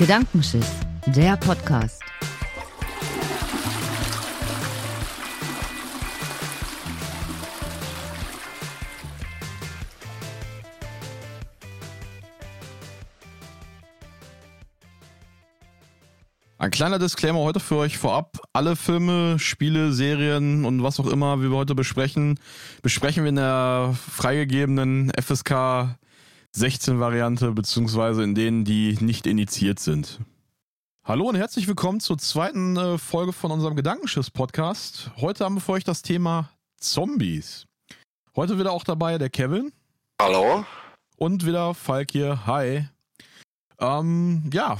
Gedankenschiss, der Podcast. Ein kleiner Disclaimer heute für euch vorab. Alle Filme, Spiele, Serien und was auch immer, wie wir heute besprechen, besprechen wir in der freigegebenen FSK 16 Variante, beziehungsweise in denen, die nicht initiiert sind. Hallo und herzlich willkommen zur zweiten äh, Folge von unserem Gedankenschiss-Podcast. Heute haben wir für euch das Thema Zombies. Heute wieder auch dabei der Kevin. Hallo. Und wieder Falk hier. Hi. Ähm, ja,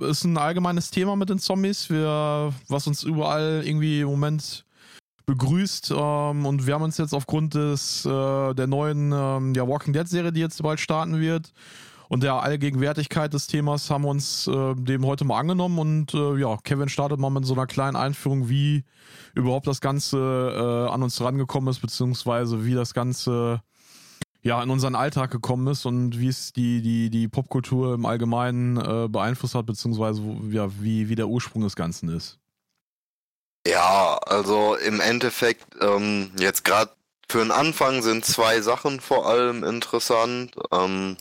ist ein allgemeines Thema mit den Zombies, wir, was uns überall irgendwie im Moment begrüßt. Ähm, und wir haben uns jetzt aufgrund des äh, der neuen ähm, ja, Walking Dead Serie, die jetzt bald starten wird, und der Allgegenwärtigkeit des Themas haben wir uns äh, dem heute mal angenommen. Und äh, ja, Kevin startet mal mit so einer kleinen Einführung, wie überhaupt das Ganze äh, an uns rangekommen ist, beziehungsweise wie das Ganze ja, in unseren Alltag gekommen ist und wie es die, die, die Popkultur im Allgemeinen äh, beeinflusst hat, beziehungsweise ja, wie, wie der Ursprung des Ganzen ist. Ja, also im Endeffekt, ähm, jetzt gerade für den Anfang sind zwei Sachen vor allem interessant. Ähm,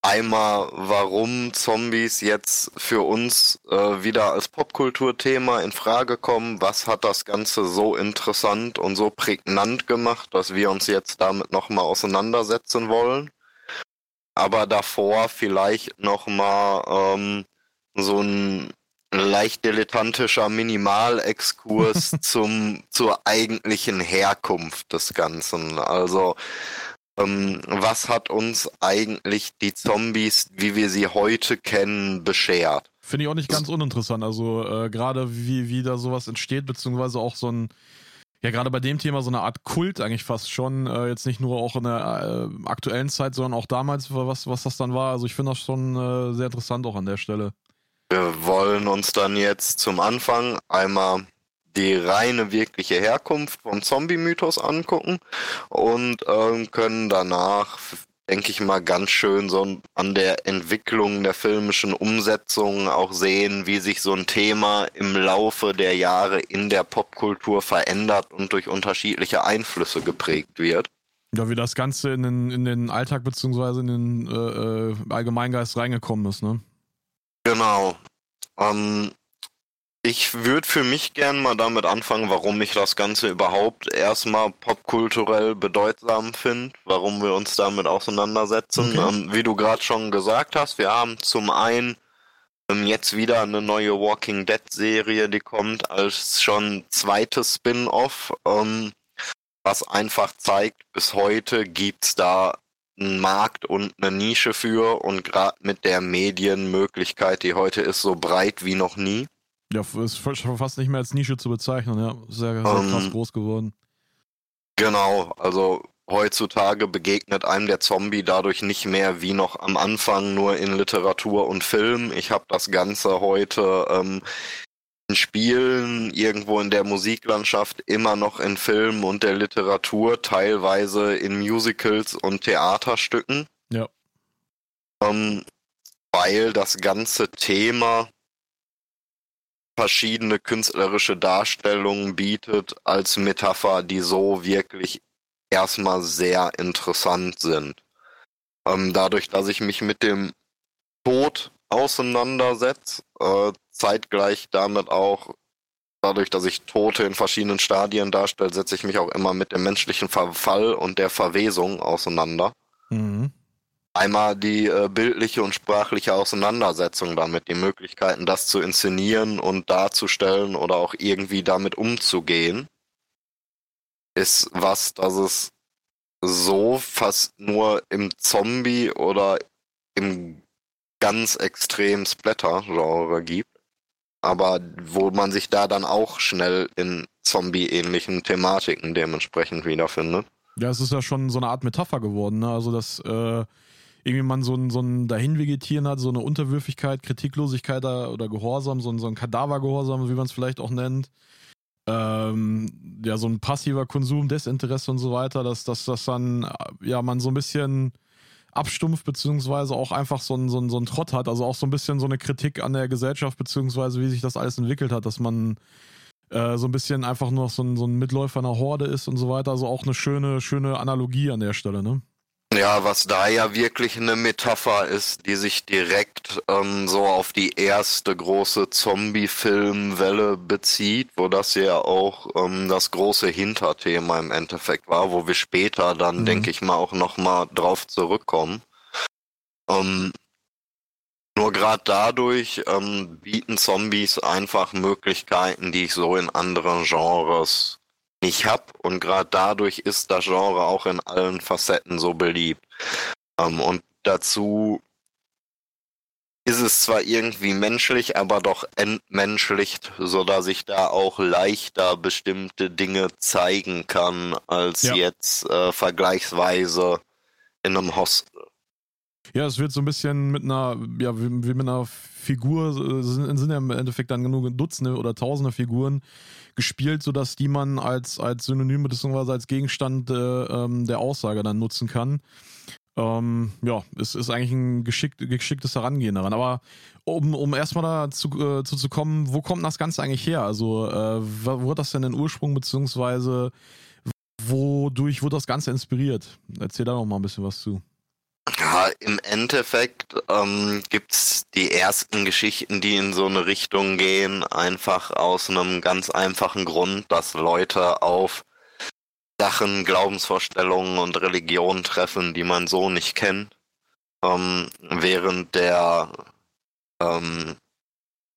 Einmal, warum Zombies jetzt für uns äh, wieder als Popkulturthema in Frage kommen. Was hat das Ganze so interessant und so prägnant gemacht, dass wir uns jetzt damit nochmal auseinandersetzen wollen? Aber davor vielleicht nochmal ähm, so ein leicht dilettantischer Minimalexkurs zum zur eigentlichen Herkunft des Ganzen. Also ähm, was hat uns eigentlich die Zombies, wie wir sie heute kennen, beschert? Finde ich auch nicht ganz uninteressant. Also äh, gerade wie, wie da sowas entsteht, beziehungsweise auch so ein, ja gerade bei dem Thema so eine Art Kult eigentlich fast schon. Äh, jetzt nicht nur auch in der äh, aktuellen Zeit, sondern auch damals, was, was das dann war. Also ich finde das schon äh, sehr interessant auch an der Stelle. Wir wollen uns dann jetzt zum Anfang einmal die reine wirkliche Herkunft vom Zombie-Mythos angucken und ähm, können danach, denke ich mal, ganz schön so an der Entwicklung der filmischen Umsetzung auch sehen, wie sich so ein Thema im Laufe der Jahre in der Popkultur verändert und durch unterschiedliche Einflüsse geprägt wird. Ja, wie das Ganze in den, in den Alltag beziehungsweise in den äh, äh Allgemeingeist reingekommen ist, ne? Genau. Ähm, ich würde für mich gern mal damit anfangen, warum ich das Ganze überhaupt erstmal popkulturell bedeutsam finde, warum wir uns damit auseinandersetzen. Okay. Ähm, wie du gerade schon gesagt hast, wir haben zum einen ähm, jetzt wieder eine neue Walking Dead Serie, die kommt als schon zweites Spin-off, ähm, was einfach zeigt, bis heute gibt's da einen Markt und eine Nische für und gerade mit der Medienmöglichkeit, die heute ist, so breit wie noch nie. Ja, ist fast nicht mehr als Nische zu bezeichnen, ja. Sehr, sehr um, krass ähm, groß geworden. Genau, also heutzutage begegnet einem der Zombie dadurch nicht mehr wie noch am Anfang nur in Literatur und Film. Ich habe das Ganze heute ähm, Spielen, irgendwo in der Musiklandschaft, immer noch in Filmen und der Literatur, teilweise in Musicals und Theaterstücken. Ja. Ähm, weil das ganze Thema verschiedene künstlerische Darstellungen bietet als Metapher, die so wirklich erstmal sehr interessant sind. Ähm, dadurch, dass ich mich mit dem Tod auseinandersetze, äh, zeitgleich damit auch, dadurch, dass ich Tote in verschiedenen Stadien darstelle, setze ich mich auch immer mit dem menschlichen Verfall und der Verwesung auseinander. Mhm. Einmal die äh, bildliche und sprachliche Auseinandersetzung damit, die Möglichkeiten, das zu inszenieren und darzustellen oder auch irgendwie damit umzugehen, ist was, dass es so fast nur im Zombie oder im ganz extrem Splatter-Genre gibt. Aber wo man sich da dann auch schnell in Zombie-ähnlichen Thematiken dementsprechend wiederfindet. Ja, es ist ja schon so eine Art Metapher geworden, ne? Also das äh irgendwie man so ein, so ein Dahinvegetieren hat, so eine Unterwürfigkeit, Kritiklosigkeit oder Gehorsam, so ein, so ein Kadavergehorsam, wie man es vielleicht auch nennt. Ähm, ja, so ein passiver Konsum, Desinteresse und so weiter, dass, dass das dann, ja, man so ein bisschen abstumpft, beziehungsweise auch einfach so ein, so, ein, so ein Trott hat. Also auch so ein bisschen so eine Kritik an der Gesellschaft, beziehungsweise wie sich das alles entwickelt hat, dass man äh, so ein bisschen einfach nur so ein, so ein Mitläufer einer Horde ist und so weiter. Also auch eine schöne, schöne Analogie an der Stelle, ne? Ja, was da ja wirklich eine Metapher ist, die sich direkt ähm, so auf die erste große Zombie-Filmwelle bezieht, wo das ja auch ähm, das große Hinterthema im Endeffekt war, wo wir später dann, mhm. denke ich mal, auch nochmal drauf zurückkommen. Ähm, nur gerade dadurch ähm, bieten Zombies einfach Möglichkeiten, die ich so in anderen Genres nicht habe. Und gerade dadurch ist das Genre auch in allen Facetten so beliebt. Ähm, und dazu ist es zwar irgendwie menschlich, aber doch entmenschlicht, sodass ich da auch leichter bestimmte Dinge zeigen kann, als ja. jetzt äh, vergleichsweise in einem Hostel. Ja, es wird so ein bisschen mit einer, ja, wie, wie mit einer Figur, sind, sind ja im Endeffekt dann genug Dutzende oder Tausende Figuren gespielt, sodass die man als, als Synonym bzw. als Gegenstand äh, ähm, der Aussage dann nutzen kann. Ähm, ja, es ist eigentlich ein geschickt, geschicktes Herangehen daran. Aber um, um erstmal dazu äh, zu, zu kommen, wo kommt das Ganze eigentlich her? Also, äh, wo hat das denn den Ursprung, beziehungsweise wodurch wurde das Ganze inspiriert? Erzähl da noch mal ein bisschen was zu. Ja, im Endeffekt ähm, gibt's die ersten Geschichten, die in so eine Richtung gehen, einfach aus einem ganz einfachen Grund, dass Leute auf Sachen, Glaubensvorstellungen und Religionen treffen, die man so nicht kennt. Ähm, während der ähm,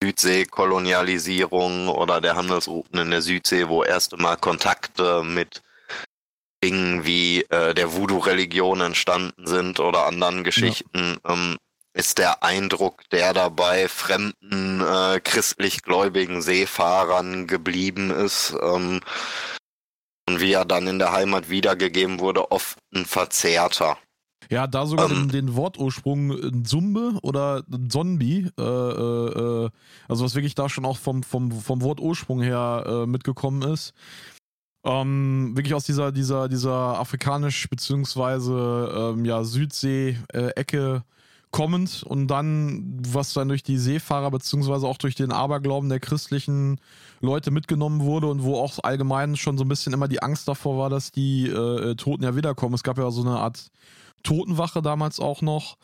Südseekolonialisierung oder der Handelsrouten in der Südsee, wo erst einmal Kontakte mit Dingen wie äh, der Voodoo-Religion entstanden sind oder anderen Geschichten, ja. ähm, ist der Eindruck, der dabei fremden äh, christlich gläubigen Seefahrern geblieben ist ähm, und wie er dann in der Heimat wiedergegeben wurde, oft ein verzerrter. Ja, da sogar ähm, den, den, Wortursprung äh, Zumbe oder Zombie, äh, äh, äh, also was wirklich da schon auch vom, vom, vom Wortursprung her äh, mitgekommen ist. Ähm, wirklich aus dieser, dieser, dieser afrikanisch- beziehungsweise ähm, ja, Südsee-Ecke kommend und dann, was dann durch die Seefahrer beziehungsweise auch durch den Aberglauben der christlichen Leute mitgenommen wurde und wo auch allgemein schon so ein bisschen immer die Angst davor war, dass die äh, Toten ja wiederkommen. Es gab ja so eine Art Totenwache damals auch noch.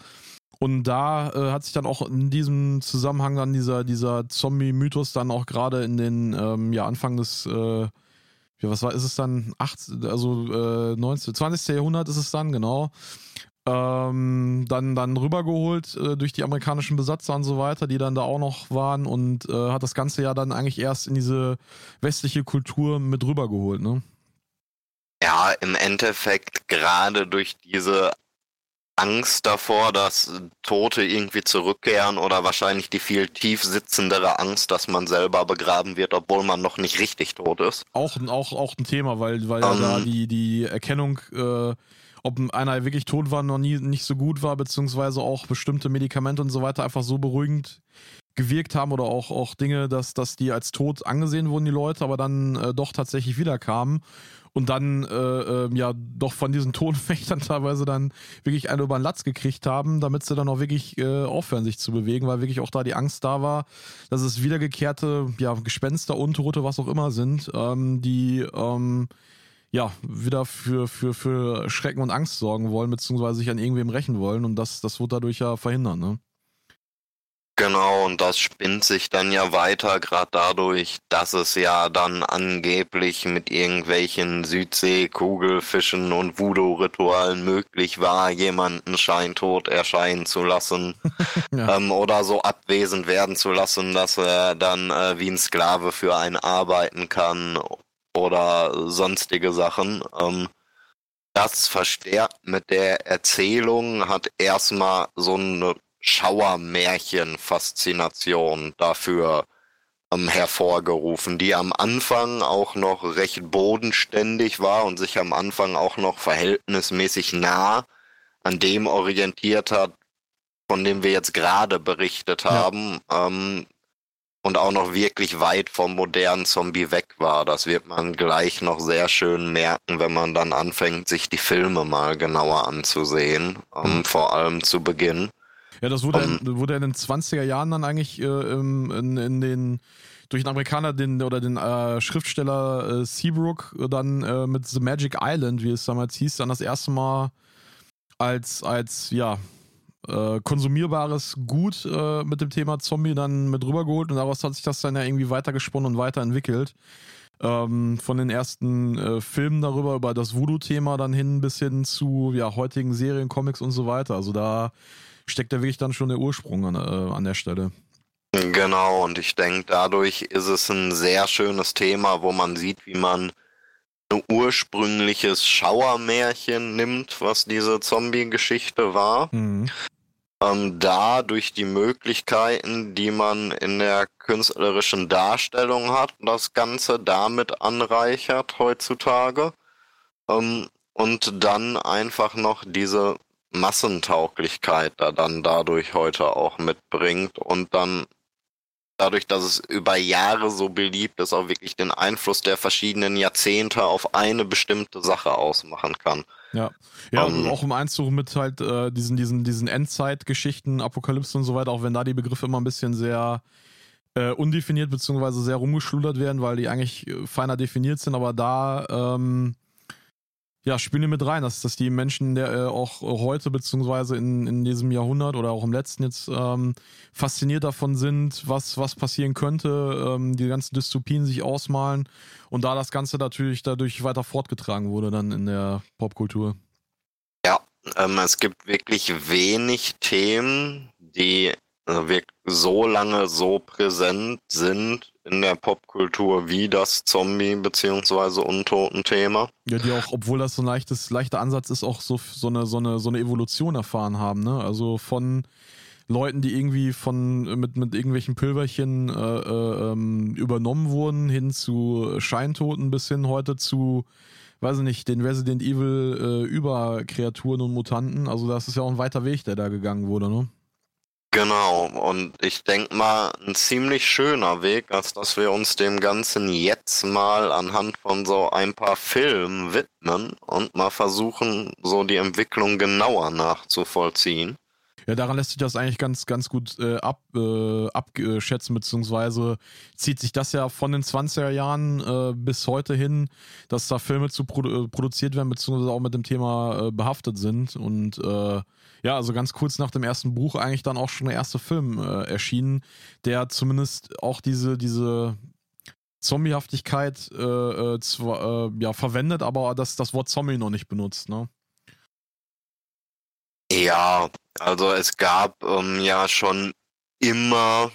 Und da äh, hat sich dann auch in diesem Zusammenhang dann dieser, dieser Zombie-Mythos dann auch gerade in den ähm, ja, Anfang des äh, ja, was war, ist es dann? Acht, also äh, 19, 20. Jahrhundert ist es dann, genau. Ähm, dann, dann rübergeholt äh, durch die amerikanischen Besatzer und so weiter, die dann da auch noch waren und äh, hat das Ganze ja dann eigentlich erst in diese westliche Kultur mit rübergeholt, ne? Ja, im Endeffekt gerade durch diese Angst davor, dass Tote irgendwie zurückkehren oder wahrscheinlich die viel tief sitzendere Angst, dass man selber begraben wird, obwohl man noch nicht richtig tot ist. Auch, auch, auch ein Thema, weil, weil um, da ähm. die, die Erkennung, äh, ob einer wirklich tot war, noch nie nicht so gut war, beziehungsweise auch bestimmte Medikamente und so weiter einfach so beruhigend gewirkt haben oder auch, auch Dinge, dass, dass die als tot angesehen wurden, die Leute, aber dann äh, doch tatsächlich wiederkamen und dann äh, äh, ja doch von diesen Tonfechtern teilweise dann wirklich eine über den Latz gekriegt haben, damit sie dann auch wirklich äh, aufhören, sich zu bewegen, weil wirklich auch da die Angst da war, dass es wiedergekehrte ja, Gespenster, Untote, was auch immer sind, ähm, die ähm, ja, wieder für, für, für Schrecken und Angst sorgen wollen, beziehungsweise sich an irgendwem rächen wollen. Und das, das wird dadurch ja verhindern, ne? Genau, und das spinnt sich dann ja weiter, gerade dadurch, dass es ja dann angeblich mit irgendwelchen Südsee-Kugelfischen und Voodoo-Ritualen möglich war, jemanden scheintot erscheinen zu lassen ja. ähm, oder so abwesend werden zu lassen, dass er dann äh, wie ein Sklave für einen arbeiten kann oder sonstige Sachen. Ähm, das verstärkt mit der Erzählung, hat erstmal so eine Schauermärchen-Faszination dafür ähm, hervorgerufen, die am Anfang auch noch recht bodenständig war und sich am Anfang auch noch verhältnismäßig nah an dem orientiert hat, von dem wir jetzt gerade berichtet haben. Ja. Ähm, und auch noch wirklich weit vom modernen Zombie weg war. Das wird man gleich noch sehr schön merken, wenn man dann anfängt, sich die Filme mal genauer anzusehen, ähm, mhm. vor allem zu Beginn. Ja, das wurde, um, in, wurde in den 20er Jahren dann eigentlich äh, in, in den durch den Amerikaner den oder den äh, Schriftsteller äh, Seabrook dann äh, mit The Magic Island, wie es damals hieß, dann das erste Mal als als ja äh, konsumierbares Gut äh, mit dem Thema Zombie dann mit rübergeholt und daraus hat sich das dann ja irgendwie weitergesponnen und weiterentwickelt. Ähm, von den ersten äh, Filmen darüber, über das Voodoo-Thema dann hin bis hin zu ja, heutigen Serien, Comics und so weiter. Also da steckt ja wirklich dann schon der Ursprung an, äh, an der Stelle. Genau, und ich denke, dadurch ist es ein sehr schönes Thema, wo man sieht, wie man ein ursprüngliches Schauermärchen nimmt, was diese Zombie-Geschichte war. Mhm. Ähm, da durch die Möglichkeiten, die man in der künstlerischen Darstellung hat, das Ganze damit anreichert heutzutage. Ähm, und dann einfach noch diese Massentauglichkeit da dann dadurch heute auch mitbringt und dann dadurch, dass es über Jahre so beliebt ist, auch wirklich den Einfluss der verschiedenen Jahrzehnte auf eine bestimmte Sache ausmachen kann. Ja, ja, um, ähm, auch im Einzug mit halt äh, diesen, diesen, diesen Endzeitgeschichten, Apokalypse und so weiter, auch wenn da die Begriffe immer ein bisschen sehr äh, undefiniert beziehungsweise sehr rumgeschludert werden, weil die eigentlich äh, feiner definiert sind, aber da ähm, ja, spielen mit rein, dass, dass die Menschen der äh, auch heute beziehungsweise in, in diesem Jahrhundert oder auch im letzten jetzt ähm, fasziniert davon sind, was, was passieren könnte, ähm, die ganzen Dystopien sich ausmalen und da das Ganze natürlich dadurch weiter fortgetragen wurde dann in der Popkultur. Ja, ähm, es gibt wirklich wenig Themen, die also so lange so präsent sind in der Popkultur wie das Zombie- bzw. Untoten-Thema. Ja, die auch, obwohl das so ein leichtes, leichter Ansatz ist, auch so, so, eine, so, eine, so eine Evolution erfahren haben, ne? Also von Leuten, die irgendwie von mit, mit irgendwelchen Pülverchen äh, äh, ähm, übernommen wurden, hin zu Scheintoten bis hin heute zu, weiß ich nicht, den Resident Evil äh, Überkreaturen und Mutanten. Also das ist ja auch ein weiter Weg, der da gegangen wurde, ne? Genau, und ich denke mal, ein ziemlich schöner Weg, als dass wir uns dem Ganzen jetzt mal anhand von so ein paar Filmen widmen und mal versuchen, so die Entwicklung genauer nachzuvollziehen. Ja, daran lässt sich das eigentlich ganz, ganz gut äh, ab, äh, abschätzen, beziehungsweise zieht sich das ja von den 20er Jahren äh, bis heute hin, dass da Filme zu produ äh, produziert werden, beziehungsweise auch mit dem Thema äh, behaftet sind und äh, ja, also ganz kurz nach dem ersten Buch eigentlich dann auch schon der erste Film äh, erschienen, der zumindest auch diese, diese Zombiehaftigkeit äh, äh, zwar, äh, ja, verwendet, aber das, das Wort Zombie noch nicht benutzt, ne? Ja, also es gab ähm, ja schon immer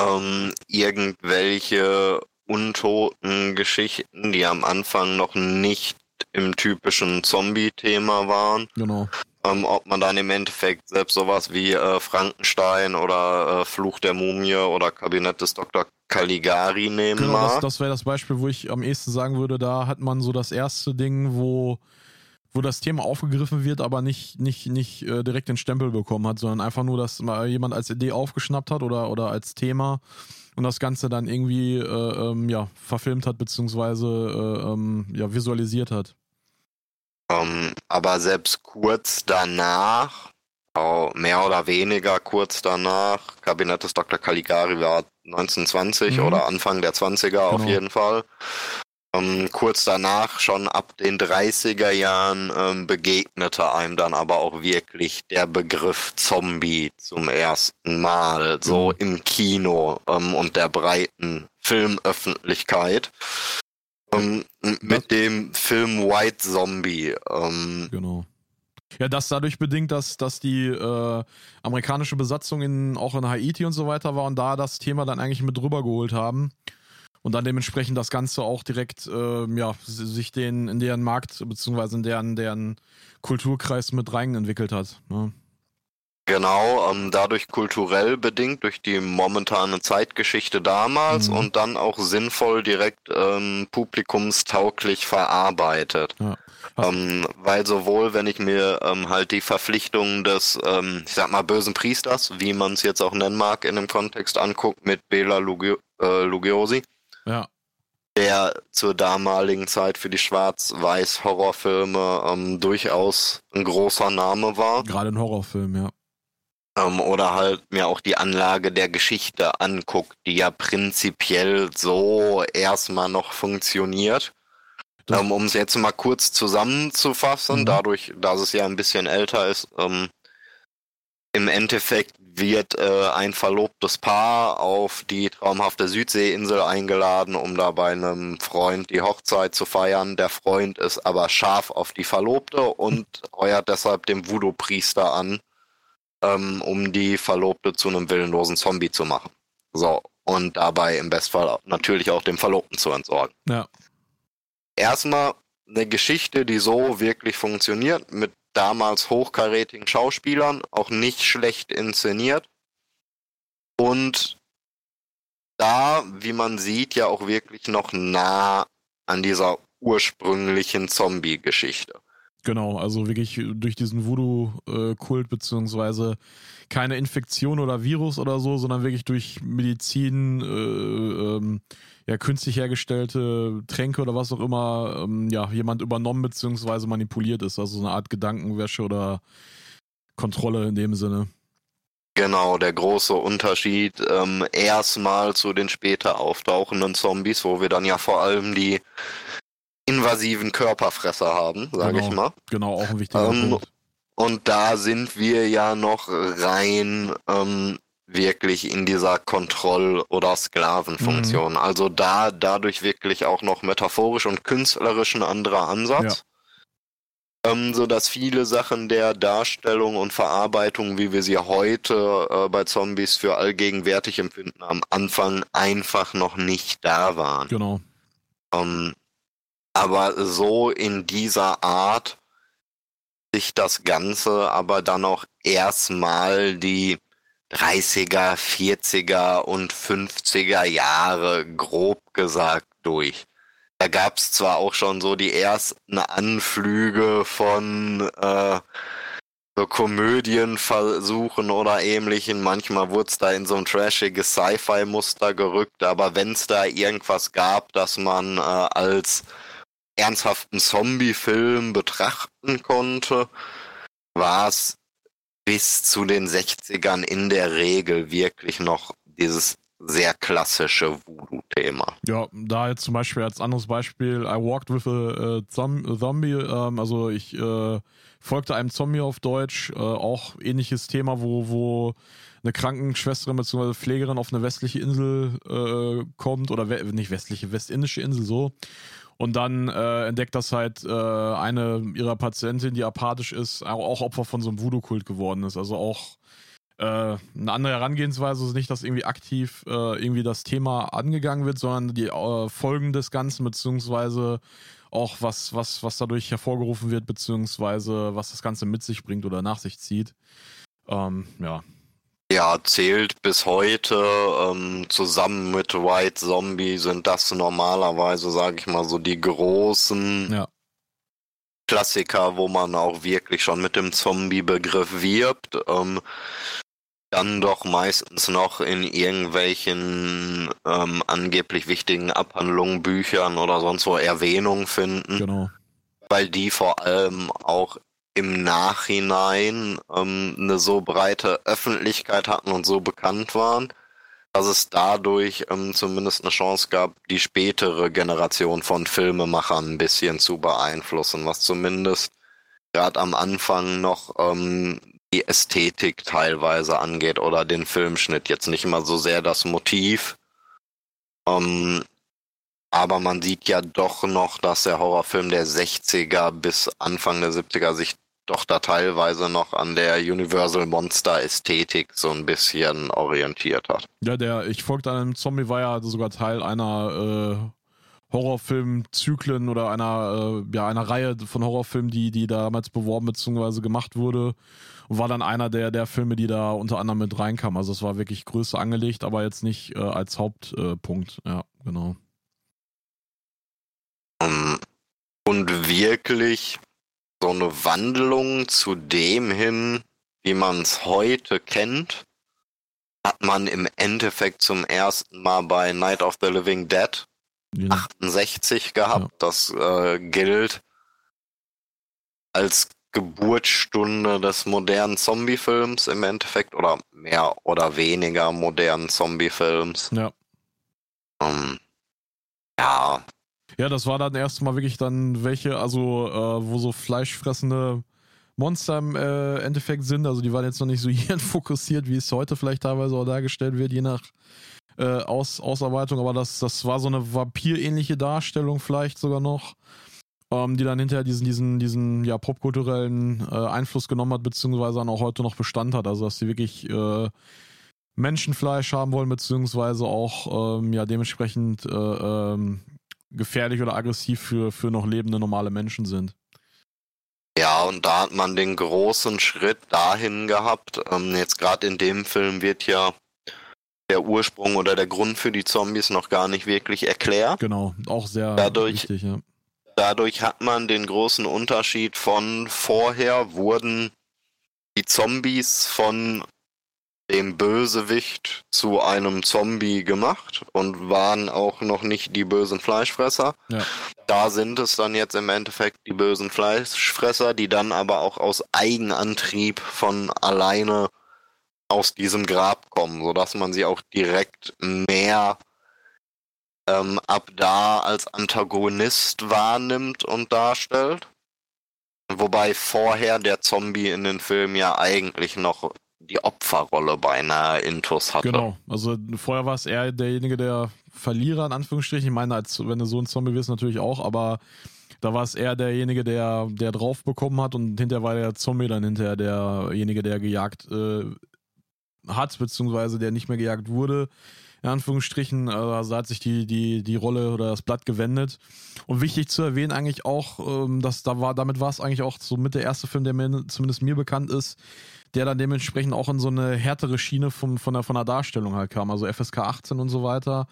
ähm, irgendwelche untoten Geschichten, die am Anfang noch nicht im typischen Zombie-Thema waren. Genau. Ähm, ob man dann im Endeffekt selbst sowas wie äh, Frankenstein oder äh, Fluch der Mumie oder Kabinett des Dr. Caligari nehmen genau, mag. Das, das wäre das Beispiel, wo ich am ehesten sagen würde, da hat man so das erste Ding, wo, wo das Thema aufgegriffen wird, aber nicht, nicht, nicht äh, direkt den Stempel bekommen hat, sondern einfach nur, dass mal jemand als Idee aufgeschnappt hat oder, oder als Thema und das Ganze dann irgendwie äh, ähm, ja, verfilmt hat, beziehungsweise äh, ähm, ja, visualisiert hat. Ähm, aber selbst kurz danach, mehr oder weniger kurz danach, Kabinett des Dr. Caligari war 1920 mhm. oder Anfang der 20er genau. auf jeden Fall. Ähm, kurz danach, schon ab den 30er Jahren, ähm, begegnete einem dann aber auch wirklich der Begriff Zombie zum ersten Mal, so mhm. im Kino ähm, und der breiten Filmöffentlichkeit. Ähm, mit dem Film White Zombie. Ähm, genau. Ja, das dadurch bedingt, dass, dass die äh, amerikanische Besatzung in, auch in Haiti und so weiter war und da das Thema dann eigentlich mit rübergeholt haben und dann dementsprechend das Ganze auch direkt äh, ja, sich den in deren Markt beziehungsweise in deren, deren Kulturkreis mit rein entwickelt hat. Ne? Genau, ähm, dadurch kulturell bedingt durch die momentane Zeitgeschichte damals mhm. und dann auch sinnvoll direkt ähm, publikumstauglich verarbeitet. Ja. Ähm, weil sowohl, wenn ich mir ähm, halt die Verpflichtungen des, ähm, ich sag mal, bösen Priesters, wie man es jetzt auch nennen mag, in dem Kontext anguckt, mit Bela Lugi äh, Lugiosi, Ja, der zur damaligen Zeit für die Schwarz-Weiß-Horrorfilme ähm, durchaus ein großer Name war. gerade in Horrorfilmen, ja. Ähm, oder halt mir auch die Anlage der Geschichte anguckt, die ja prinzipiell so erstmal noch funktioniert. Ähm, um es jetzt mal kurz zusammenzufassen, Mhm. dadurch, dass es ja ein bisschen älter ist, ähm, im Endeffekt wird äh, ein verlobtes Paar auf die traumhafte Südseeinsel eingeladen, um da bei einem Freund die Hochzeit zu feiern. Der Freund ist aber scharf auf die Verlobte und heuert deshalb den Voodoo-Priester an, ähm, um die Verlobte zu einem willenlosen Zombie zu machen. So, und dabei im Bestfall natürlich auch dem Verlobten zu entsorgen. Ja, Erstmal eine Geschichte, die so wirklich funktioniert, mit damals hochkarätigen Schauspielern, auch nicht schlecht inszeniert. Und da, wie man sieht, ja auch wirklich noch nah an dieser ursprünglichen Zombie-Geschichte. Genau. Also wirklich durch diesen Voodoo-Kult, beziehungsweise keine Infektion oder Virus oder so, sondern wirklich durch Medizin, äh, ähm, ja, künstlich hergestellte Tränke oder was auch immer, ähm, ja, jemand übernommen beziehungsweise manipuliert ist. Also so eine Art Gedankenwäsche oder Kontrolle in dem Sinne. Genau, der große Unterschied ähm, erstmal zu den später auftauchenden Zombies, wo wir dann ja vor allem die invasiven Körperfresser haben, sage Genau. ich mal. Genau, auch ein wichtiger Ähm, Punkt. Und da sind wir ja noch rein ähm, wirklich in dieser Kontroll- oder Sklavenfunktion. Also da dadurch wirklich auch noch metaphorisch und künstlerisch ein anderer Ansatz. Ähm, so dass viele Sachen der Darstellung und Verarbeitung, wie wir sie heute äh, bei Zombies für allgegenwärtig empfinden, am Anfang einfach noch nicht da waren. Genau. Ähm, aber so in dieser Art sich das Ganze aber dann auch erstmal die 30er, 40er und 50er Jahre grob gesagt durch. Da gab's zwar auch schon so die ersten Anflüge von äh, so Komödienversuchen oder ähnlichen. Manchmal wurde es da in so ein trashiges Sci-Fi-Muster gerückt, aber wenn es da irgendwas gab, das man äh, als ernsthaften Zombie-Film betrachten konnte, war es bis zu den 60ern in der Regel wirklich noch dieses sehr klassische Voodoo-Thema. Ja, da jetzt zum Beispiel als anderes Beispiel, I walked with a, Zom- Zombie, ähm, also ich äh, folgte einem Zombie auf Deutsch, äh, auch ähnliches Thema, wo, wo eine Krankenschwesterin bzw. Pflegerin auf eine westliche Insel äh, kommt, oder we nicht westliche, westindische Insel so. Und dann äh, entdeckt das halt äh, eine ihrer Patientinnen, die apathisch ist, auch, auch Opfer von so einem Voodoo-Kult geworden ist. Also auch äh, eine andere Herangehensweise ist nicht, dass irgendwie aktiv äh, irgendwie das Thema angegangen wird, sondern die äh, Folgen des Ganzen, beziehungsweise auch was, was, was dadurch hervorgerufen wird, beziehungsweise was das Ganze mit sich bringt oder nach sich zieht. Ähm, ja, Ja, zählt bis heute ähm, zusammen mit White Zombie sind das normalerweise, sage ich mal, so die großen ja, Klassiker, wo man auch wirklich schon mit dem Zombie-Begriff wirbt. Ähm, dann doch meistens noch in irgendwelchen ähm, angeblich wichtigen Abhandlungen, Büchern oder sonst wo Erwähnung finden. genau. weil die vor allem auch im Nachhinein ähm, eine so breite Öffentlichkeit hatten und so bekannt waren, dass es dadurch ähm, zumindest eine Chance gab, die spätere Generation von Filmemachern ein bisschen zu beeinflussen, was zumindest gerade am Anfang noch ähm, die Ästhetik teilweise angeht oder den Filmschnitt. Jetzt nicht immer so sehr das Motiv. Ähm, aber man sieht ja doch noch, dass der Horrorfilm der 60er bis Anfang der 70er sich doch da teilweise noch an der Universal Monster Ästhetik so ein bisschen orientiert hat. Ja, der Ich folgte einem Zombie war ja sogar Teil einer äh, Horrorfilmzyklen oder einer, äh, ja, einer Reihe von Horrorfilmen, die, die damals beworben bzw. gemacht wurde. Und war dann einer der, der Filme, die da unter anderem mit reinkamen. Also es war wirklich größer angelegt, aber jetzt nicht äh, als Hauptpunkt. Äh, ja, genau. Ähm, Und wirklich so eine Wandlung zu dem hin, wie man es heute kennt, hat man im Endeffekt zum ersten Mal bei Night of the Living Dead Ja. 68 gehabt. Ja. Das äh, gilt als Geburtsstunde des modernen Zombie-Films im Endeffekt oder mehr oder weniger modernen Zombie-Films. ja. Ähm, ja, Ja, das war dann erstmal wirklich dann welche, also äh, wo so fleischfressende Monster im äh, Endeffekt sind. Also die waren jetzt noch nicht so hirnfokussiert, wie es heute vielleicht teilweise auch dargestellt wird, je nach äh, Aus Ausarbeitung. Aber das, das war so eine vampirähnliche Darstellung vielleicht sogar noch, ähm, die dann hinterher diesen, diesen, diesen ja, popkulturellen äh, Einfluss genommen hat, beziehungsweise dann auch heute noch Bestand hat. Also dass sie wirklich äh, Menschenfleisch haben wollen, beziehungsweise auch ähm, ja dementsprechend äh, ähm, gefährlich oder aggressiv für, für noch lebende normale Menschen sind. Ja, und da hat man den großen Schritt dahin gehabt. Ähm, jetzt gerade in dem Film wird ja der Ursprung oder der Grund für die Zombies noch gar nicht wirklich erklärt. Genau, auch sehr Dadurch- wichtig, ja. Dadurch hat man den großen Unterschied von vorher wurden die Zombies von dem Bösewicht zu einem Zombie gemacht und waren auch noch nicht die bösen Fleischfresser. Ja. Da sind es dann jetzt im Endeffekt die bösen Fleischfresser, die dann aber auch aus Eigenantrieb von alleine aus diesem Grab kommen, sodass man sie auch direkt mehr ähm, ab da als Antagonist wahrnimmt und darstellt. Wobei vorher der Zombie in den Filmen ja eigentlich noch die Opferrolle beinahe intus hatte. Genau, also vorher war es eher derjenige, der Verlierer in Anführungsstrichen. Ich meine, als wenn du so ein Zombie wirst, natürlich auch, aber da war es eher derjenige, der, der drauf bekommen hat und hinterher war der Zombie dann hinterher derjenige, der gejagt äh, hat, beziehungsweise der nicht mehr gejagt wurde. In Anführungsstrichen, also hat sich die, die, die Rolle oder das Blatt gewendet. Und wichtig zu erwähnen eigentlich auch, ähm, dass da war, damit war es eigentlich auch so mit der erste Film, der mir zumindest mir bekannt ist, der dann dementsprechend auch in so eine härtere Schiene vom, von, der, von der Darstellung halt kam, also FSK 18 und so weiter.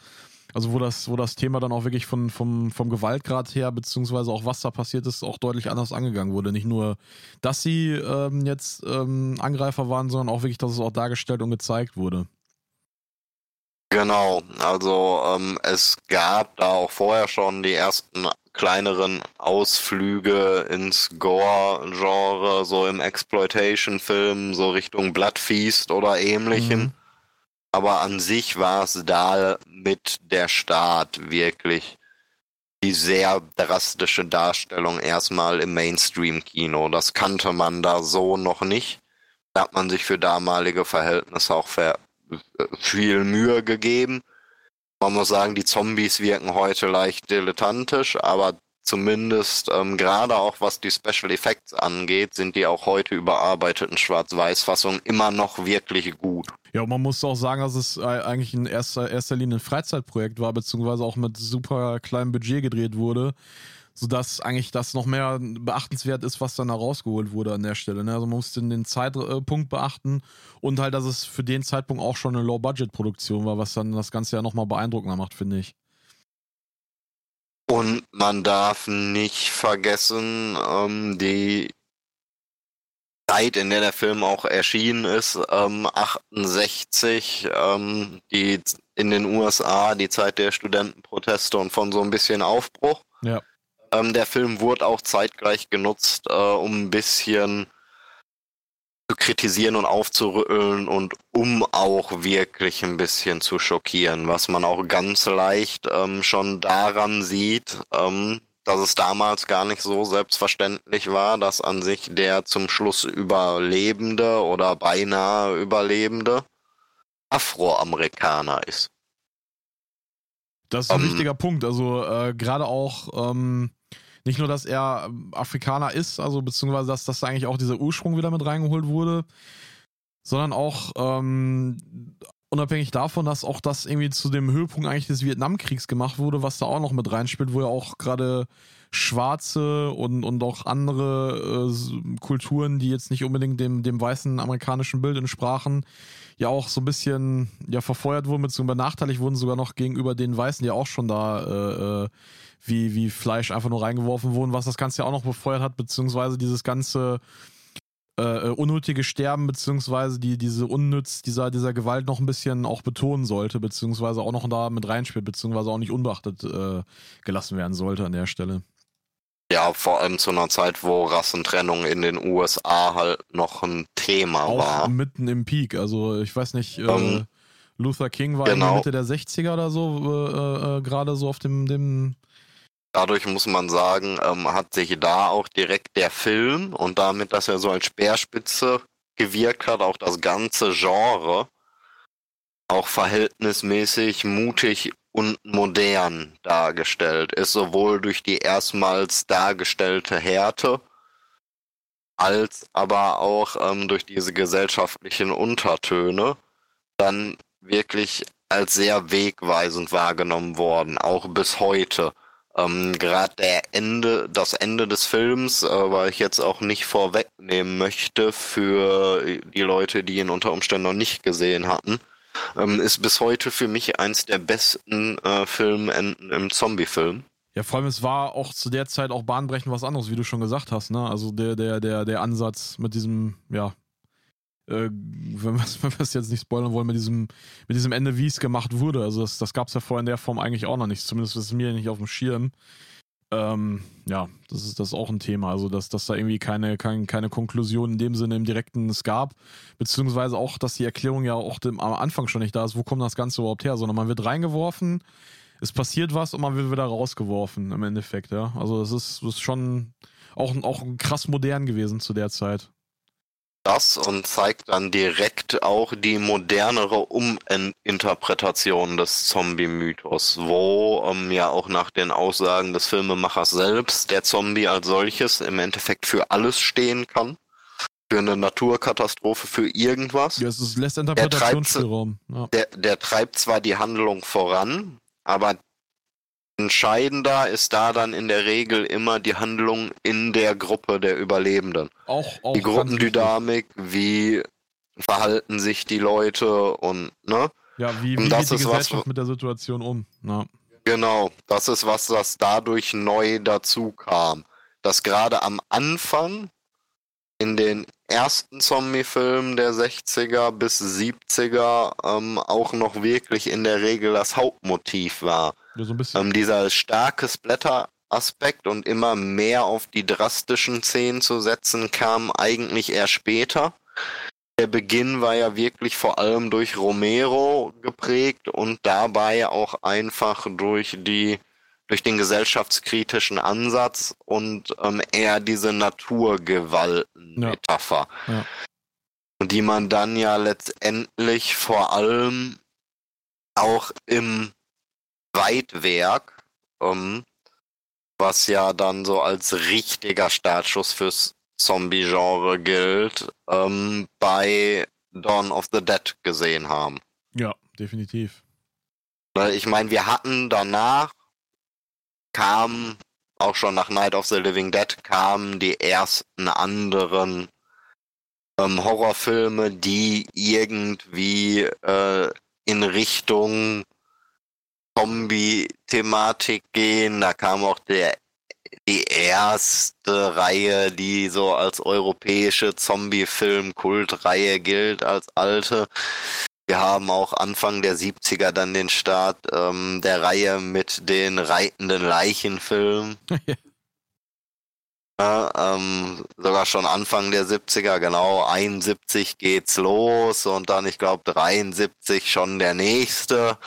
Also wo das, wo das Thema dann auch wirklich von, vom, vom Gewaltgrad her, beziehungsweise auch was da passiert ist, auch deutlich anders angegangen wurde. Nicht nur, dass sie ähm, jetzt ähm, Angreifer waren, sondern auch wirklich, dass es auch dargestellt und gezeigt wurde. Genau, also ähm, es gab da auch vorher schon die ersten kleineren Ausflüge ins Gore-Genre, so im Exploitation-Film, so Richtung Bloodfeast oder ähnlichem. Mhm. Aber an sich war es da mit der Start wirklich die sehr drastische Darstellung erstmal im Mainstream-Kino. Das kannte man da so noch nicht. Da hat man sich für damalige Verhältnisse auch ver viel Mühe gegeben. Man muss sagen, die Zombies wirken heute leicht dilettantisch, aber zumindest ähm, gerade auch was die Special Effects angeht, sind die auch heute überarbeiteten Schwarz-Weiß-Fassungen immer noch wirklich gut. Ja, und man muss auch sagen, dass es eigentlich in erster, erster Linie ein Freizeitprojekt war, beziehungsweise auch mit super kleinem Budget gedreht wurde, sodass eigentlich das noch mehr beachtenswert ist, was dann da rausgeholt wurde an der Stelle. Ne? Also man muss den, den Zeitpunkt beachten und halt, dass es für den Zeitpunkt auch schon eine Low-Budget-Produktion war, was dann das Ganze ja nochmal beeindruckender macht, finde ich. Und man darf nicht vergessen, ähm, die Zeit, in der der Film auch erschienen ist, ähm, 68, ähm, die in den USA, die Zeit der Studentenproteste und von so ein bisschen Aufbruch. Ja. Ähm, der Film wurde auch zeitgleich genutzt, äh, um ein bisschen zu kritisieren und aufzurütteln und um auch wirklich ein bisschen zu schockieren, was man auch ganz leicht ähm, schon daran sieht, ähm, dass es damals gar nicht so selbstverständlich war, dass an sich der zum Schluss Überlebende oder beinahe Überlebende Afroamerikaner ist. Das ist ein Ähm, wichtiger Punkt. Also äh, gerade auch ähm, nicht nur, dass er ähm, Afrikaner ist, also beziehungsweise dass, dass da eigentlich auch dieser Ursprung wieder mit reingeholt wurde, sondern auch ähm, unabhängig davon, dass auch das irgendwie zu dem Höhepunkt eigentlich des Vietnamkriegs gemacht wurde, was da auch noch mit reinspielt, wo ja auch gerade Schwarze und, und auch andere äh, Kulturen, die jetzt nicht unbedingt dem, dem weißen amerikanischen Bild entsprachen, ja auch so ein bisschen ja verfeuert wurden, beziehungsweise benachteiligt wurden sogar noch gegenüber den Weißen, die auch schon da äh, äh, wie, wie Fleisch einfach nur reingeworfen wurden, was das Ganze ja auch noch befeuert hat, beziehungsweise dieses ganze äh, äh, unnötige Sterben, beziehungsweise die, diese Unnütz dieser, dieser Gewalt noch ein bisschen auch betonen sollte, beziehungsweise auch noch da mit reinspielt, beziehungsweise auch nicht unbeachtet äh, gelassen werden sollte an der Stelle. Ja, vor allem zu einer Zeit, wo Rassentrennung in den USA halt noch ein Thema auch war. mitten im Peak. Also ich weiß nicht, äh, Ähm, Luther King war genau. in Mitte der 60er oder so, äh, äh, gerade so auf dem, dem Dadurch muss man sagen, ähm, hat sich da auch direkt der Film und damit, dass er so als Speerspitze gewirkt hat, auch das ganze Genre auch verhältnismäßig mutig und modern dargestellt. Ist sowohl durch die erstmals dargestellte Härte als aber auch ähm, durch diese gesellschaftlichen Untertöne dann wirklich als sehr wegweisend wahrgenommen worden, auch bis heute. Ähm, Gerade der Ende, das Ende des Films, äh, weil ich jetzt auch nicht vorwegnehmen möchte für die Leute, die ihn unter Umständen noch nicht gesehen hatten, ähm, ist bis heute für mich eins der besten äh, Filmenden im Zombie-Film. Ja, vor allem es war auch zu der Zeit auch bahnbrechend was anderes, wie du schon gesagt hast, ne? Also der, der, der, der Ansatz mit diesem, ja, äh, wenn wir es jetzt nicht spoilern wollen, mit diesem, mit diesem Ende, wie es gemacht wurde. Also das, das gab es ja vorher in der Form eigentlich auch noch nicht. Zumindest ist es mir nicht auf dem Schirm. Ähm, ja, das ist, das ist auch ein Thema. Also, dass, dass da irgendwie keine, kein, keine Konklusion in dem Sinne im Direkten es gab. Beziehungsweise auch, dass die Erklärung ja auch dem, am Anfang schon nicht da ist, wo kommt das Ganze überhaupt her, sondern man wird reingeworfen, es passiert was und man wird wieder rausgeworfen im Endeffekt, ja. Also das ist, das ist schon auch, auch krass modern gewesen zu der Zeit. Das und zeigt dann direkt auch die modernere Uminterpretation des Zombie-Mythos, wo ähm, ja auch nach den Aussagen des Filmemachers selbst der Zombie als solches im Endeffekt für alles stehen kann. Für eine Naturkatastrophe, für irgendwas. Ja, es ist, lässt Interpretationsspielraum. Ja. Der, der treibt zwar die Handlung voran, aber entscheidender ist da dann in der Regel immer die Handlung in der Gruppe der Überlebenden. Auch, auch die Gruppendynamik, wie verhalten sich die Leute und ne? Ja, wie, Und wie das geht die ist was, Gesellschaft mit der Situation um? Ja. Genau, das ist was, das dadurch neu dazu kam. Dass gerade am Anfang in den ersten Zombie-Filmen der 60er bis 70er ähm, auch noch wirklich in der Regel das Hauptmotiv war. Ja, so ein bisschen. Ähm, dieser starke Splatter-Aspekt und immer mehr auf die drastischen Szenen zu setzen, kam eigentlich eher später. Der Beginn war ja wirklich vor allem durch Romero geprägt und dabei auch einfach durch die durch den gesellschaftskritischen Ansatz und ähm, eher diese Naturgewalten-Metapher. Ja. Und die man dann ja letztendlich vor allem auch im Weitwerk, ähm, was ja dann so als richtiger Startschuss fürs Zombie-Genre gilt, ähm, bei Dawn of the Dead gesehen haben. ja, definitiv. Ich meine, wir hatten danach, kam auch schon nach Night of the Living Dead, kamen die ersten anderen ähm, Horrorfilme, die irgendwie äh, in Richtung Zombie-Thematik gehen. Da kam auch der die erste Reihe, die so als europäische Zombie-Film-Kultreihe gilt, als alte. Wir haben auch Anfang der 70er dann den Start ähm, der Reihe mit den reitenden Leichenfilmen. Ja, ähm, sogar schon Anfang der 70er, genau, 71 geht's los und dann, ich glaube, 73 schon der nächste.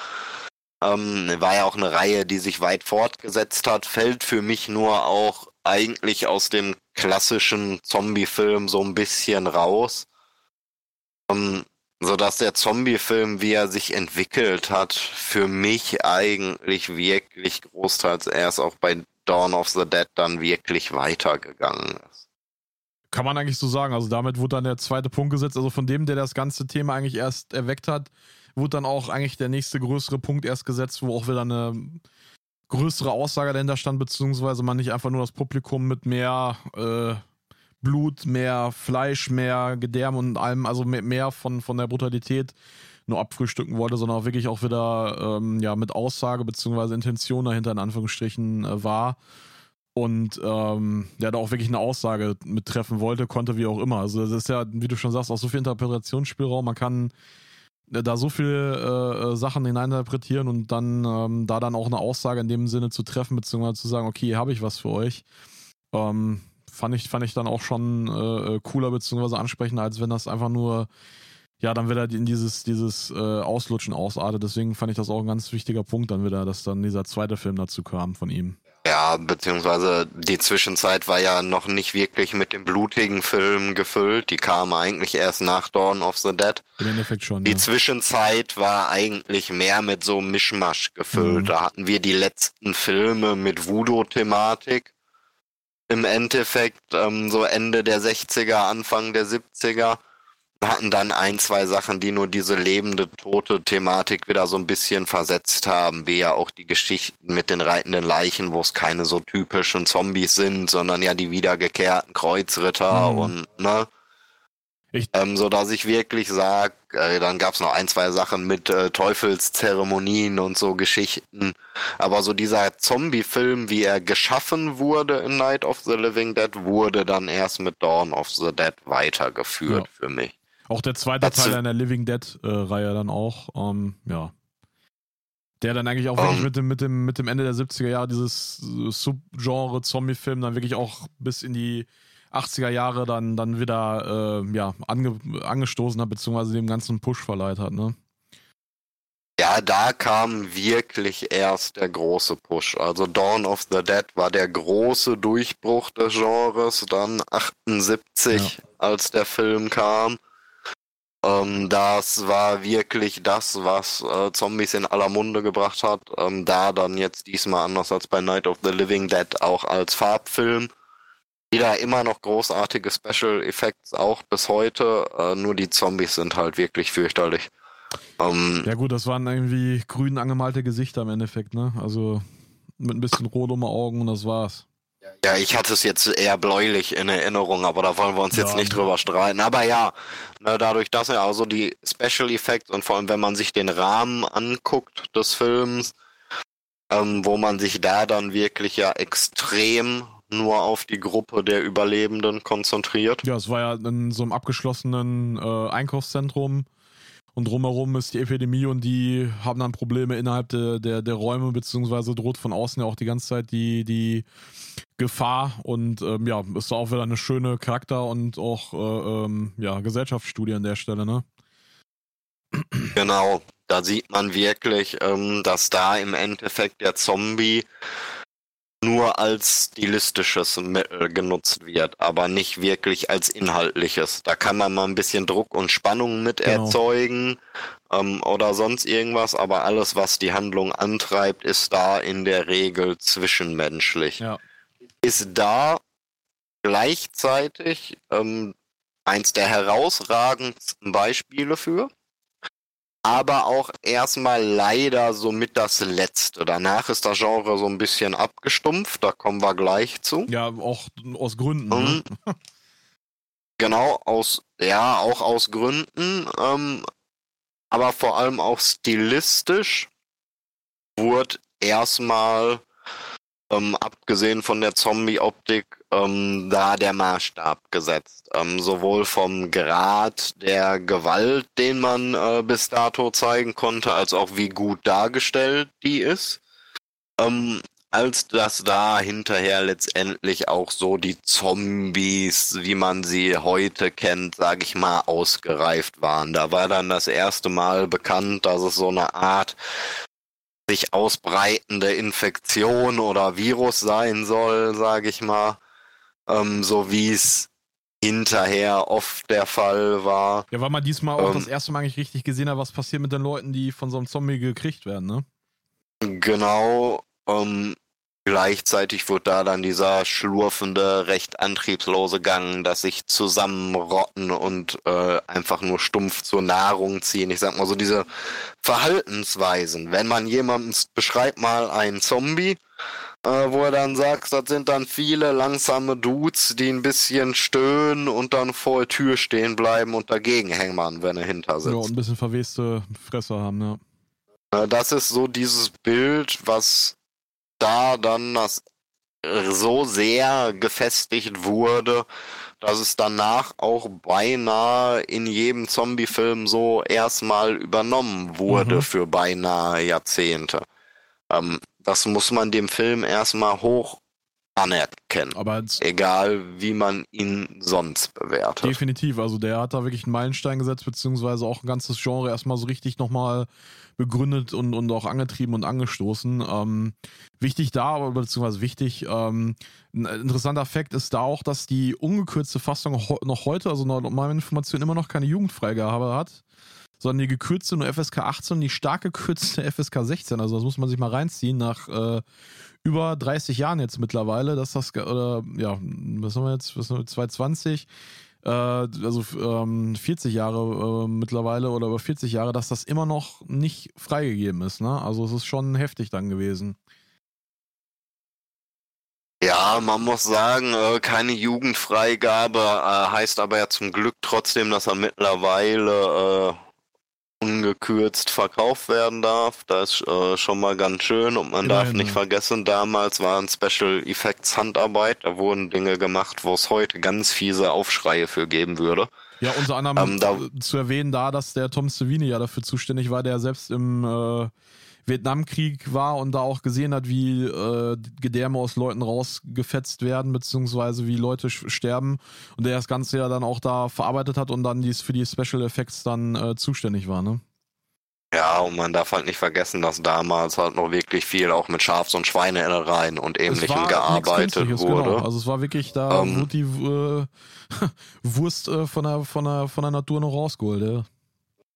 Ähm, war ja auch eine Reihe, die sich weit fortgesetzt hat, fällt für mich nur auch eigentlich aus dem klassischen Zombie-Film so ein bisschen raus. Ähm, sodass der Zombie-Film, wie er sich entwickelt hat, für mich eigentlich wirklich großteils erst auch bei Dawn of the Dead dann wirklich weitergegangen ist. Kann man eigentlich so sagen. Also damit wurde dann der zweite Punkt gesetzt. Also von dem, der das ganze Thema eigentlich erst erweckt hat, wurde dann auch eigentlich der nächste größere Punkt erst gesetzt, wo auch wieder eine größere Aussage dahinter stand, beziehungsweise man nicht einfach nur das Publikum mit mehr äh, Blut, mehr Fleisch, mehr Gedärm und allem, also mehr, von, von der Brutalität nur abfrühstücken wollte, sondern auch wirklich auch wieder ähm, ja, mit Aussage beziehungsweise Intention dahinter in Anführungsstrichen äh, war und ähm, der da auch wirklich eine Aussage mittreffen wollte, konnte, wie auch immer. Also das ist ja, wie du schon sagst, auch so viel Interpretationsspielraum. Man kann da so viele äh, äh, Sachen hineininterpretieren und dann ähm, da dann auch eine Aussage in dem Sinne zu treffen, beziehungsweise zu sagen, okay, hier habe ich was für euch. Ähm, fand ich, fand ich dann auch schon äh, äh, cooler beziehungsweise ansprechender, als wenn das einfach nur ja, dann wieder in dieses, dieses äh, Auslutschen ausartet. Deswegen fand ich das auch ein ganz wichtiger Punkt dann wieder, dass dann dieser zweite Film dazu kam von ihm. Ja, beziehungsweise die Zwischenzeit war ja noch nicht wirklich mit dem blutigen Film gefüllt. Die kam eigentlich erst nach Dawn of the Dead. Im Endeffekt schon. Die ja. Zwischenzeit war eigentlich mehr mit so Mischmasch gefüllt. Mhm. Da hatten wir die letzten Filme mit Voodoo-Thematik. Im Endeffekt ähm, so Ende der 60er, Anfang der 70er hatten dann ein, zwei Sachen, die nur diese lebende, tote Thematik wieder so ein bisschen versetzt haben, wie ja auch die Geschichten mit den reitenden Leichen, wo es keine so typischen Zombies sind, sondern ja die wiedergekehrten Kreuzritter Mhm. und, ne? Ich- ähm, so dass ich wirklich sag, äh, dann gab's noch ein, zwei Sachen mit äh, Teufelszeremonien und so Geschichten. Aber so dieser Zombie-Film, wie er geschaffen wurde in Night of the Living Dead, wurde dann erst mit Dawn of the Dead weitergeführt Ja. für mich. Auch der zweite Dazu- Teil einer Living Dead-Reihe dann auch. Ähm, ja. Der dann eigentlich auch wirklich Ähm. mit dem, mit, dem, mit dem Ende der 70er Jahre dieses äh, Subgenre Zombie-Film dann wirklich auch bis in die 80er Jahre dann, dann wieder äh, ja, ange, angestoßen hat, beziehungsweise dem ganzen Push verleiht hat, ne? Ja, da kam wirklich erst der große Push. Also Dawn of the Dead war der große Durchbruch des Genres, dann 78, als der Film kam. Ähm, das war wirklich das, was äh, Zombies in aller Munde gebracht hat. Ähm, da dann jetzt diesmal anders als bei Night of the Living Dead auch als Farbfilm. Wieder immer noch großartige Special Effects, auch bis heute. Äh, nur die Zombies sind halt wirklich fürchterlich. Ähm, Ja gut, das waren irgendwie grün angemalte Gesichter im Endeffekt, ne? Also mit ein bisschen rot um die Augen und das war's. Ja, ich hatte es jetzt eher bläulich in Erinnerung, aber da wollen wir uns jetzt Ja. nicht drüber streiten. Aber ja, ne, dadurch, dass er also die Special Effects und vor allem, wenn man sich den Rahmen anguckt des Films, ähm, wo man sich da dann wirklich ja extrem nur auf die Gruppe der Überlebenden konzentriert. Ja, es war ja in so einem abgeschlossenen äh, Einkaufszentrum und drumherum ist die Epidemie und die haben dann Probleme innerhalb der, der, der Räume, beziehungsweise droht von außen ja auch die ganze Zeit die, die Gefahr und ähm, ja, ist auch wieder eine schöne Charakter- und auch äh, ähm, ja, Gesellschaftsstudie an der Stelle, ne? Genau, da sieht man wirklich, ähm, dass da im Endeffekt der Zombie nur als stilistisches Mittel genutzt wird, aber nicht wirklich als inhaltliches. Da kann man mal ein bisschen Druck und Spannung mit Genau. erzeugen ähm, oder sonst irgendwas, aber alles, was die Handlung antreibt, ist da in der Regel zwischenmenschlich. Ja. Ist da gleichzeitig ähm, eins der herausragendsten Beispiele für aber auch erstmal leider somit das letzte. Danach ist das Genre so ein bisschen abgestumpft, da kommen wir gleich zu. Ja, auch aus Gründen. Ne? Mhm. Genau, aus, ja, auch aus Gründen, ähm, aber vor allem auch stilistisch wurde erstmal, ähm, abgesehen von der Zombie-Optik, ähm, da der Maßstab gesetzt. Ähm, sowohl vom Grad der Gewalt, den man äh, bis dato zeigen konnte, als auch wie gut dargestellt die ist. Ähm, als dass da hinterher letztendlich auch so die Zombies, wie man sie heute kennt, sag ich mal, ausgereift waren. Da war dann das erste Mal bekannt, dass es so eine Art sich ausbreitende Infektion oder Virus sein soll, sag ich mal. Ähm, so wie es hinterher oft der Fall war. Ja, weil man diesmal auch Ähm. das erste Mal eigentlich richtig gesehen hat, was passiert mit den Leuten, die von so einem Zombie gekriegt werden, ne? Genau, ähm, Gleichzeitig wird da dann dieser schlurfende, recht antriebslose Gang, dass sich zusammenrotten und äh, einfach nur stumpf zur Nahrung ziehen. Ich sag mal so diese Verhaltensweisen. Wenn man jemanden beschreibt mal einen Zombie, äh, wo er dann sagt, das sind dann viele langsame Dudes, die ein bisschen stöhnen und dann vor der Tür stehen bleiben und dagegen hängern, wenn er hinter sitzt. Ja, und ein bisschen verweste Fresse haben, ja. Äh, das ist so dieses Bild, was da dann das so sehr gefestigt wurde, dass es danach auch beinahe in jedem Zombie-Film so erstmal übernommen wurde mhm. für beinahe Jahrzehnte. Ähm, das muss man dem Film erstmal hoch anerkennen. Aber egal, wie man ihn sonst bewertet. Definitiv. Also der hat da wirklich einen Meilenstein gesetzt, beziehungsweise auch ein ganzes Genre erstmal so richtig nochmal begründet und, und auch angetrieben und angestoßen. Ähm, wichtig da, beziehungsweise wichtig, ähm, ein interessanter Fakt ist da auch, dass die ungekürzte Fassung noch heute, also nach meiner Information, immer noch keine Jugendfreigabe hat sondern die gekürzte nur FSK 18 und die stark gekürzte FSK 16. Also das muss man sich mal reinziehen nach äh, über 30 Jahren jetzt mittlerweile, dass das, oder ja, was haben wir jetzt, was haben wir, 2020, äh, also ähm, 40 Jahre äh, mittlerweile oder über 40 Jahre, dass das immer noch nicht freigegeben ist. Ne? Also es ist schon heftig dann gewesen. Ja, man muss sagen, äh, keine Jugendfreigabe äh, heißt aber ja zum Glück trotzdem, dass er mittlerweile äh, ungekürzt verkauft werden darf. Das ist äh, schon mal ganz schön und man Immerhin, darf nicht ja. vergessen, damals waren Special Effects Handarbeit, da wurden Dinge gemacht, wo es heute ganz fiese Aufschreie für geben würde. Ja, unter anderem ähm, da, zu erwähnen da, dass der Tom Savini ja dafür zuständig war, der selbst im äh, Vietnamkrieg war und da auch gesehen hat, wie äh, Gedärme aus Leuten rausgefetzt werden, beziehungsweise wie Leute sterben und der das Ganze ja dann auch da verarbeitet hat und dann dies für die Special Effects dann äh, zuständig war, ne? Ja, und man darf halt nicht vergessen, dass damals halt noch wirklich viel auch mit Schafs- und Schweineinnereien und ähnlichem gearbeitet genau. wurde. Genau. Also es war wirklich, da ähm. wurde die äh, Wurst äh, von, der, von, der, von der Natur noch rausgeholt, ja.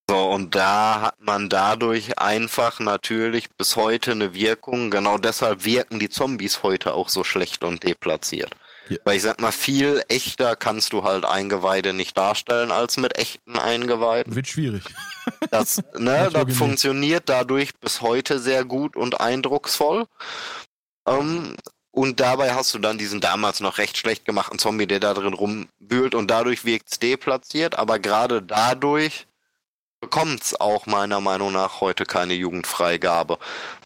So, und da hat man dadurch einfach natürlich bis heute eine Wirkung. Genau deshalb wirken die Zombies heute auch so schlecht und deplatziert. Ja. Weil ich sag mal, viel echter kannst du halt Eingeweide nicht darstellen als mit echten Eingeweiden. Wird schwierig. Das, ne, das funktioniert dadurch bis heute sehr gut und eindrucksvoll. Ähm, und dabei hast du dann diesen damals noch recht schlecht gemachten Zombie, der da drin rumbühlt und dadurch wirkt es deplatziert, aber gerade dadurch bekommt's auch meiner Meinung nach heute keine Jugendfreigabe.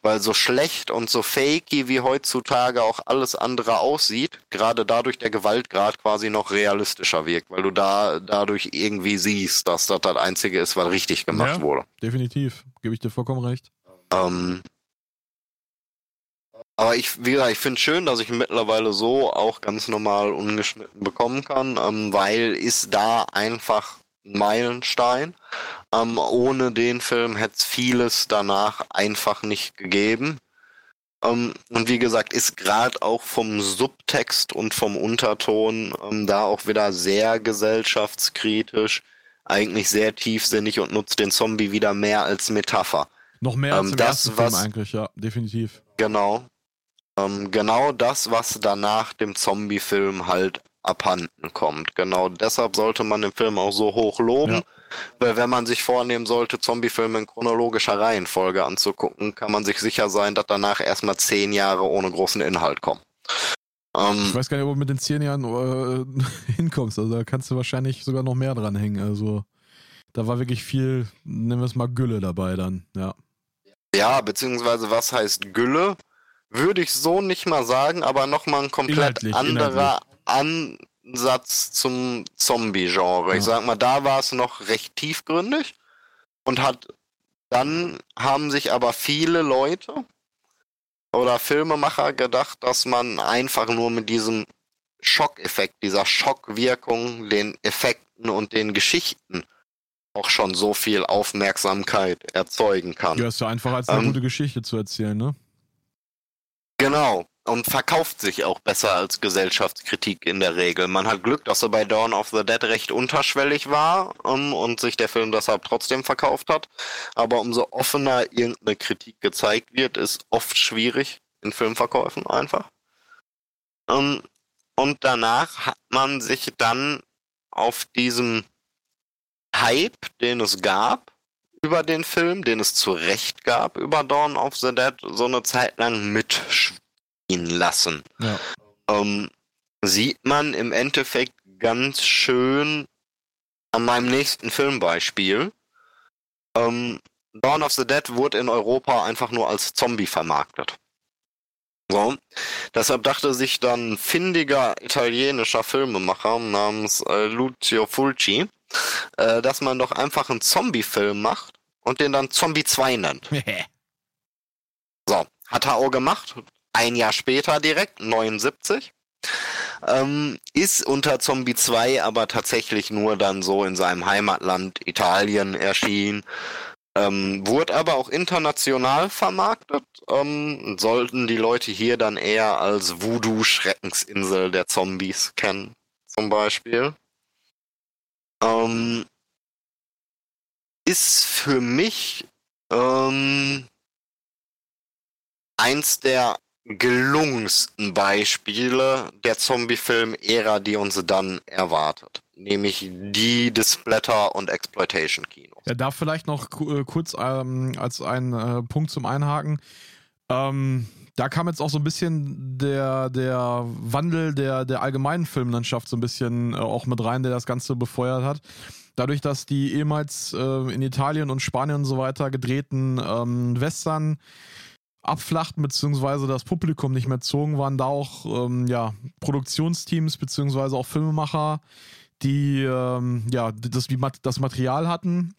Weil so schlecht und so fakey wie heutzutage auch alles andere aussieht, gerade dadurch der Gewaltgrad quasi noch realistischer wirkt, weil du da dadurch irgendwie siehst, dass das das Einzige ist, was richtig gemacht ja, wurde. Definitiv, gebe ich dir vollkommen recht. Ähm, aber ich, wie gesagt, ich finde schön, dass ich mittlerweile so auch ganz normal ungeschnitten bekommen kann, ähm, weil ist da einfach Meilenstein. Ähm, ohne den Film hätte es vieles danach einfach nicht gegeben. Ähm, und wie gesagt, ist gerade auch vom Subtext und vom Unterton ähm, da auch wieder sehr gesellschaftskritisch, eigentlich sehr tiefsinnig und nutzt den Zombie wieder mehr als Metapher. Noch mehr als ähm, im das, ersten Film was, eigentlich, ja, definitiv. Genau. Ähm, genau das, was danach dem Zombie-Film halt abhanden kommt. Genau deshalb sollte man den Film auch so hoch loben. Ja. Weil wenn man sich vornehmen sollte, Zombie-Filme in chronologischer Reihenfolge anzugucken, kann man sich sicher sein, dass danach erstmal zehn Jahre ohne großen Inhalt kommen. Ähm, ich weiß gar nicht, ob du mit den zehn Jahren äh, hinkommst. Also da kannst du wahrscheinlich sogar noch mehr dranhängen. Also da war wirklich viel, nennen wir es mal Gülle dabei dann, ja. Ja, beziehungsweise was heißt Gülle? Würde ich so nicht mal sagen, aber nochmal ein komplett inhaltlich, anderer inhaltlich. Ansatz zum Zombie-Genre. Ich sag mal, da war es noch recht tiefgründig und hat dann haben sich aber viele Leute oder Filmemacher gedacht, dass man einfach nur mit diesem Schockeffekt, dieser Schockwirkung, den Effekten und den Geschichten auch schon so viel Aufmerksamkeit erzeugen kann. Ja, ist ja einfach als eine ähm, gute Geschichte zu erzählen, ne? Genau. Und verkauft sich auch besser als Gesellschaftskritik in der Regel. Man hat Glück, dass er bei Dawn of the Dead recht unterschwellig war um, und sich der Film deshalb trotzdem verkauft hat. Aber umso offener irgendeine Kritik gezeigt wird, ist oft schwierig. in Filmverkäufen einfach. Ähm, und danach hat man sich dann auf diesem Hype, den es gab über den Film, den es zu Recht gab über Dawn of the Dead, so eine Zeit lang mitspielen lassen. Ja. Ähm, sieht man im Endeffekt ganz schön an meinem nächsten Filmbeispiel. Ähm, Dawn of the Dead wurde in Europa einfach nur als Zombie vermarktet. So. Deshalb dachte sich dann ein findiger italienischer Filmemacher namens äh, Lucio Fulci, äh, dass man doch einfach einen Zombie-Film macht und den dann Zombie 2 nennt. so, hat er auch gemacht. Ein Jahr später direkt, 79. Ähm, ist unter Zombie 2 aber tatsächlich nur dann so in seinem Heimatland Italien erschienen. Ähm, wurde aber auch international vermarktet. Ähm, sollten die Leute hier dann eher als Voodoo-Schreckensinsel der Zombies kennen, zum Beispiel. Ähm, ist für mich ähm, eins der gelungensten Beispiele der Zombie-Film-Ära, die uns dann erwartet. Nämlich die des Splatter- und Exploitation-Kinos. Ja, da vielleicht noch äh, kurz ähm, als ein äh, Punkt zum Einhaken. Ähm, da kam jetzt auch so ein bisschen der, der Wandel der, der allgemeinen Filmlandschaft so ein bisschen äh, auch mit rein, der das Ganze befeuert hat. Dadurch, dass die ehemals äh, in Italien und Spanien und so weiter gedrehten ähm, Western abflachten, beziehungsweise das Publikum nicht mehr zogen, waren da auch ähm, ja, Produktionsteams, beziehungsweise auch Filmemacher, die ähm, ja, das, das Material hatten,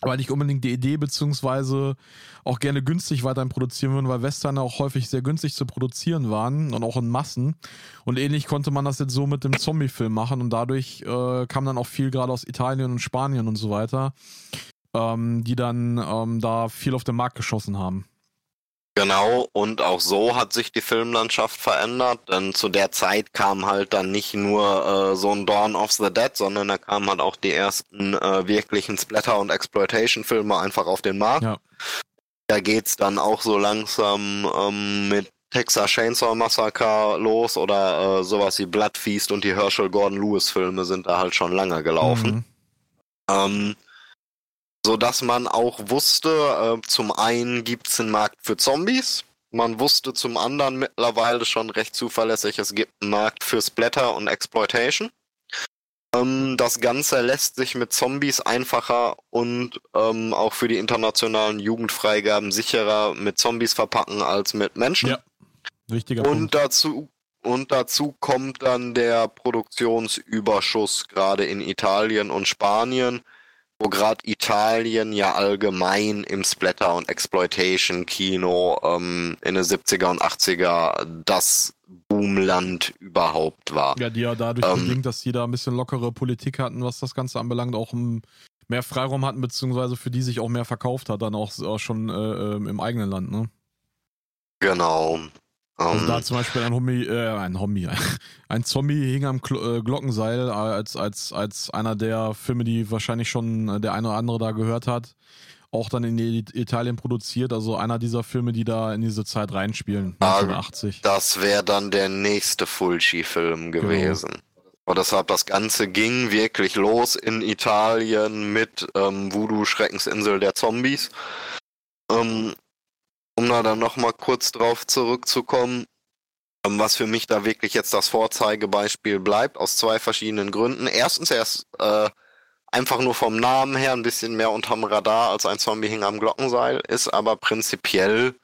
aber nicht unbedingt die Idee, beziehungsweise auch gerne günstig weiterhin produzieren würden, weil Western auch häufig sehr günstig zu produzieren waren und auch in Massen. Und ähnlich konnte man das jetzt so mit dem Zombie-Film machen und dadurch äh, kam dann auch viel gerade aus Italien und Spanien und so weiter, ähm, die dann ähm, da viel auf den Markt geschossen haben. Genau, und auch so hat sich die Filmlandschaft verändert, denn zu der Zeit kam halt dann nicht nur äh, so ein Dawn of the Dead, sondern da kamen halt auch die ersten äh, wirklichen Splatter- und Exploitation-Filme einfach auf den Markt. Ja. Da geht's dann auch so langsam ähm, mit Texas Chainsaw Massacre los oder äh, sowas wie Blood Feast und die Herschel Gordon Lewis Filme sind da halt schon lange gelaufen. Mhm. Ähm, so dass man auch wusste, äh, zum einen gibt es einen Markt für Zombies, man wusste zum anderen mittlerweile schon recht zuverlässig, es gibt einen Markt für Splatter und Exploitation. Ähm, das Ganze lässt sich mit Zombies einfacher und ähm, auch für die internationalen Jugendfreigaben sicherer mit Zombies verpacken als mit Menschen. Ja, wichtiger und Punkt. Dazu, und dazu kommt dann der Produktionsüberschuss gerade in Italien und Spanien, wo gerade Italien ja allgemein im Splatter- und Exploitation-Kino ähm, in den 70er und 80er das Boomland überhaupt war. Ja, die ja dadurch ähm, bedingt, dass die da ein bisschen lockere Politik hatten, was das Ganze anbelangt, auch mehr Freiraum hatten, beziehungsweise für die sich auch mehr verkauft hat, dann auch, auch schon äh, ähm, im eigenen Land, ne? Genau. Also da ähm. zum Beispiel ein Homie, äh, ein Homie, ein Zombie hing am äh, Glockenseil als, als, als einer der Filme, die wahrscheinlich schon äh, der eine oder andere da gehört hat, auch dann in Italien produziert. Also einer dieser Filme, die da in diese Zeit reinspielen, 1980. Das wäre dann der nächste Fulci-Film genau. gewesen. Genau. Und deshalb das Ganze ging wirklich los in Italien mit ähm, Voodoo Schreckensinsel der Zombies. Ähm, um da dann nochmal kurz drauf zurückzukommen, ähm, was für mich da wirklich jetzt das Vorzeigebeispiel bleibt, aus zwei verschiedenen Gründen. Erstens, er ist äh, einfach nur vom Namen her ein bisschen mehr unterm Radar als ein Zombie hing am Glockenseil, ist aber prinzipiell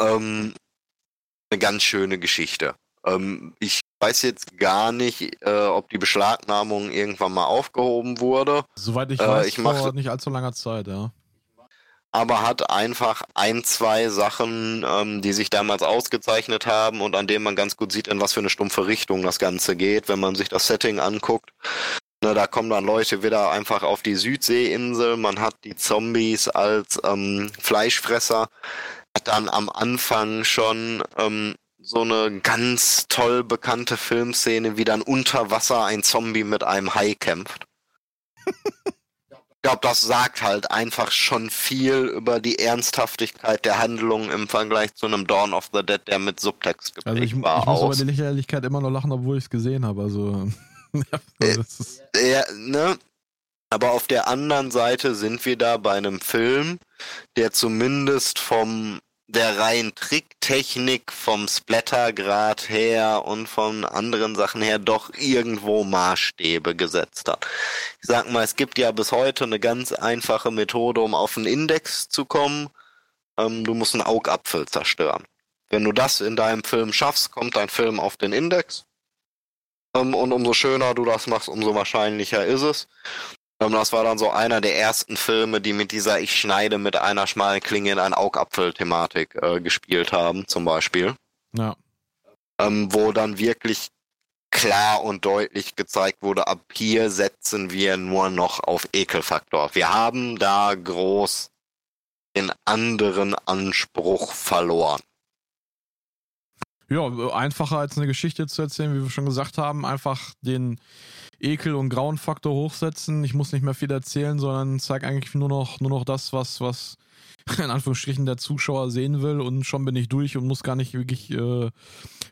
ähm, eine ganz schöne Geschichte. Ähm, ich weiß jetzt gar nicht, äh, ob die Beschlagnahmung irgendwann mal aufgehoben wurde. Soweit ich äh, weiß, ich vor nicht allzu langer Zeit, ja aber hat einfach ein, zwei Sachen, ähm, die sich damals ausgezeichnet haben und an denen man ganz gut sieht, in was für eine stumpfe Richtung das Ganze geht, wenn man sich das Setting anguckt. Ne, da kommen dann Leute wieder einfach auf die Südseeinsel, man hat die Zombies als ähm, Fleischfresser, hat dann am Anfang schon ähm, so eine ganz toll bekannte Filmszene, wie dann unter Wasser ein Zombie mit einem Hai kämpft. glaube, das sagt halt einfach schon viel über die Ernsthaftigkeit der Handlung im Vergleich zu einem Dawn of the Dead, der mit Subtext geprägt also ich, war. Ich muss aus. aber die Lächerlichkeit immer noch lachen, obwohl ich es gesehen habe. Also, Äh, ist, Ja, ne? Aber auf der anderen Seite sind wir da bei einem Film, der zumindest vom der reinen Tricktechnik, vom Splattergrad her und von anderen Sachen her doch irgendwo Maßstäbe gesetzt hat. Ich sag mal, es gibt ja bis heute eine ganz einfache Methode, um auf einen Index zu kommen. Ähm, du musst einen Augapfel zerstören. Wenn du das in deinem Film schaffst, kommt dein Film auf den Index. Ähm, und umso schöner du das machst, umso wahrscheinlicher ist es. Ähm, das war dann so einer der ersten Filme, die mit dieser Ich schneide mit einer schmalen Klinge in einen Augapfel-Thematik äh, gespielt haben, zum Beispiel. ja. Ähm, wo dann wirklich klar und deutlich gezeigt wurde, ab hier setzen wir nur noch auf Ekelfaktor. Wir haben da groß den anderen Anspruch verloren. Ja, einfacher als eine Geschichte zu erzählen, wie wir schon gesagt haben. Einfach den Ekel- und Grauenfaktor hochsetzen. Ich muss nicht mehr viel erzählen, sondern zeige eigentlich nur noch, nur noch das, was, was in Anführungsstrichen der Zuschauer sehen will. Und schon bin ich durch und muss gar nicht wirklich äh,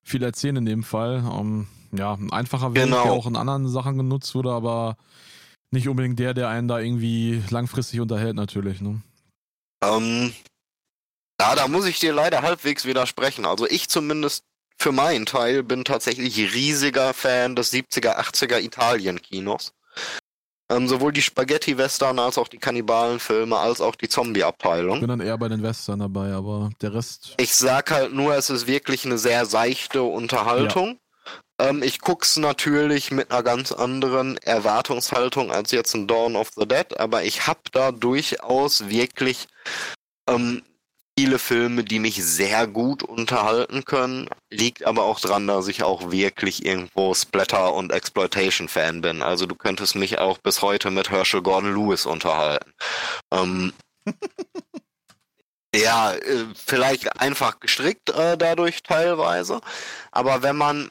viel erzählen in dem Fall. Ähm, ja, ein einfacher Weg, Genau. der auch in anderen Sachen genutzt wurde, aber nicht unbedingt der, der einen da irgendwie langfristig unterhält, natürlich. Ne? Ähm, ja, da muss ich dir leider halbwegs widersprechen. Also ich zumindest für meinen Teil bin tatsächlich riesiger Fan des 70er, 80er Italien-Kinos. Ähm, sowohl die Spaghetti-Western als auch die Kannibalen-Filme als auch die Ich Zombie-Abteilung. bin dann eher bei den Western dabei, aber der Rest. Ich sag halt nur, es ist wirklich eine sehr seichte Unterhaltung. Ähm, ich guck's natürlich mit einer ganz anderen Erwartungshaltung als jetzt ein Dawn of the Dead, aber ich hab da durchaus wirklich ähm, viele Filme, die mich sehr gut unterhalten können. Liegt aber auch dran, dass ich auch wirklich irgendwo Splatter- und Exploitation-Fan bin. Also du könntest mich auch bis heute mit Herschel Gordon Lewis unterhalten. Ähm, ja, äh, vielleicht einfach gestrickt äh, dadurch teilweise. Aber wenn man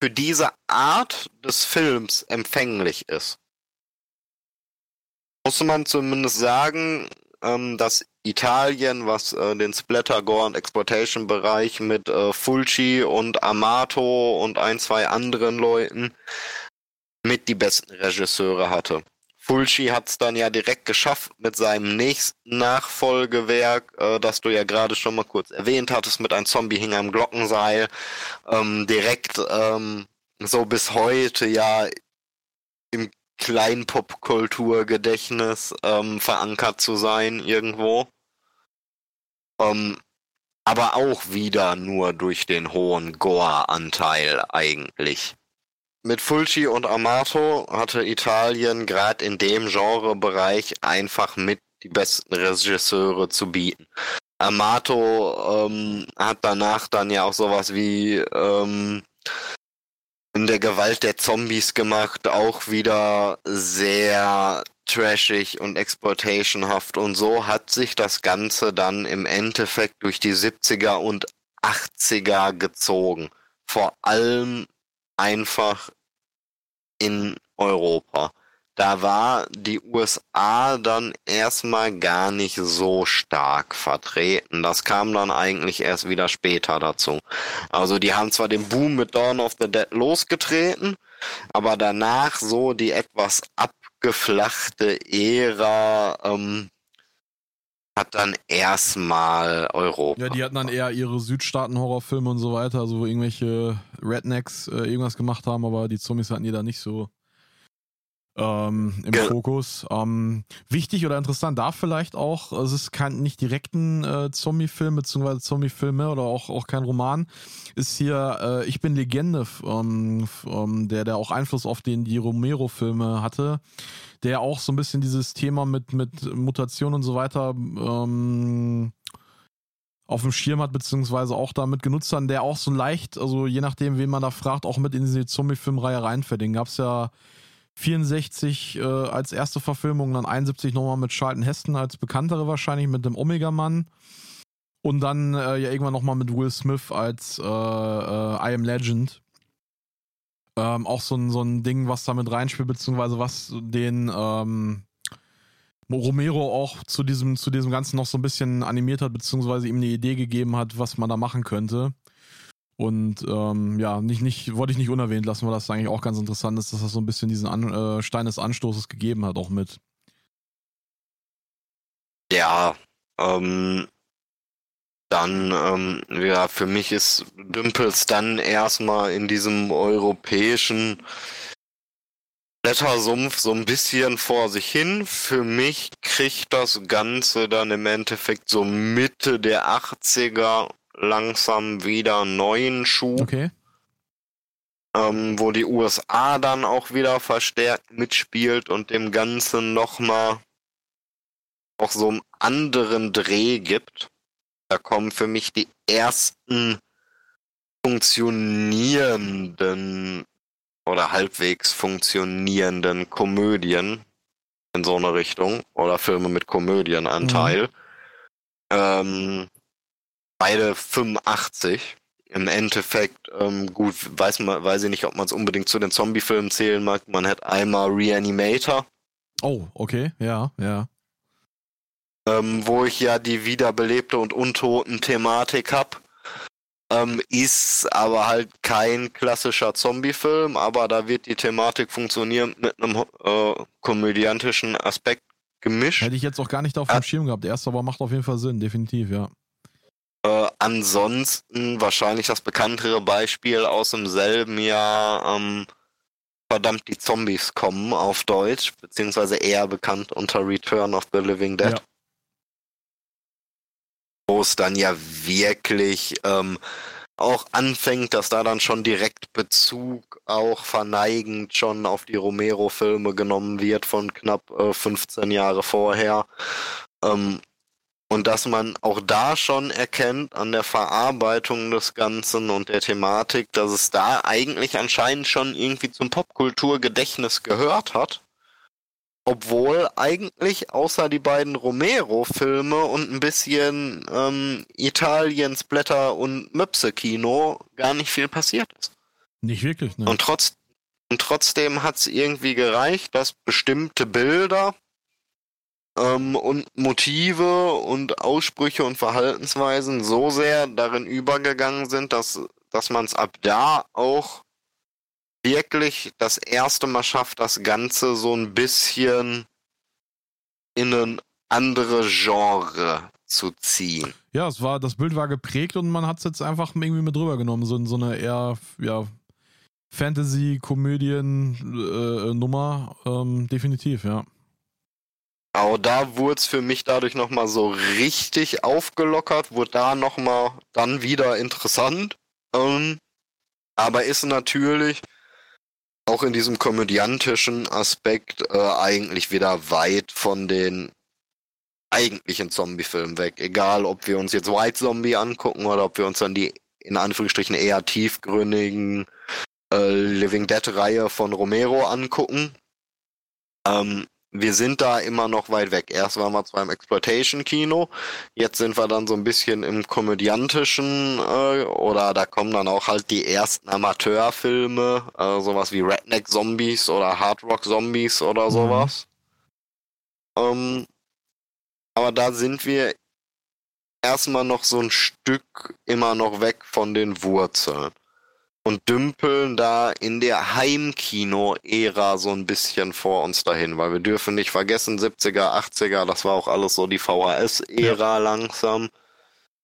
für diese Art des Films empfänglich ist, muss man zumindest sagen, ähm, dass Italien, was äh, den Splatter, Gore und Exploitation Bereich mit äh, Fulci und Amato und ein, zwei anderen Leuten mit die besten Regisseure hatte. Fulci hat es dann ja direkt geschafft mit seinem nächsten Nachfolgewerk, äh, das du ja gerade schon mal kurz erwähnt hattest, mit einem Zombie hing am Glockenseil, ähm, direkt ähm, so bis heute ja im kleinen Popkulturgedächtnis ähm, verankert zu sein irgendwo. Ähm, aber auch wieder nur durch den hohen Gore-Anteil eigentlich. Mit Fulci und Amato hatte Italien gerade in dem Genrebereich einfach mit die besten Regisseure zu bieten. Amato ähm, hat danach dann ja auch sowas wie ähm, in der Gewalt der Zombies gemacht, auch wieder sehr trashig und exploitationhaft und so hat sich das Ganze dann im Endeffekt durch die 70er und 80er gezogen. Vor allem einfach in Europa. Da war die USA dann erstmal gar nicht so stark vertreten. Das kam dann eigentlich erst wieder später dazu. Also die haben zwar den Boom mit Dawn of the Dead losgetreten, aber danach so die etwas abgeflachte Ära ähm, hat dann erstmal Europa. Ja, die hatten dann eher ihre Südstaaten-Horrorfilme und so weiter, also wo irgendwelche Rednecks äh, irgendwas gemacht haben, aber die Zombies hatten die da nicht so ähm, im Ja. Fokus. Ähm, wichtig oder interessant da vielleicht auch, es ist kein nicht direkt ein äh, Zombie-Film, beziehungsweise Zombie-Filme oder auch, auch kein Roman, ist hier äh, Ich bin Legende, ähm, ähm, der, der auch Einfluss auf den die Romero-Filme hatte, der auch so ein bisschen dieses Thema mit, mit Mutation und so weiter ähm, auf dem Schirm hat, beziehungsweise auch damit genutzt hat, der auch so leicht, also je nachdem, wen man da fragt, auch mit in diese Zombie-Filmreihe reinfällt. Den gab es ja 64 äh, als erste Verfilmung, dann 71 nochmal mit Charlton Heston als bekanntere wahrscheinlich, mit dem Omega-Mann. Und dann äh, ja irgendwann nochmal mit Will Smith als äh, äh, I Am Legend. Ähm, auch so ein, so ein Ding, was da mit reinspielt, beziehungsweise was den, ähm, Romero auch zu diesem, zu diesem Ganzen noch so ein bisschen animiert hat, beziehungsweise ihm eine Idee gegeben hat, was man da machen könnte. Und ähm, ja, nicht, nicht, wollte ich nicht unerwähnt lassen, weil das eigentlich auch ganz interessant ist, dass das so ein bisschen diesen An äh, Stein des Anstoßes gegeben hat, auch mit. Ja, ähm, dann, ähm, ja, für mich ist Dümpels dann erstmal in diesem europäischen Blättersumpf so ein bisschen vor sich hin. Für mich kriegt das Ganze dann im Endeffekt so Mitte der 80er langsam wieder neuen Schub. Okay. Ähm, wo die USA dann auch wieder verstärkt mitspielt und dem Ganzen nochmal auch so einen anderen Dreh gibt. Da kommen für mich die ersten funktionierenden oder halbwegs funktionierenden Komödien in so eine Richtung oder Filme mit Komödienanteil. Mhm. Ähm, beide 85. Im Endeffekt, ähm, gut, weiß man, weiß ich nicht, ob man es unbedingt zu den Zombie-Filmen zählen mag. Man hat einmal Reanimator. Oh, okay, ja, ja. Ähm, wo ich ja die wiederbelebte und untoten Thematik hab. Ähm, ist aber halt kein klassischer Zombie-Film, aber da wird die Thematik funktionieren mit einem äh, komödiantischen Aspekt gemischt. Hätte ich jetzt auch gar nicht auf dem Schirm gehabt. Der erste aber macht auf jeden Fall Sinn, definitiv, ja. Äh, ansonsten wahrscheinlich das bekanntere Beispiel aus demselben Jahr, ähm, verdammt die Zombies kommen auf Deutsch, beziehungsweise eher bekannt unter Return of the Living Dead. Ja. Wo es dann ja wirklich ähm, auch anfängt, dass da dann schon direkt Bezug auch verneigend schon auf die Romero-Filme genommen wird von knapp äh, 15 Jahre vorher. Ähm, und dass man auch da schon erkennt an der Verarbeitung des Ganzen und der Thematik, dass es da eigentlich anscheinend schon irgendwie zum Popkulturgedächtnis gehört hat. Obwohl eigentlich außer die beiden Romero-Filme und ein bisschen ähm, Italiens Blätter- und Möpse-Kino gar nicht viel passiert ist. Nicht wirklich, ne? Und, trotz, und trotzdem hat es irgendwie gereicht, dass bestimmte Bilder ähm, und Motive und Aussprüche und Verhaltensweisen so sehr darin übergegangen sind, dass, dass man es ab da auch wirklich das erste Mal schafft, das Ganze so ein bisschen in ein andere Genre zu ziehen. Ja, es war, das Bild war geprägt und man hat es jetzt einfach irgendwie mit drüber genommen, so so eine eher, ja, Fantasy-Komödien-Nummer, äh, ähm, definitiv, ja. Auch da wurde es für mich dadurch nochmal so richtig aufgelockert, wurde da nochmal dann wieder interessant. Ähm, aber ist natürlich auch in diesem komödiantischen Aspekt äh, eigentlich wieder weit von den eigentlichen Zombie-Filmen weg. Egal, ob wir uns jetzt White Zombie angucken oder ob wir uns dann die in Anführungsstrichen eher tiefgründigen äh, Living Dead-Reihe von Romero angucken. Ähm, wir sind da immer noch weit weg. Erst waren wir zwar im Exploitation-Kino, jetzt sind wir dann so ein bisschen im komödiantischen äh, oder da kommen dann auch halt die ersten Amateurfilme, äh, sowas wie Redneck Zombies oder Hard Rock Zombies oder mhm. sowas. Mhm. Ähm, aber da sind wir erstmal noch so ein Stück immer noch weg von den Wurzeln und dümpeln da in der Heimkino-Ära so ein bisschen vor uns dahin, weil wir dürfen nicht vergessen, 70er, 80er, das war auch alles so die VHS-Ära ja. langsam.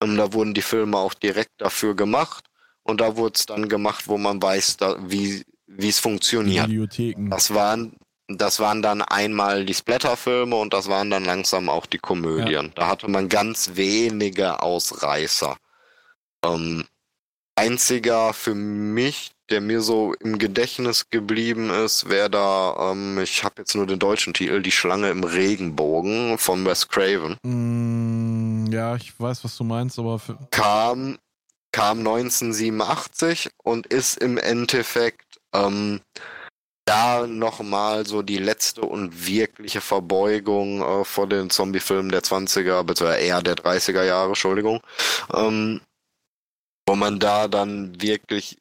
Ähm, da wurden die Filme auch direkt dafür gemacht und da wurde es dann gemacht, wo man weiß, da, wie wie es funktioniert. Bibliotheken. Das waren das waren dann einmal die Splatterfilme und das waren dann langsam auch die Komödien. Ja. Da hatte man ganz wenige Ausreißer. Ähm, einziger für mich, der mir so im Gedächtnis geblieben ist, wäre da, ähm, ich habe jetzt nur den deutschen Titel, Die Schlange im Regenbogen von Wes Craven. Mm, ja, ich weiß, was du meinst, aber kam kam 1987 und ist im Endeffekt ähm, da nochmal so die letzte und wirkliche Verbeugung äh, vor den Zombie-Filmen der 20er, beziehungsweise eher der 30er Jahre, Entschuldigung. Ähm, wo man da dann wirklich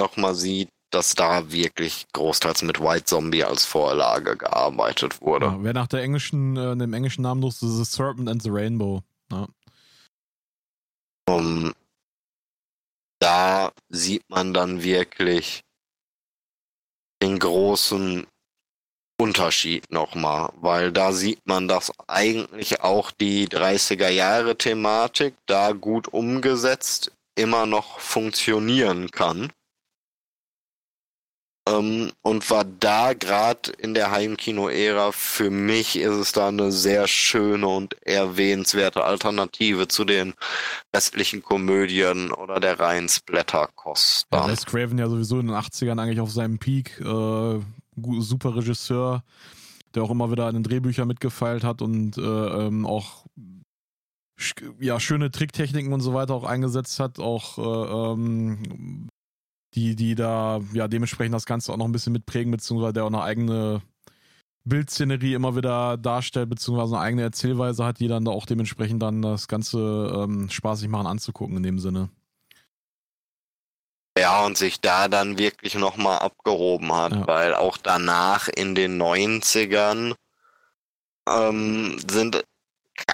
nochmal sieht, dass da wirklich großteils mit White Zombie als Vorlage gearbeitet wurde. Ja, wer nach der englischen, äh, dem englischen Namen nutzt, ist The Serpent and the Rainbow. Ja. Um, da sieht man dann wirklich den großen Unterschied nochmal, weil da sieht man, dass eigentlich auch die 30er Jahre Thematik da gut umgesetzt immer noch funktionieren kann. Ähm, und war da gerade in der Heimkino-Ära für mich ist es da eine sehr schöne und erwähnenswerte Alternative zu den restlichen Komödien oder der reinen Splatterkost. Ja, Les Craven ja sowieso in den 80ern eigentlich auf seinem Peak. Äh, super Regisseur, der auch immer wieder an den Drehbüchern mitgefeilt hat und äh, ähm, auch ja, schöne Tricktechniken und so weiter auch eingesetzt hat, auch äh, ähm, die, die da ja dementsprechend das Ganze auch noch ein bisschen mitprägen, beziehungsweise der auch eine eigene Bildszenerie immer wieder darstellt, beziehungsweise eine eigene Erzählweise hat, die dann da auch dementsprechend dann das Ganze ähm, spaßig machen anzugucken in dem Sinne. Ja, und sich da dann wirklich nochmal abgehoben hat, ja. weil auch danach in den 90ern ähm, sind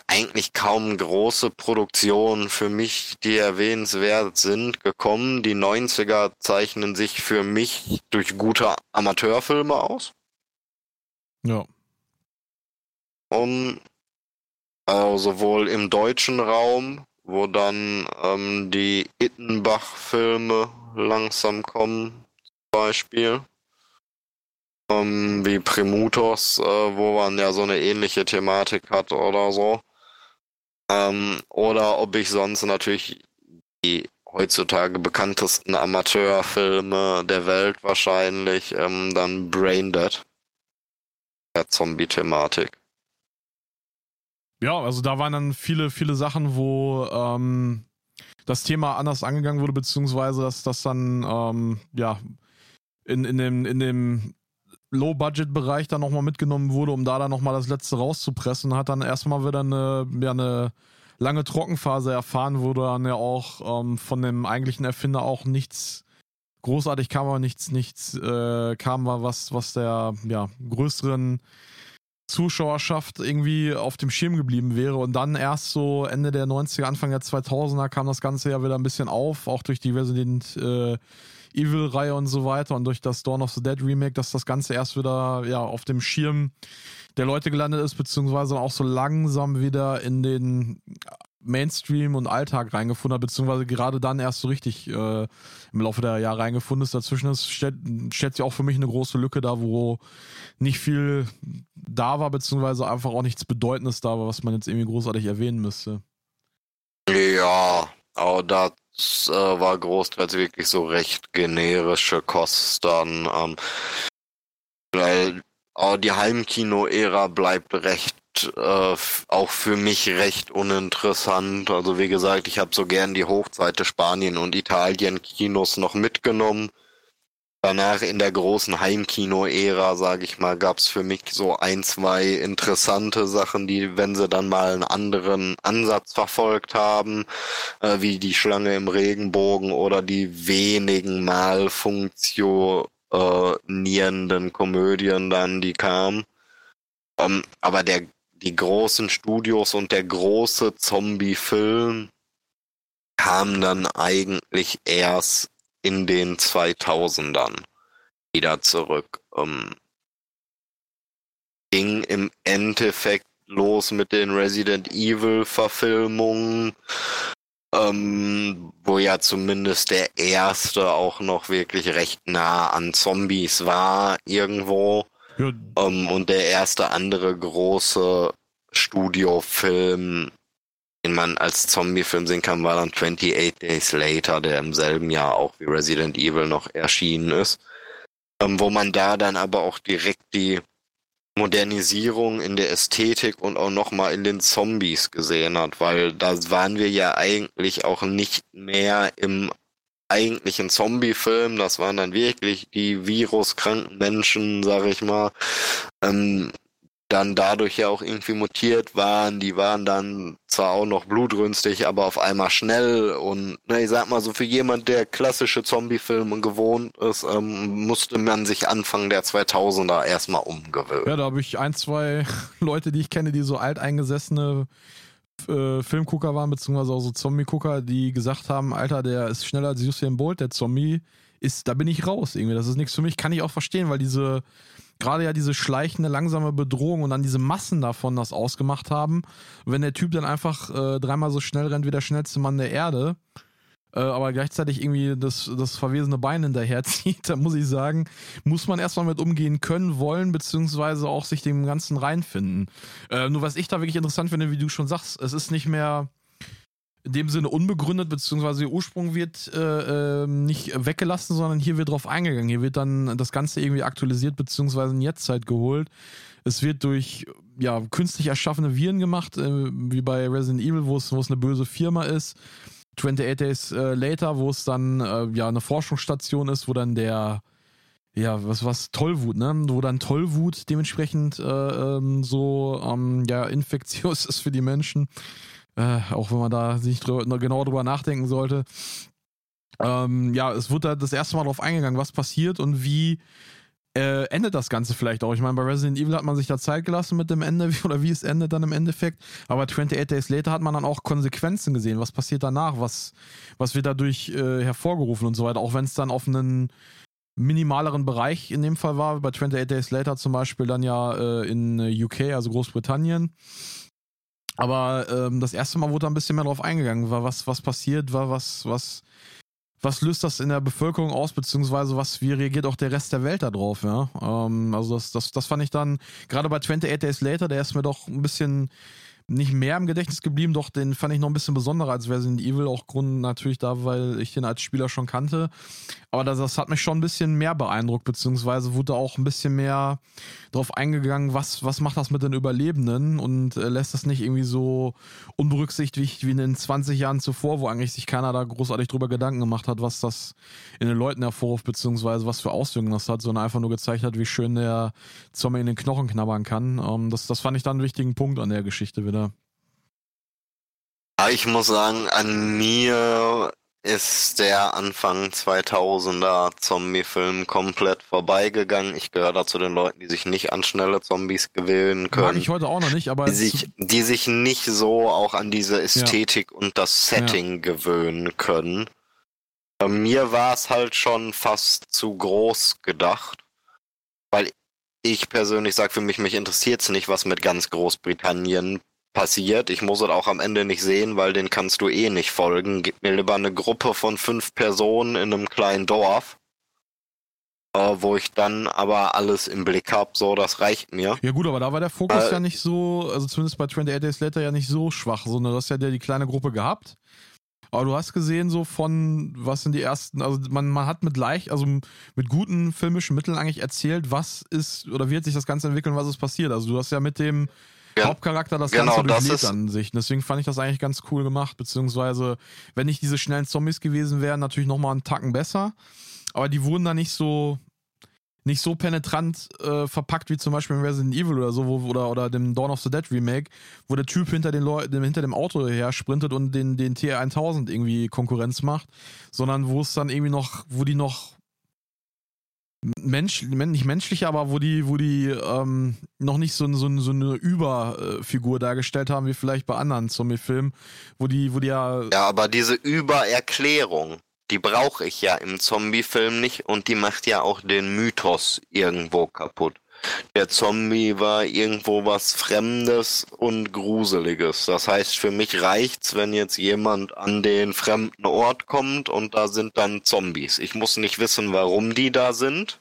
eigentlich kaum große Produktionen für mich, die erwähnenswert sind, gekommen. Die 90er zeichnen sich für mich durch gute Amateurfilme aus. Ja. Um, also sowohl im deutschen Raum, wo dann ähm, die Ittenbach-Filme langsam kommen, zum Beispiel. Ähm, wie Primutos, äh, wo man ja so eine ähnliche Thematik hat oder so. Ähm, oder ob ich sonst natürlich die heutzutage bekanntesten Amateurfilme der Welt wahrscheinlich, ähm, dann Braindead. Der Zombie-Thematik. Ja, also da waren dann viele, viele Sachen, wo ähm, das Thema anders angegangen wurde, beziehungsweise dass das dann ähm, ja in, in dem, in dem Low-Budget-Bereich dann nochmal mitgenommen wurde, um da dann nochmal das letzte rauszupressen, hat dann erstmal wieder eine, ja, eine lange Trockenphase erfahren, wo dann ja auch ähm, von dem eigentlichen Erfinder auch nichts großartig kam, aber nichts, nichts äh, kam, was, was der ja, größeren Zuschauerschaft irgendwie auf dem Schirm geblieben wäre. Und dann erst so Ende der 90er, Anfang der 2000er kam das Ganze ja wieder ein bisschen auf, auch durch die Resident äh, Evil-Reihe und so weiter und durch das Dawn of the Dead Remake, dass das Ganze erst wieder ja, auf dem Schirm der Leute gelandet ist, beziehungsweise auch so langsam wieder in den Mainstream und Alltag reingefunden hat, beziehungsweise gerade dann erst so richtig äh, im Laufe der Jahre reingefunden ist. Dazwischen ist, stellt, stellt sich auch für mich eine große Lücke da, wo nicht viel da war, beziehungsweise einfach auch nichts Bedeutendes da war, was man jetzt irgendwie großartig erwähnen müsste. Ja, aber das äh, war großteils wirklich so recht generische Kosten. Ähm, weil oh, die Heimkino-Ära bleibt recht äh, auch für mich recht uninteressant. Also wie gesagt, ich habe so gern die Hochzeite Spanien und Italien Kinos noch mitgenommen. Danach in der großen Heimkino-Ära, sage ich mal, gab es für mich so ein, zwei interessante Sachen, die, wenn sie dann mal einen anderen Ansatz verfolgt haben, äh, wie die Schlange im Regenbogen oder die wenigen Mal funktionierenden Komödien dann, die kamen. Ähm, aber der die großen Studios und der große Zombie-Film kam dann eigentlich erst in den 2000ern wieder zurück. Ähm, ging im Endeffekt los mit den Resident Evil Verfilmungen, ähm, wo ja zumindest der erste auch noch wirklich recht nah an Zombies war irgendwo. Ja. Ähm, und der erste andere große Studiofilm, den man als Zombie-Film sehen kann, war dann 28 Days Later, der im selben Jahr auch wie Resident Evil noch erschienen ist. Ähm, wo man da dann aber auch direkt die Modernisierung in der Ästhetik und auch nochmal in den Zombies gesehen hat, weil da waren wir ja eigentlich auch nicht mehr im eigentlich ein Zombie-Film. Das waren dann wirklich die viruskranken Menschen, sag ich mal, ähm, dann dadurch ja auch irgendwie mutiert waren. Die waren dann zwar auch noch blutrünstig, aber auf einmal schnell und ne, ich sag mal so für jemand, der klassische Zombie-Filme gewohnt ist, ähm, musste man sich Anfang der 2000er erstmal umgewöhnen. Ja, da habe ich ein, zwei Leute, die ich kenne, die so alteingesessene äh, Filmgucker waren, beziehungsweise auch so Zombie-Gucker, die gesagt haben, Alter, der ist schneller als Usain Bolt, der Zombie ist, da bin ich raus irgendwie. Das ist nichts für mich, kann ich auch verstehen, weil diese gerade ja diese schleichende, langsame Bedrohung und dann diese Massen davon das ausgemacht haben. Wenn der Typ dann einfach äh, dreimal so schnell rennt wie der schnellste Mann der Erde, äh, aber gleichzeitig irgendwie das, das verwesene Bein hinterherzieht, dann muss ich sagen, muss man erstmal mit umgehen können, wollen, beziehungsweise auch sich dem Ganzen reinfinden. Äh, nur was ich da wirklich interessant finde, wie du schon sagst, es ist nicht mehr in dem Sinne unbegründet, beziehungsweise der Ursprung wird äh, äh, nicht weggelassen, sondern hier wird drauf eingegangen. Hier wird dann das Ganze irgendwie aktualisiert, beziehungsweise in Jetztzeit geholt. Es wird durch ja, künstlich erschaffene Viren gemacht, äh, wie bei Resident Evil, wo es eine böse Firma ist. 28 Days äh, Later, wo es dann äh, ja eine Forschungsstation ist, wo dann der ja, was, was Tollwut, ne? Wo dann Tollwut dementsprechend äh, ähm, so ähm, ja, infektiös ist für die Menschen. Äh, auch wenn man da sich drüber, genau drüber nachdenken sollte. Ähm, ja, es wurde da das erste Mal darauf eingegangen, was passiert und wie äh, endet das Ganze vielleicht auch. Ich meine, bei Resident Evil hat man sich da Zeit gelassen mit dem Ende oder wie es endet dann im Endeffekt. Aber 28 Days Later hat man dann auch Konsequenzen gesehen. Was passiert danach? Was, was wird dadurch äh, hervorgerufen und so weiter. Auch wenn es dann auf einen minimaleren Bereich in dem Fall war. Bei 28 Days Later zum Beispiel dann ja äh, in UK, also Großbritannien. Aber ähm, das erste Mal wurde da ein bisschen mehr drauf eingegangen, war was, was passiert, war was, was, was löst das in der Bevölkerung aus, beziehungsweise was, wie reagiert auch der Rest der Welt darauf, ja? Ähm, also das, das, das fand ich dann, gerade bei 28 Days Later, der ist mir doch ein bisschen nicht mehr im Gedächtnis geblieben, doch den fand ich noch ein bisschen besonderer als Resident Evil, auch Grund natürlich da, weil ich den als Spieler schon kannte. Aber das, das hat mich schon ein bisschen mehr beeindruckt, beziehungsweise wurde auch ein bisschen mehr darauf eingegangen, was, was macht das mit den Überlebenden und äh, lässt das nicht irgendwie so unberücksichtigt wie in den 20 Jahren zuvor, wo eigentlich sich keiner da großartig drüber Gedanken gemacht hat, was das in den Leuten hervorruft, beziehungsweise was für Auswirkungen das hat, sondern einfach nur gezeigt hat, wie schön der Zombie in den Knochen knabbern kann. Ähm, das, das fand ich dann einen wichtigen Punkt an der Geschichte wieder. Ich muss sagen, an mir ist der Anfang 2000er Zombie-Film komplett vorbeigegangen. Ich gehöre da zu den Leuten, die sich nicht an schnelle Zombies gewöhnen können. Mag ich heute auch noch nicht, aber... Die sich, die sich nicht so auch an diese Ästhetik ja. und das Setting ja. gewöhnen können. Bei mir war es halt schon fast zu groß gedacht. Weil ich persönlich sage für mich, mich interessiert es nicht, was mit ganz Großbritannien passiert. Ich muss es auch am Ende nicht sehen, weil den kannst du eh nicht folgen. Gib mir lieber eine Gruppe von fünf Personen in einem kleinen Dorf, äh, wo ich dann aber alles im Blick habe. So, das reicht mir. Ja gut, aber da war der Fokus äh, ja nicht so, also zumindest bei 28 Days Later ja nicht so schwach, sondern du hast ja die kleine Gruppe gehabt. Aber du hast gesehen, so von, was sind die ersten, also man, man hat mit leicht, also mit guten filmischen Mitteln eigentlich erzählt, was ist oder wird sich das Ganze entwickeln, was ist passiert. Also du hast ja mit dem. Hauptcharakter das genau, Ganze durchlebt an sich. deswegen fand ich das eigentlich ganz cool gemacht, beziehungsweise, wenn nicht diese schnellen Zombies gewesen wären, natürlich nochmal einen Tacken besser. Aber die wurden da nicht so, nicht so penetrant äh, verpackt wie zum Beispiel in Resident Evil oder so, wo, oder, oder dem Dawn of the Dead Remake, wo der Typ hinter, den Leu hinter dem Auto her sprintet und den, den T1000 irgendwie Konkurrenz macht, sondern wo es dann irgendwie noch, wo die noch Mensch, nicht menschlich, aber wo die, wo die ähm, noch nicht so, so, so eine Überfigur dargestellt haben, wie vielleicht bei anderen Zombie-Filmen, wo die, wo die ja. Ja, aber diese Übererklärung, die brauche ich ja im Zombie-Film nicht und die macht ja auch den Mythos irgendwo kaputt. Der Zombie war irgendwo was Fremdes und Gruseliges. Das heißt, für mich reicht's, wenn jetzt jemand an den fremden Ort kommt und da sind dann Zombies. Ich muss nicht wissen, warum die da sind.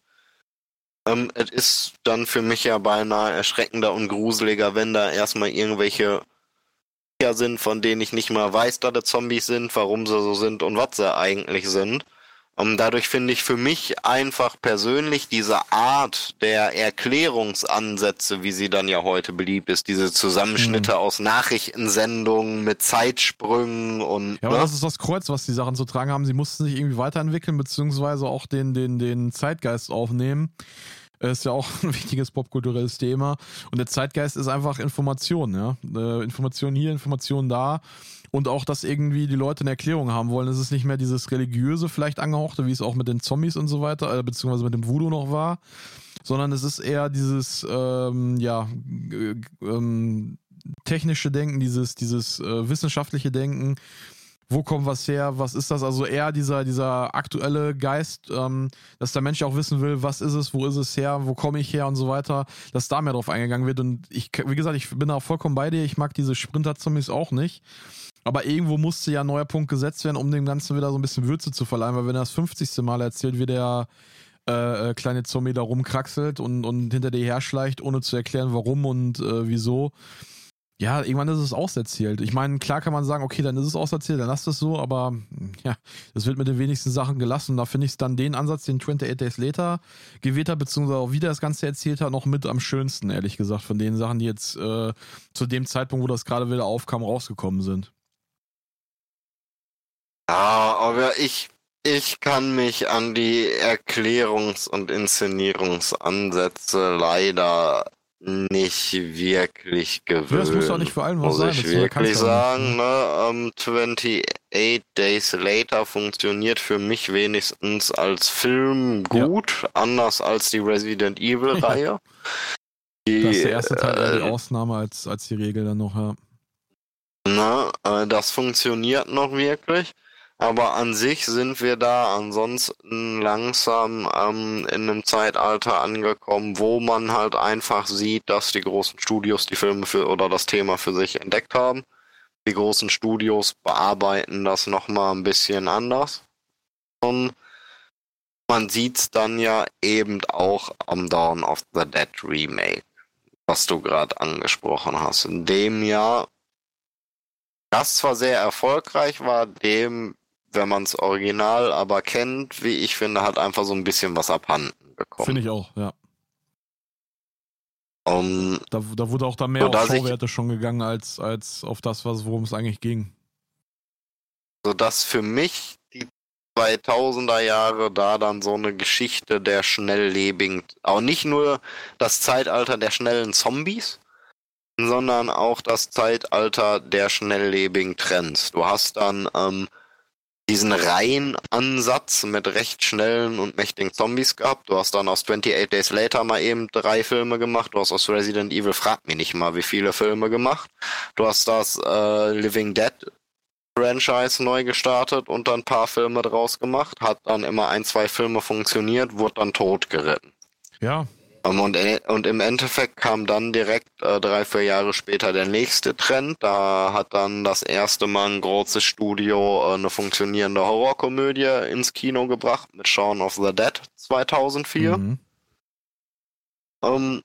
Ähm, es ist dann für mich ja beinahe erschreckender und gruseliger, wenn da erstmal irgendwelche sind, von denen ich nicht mal weiß, dass das Zombies sind, warum sie so sind und was sie eigentlich sind. Und dadurch finde ich für mich einfach persönlich diese Art der Erklärungsansätze, wie sie dann ja heute beliebt ist, diese Zusammenschnitte mhm. aus Nachrichtensendungen mit Zeitsprüngen und. Ja, aber ne? das ist das Kreuz, was die Sachen zu tragen haben. Sie mussten sich irgendwie weiterentwickeln, beziehungsweise auch den, den, den Zeitgeist aufnehmen. ist ja auch ein wichtiges popkulturelles Thema. Und der Zeitgeist ist einfach Information, ja. Äh, Information hier, Information da. Und auch, dass irgendwie die Leute eine Erklärung haben wollen. Es ist nicht mehr dieses religiöse, vielleicht angehauchte, wie es auch mit den Zombies und so weiter, äh, beziehungsweise mit dem Voodoo noch war. Sondern es ist eher dieses, ähm, ja, ähm, technische Denken, dieses, dieses äh, wissenschaftliche Denken wo kommt was her, was ist das? Also eher dieser, dieser aktuelle Geist, ähm, dass der Mensch auch wissen will, was ist es, wo ist es her, wo komme ich her und so weiter, dass da mehr drauf eingegangen wird. Und ich, wie gesagt, ich bin da vollkommen bei dir. Ich mag diese Sprinter-Zombies auch nicht. Aber irgendwo musste ja ein neuer Punkt gesetzt werden, um dem Ganzen wieder so ein bisschen Würze zu verleihen, weil wenn er das 50. Mal erzählt, wie der äh, äh, kleine Zombie da rumkraxelt und, und hinter dir herschleicht, ohne zu erklären, warum und äh, wieso, ja, irgendwann ist es auserzählt. Ich meine, klar kann man sagen, okay, dann ist es auserzählt, dann lasst es so, aber ja, das wird mit den wenigsten Sachen gelassen. Da finde ich es dann den Ansatz, den 28 Days Later gewählt hat, beziehungsweise auch wieder das Ganze erzählt hat, noch mit am schönsten, ehrlich gesagt, von den Sachen, die jetzt äh, zu dem Zeitpunkt, wo das gerade wieder aufkam, rausgekommen sind. Ja, aber ich, ich kann mich an die Erklärungs- und Inszenierungsansätze leider nicht wirklich gewöhnt. Ja, das muss doch nicht vor allem was sein. Muss ich wirklich sagen, ne? Um, 28 Days Later funktioniert für mich wenigstens als Film gut, ja. anders als die Resident Evil Reihe. Die, das ist der erste Teil äh, die Ausnahme als, als die Regel dann noch, ja. Na, äh, das funktioniert noch wirklich. Aber an sich sind wir da ansonsten langsam ähm, in einem Zeitalter angekommen, wo man halt einfach sieht, dass die großen Studios die Filme für oder das Thema für sich entdeckt haben. Die großen Studios bearbeiten das nochmal ein bisschen anders. Und man sieht's dann ja eben auch am Dawn of the Dead Remake, was du gerade angesprochen hast. In dem Jahr das zwar sehr erfolgreich war, dem wenn man das Original aber kennt, wie ich finde, hat einfach so ein bisschen was abhanden bekommen. Finde ich auch, ja. Um, da, da wurde auch da mehr auf Showwerte schon gegangen, als, als auf das, worum es eigentlich ging. Sodass für mich die 2000er Jahre da dann so eine Geschichte der schnelllebigen, auch nicht nur das Zeitalter der schnellen Zombies, sondern auch das Zeitalter der schnelllebigen Trends. Du hast dann ähm, diesen Reihenansatz mit recht schnellen und mächtigen Zombies gehabt. Du hast dann aus 28 Days Later mal eben drei Filme gemacht. Du hast aus Resident Evil, frag mich nicht mal, wie viele Filme gemacht. Du hast das äh, Living Dead Franchise neu gestartet und dann ein paar Filme draus gemacht. Hat dann immer ein, zwei Filme funktioniert, wurde dann tot geritten. Ja, und, äh, und im Endeffekt kam dann direkt äh, drei, vier Jahre später der nächste Trend. Da hat dann das erste Mal ein großes Studio äh, eine funktionierende Horrorkomödie ins Kino gebracht mit Shaun of the Dead 2004. Mhm. Ähm,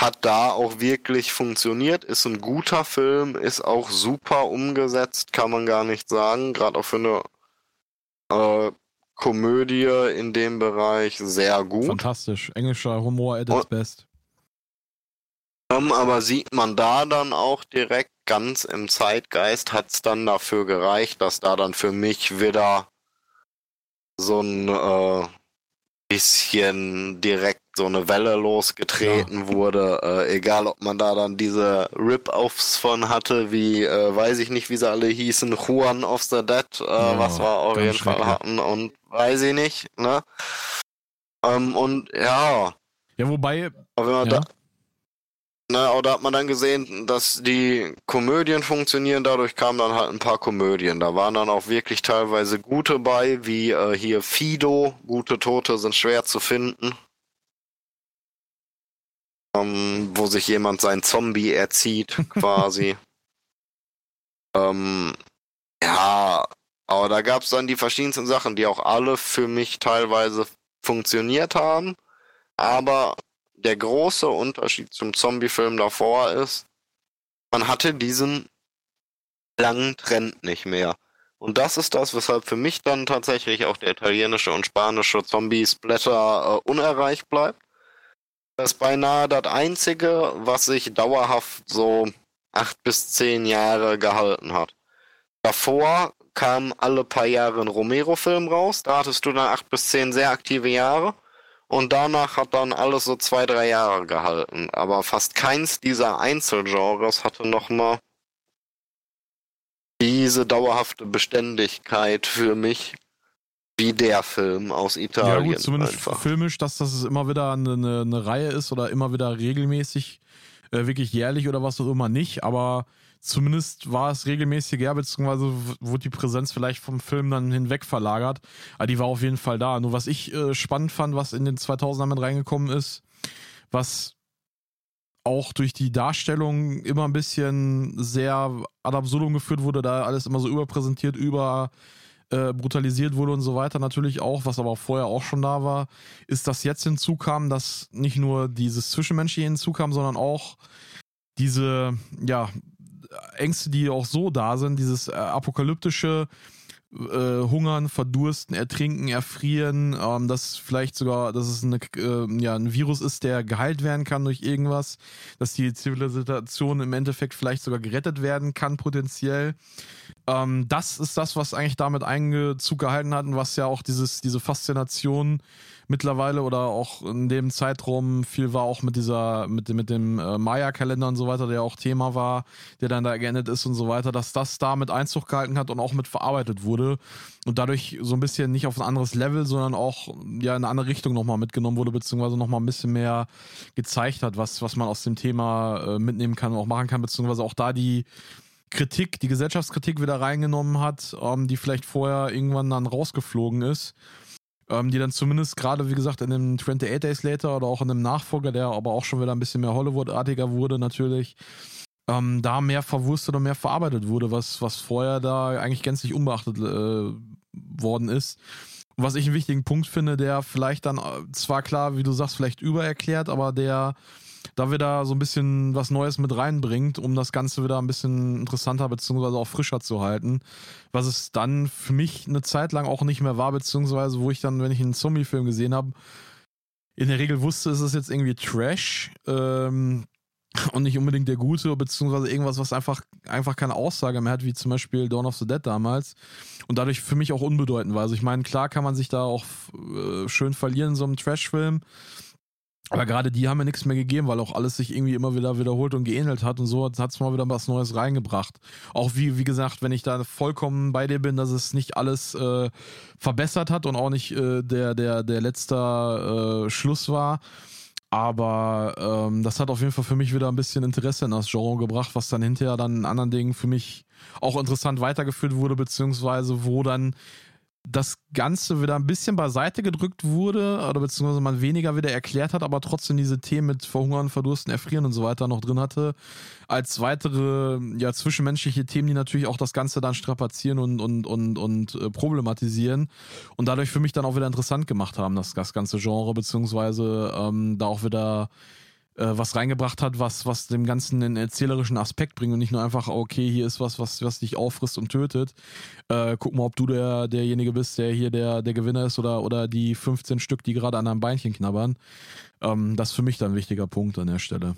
hat da auch wirklich funktioniert, ist ein guter Film, ist auch super umgesetzt, kann man gar nicht sagen, gerade auch für eine äh, Komödie in dem Bereich sehr gut. Fantastisch. Englischer Humor at its best. Um, aber sieht man da dann auch direkt ganz im Zeitgeist, hat es dann dafür gereicht, dass da dann für mich wieder so ein äh, bisschen direkt so eine Welle losgetreten ja. wurde. Äh, egal, ob man da dann diese Rip-Offs von hatte, wie, äh, weiß ich nicht, wie sie alle hießen, Juan of the Dead, äh, ja, was wir auf jeden Fall hatten und weiß ich nicht, ne? Ähm, und ja. Ja, wobei. Aber ja. da, Ne, oder hat man dann gesehen, dass die Komödien funktionieren, dadurch kamen dann halt ein paar Komödien. Da waren dann auch wirklich teilweise gute bei, wie äh, hier Fido, gute Tote sind schwer zu finden. Ähm, wo sich jemand sein Zombie erzieht, quasi. ähm, ja, aber da gab es dann die verschiedensten Sachen, die auch alle für mich teilweise funktioniert haben. Aber der große Unterschied zum Zombie-Film davor ist, man hatte diesen langen Trend nicht mehr. Und das ist das, weshalb für mich dann tatsächlich auch der italienische und spanische Zombie-Splatter äh, unerreicht bleibt. Das ist beinahe das einzige, was sich dauerhaft so acht bis zehn Jahre gehalten hat. Davor kam alle paar Jahre ein Romero-Film raus, da hattest du dann acht bis zehn sehr aktive Jahre. Und danach hat dann alles so zwei, drei Jahre gehalten. Aber fast keins dieser Einzelgenres hatte nochmal diese dauerhafte Beständigkeit für mich wie der Film aus Italien. Ja gut, zumindest einfach. filmisch, dass das immer wieder eine, eine, eine Reihe ist oder immer wieder regelmäßig, äh, wirklich jährlich oder was auch immer nicht, aber zumindest war es regelmäßig, ja, beziehungsweise wurde die Präsenz vielleicht vom Film dann hinweg verlagert, aber die war auf jeden Fall da. Nur was ich äh, spannend fand, was in den 2000ern mit reingekommen ist, was auch durch die Darstellung immer ein bisschen sehr ad absurdum geführt wurde, da alles immer so überpräsentiert, über äh, brutalisiert wurde und so weiter natürlich auch, was aber vorher auch schon da war, ist, dass jetzt hinzukam, dass nicht nur dieses Zwischenmenschliche hinzukam, sondern auch diese, ja, Ängste, die auch so da sind, dieses äh, apokalyptische, äh, hungern, verdursten, ertrinken, erfrieren, ähm, dass vielleicht sogar, dass es eine, äh, ja, ein Virus ist, der geheilt werden kann durch irgendwas, dass die Zivilisation im Endeffekt vielleicht sogar gerettet werden kann, potenziell. Ähm, das ist das, was eigentlich damit Einzug gehalten hat und was ja auch dieses, diese Faszination mittlerweile oder auch in dem Zeitraum viel war auch mit dieser, mit, mit dem äh, Maya-Kalender und so weiter, der auch Thema war, der dann da geendet ist und so weiter, dass das da mit Einzug gehalten hat und auch mit verarbeitet wurde und dadurch so ein bisschen nicht auf ein anderes Level, sondern auch ja in eine andere Richtung nochmal mitgenommen wurde, beziehungsweise nochmal ein bisschen mehr gezeigt hat, was, was man aus dem Thema äh, mitnehmen kann und auch machen kann, beziehungsweise auch da die Kritik, die Gesellschaftskritik wieder reingenommen hat, ähm, die vielleicht vorher irgendwann dann rausgeflogen ist ähm, die dann zumindest gerade, wie gesagt, in dem 28 Days Later oder auch in dem Nachfolger, der aber auch schon wieder ein bisschen mehr Hollywood-artiger wurde, natürlich, ähm, da mehr verwurstet und mehr verarbeitet wurde, was, was vorher da eigentlich gänzlich unbeachtet äh, worden ist. Was ich einen wichtigen Punkt finde, der vielleicht dann äh, zwar klar, wie du sagst, vielleicht übererklärt, aber der da wieder so ein bisschen was Neues mit reinbringt, um das Ganze wieder ein bisschen interessanter beziehungsweise auch frischer zu halten. Was es dann für mich eine Zeit lang auch nicht mehr war, beziehungsweise wo ich dann, wenn ich einen Zombie-Film gesehen habe, in der Regel wusste, ist es jetzt irgendwie Trash ähm, und nicht unbedingt der Gute, beziehungsweise irgendwas, was einfach, einfach keine Aussage mehr hat, wie zum Beispiel Dawn of the Dead damals. Und dadurch für mich auch unbedeutend war. Also ich meine, klar kann man sich da auch äh, schön verlieren in so einem Trash-Film. Aber gerade die haben mir nichts mehr gegeben, weil auch alles sich irgendwie immer wieder wiederholt und geähnelt hat und so hat es mal wieder was Neues reingebracht. Auch wie, wie gesagt, wenn ich da vollkommen bei dir bin, dass es nicht alles äh, verbessert hat und auch nicht äh, der, der, der letzte äh, Schluss war. Aber ähm, das hat auf jeden Fall für mich wieder ein bisschen Interesse in das Genre gebracht, was dann hinterher dann in anderen Dingen für mich auch interessant weitergeführt wurde, beziehungsweise wo dann das Ganze wieder ein bisschen beiseite gedrückt wurde oder beziehungsweise man weniger wieder erklärt hat, aber trotzdem diese Themen mit Verhungern, Verdursten, Erfrieren und so weiter noch drin hatte, als weitere ja, zwischenmenschliche Themen, die natürlich auch das Ganze dann strapazieren und, und, und, und äh, problematisieren und dadurch für mich dann auch wieder interessant gemacht haben, das, das ganze Genre, beziehungsweise ähm, da auch wieder äh, was reingebracht hat, was, was dem Ganzen einen erzählerischen Aspekt bringt und nicht nur einfach, okay, hier ist was, was, was dich auffrisst und tötet. Äh, guck mal, ob du der, derjenige bist, der hier der, der Gewinner ist oder, oder die 15 Stück, die gerade an einem Beinchen knabbern. Ähm, das ist für mich dann ein wichtiger Punkt an der Stelle.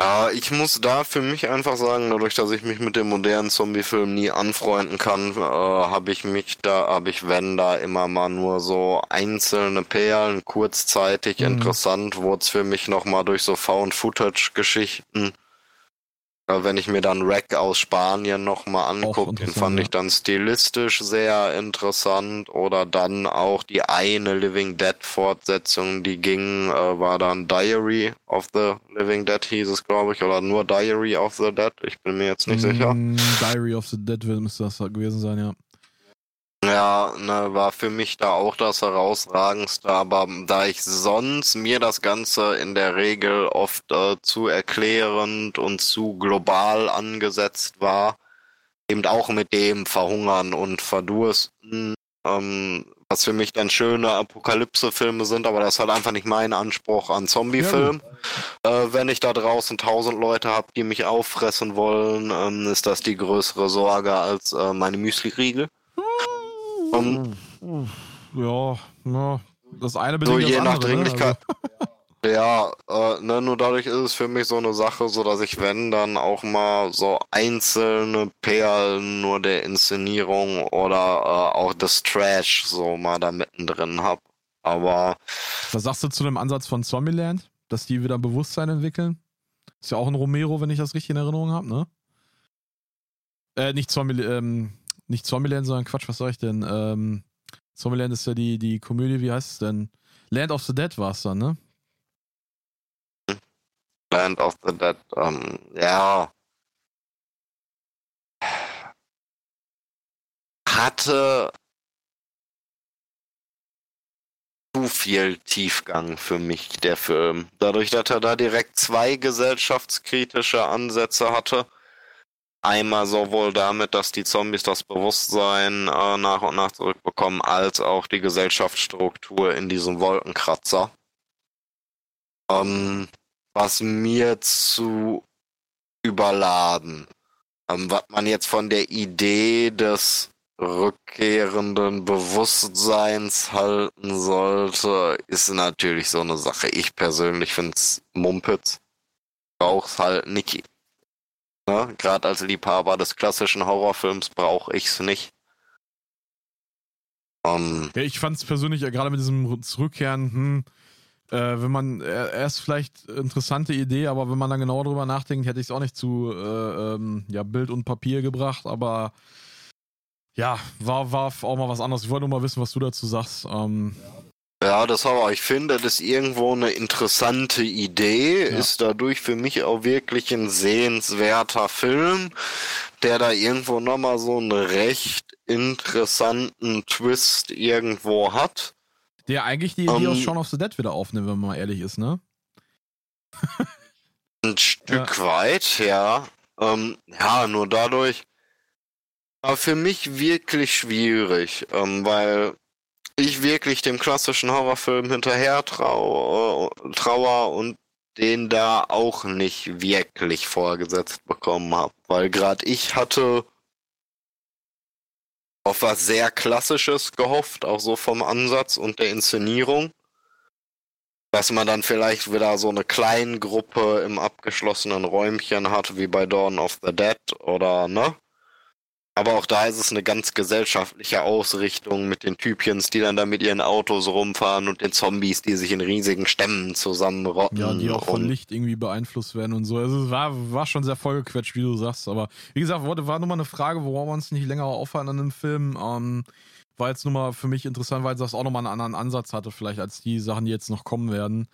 Ja, ich muss da für mich einfach sagen, dadurch, dass ich mich mit dem modernen Zombie-Film nie anfreunden kann, äh, habe ich mich da, habe ich wenn da immer mal nur so einzelne Perlen, kurzzeitig mhm. interessant, wurde es für mich nochmal durch so Found-Footage-Geschichten wenn ich mir dann Rack aus Spanien nochmal angucke, den fand ich dann stilistisch sehr interessant. Oder dann auch die eine Living Dead Fortsetzung, die ging, äh, war dann Diary of the Living Dead hieß es, glaube ich, oder nur Diary of the Dead. Ich bin mir jetzt nicht mm, sicher. Diary of the Dead müsste das gewesen sein, ja. Ja, ne, war für mich da auch das herausragendste, aber da ich sonst mir das Ganze in der Regel oft äh, zu erklärend und zu global angesetzt war, eben auch mit dem Verhungern und Verdursten, ähm, was für mich dann schöne Apokalypse-Filme sind, aber das ist halt einfach nicht mein Anspruch an Zombie-Film. Ja, äh, wenn ich da draußen tausend Leute habe, die mich auffressen wollen, ähm, ist das die größere Sorge als äh, meine Müsli-Riegel. Um, ja, ja, das eine bedingt so je das nach andere, ne? Dringlichkeit. Also. Ja, äh, ne, nur dadurch ist es für mich so eine Sache, so dass ich, wenn, dann auch mal so einzelne Perlen nur der Inszenierung oder äh, auch des Trash so mal da mittendrin hab. Aber. Was sagst du zu dem Ansatz von Zombieland, dass die wieder Bewusstsein entwickeln? Ist ja auch ein Romero, wenn ich das richtig in Erinnerung habe, ne? Äh, nicht Zombie, ähm, nicht Zombieland, sondern Quatsch, was sag ich denn? Ähm, Zombieland ist ja die, die Komödie, wie heißt es denn? Land of the Dead war es dann, ne? Land of the Dead, ähm, ja. Hatte zu viel Tiefgang für mich, der Film. Dadurch, dass er da direkt zwei gesellschaftskritische Ansätze hatte. Einmal sowohl damit, dass die Zombies das Bewusstsein äh, nach und nach zurückbekommen, als auch die Gesellschaftsstruktur in diesem Wolkenkratzer. Ähm, was mir zu überladen. Ähm, was man jetzt von der Idee des rückkehrenden Bewusstseins halten sollte, ist natürlich so eine Sache. Ich persönlich finde es Mumpitz. Brauch's halt nicht. Ne? Gerade als Liebhaber des klassischen Horrorfilms brauche ich es nicht. Um, ähm, ja, ich fand es persönlich ja gerade mit diesem Zurückkehren, hm, äh, wenn man, er ist vielleicht interessante Idee, aber wenn man dann genau drüber nachdenkt, hätte ich es auch nicht zu äh, ähm, ja, Bild und Papier gebracht, aber ja, war, war auch mal was anderes. Ich wollte nur mal wissen, was du dazu sagst. Ähm, ja, das aber, ich finde, das ist irgendwo eine interessante Idee, ja. ist dadurch für mich auch wirklich ein sehenswerter Film, der da irgendwo nochmal so einen recht interessanten Twist irgendwo hat. Der eigentlich die Idee um, aus ähm. Shaun of the Dead wieder aufnimmt, wenn man mal ehrlich ist, ne? ein Stück ja. weit, ja. Ähm, ja, nur dadurch. Aber für mich wirklich schwierig, ähm, weil ich wirklich dem klassischen Horrorfilm hinterher trau trauer und den da auch nicht wirklich vorgesetzt bekommen habe. Weil gerade ich hatte auf was sehr Klassisches gehofft, auch so vom Ansatz und der Inszenierung. Dass man dann vielleicht wieder so eine kleine Gruppe im abgeschlossenen Räumchen hat, wie bei Dawn of the Dead oder, ne? Aber auch da ist es eine ganz gesellschaftliche Ausrichtung mit den Typchens, die dann da mit ihren Autos rumfahren und den Zombies, die sich in riesigen Stämmen zusammenrotten. Ja, die auch von Licht irgendwie beeinflusst werden und so. Also es war, war schon sehr vollgequetscht, wie du sagst. Aber wie gesagt, war nur mal eine Frage, worauf wir uns nicht länger aufhalten an dem Film. Ähm, war jetzt nur mal für mich interessant, weil das auch nochmal einen anderen Ansatz hatte, vielleicht als die Sachen, die jetzt noch kommen werden.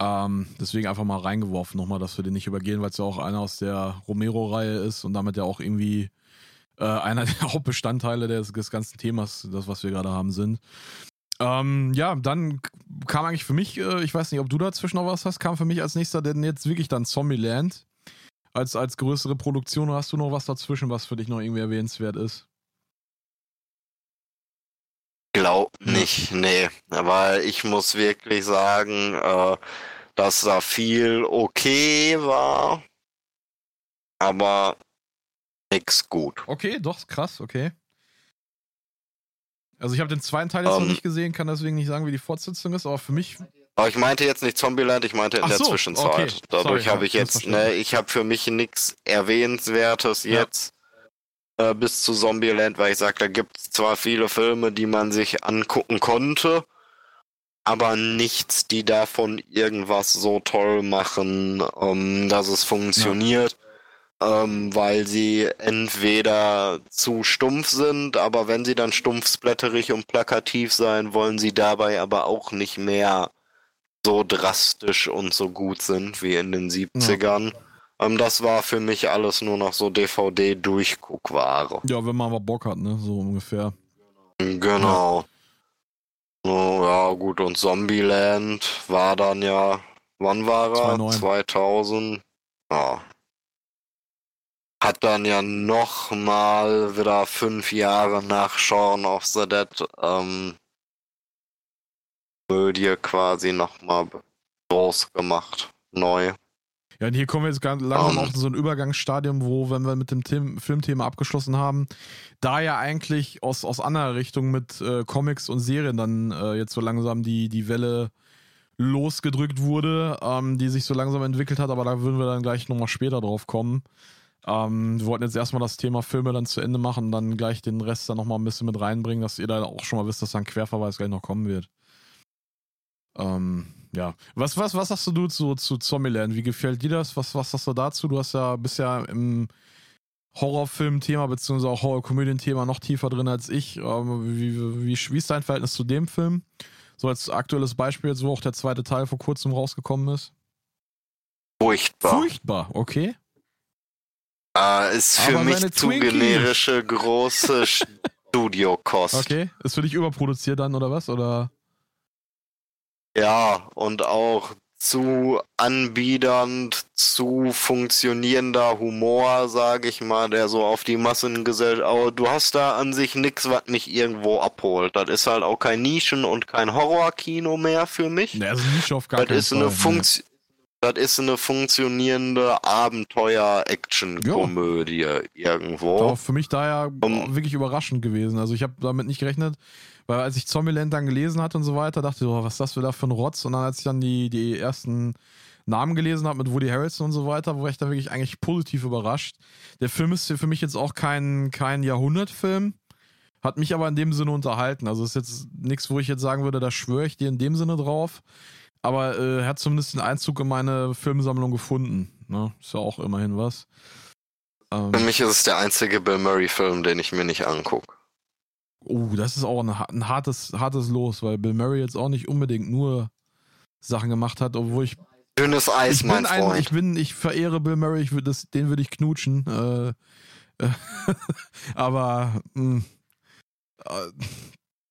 Ähm, deswegen einfach mal reingeworfen nochmal, dass wir den nicht übergehen, weil es ja auch einer aus der Romero-Reihe ist und damit ja auch irgendwie äh, einer der Hauptbestandteile des, des ganzen Themas, das, was wir gerade haben, sind. Ähm, ja, dann kam eigentlich für mich, äh, ich weiß nicht, ob du dazwischen noch was hast, kam für mich als nächster denn jetzt wirklich dann Zombieland. Als, als größere Produktion hast du noch was dazwischen, was für dich noch irgendwie erwähnenswert ist? Glaub nicht, nee. Aber ich muss wirklich sagen, äh, dass da viel okay war. Aber nix gut. Okay, doch, krass, okay. Also ich habe den zweiten Teil jetzt um, noch ähm. nicht gesehen, kann deswegen nicht sagen, wie die Fortsetzung ist, aber für mich. Aber ich meinte jetzt nicht Zombieland, ich meinte in Ach der so, Zwischenzeit. Okay. Dadurch habe ich jetzt, ne, ich habe für mich nichts Erwähnenswertes ja. jetzt äh, bis zu Zombieland, weil ich sage, da gibt es zwar viele Filme, die man sich angucken konnte, aber nichts, die davon irgendwas so toll machen, ähm, dass es funktioniert. Ja ähm, weil sie entweder zu stumpf sind, aber wenn sie dann stumpfsblätterig und plakativ sein, wollen sie dabei aber auch nicht mehr so drastisch und so gut sind wie in den 70ern. Ja. Ähm, das war für mich alles nur noch so DVD-Durchguckware. Ja, wenn man aber Bock hat, ne? So ungefähr. Genau. Ja. Oh, ja, gut, und Zombieland war dann ja, wann war er? 2009. 2000. Ja, hat dann ja noch mal wieder fünf Jahre nach Shaun of the Dead ähm, Komödie quasi noch mal groß gemacht, neu. Ja, und hier kommen wir jetzt ganz langsam um, auf so ein Übergangsstadium, wo, wenn wir mit dem Thema, Filmthema abgeschlossen haben, da ja eigentlich aus, aus anderer Richtung mit äh, Comics und Serien dann äh, jetzt so langsam die, die Welle losgedrückt wurde, ähm, die sich so langsam entwickelt hat, aber da würden wir dann gleich nochmal später drauf kommen. Ähm, wir wollten jetzt erstmal das Thema Filme dann zu Ende machen und dann gleich den Rest dann nochmal ein bisschen mit reinbringen, dass ihr da auch schon mal wisst, dass da ein Querverweis gleich noch kommen wird. Ähm, ja. Was, was, was hast du zu, zu Zombieland? Wie gefällt dir das? Was, was hast du dazu? Du hast ja bisher im Horrorfilm-Thema beziehungsweise auch Horror-Komödien-Thema noch tiefer drin als ich. Ähm, wie, wie, wie ist dein Verhältnis zu dem Film? So als aktuelles Beispiel, jetzt wo auch der zweite Teil vor kurzem rausgekommen ist. Furchtbar. Furchtbar, okay. Äh, ist für Aber mich zu Twinkies. generische große Studiokost. Okay. Ist für dich überproduziert dann oder was? Oder? Ja, und auch zu anbiedernd, zu funktionierender Humor, sage ich mal, der so auf die Massengesellschaft. Aber du hast da an sich nix, was mich irgendwo abholt. Das ist halt auch kein Nischen- und kein Horrorkino mehr für mich. Ne, also nicht auf gar das keinen ist Fall. eine ne. Funktion. Das ist eine funktionierende Abenteuer-Action-Komödie irgendwo. War für mich daher Um- wirklich überraschend gewesen. Also ich habe damit nicht gerechnet, weil als ich Zombieland dann gelesen hatte und so weiter, dachte ich, oh, was ist das für da für ein Rotz? Und dann als ich dann die, die ersten Namen gelesen habe mit Woody Harrelson und so weiter, war ich da wirklich eigentlich positiv überrascht. Der Film ist für mich jetzt auch kein, kein Jahrhundertfilm, hat mich aber in dem Sinne unterhalten. Also ist jetzt nichts, wo ich jetzt sagen würde, da schwöre ich dir in dem Sinne drauf. Aber äh, er hat zumindest den Einzug in meine Filmsammlung gefunden. Ne? Ist ja auch immerhin was. Ähm, Für mich ist es der einzige Bill Murray-Film, den ich mir nicht angucke. Oh, das ist auch ein, ein hartes, hartes Los, weil Bill Murray jetzt auch nicht unbedingt nur Sachen gemacht hat, obwohl ich. Dünnes Eis, ich mein ein, Freund. ich bin, ich verehre Bill Murray, ich würd das, den würde ich knutschen. Äh, äh, aber mh, äh,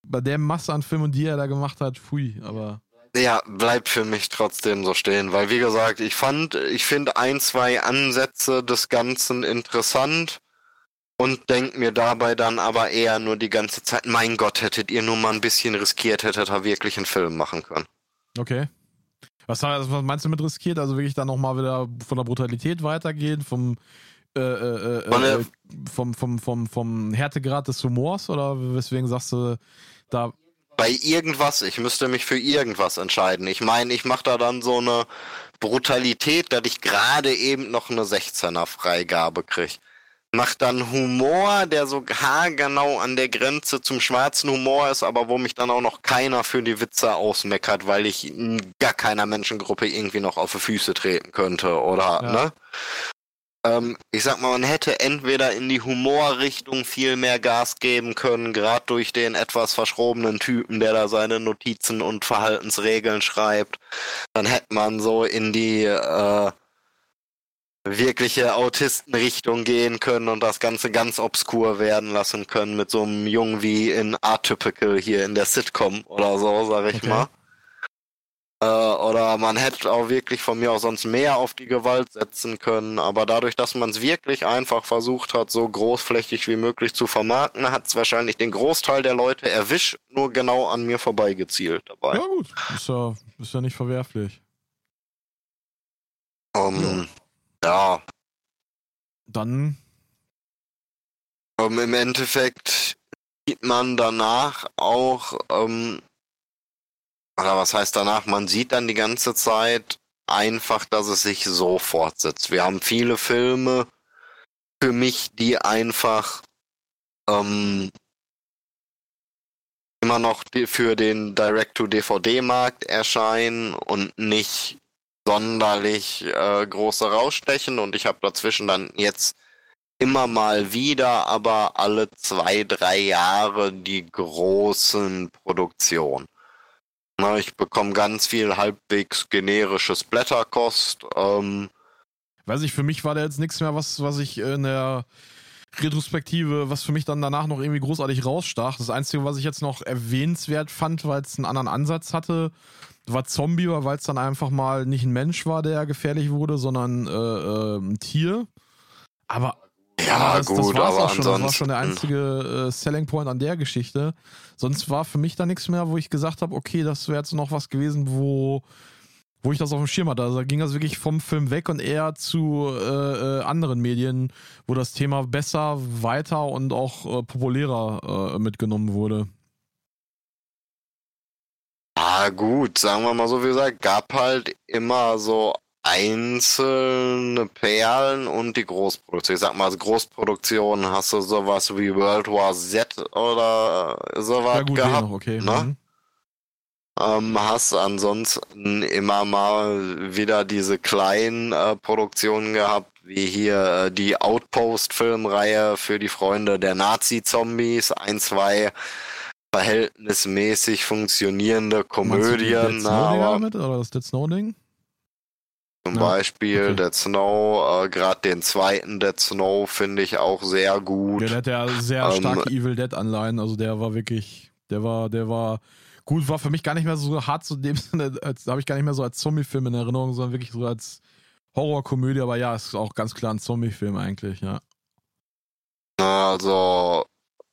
bei der Masse an Filmen, die er da gemacht hat, pfui, aber. Ja, bleibt für mich trotzdem so stehen, weil wie gesagt, ich fand, ich finde ein, zwei Ansätze des Ganzen interessant und denk mir dabei dann aber eher nur die ganze Zeit, mein Gott, hättet ihr nur mal ein bisschen riskiert, hättet ihr wirklich einen Film machen können. Okay. Was, was meinst du mit riskiert? Also wirklich dann nochmal wieder von der Brutalität weitergehen, vom, äh, äh, äh, äh, vom, vom, vom, vom Härtegrad des Humors oder weswegen sagst du da. Bei irgendwas, ich müsste mich für irgendwas entscheiden. Ich meine, ich mache da dann so eine Brutalität, dass ich gerade eben noch eine 16er Freigabe krieg. Mach dann Humor, der so haargenau an der Grenze zum schwarzen Humor ist, aber wo mich dann auch noch keiner für die Witze ausmeckert, weil ich gar keiner Menschengruppe irgendwie noch auf die Füße treten könnte, oder, Ja. ne? Ähm, ich sag mal, man hätte entweder in die Humorrichtung viel mehr Gas geben können, gerade durch den etwas verschrobenen Typen, der da seine Notizen und Verhaltensregeln schreibt. Dann hätte man so in die äh, wirkliche Autistenrichtung gehen können und das Ganze ganz obskur werden lassen können mit so einem Jungen wie in Atypical hier in der Sitcom oder so, sag ich Okay. mal. Äh, oder man hätte auch wirklich von mir aus sonst mehr auf die Gewalt setzen können, aber dadurch, dass man es wirklich einfach versucht hat, so großflächig wie möglich zu vermarkten, hat es wahrscheinlich den Großteil der Leute erwischt, nur genau an mir vorbeigezielt dabei. Ja, gut. Ist ja, ist ja nicht verwerflich. Ähm, ja, Dann. ähm, im Endeffekt sieht man danach auch, ähm, oder was heißt danach, man sieht dann die ganze Zeit einfach, dass es sich so fortsetzt. Wir haben viele Filme für mich, die einfach ähm, immer noch für den Direct-to-DVD-Markt erscheinen und nicht sonderlich äh, große rausstechen und ich habe dazwischen dann jetzt immer mal wieder, aber alle zwei, drei Jahre die großen Produktionen. Na, ich bekomme ganz viel halbwegs generisches Blätterkost. Ähm, Weiß ich, für mich war da jetzt nichts mehr, was, was ich in der Retrospektive, was für mich dann danach noch irgendwie großartig rausstach. Das Einzige, was ich jetzt noch erwähnenswert fand, weil es einen anderen Ansatz hatte, war Zombie, weil es dann einfach mal nicht ein Mensch war, der gefährlich wurde, sondern äh, äh, ein Tier. Aber ja, das, gut, das war's aber auch schon. Das war ansonsten. schon der einzige äh, Selling Point an der Geschichte. Sonst war für mich da nichts mehr, wo ich gesagt habe, okay, das wäre jetzt noch was gewesen, wo, wo ich das auf dem Schirm hatte. Also da ging das wirklich vom Film weg und eher zu äh, äh, anderen Medien, wo das Thema besser, weiter und auch äh, populärer äh, mitgenommen wurde. Ja, gut, sagen wir mal so, wie gesagt, gab halt immer so einzelne Perlen und die Großproduktion. Ich sag mal, als Großproduktion hast du sowas wie World War Z oder sowas Ja, gut, gehabt. noch, okay. ne? Mhm. Ähm, hast ansonsten immer mal wieder diese kleinen äh, Produktionen gehabt, wie hier äh, die Outpost-Filmreihe für die Freunde der Nazi-Zombies. Ein, zwei verhältnismäßig funktionierende Meinst du die Komödien, Dead Snow aber damit oder das Dead Snow Ding? Zum Ja, Beispiel okay. Dead Snow, äh, gerade den zweiten Dead Snow finde ich auch sehr gut. Ja, der hat ja sehr Ähm, starke Evil Dead Anleihen, also der war wirklich, der war, der war gut, war für mich gar nicht mehr so hart zu dem Sinne, als habe ich gar nicht mehr so als Zombie-Film in Erinnerung, sondern wirklich so als Horrorkomödie, aber ja, ist auch ganz klar ein Zombie-Film eigentlich, ja. Also,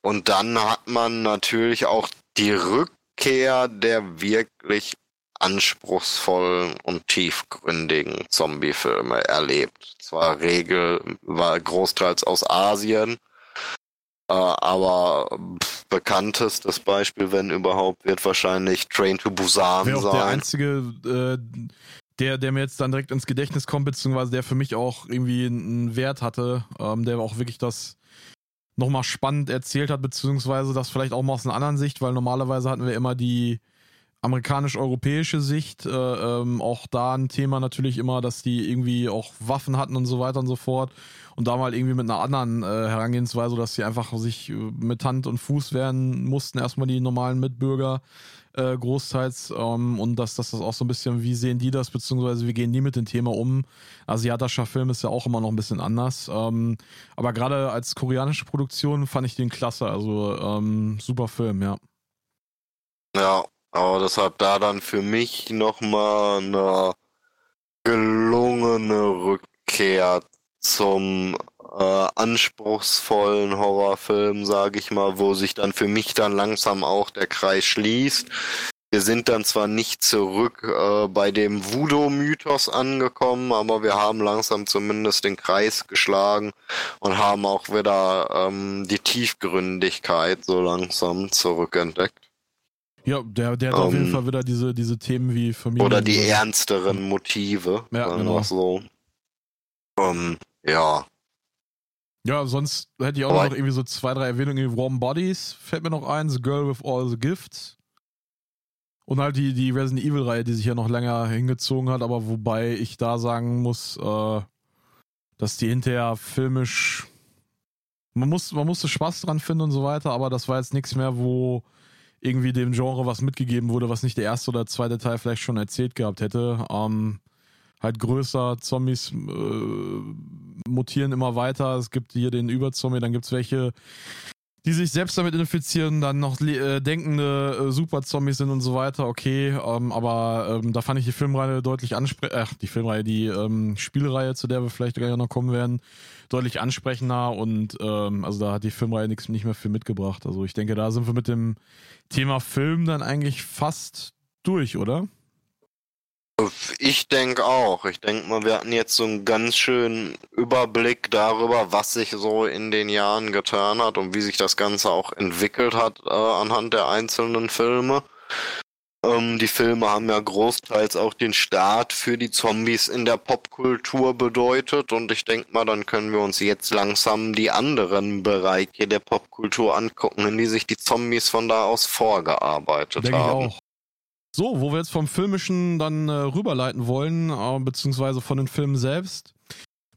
und dann hat man natürlich auch die Rückkehr der wirklich anspruchsvollen und tiefgründigen Zombie-Filme erlebt. Zwar Regel war großteils aus Asien, äh, aber bekanntestes Beispiel, wenn überhaupt, wird wahrscheinlich Train to Busan Wäre auch der sein. einzige, äh, der, der mir jetzt dann direkt ins Gedächtnis kommt, beziehungsweise der für mich auch irgendwie einen Wert hatte, ähm, der auch wirklich das nochmal spannend erzählt hat, beziehungsweise das vielleicht auch mal aus einer anderen Sicht, weil normalerweise hatten wir immer die amerikanisch-europäische Sicht, äh, ähm, auch da ein Thema natürlich immer, dass die irgendwie auch Waffen hatten und so weiter und so fort und da mal irgendwie mit einer anderen äh, Herangehensweise, dass sie einfach sich äh, mit Hand und Fuß wehren mussten, erstmal die normalen Mitbürger äh, großteils ähm, und dass, dass das auch so ein bisschen, wie sehen die das, beziehungsweise wie gehen die mit dem Thema um. Asiatischer Film ist ja auch immer noch ein bisschen anders, ähm, aber gerade als koreanische Produktion fand ich den klasse, also ähm, super Film, ja. Ja, aber das hat da dann für mich nochmal eine gelungene Rückkehr zum äh, anspruchsvollen Horrorfilm, sage ich mal, wo sich dann für mich dann langsam auch der Kreis schließt. Wir sind dann zwar nicht zurück äh, bei dem Voodoo-Mythos angekommen, aber wir haben langsam zumindest den Kreis geschlagen und haben auch wieder ähm, die Tiefgründigkeit so langsam zurückentdeckt. Ja, der, der hat auf jeden Ähm, Fall wieder diese, diese Themen wie Familie. Oder die ernsteren Motive. Ja, genau. so. Ähm, ja. Ja, sonst hätte ich auch Aber- noch irgendwie so zwei, drei Erwähnungen. Warm Bodies fällt mir noch ein. The Girl with All the Gifts. Und halt die, die Resident Evil-Reihe, die sich ja noch länger hingezogen hat, aber wobei ich da sagen muss, äh, dass die hinterher filmisch. Man, muss, man musste Spaß dran finden und so weiter, aber das war jetzt nichts mehr, wo irgendwie dem Genre was mitgegeben wurde, was nicht der erste oder zweite Teil vielleicht schon erzählt gehabt hätte. Ähm, halt größer, Zombies äh, mutieren immer weiter. Es gibt hier den Überzombie, dann gibt es welche, die sich selbst damit infizieren, dann noch äh, denkende äh, Super-Zombies sind und so weiter. Okay, ähm, aber ähm, da fand ich die Filmreihe deutlich ansprechender, ach, die Filmreihe, die ähm, Spielreihe, zu der wir vielleicht gleich noch kommen werden, deutlich ansprechender und ähm, also da hat die Filmreihe nichts nicht mehr viel mitgebracht. Also ich denke, da sind wir mit dem Thema Film dann eigentlich fast durch, oder? Ich denke auch. Ich denke mal, wir hatten jetzt so einen ganz schönen Überblick darüber, was sich so in den Jahren getan hat und wie sich das Ganze auch entwickelt hat äh, anhand der einzelnen Filme. Ähm, die Filme haben ja großteils auch den Start für die Zombies in der Popkultur bedeutet und ich denke mal, dann können wir uns jetzt langsam die anderen Bereiche der Popkultur angucken, in die sich die Zombies von da aus vorgearbeitet Denke haben. auch. So, wo wir jetzt vom Filmischen dann äh, rüberleiten wollen, äh, beziehungsweise von den Filmen selbst,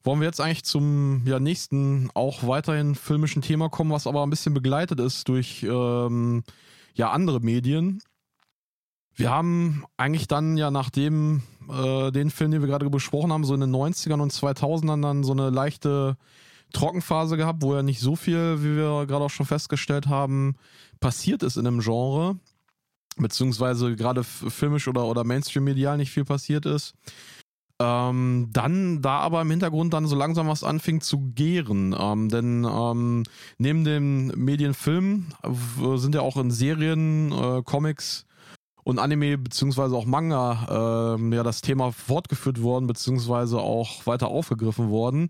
wollen wir jetzt eigentlich zum ja, nächsten auch weiterhin filmischen Thema kommen, was aber ein bisschen begleitet ist durch ähm, ja andere Medien. Wir haben eigentlich dann ja nach dem, äh, den Film, den wir gerade besprochen haben, so in den 90ern und 2000ern dann so eine leichte Trockenphase gehabt, wo ja nicht so viel, wie wir gerade auch schon festgestellt haben, passiert ist in dem Genre beziehungsweise gerade filmisch oder, oder Mainstream-medial nicht viel passiert ist. Ähm, dann da aber im Hintergrund dann so langsam was anfing zu gären. Ähm, denn ähm, neben dem Medienfilm sind ja auch in Serien, äh, Comics und Anime beziehungsweise auch Manga ähm, ja das Thema fortgeführt worden beziehungsweise auch weiter aufgegriffen worden.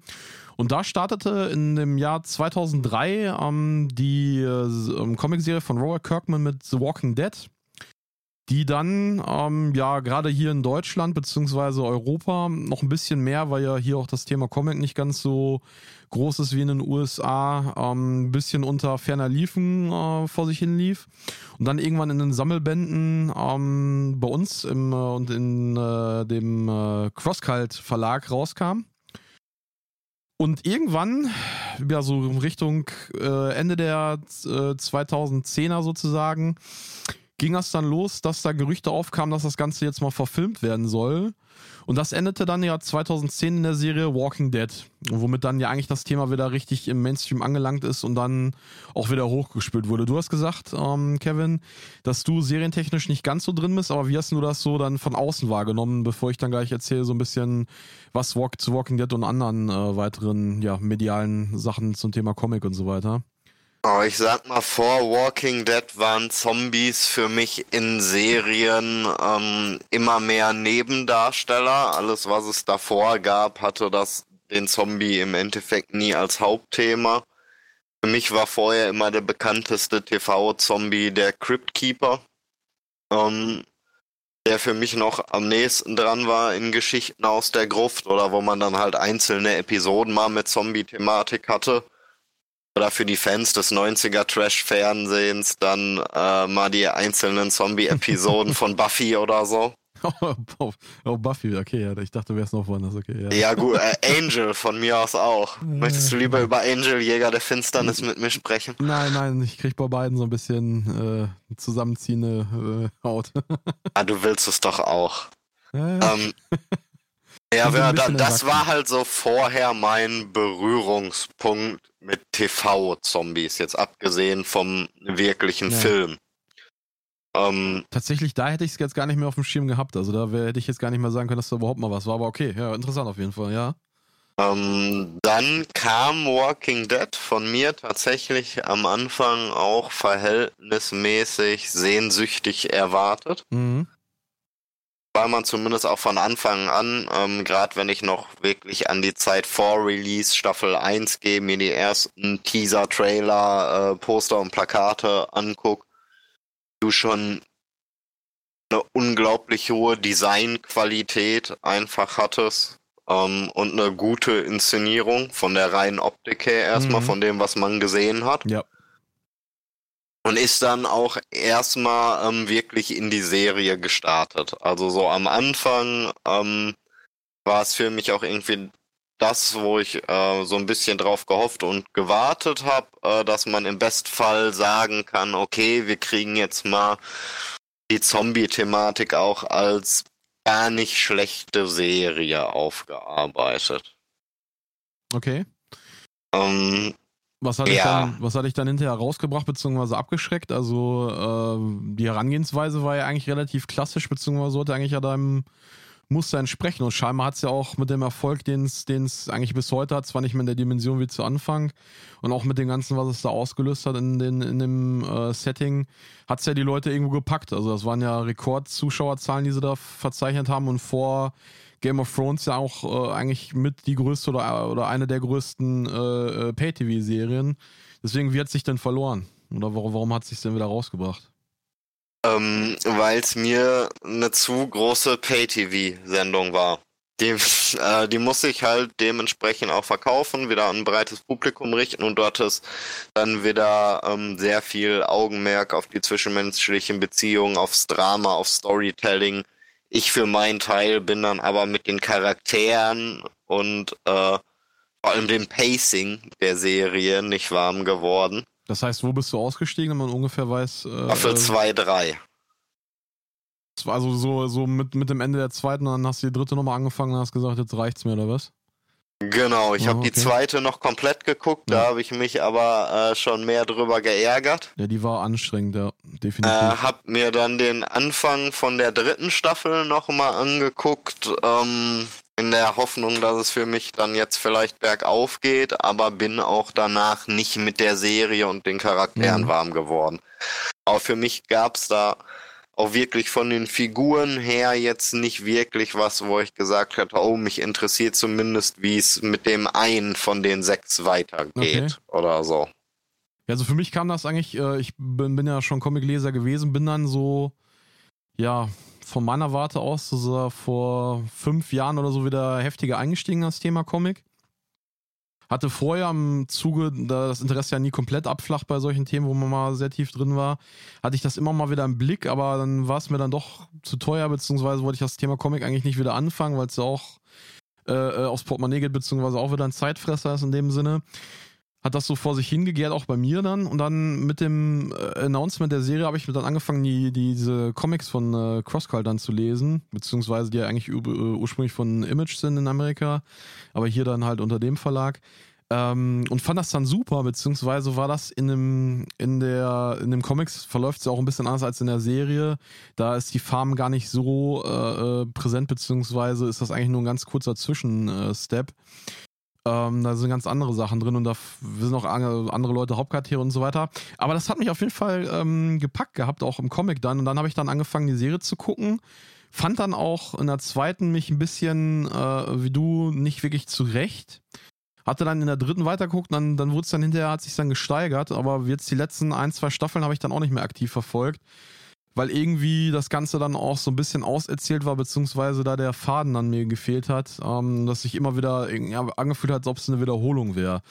Und da startete in dem Jahr 2003 ähm, die äh, ähm, Comicserie von Robert Kirkman mit The Walking Dead. Die dann ähm, ja gerade hier in Deutschland beziehungsweise Europa noch ein bisschen mehr, weil ja hier auch das Thema Comic nicht ganz so groß ist wie in den USA, ähm, ein bisschen unter ferner Liefen äh, vor sich hin lief und dann irgendwann in den Sammelbänden ähm, bei uns im, äh, und in äh, dem äh, Crosskalt Verlag rauskam. Und irgendwann, ja, so Richtung äh, Ende der äh, 2010er sozusagen, ging das dann los, dass da Gerüchte aufkamen, dass das Ganze jetzt mal verfilmt werden soll. Und das endete dann ja 2010 in der Serie Walking Dead, womit dann ja eigentlich das Thema wieder richtig im Mainstream angelangt ist und dann auch wieder hochgespült wurde. Du hast gesagt, ähm, Kevin, dass du serientechnisch nicht ganz so drin bist, aber wie hast du das so dann von außen wahrgenommen, bevor ich dann gleich erzähle, so ein bisschen was Walk zu Walking Dead und anderen äh, weiteren ja, medialen Sachen zum Thema Comic und so weiter? Oh, ich sag mal, vor Walking Dead waren Zombies für mich in Serien ähm, immer mehr Nebendarsteller. Alles, was es davor gab, hatte das den Zombie im Endeffekt nie als Hauptthema. Für mich war vorher immer der bekannteste TV-Zombie der Crypt Keeper, ähm, der für mich noch am nächsten dran war in Geschichten aus der Gruft oder wo man dann halt einzelne Episoden mal mit Zombie-Thematik hatte oder für die Fans des 90er Trash-Fernsehens dann äh, mal die einzelnen Zombie-Episoden von Buffy oder so. Oh, oh, oh, Buffy, okay, ja, ich dachte, du wärst noch woanders, okay. Ja, ja gut, äh, Angel von mir aus auch. Möchtest du lieber über Angel, Jäger der Finsternis mit mir sprechen? Nein, nein, ich krieg bei beiden so ein bisschen äh, zusammenziehende äh, Haut. ah, du willst es doch auch. Ja, ähm, ja, ja da, das war halt so vorher mein Berührungspunkt mit TV-Zombies, jetzt abgesehen vom wirklichen ja. Film. Ähm, Tatsächlich, da hätte ich es jetzt gar nicht mehr auf dem Schirm gehabt. Also da wär, hätte ich jetzt gar nicht mehr sagen können, dass da überhaupt mal was war. Aber okay, ja, interessant auf jeden Fall, ja. Ähm, dann kam Walking Dead von mir tatsächlich am Anfang auch verhältnismäßig sehnsüchtig erwartet. Mhm war man zumindest auch von Anfang an, ähm, gerade wenn ich noch wirklich an die Zeit vor Release Staffel 1 gehe, mir die ersten Teaser, Trailer, äh, Poster und Plakate anguck, du schon eine unglaublich hohe Designqualität einfach hattest ähm, und eine gute Inszenierung von der reinen Optik her erstmal, mhm. von dem, was man gesehen hat. Ja und ist dann auch erstmal ähm, wirklich in die Serie gestartet. Also so am Anfang ähm, war es für mich auch irgendwie das, wo ich äh, so ein bisschen drauf gehofft und gewartet habe, äh, dass man im Bestfall sagen kann, okay, wir kriegen jetzt mal die Zombie-Thematik auch als gar nicht schlechte Serie aufgearbeitet. Okay. Ähm, was hat, ja. ich dann, was hat ich dann hinterher rausgebracht bzw. abgeschreckt? Also äh, die Herangehensweise war ja eigentlich relativ klassisch bzw. sollte eigentlich ja deinem Muster entsprechen. Und scheinbar hat es ja auch mit dem Erfolg, den es eigentlich bis heute hat, zwar nicht mehr in der Dimension wie zu Anfang und auch mit dem Ganzen, was es da ausgelöst hat in, den, in dem äh, Setting, hat es ja die Leute irgendwo gepackt. Also das waren ja Rekordzuschauerzahlen, die sie da verzeichnet haben und vor Game of Thrones ja auch äh, eigentlich mit die größte oder, oder eine der größten äh, äh Pay-TV-Serien. Deswegen, wie hat sich denn verloren? Oder warum, warum hat sich denn wieder rausgebracht? Ähm, Weil es mir eine zu große Pay-TV-Sendung war. Die, äh, die muss ich halt dementsprechend auch verkaufen, wieder an ein breites Publikum richten und dort ist dann wieder ähm, sehr viel Augenmerk auf die zwischenmenschlichen Beziehungen, aufs Drama, auf Storytelling ich für meinen Teil bin dann aber mit den Charakteren und äh, vor allem dem Pacing der Serie nicht warm geworden. Das heißt, wo bist du ausgestiegen, wenn man ungefähr weiß? Äh, Staffel 2, 3. Also so, so mit, mit dem Ende der zweiten, dann hast du die dritte nochmal angefangen und hast gesagt, jetzt reicht's mir, oder was? Genau, ich oh, habe okay. die zweite noch komplett geguckt, ja. da habe ich mich aber äh, schon mehr drüber geärgert. Ja, die war anstrengend, ja, definitiv. Äh, hab mir dann den Anfang von der dritten Staffel nochmal angeguckt, ähm, in der Hoffnung, dass es für mich dann jetzt vielleicht bergauf geht, aber bin auch danach nicht mit der Serie und den Charakteren mhm. warm geworden. Aber für mich gab's da auch wirklich von den Figuren her jetzt nicht wirklich was, wo ich gesagt hätte, oh, mich interessiert zumindest, wie es mit dem einen von den sechs weitergeht okay. oder so. Ja, also für mich kam das eigentlich, äh, ich bin, bin ja schon Comicleser gewesen, bin dann so, ja, von meiner Warte aus so vor fünf Jahren oder so wieder heftiger eingestiegen in das Thema Comic. Hatte vorher im Zuge, da das Interesse ja nie komplett abflacht bei solchen Themen, wo man mal sehr tief drin war, hatte ich das immer mal wieder im Blick, aber dann war es mir dann doch zu teuer, beziehungsweise wollte ich das Thema Comic eigentlich nicht wieder anfangen, weil es ja auch äh, äh, aufs Portemonnaie geht, beziehungsweise auch wieder ein Zeitfresser ist in dem Sinne hat das so vor sich hingegärt, auch bei mir dann. Und dann mit dem äh, Announcement der Serie habe ich dann angefangen, die, diese Comics von äh, Crosscall dann zu lesen, beziehungsweise die ja eigentlich ur äh, ursprünglich von Image sind in Amerika, aber hier dann halt unter dem Verlag. Ähm, und fand das dann super, beziehungsweise war das in dem, in der, in dem Comics verläuft es auch ein bisschen anders als in der Serie. Da ist die Farm gar nicht so äh, äh präsent, beziehungsweise ist das eigentlich nur ein ganz kurzer Zwischenstep. Ähm, da sind ganz andere Sachen drin und da sind auch andere Leute Hauptcharaktere und so weiter. Aber das hat mich auf jeden Fall ähm, gepackt gehabt, auch im Comic dann. Und dann habe ich dann angefangen, die Serie zu gucken. Fand dann auch in der zweiten mich ein bisschen, äh, wie du, nicht wirklich zurecht. Hatte dann in der dritten weitergeguckt, dann, dann wurde es dann hinterher, hat sich dann gesteigert, aber jetzt die letzten ein, zwei Staffeln habe ich dann auch nicht mehr aktiv verfolgt weil irgendwie das Ganze dann auch so ein bisschen auserzählt war, beziehungsweise da der Faden an mir gefehlt hat, ähm, dass sich immer wieder angefühlt hat, als ob es eine Wiederholung wäre.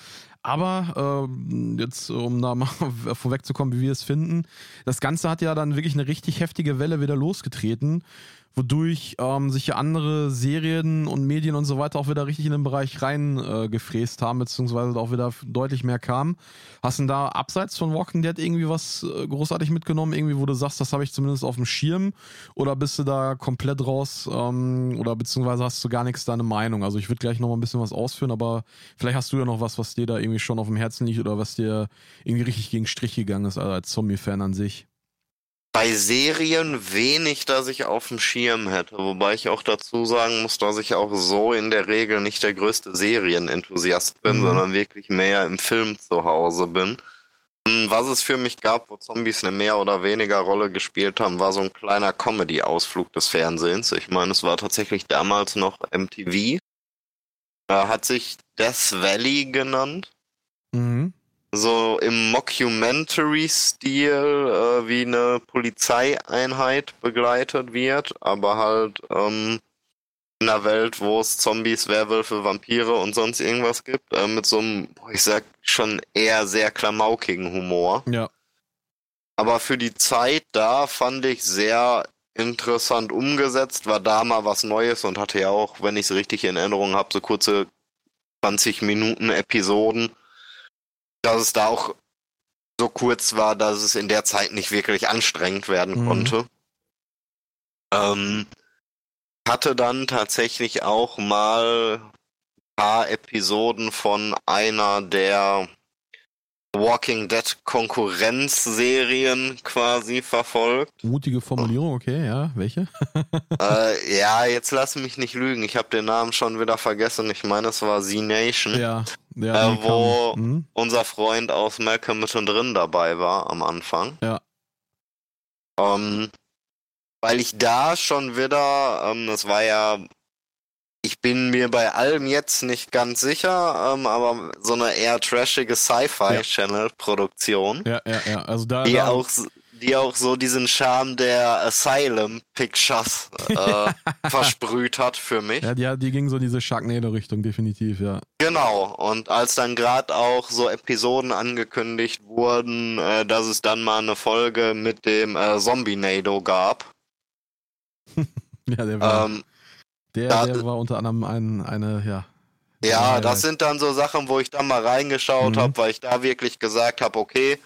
Aber äh, jetzt, um da mal vorwegzukommen, wie wir es finden, das Ganze hat ja dann wirklich eine richtig heftige Welle wieder losgetreten wodurch ähm, sich ja andere Serien und Medien und so weiter auch wieder richtig in den Bereich reingefräst äh, haben, beziehungsweise auch wieder deutlich mehr kam. Hast du da abseits von Walking Dead irgendwie was äh, großartig mitgenommen, irgendwie, wo du sagst, das habe ich zumindest auf dem Schirm? Oder bist du da komplett raus ähm, oder beziehungsweise hast du gar nichts deine Meinung? Also ich würde gleich noch mal ein bisschen was ausführen, aber vielleicht hast du ja noch was, was dir da irgendwie schon auf dem Herzen liegt oder was dir irgendwie richtig gegen Strich gegangen ist, also als Zombie-Fan an sich bei Serien wenig, dass ich auf dem Schirm hätte. Wobei ich auch dazu sagen muss, dass ich auch so in der Regel nicht der größte Serienenthusiast bin, mhm. sondern wirklich mehr im Film zu Hause bin. Was es für mich gab, wo Zombies eine mehr oder weniger Rolle gespielt haben, war so ein kleiner Comedy-Ausflug des Fernsehens. Ich meine, es war tatsächlich damals noch MTV. Er hat sich Death Valley genannt. Mhm so im Mockumentary-Stil äh, wie eine Polizeieinheit begleitet wird, aber halt ähm, in einer Welt, wo es Zombies, Werwölfe, Vampire und sonst irgendwas gibt, äh, mit so einem, ich sag schon eher sehr klamaukigen Humor. Ja. Aber für die Zeit da fand ich sehr interessant umgesetzt, war da mal was Neues und hatte ja auch, wenn ich es richtig in Erinnerung habe, so kurze 20 Minuten Episoden dass es da auch so kurz war, dass es in der Zeit nicht wirklich anstrengend werden mhm. konnte. Ähm, hatte dann tatsächlich auch mal ein paar Episoden von einer der Walking Dead Konkurrenzserien quasi verfolgt. Mutige Formulierung, okay, ja. Welche? äh, ja, jetzt lass mich nicht lügen. Ich habe den Namen schon wieder vergessen. Ich meine, es war Z-Nation. Ja. ja äh, wo hm? unser Freund aus Malcolm mittendrin dabei war am Anfang. Ja. Ähm, weil ich da schon wieder, ähm, das war ja ich bin mir bei allem jetzt nicht ganz sicher, ähm, aber so eine eher trashige Sci-Fi-Channel-Produktion. Ja. ja, ja, Also da, die da auch die auch so diesen Charme der Asylum Pictures äh, versprüht hat für mich. Ja, die, die ging so diese Sharknado-Richtung, definitiv, ja. Genau, und als dann gerade auch so Episoden angekündigt wurden, äh, dass es dann mal eine Folge mit dem äh, Zombie-Nado gab. ja, der war. Ähm, der, da, der war unter anderem ein, eine, ja. Ja, das sind dann so Sachen, wo ich dann mal reingeschaut mhm. habe, weil ich da wirklich gesagt habe, okay,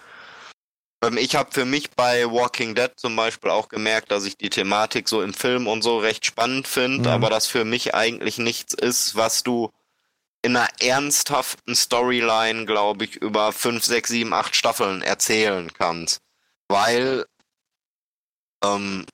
ähm, ich habe für mich bei Walking Dead zum Beispiel auch gemerkt, dass ich die Thematik so im Film und so recht spannend finde, mhm. aber das für mich eigentlich nichts ist, was du in einer ernsthaften Storyline, glaube ich, über fünf, sechs, sieben, acht Staffeln erzählen kannst. Weil ähm,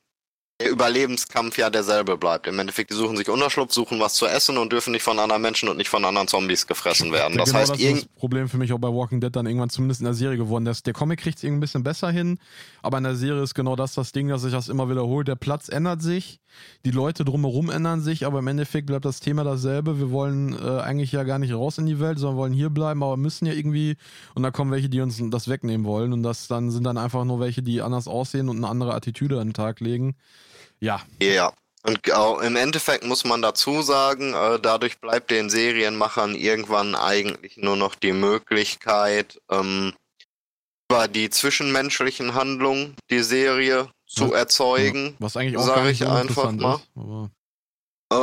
der Überlebenskampf ja derselbe bleibt. Im Endeffekt, die suchen sich Unterschlupf, suchen was zu essen und dürfen nicht von anderen Menschen und nicht von anderen Zombies gefressen werden. Das genau heißt, das ist das Problem für mich auch bei Walking Dead dann irgendwann zumindest in der Serie geworden. Das, der Comic kriegt es irgendwie ein bisschen besser hin, aber in der Serie ist genau das das Ding, dass sich das immer wiederholt. Der Platz ändert sich, die Leute drumherum ändern sich, aber im Endeffekt bleibt das Thema dasselbe. Wir wollen äh, eigentlich ja gar nicht raus in die Welt, sondern wollen hier bleiben, aber müssen ja irgendwie und da kommen welche, die uns das wegnehmen wollen und das dann sind dann einfach nur welche, die anders aussehen und eine andere Attitüde an den Tag legen. Ja. Ja. Und im Endeffekt muss man dazu sagen, äh, dadurch bleibt den Serienmachern irgendwann eigentlich nur noch die Möglichkeit, ähm, über die zwischenmenschlichen Handlungen die Serie zu Was- erzeugen. Was eigentlich auch Sag gar nicht ich so einfach mal. ist. Aber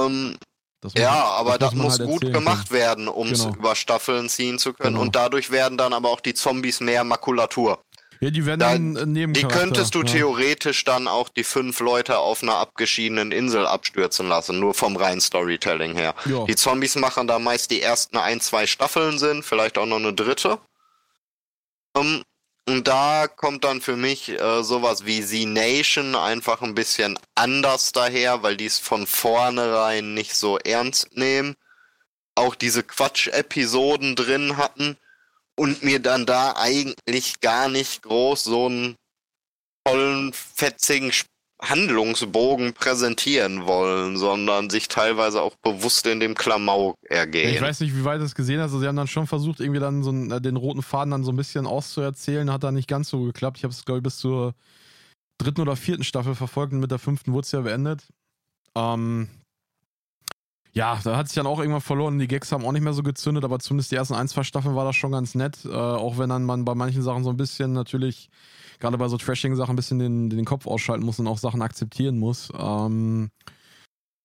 Ähm, das muss ja, man- aber das, man muss halt gut gemacht werden, um es Genau. über Staffeln ziehen zu können. Genau. Und dadurch werden dann aber auch die Zombies mehr Makulatur. Ja, die werden Da- dann neben Die könntest du theoretisch dann auch die fünf Leute auf einer abgeschiedenen Insel abstürzen lassen, nur vom reinen Storytelling her. Ja. Die Zombies machen da meist die ersten ein, zwei Staffeln Sinn, vielleicht auch noch eine dritte. Ähm, und da kommt dann für mich äh, sowas wie Z Nation einfach ein bisschen anders daher, weil die es von vornherein nicht so ernst nehmen. Auch diese Quatsch-Episoden drin hatten und mir dann da eigentlich gar nicht groß so einen tollen, fetzigen Handlungsbogen präsentieren wollen, sondern sich teilweise auch bewusst in dem Klamauk ergehen. Ich weiß nicht, wie weit du es gesehen hast. Also sie haben dann schon versucht, irgendwie dann so einen, äh, den roten Faden dann so ein bisschen auszuerzählen. Hat dann nicht ganz so geklappt. Ich habe es, glaube ich, bis zur dritten oder vierten Staffel verfolgt und mit der fünften wurde es ja beendet. Ähm, ja, da hat sich dann auch irgendwann verloren. Die Gags haben auch nicht mehr so gezündet, aber zumindest die ersten ein, zwei Staffeln war das schon ganz nett. Äh, auch wenn dann man bei manchen Sachen so ein bisschen natürlich, gerade bei so Trashing-Sachen, ein bisschen den, den Kopf ausschalten muss und auch Sachen akzeptieren muss. Ähm,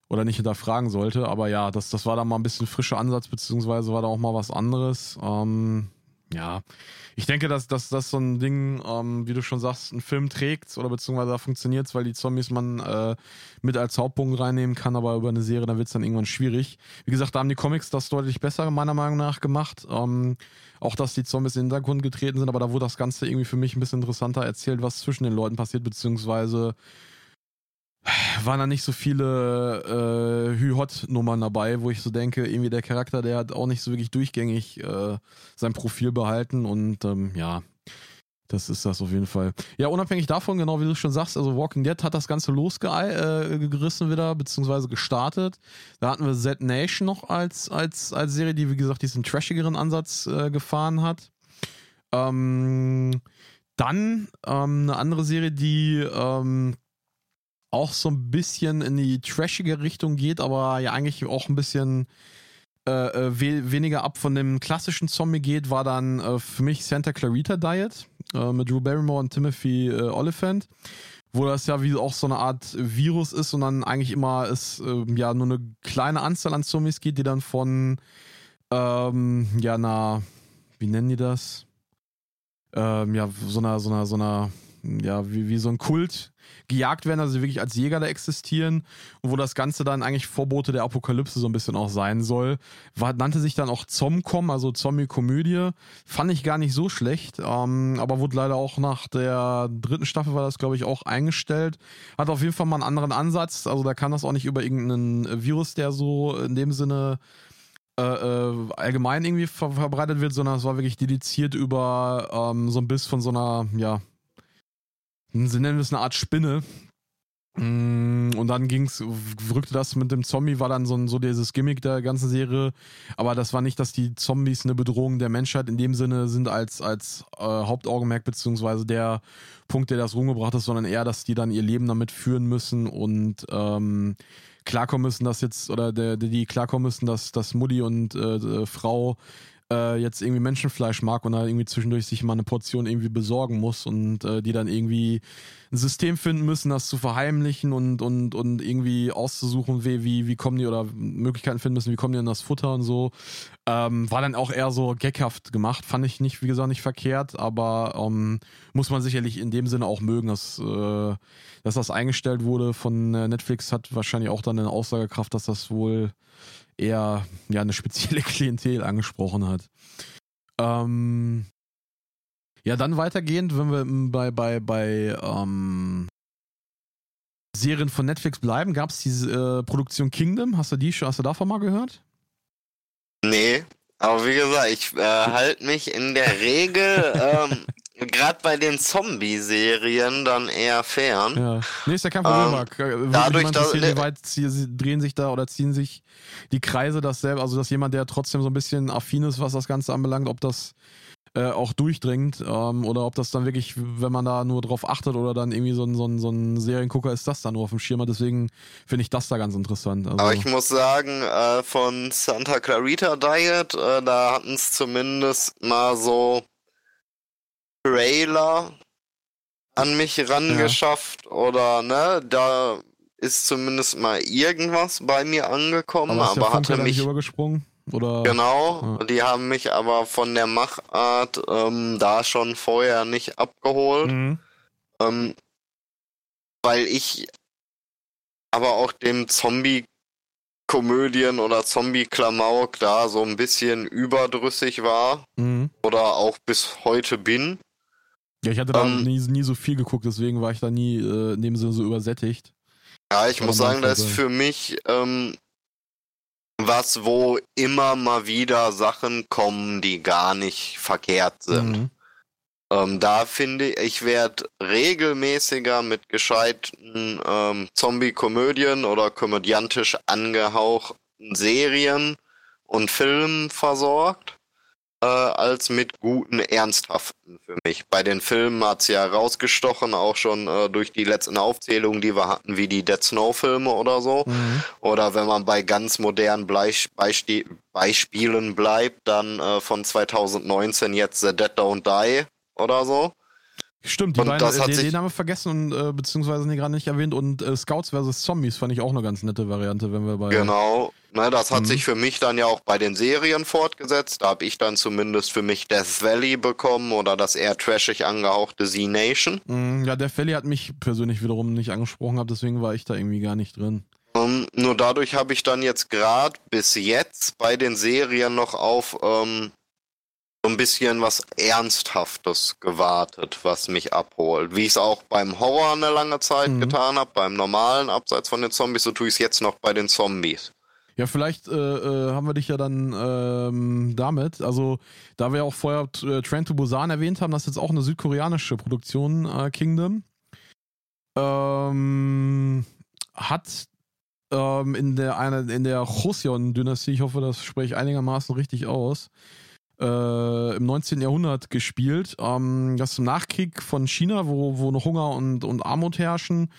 oder nicht hinterfragen sollte. Aber ja, das, das war da mal ein bisschen frischer Ansatz, beziehungsweise war da auch mal was anderes. Ähm, ja, ich denke, dass, das so ein Ding, ähm, wie du schon sagst, ein Film trägt oder beziehungsweise da funktioniert weil die Zombies man äh, mit als Hauptpunkt reinnehmen kann, aber über eine Serie, da wird es dann irgendwann schwierig. Wie gesagt, da haben die Comics das deutlich besser meiner Meinung nach gemacht. Ähm, auch, dass die Zombies in den Hintergrund getreten sind, aber da wurde das Ganze irgendwie für mich ein bisschen interessanter erzählt, was zwischen den Leuten passiert, beziehungsweise waren da nicht so viele äh, Hü-Hot-Nummern dabei, wo ich so denke, irgendwie der Charakter, der hat auch nicht so wirklich durchgängig äh, sein Profil behalten und ähm, ja, das ist das auf jeden Fall. Ja, unabhängig davon, genau wie du schon sagst, also Walking Dead hat das Ganze losgerissen äh, wieder, beziehungsweise gestartet. Da hatten wir Z Nation noch als, als, als Serie, die, wie gesagt, diesen trashigeren Ansatz äh, gefahren hat. Ähm, dann ähm, eine andere Serie, die ähm, auch so ein bisschen in die trashige Richtung geht, aber ja eigentlich auch ein bisschen äh, äh, we weniger ab von dem klassischen Zombie geht, war dann äh, für mich Santa Clarita Diet äh, mit Drew Barrymore und Timothy äh, Oliphant, wo das ja wie auch so eine Art Virus ist und dann eigentlich immer es äh, ja nur eine kleine Anzahl an Zombies geht, die dann von ähm, ja einer, wie nennen die das? Ähm, ja, so einer, so einer, so einer, ja, wie, wie so ein Kult gejagt werden, also wirklich als Jäger da existieren und wo das Ganze dann eigentlich Vorbote der Apokalypse so ein bisschen auch sein soll. War, nannte sich dann auch Zomcom, also Zombie-Komödie. Fand ich gar nicht so schlecht, ähm, aber wurde leider auch nach der dritten Staffel war das, glaube ich, auch eingestellt. Hat auf jeden Fall mal einen anderen Ansatz, also da kann das auch nicht über irgendeinen Virus, der so in dem Sinne äh, äh, allgemein irgendwie ver verbreitet wird, sondern es war wirklich dediziert über ähm, so ein Biss von so einer, ja, sie nennen es eine Art Spinne. Mm, Und dann ging's, rückte das mit dem Zombie, war dann so, so dieses Gimmick der ganzen Serie. Aber das war nicht, dass die Zombies eine Bedrohung der Menschheit in dem Sinne sind als, als äh, Hauptaugenmerk, beziehungsweise der Punkt, der das rumgebracht hat, sondern eher, dass die dann ihr Leben damit führen müssen und ähm, klarkommen müssen, dass jetzt, oder der, der, die klarkommen müssen, dass, dass Mutti und äh, äh, Frau äh, jetzt irgendwie Menschenfleisch mag und da irgendwie zwischendurch sich mal eine Portion irgendwie besorgen muss und äh, die dann irgendwie ein System finden müssen, das zu verheimlichen und, und, und irgendwie auszusuchen, wie, wie, wie kommen die oder Möglichkeiten finden müssen, wie kommen die an das Futter und so. Ähm, war dann auch eher so gaghaft gemacht, fand ich nicht, wie gesagt, nicht verkehrt, aber ähm, muss man sicherlich in dem Sinne auch mögen, dass, äh, dass das eingestellt wurde von äh, Netflix, hat wahrscheinlich auch dann eine Aussagekraft, dass das wohl eher ja eine spezielle Klientel angesprochen hat. Ähm, ja, dann weitergehend, wenn wir bei, bei, bei ähm, Serien von Netflix bleiben, gab es diese äh, Produktion Kingdom. Hast du die schon, hast du davon mal gehört? Nee, aber wie gesagt, ich äh, halte mich in der Regel ähm, gerade bei den Zombie-Serien dann eher fern. Ja. Nee, ist ja kein Problem, Ähm, Marc. Äh, dadurch, dass- wie weit drehen sich da oder ziehen sich die Kreise dasselbe, also dass jemand, der trotzdem so ein bisschen affin ist, was das Ganze anbelangt, ob das äh, auch durchdringt. Ähm, oder ob das dann wirklich, wenn man da nur drauf achtet oder dann irgendwie so ein, so ein, so ein Seriengucker ist, das dann nur auf dem Schirm hat. Deswegen finde ich das da ganz interessant. Also Aber ich muss sagen, äh, von Santa Clarita Diet, äh, da hatten es zumindest mal so Trailer an mich rangeschafft ja. oder ne, da ist zumindest mal irgendwas bei mir angekommen, aber, aber hatte mich übergesprungen oder genau, ja. die haben mich aber von der Machart ähm, da schon vorher nicht abgeholt, mhm. ähm, weil ich aber auch dem Zombie Komödien oder Zombie-Klamauk da so ein bisschen überdrüssig war mhm. oder auch bis heute bin. Ja, ich hatte da ähm, nie, nie so viel geguckt, deswegen war ich da nie äh, in dem Sinne so übersättigt. Ja, ich muss sagen, das ist für mich ähm, was, wo immer mal wieder Sachen kommen, die gar nicht verkehrt sind. Mhm. Ähm, da finde ich, ich werde regelmäßiger mit gescheiten ähm, Zombie-Komödien oder komödiantisch angehauchten Serien und Filmen versorgt äh, als mit guten, ernsthaften für mich. Bei den Filmen hat's ja rausgestochen, auch schon äh, durch die letzten Aufzählungen, die wir hatten, wie die Dead Snow-Filme oder so. Mhm. Oder wenn man bei ganz modernen Bleich Beisp Beispielen bleibt, dann äh, von 2019 jetzt The Dead Don't Die oder so. Stimmt, die und beiden, das hat den, sich, den haben wir vergessen und äh, beziehungsweise nie gerade nicht erwähnt und äh, Scouts vs. Zombies fand ich auch eine ganz nette Variante, wenn wir bei. Genau, ne, das hat mhm. sich für mich dann ja auch bei den Serien fortgesetzt. Da habe ich dann zumindest für mich Death Valley bekommen oder das eher trashig angehauchte Z-Nation. Mhm, ja, Death Valley hat mich persönlich wiederum nicht angesprochen, deswegen war ich da irgendwie gar nicht drin. Um, nur dadurch habe ich dann jetzt gerade bis jetzt bei den Serien noch auf ähm, so ein bisschen was Ernsthaftes gewartet, was mich abholt. Wie ich es auch beim Horror eine lange Zeit mhm. getan habe, beim normalen, abseits von den Zombies, so tue ich es jetzt noch bei den Zombies. Ja, vielleicht äh, äh, haben wir dich ja dann ähm, damit. Also, da wir auch vorher äh, Train to Busan erwähnt haben, das ist jetzt auch eine südkoreanische Produktion, äh, Kingdom. Ähm, hat ähm, in der eine, in der Joseon-Dynastie, ich hoffe, das spreche ich einigermaßen richtig aus, äh, im 19. Jahrhundert gespielt. Ähm, das ist im Nachkrieg von China, wo, wo noch Hunger und, und Armut herrschen.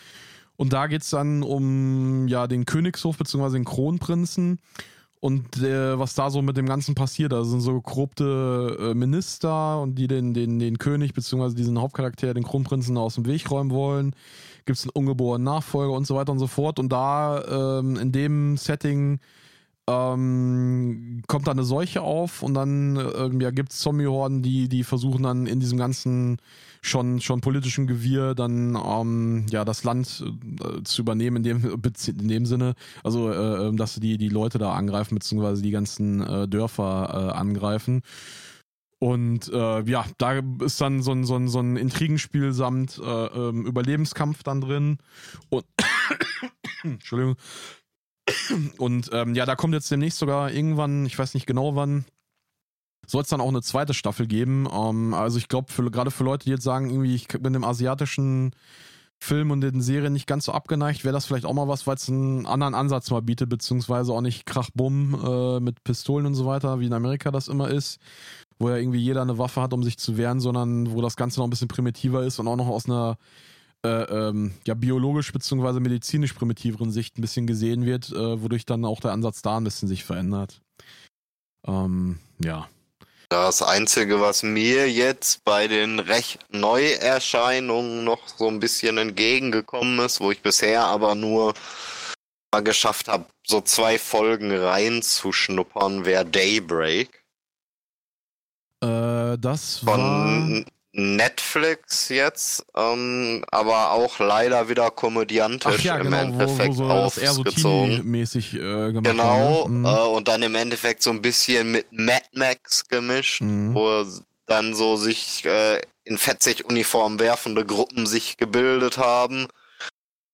Und da geht es dann um ja, den Königshof bzw. den Kronprinzen und äh, was da so mit dem Ganzen passiert. Da sind so korrupte äh, Minister und die den, den, den König bzw. diesen Hauptcharakter, den Kronprinzen, aus dem Weg räumen wollen. Gibt es einen ungeborenen Nachfolger und so weiter und so fort. Und da ähm, in dem Setting ähm, kommt da eine Seuche auf und dann äh, ja, gibt es Zombie-Horden, die, die versuchen dann in diesem ganzen schon, schon politischen Gewirr dann ähm, ja, das Land äh, zu übernehmen in dem, in dem Sinne. Also, äh, ähm, dass die, die Leute da angreifen, beziehungsweise die ganzen äh, Dörfer äh, angreifen. Und äh, ja, da ist dann so ein, so ein, so ein Intrigenspiel samt äh, ähm, Überlebenskampf dann drin. Und Entschuldigung. Und ähm, ja, da kommt jetzt demnächst sogar irgendwann, ich weiß nicht genau wann, soll es dann auch eine zweite Staffel geben. Ähm, also ich glaube, gerade für Leute, die jetzt sagen, irgendwie, ich bin dem asiatischen Film und den Serien nicht ganz so abgeneigt, wäre das vielleicht auch mal was, weil es einen anderen Ansatz mal bietet, beziehungsweise auch nicht Krachbumm äh, mit Pistolen und so weiter, wie in Amerika das immer ist, wo ja irgendwie jeder eine Waffe hat, um sich zu wehren, sondern wo das Ganze noch ein bisschen primitiver ist und auch noch aus einer äh, ähm, ja, biologisch bzw. medizinisch primitiveren Sicht ein bisschen gesehen wird, äh, wodurch dann auch der Ansatz da ein bisschen sich verändert. Ähm, ja. Das Einzige, was mir jetzt bei den recht Neuerscheinungen noch so ein bisschen entgegengekommen ist, wo ich bisher aber nur mal geschafft habe, so zwei Folgen reinzuschnuppern, wäre Daybreak. Äh, das war... Netflix jetzt, ähm, aber auch leider wieder komödiantisch ja, genau, im Endeffekt wo, wo so aufgezogen. mäßig äh, gemacht Genau, mhm. äh, und dann im Endeffekt so ein bisschen mit Mad Max gemischt, mhm. wo dann so sich äh, in fetzig Uniform werfende Gruppen sich gebildet haben.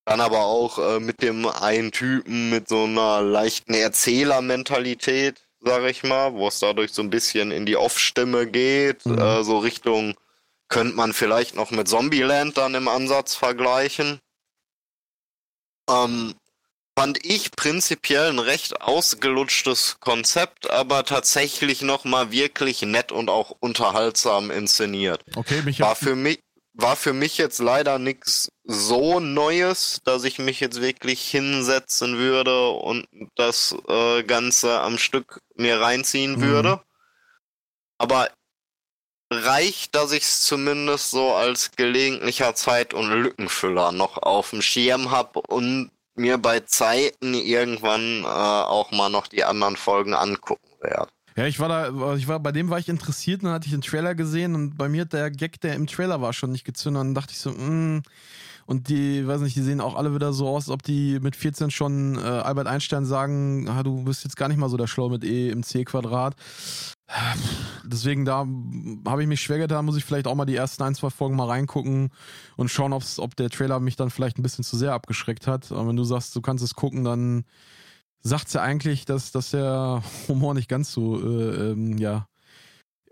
Dann aber auch äh, mit dem einen Typen mit so einer leichten Erzählermentalität, sag ich mal, wo es dadurch so ein bisschen in die Off-Stimme geht, mhm. äh, so Richtung könnte man vielleicht noch mit Zombieland dann im Ansatz vergleichen. Ähm, fand ich prinzipiell ein recht ausgelutschtes Konzept, aber tatsächlich nochmal wirklich nett und auch unterhaltsam inszeniert. Okay, mich War für mich, war für mich jetzt leider nichts so Neues, dass ich mich jetzt wirklich hinsetzen würde und das äh, Ganze am Stück mir reinziehen Mhm. würde. Aber reicht, dass ich es zumindest so als gelegentlicher Zeit- und Lückenfüller noch auf dem Schirm habe und mir bei Zeiten irgendwann äh, auch mal noch die anderen Folgen angucken werde. Ja, ich war da, ich war, bei dem war ich interessiert und dann hatte ich den Trailer gesehen und bei mir hat der Gag, der im Trailer war, schon nicht gezündet. Und dann dachte ich so, mm. Und die, weiß nicht, die sehen auch alle wieder so aus, als ob die mit 14 schon äh, Albert Einstein sagen, ah, du bist jetzt gar nicht mal so der Schlau mit E im C-Quadrat. Deswegen da habe ich mich schwer getan, muss ich vielleicht auch mal die ersten ein, zwei Folgen mal reingucken und schauen, ob's, ob der Trailer mich dann vielleicht ein bisschen zu sehr abgeschreckt hat. Aber wenn du sagst, du kannst es gucken, dann sagt ja eigentlich, dass, dass der Humor nicht ganz so, äh, ähm, ja,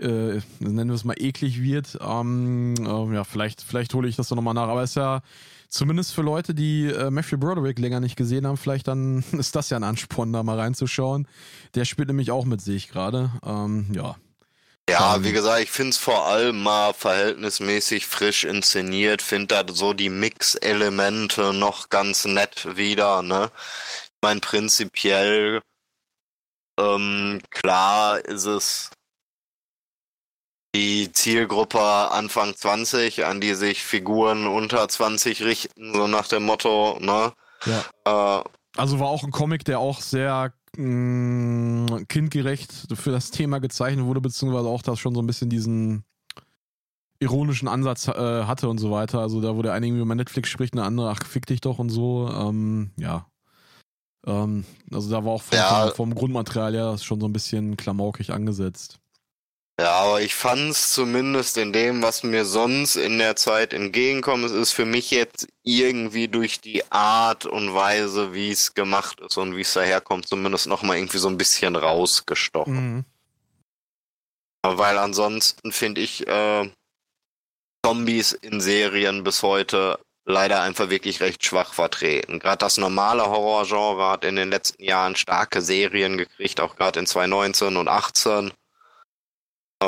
äh, nennen wir es mal eklig wird. Ähm, äh, ja, vielleicht, vielleicht hole ich das doch nochmal nach. Aber es ist ja zumindest für Leute, die äh, Matthew Broderick länger nicht gesehen haben, vielleicht dann ist das ja ein Ansporn, da mal reinzuschauen. Der spielt nämlich auch mit, sehe ich gerade. Ähm, ja. Ja, wie gesagt, ich finde es vor allem mal verhältnismäßig frisch inszeniert, finde da so die Mix-Elemente noch ganz nett wieder, ne? Ich meine, prinzipiell, ähm, klar ist es die Zielgruppe Anfang 20, an die sich Figuren unter 20 richten, so nach dem Motto, ne? Ja. Äh, Also war auch ein Comic, der auch sehr mh, kindgerecht für das Thema gezeichnet wurde, beziehungsweise auch das schon so ein bisschen diesen ironischen Ansatz äh, hatte und so weiter. Also da, wo der eine irgendwie über Netflix spricht, eine andere, ach, fick dich doch und so. Ähm, ja. Ähm, also da war auch vom, Ja. vom, Grundmaterial her schon so ein bisschen klamaukig angesetzt. Ja, aber ich fand's zumindest in dem, was mir sonst in der Zeit entgegenkommt, es ist für mich jetzt irgendwie durch die Art und Weise, wie es gemacht ist und wie es daherkommt, zumindest nochmal irgendwie so ein bisschen rausgestochen. Mhm. Weil ansonsten finde ich äh, Zombies in Serien bis heute leider einfach wirklich recht schwach vertreten. Gerade das normale Horrorgenre hat in den letzten Jahren starke Serien gekriegt, auch gerade in 2019 und 18.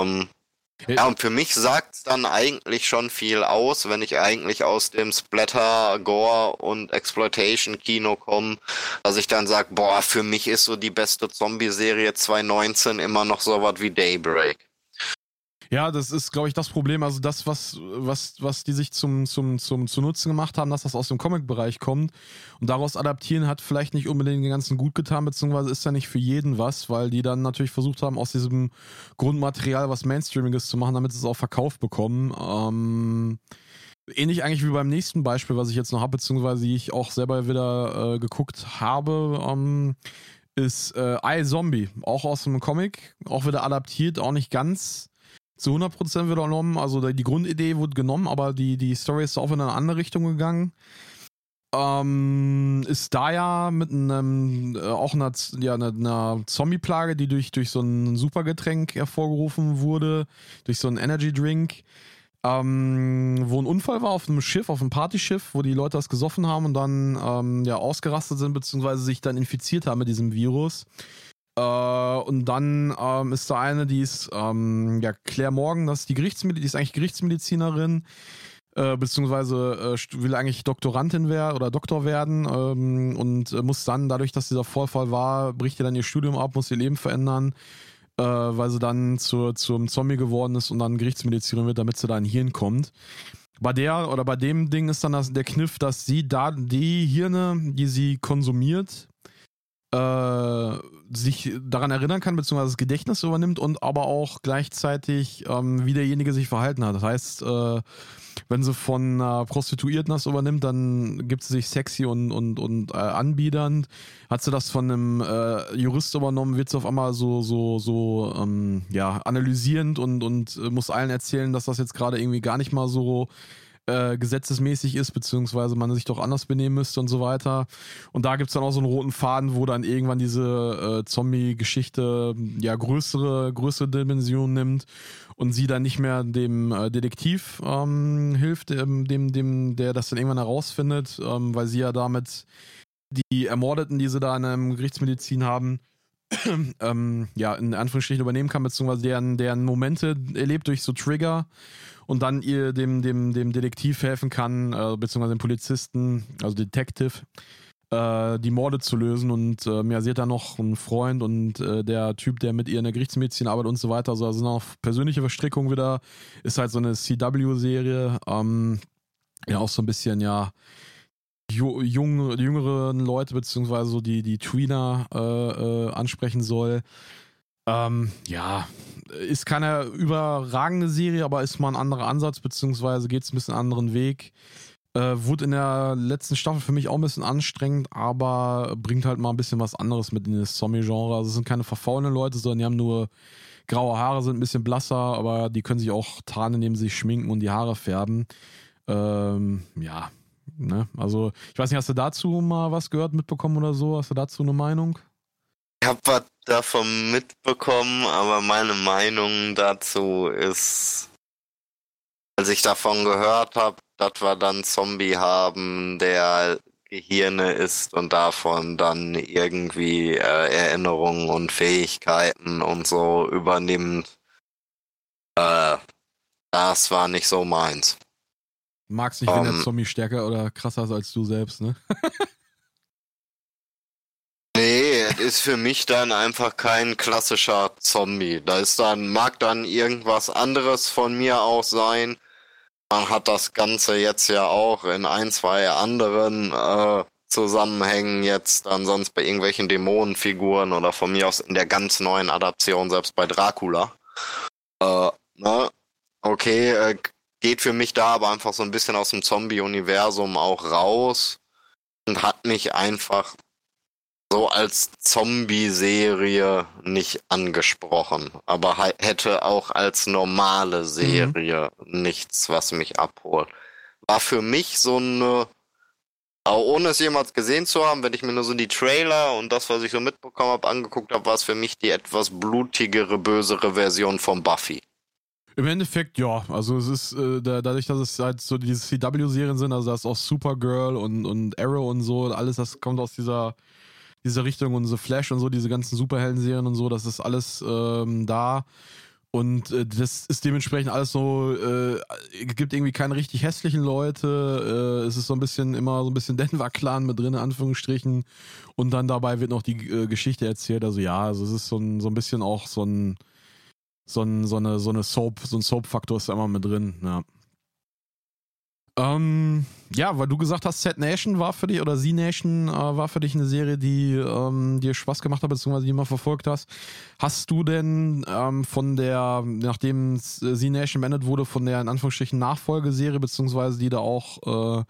Ähm, ja, und für mich sagt's dann eigentlich schon viel aus, wenn ich eigentlich aus dem Splatter, Gore und Exploitation-Kino komme, dass ich dann sag, boah, für mich ist so die beste Zombie-Serie 2019 immer noch sowas wie Daybreak. Ja, das ist, glaube ich, das Problem. Also das, was, was, was die sich zum, zum, zum zu Nutzen gemacht haben, dass das aus dem Comic-Bereich kommt und daraus adaptieren, hat vielleicht nicht unbedingt den ganzen gut getan, beziehungsweise ist ja nicht für jeden was, weil die dann natürlich versucht haben, aus diesem Grundmaterial was Mainstreamiges zu machen, damit sie es auch verkauft bekommen. Ähm, ähnlich eigentlich wie beim nächsten Beispiel, was ich jetzt noch habe, beziehungsweise die ich auch selber wieder äh, geguckt habe, ähm, ist äh, I Zombie, auch aus einem Comic, auch wieder adaptiert, auch nicht ganz zu 100% wieder genommen. Also die Grundidee wurde genommen, aber die, die Story ist auch in eine andere Richtung gegangen. Ähm, ist da ja mit einem, äh, auch einer, ja, einer, einer Zombie-Plage, die durch, durch so ein Supergetränk hervorgerufen wurde, durch so einen Energy Drink, ähm, wo ein Unfall war auf einem Schiff, auf einem Partyschiff, wo die Leute das gesoffen haben und dann ähm, ja ausgerastet sind, beziehungsweise sich dann infiziert haben mit diesem Virus. Äh, und dann ähm, ist da eine, die ist, ähm, ja, Claire Morgan, das ist die Gerichtsmedizinerin, die ist eigentlich Gerichtsmedizinerin, äh, beziehungsweise äh, will eigentlich Doktorandin werden oder Doktor werden ähm, und äh, muss dann, dadurch, dass dieser Vorfall war, bricht ihr dann ihr Studium ab, muss ihr Leben verändern, äh, weil sie dann zur, zum Zombie geworden ist und dann Gerichtsmedizinerin wird, damit sie da in Hirn kommt. Bei der oder bei dem Ding ist dann das, der Kniff, dass sie da die Hirne, die sie konsumiert, äh, sich daran erinnern kann, beziehungsweise das Gedächtnis übernimmt und aber auch gleichzeitig, ähm, wie derjenige sich verhalten hat. Das heißt, äh, wenn sie von einer Prostituierten das übernimmt, dann gibt sie sich sexy und, und, und äh, anbiedernd. Hat sie das von einem äh, Jurist übernommen, wird sie auf einmal so, so, so ähm, ja, analysierend und, und muss allen erzählen, dass das jetzt gerade irgendwie gar nicht mal so äh, gesetzesmäßig ist, beziehungsweise man sich doch anders benehmen müsste und so weiter. Und da gibt es dann auch so einen roten Faden, wo dann irgendwann diese äh, Zombie-Geschichte ja größere, größere Dimensionen nimmt und sie dann nicht mehr dem äh, Detektiv ähm, hilft, ähm, dem, dem, der das dann irgendwann herausfindet, ähm, weil sie ja damit die Ermordeten, die sie da in einem Gerichtsmedizin haben, ähm, ja, in Anführungsstrichen übernehmen kann, beziehungsweise deren, deren Momente erlebt durch so Trigger und dann ihr dem, dem, dem Detektiv helfen kann, äh, beziehungsweise dem Polizisten, also Detective, äh, die Morde zu lösen. Und äh, ja, sie hat da noch einen Freund und äh, der Typ, der mit ihr in der Gerichtsmedizin arbeitet und so weiter. Also, also noch persönliche Verstrickung wieder. Ist halt so eine CW-Serie. Ähm, ja, auch so ein bisschen, ja, jung, jüngeren Leute, beziehungsweise so die, die Tweener äh, äh, ansprechen soll. Ähm, ja, ist keine überragende Serie, aber ist mal ein anderer Ansatz, beziehungsweise geht es ein bisschen einen anderen Weg. Äh, wurde in der letzten Staffel für mich auch ein bisschen anstrengend, aber bringt halt mal ein bisschen was anderes mit in das Zombie-Genre. Also es sind keine verfaulenden Leute, sondern die haben nur graue Haare, sind ein bisschen blasser, aber die können sich auch tarnen, indem sie sich schminken und die Haare färben. Ähm, ja, Ne? Also, ich weiß nicht, hast du dazu mal was gehört, mitbekommen oder so? Hast du dazu eine Meinung? Ich habe was davon mitbekommen, aber meine Meinung dazu ist, als ich davon gehört habe, dass wir dann Zombie haben, der Gehirne ist und davon dann irgendwie äh, Erinnerungen und Fähigkeiten und so übernimmt. Äh, das war nicht so meins. Magst nicht, um, wenn der ähm. Zombie stärker oder krasser ist als du selbst, ne? ist für mich dann einfach kein klassischer Zombie. Da ist dann, mag dann irgendwas anderes von mir auch sein. Man hat das Ganze jetzt ja auch in ein, zwei anderen äh, Zusammenhängen jetzt dann sonst bei irgendwelchen Dämonenfiguren oder von mir aus in der ganz neuen Adaption, selbst bei Dracula. Äh, ne? Okay, äh, geht für mich da aber einfach so ein bisschen aus dem Zombie-Universum auch raus und hat mich einfach so als Zombie-Serie nicht angesprochen, aber hätte auch als normale mhm. Serie mhm. nichts, was mich abholt. War für mich so eine, auch ohne es jemals gesehen zu haben, wenn ich mir nur so die Trailer und das, was ich so mitbekommen habe, angeguckt habe, war es für mich die etwas blutigere, bösere Version von Buffy. Im Endeffekt, ja. Also es ist äh, dadurch, dass es halt so diese CW-Serien sind, also da ist auch Supergirl und, und Arrow und so, alles, das kommt aus dieser, dieser Richtung und so Flash und so, diese ganzen Superhelden-Serien und so, das ist alles ähm, da. Und äh, das ist dementsprechend alles so, äh, gibt irgendwie keine richtig hässlichen Leute. Äh, es ist so ein bisschen immer so ein bisschen Denver-Clan mit drin, in Anführungsstrichen. Und dann dabei wird noch die äh, Geschichte erzählt. Also ja, also es ist so ein, so ein bisschen auch so ein so, ein, so eine, so eine Soap, so ein Soap-Faktor ist immer mit drin, ja. Ähm, ja, weil du gesagt hast, Set Nation war für dich oder Z Nation äh, war für dich eine Serie, die ähm, dir Spaß gemacht hat, beziehungsweise die mal verfolgt hast. Hast du denn ähm, von der, nachdem Z Nation beendet wurde, von der in Anführungsstrichen Nachfolgeserie, beziehungsweise die da auch äh,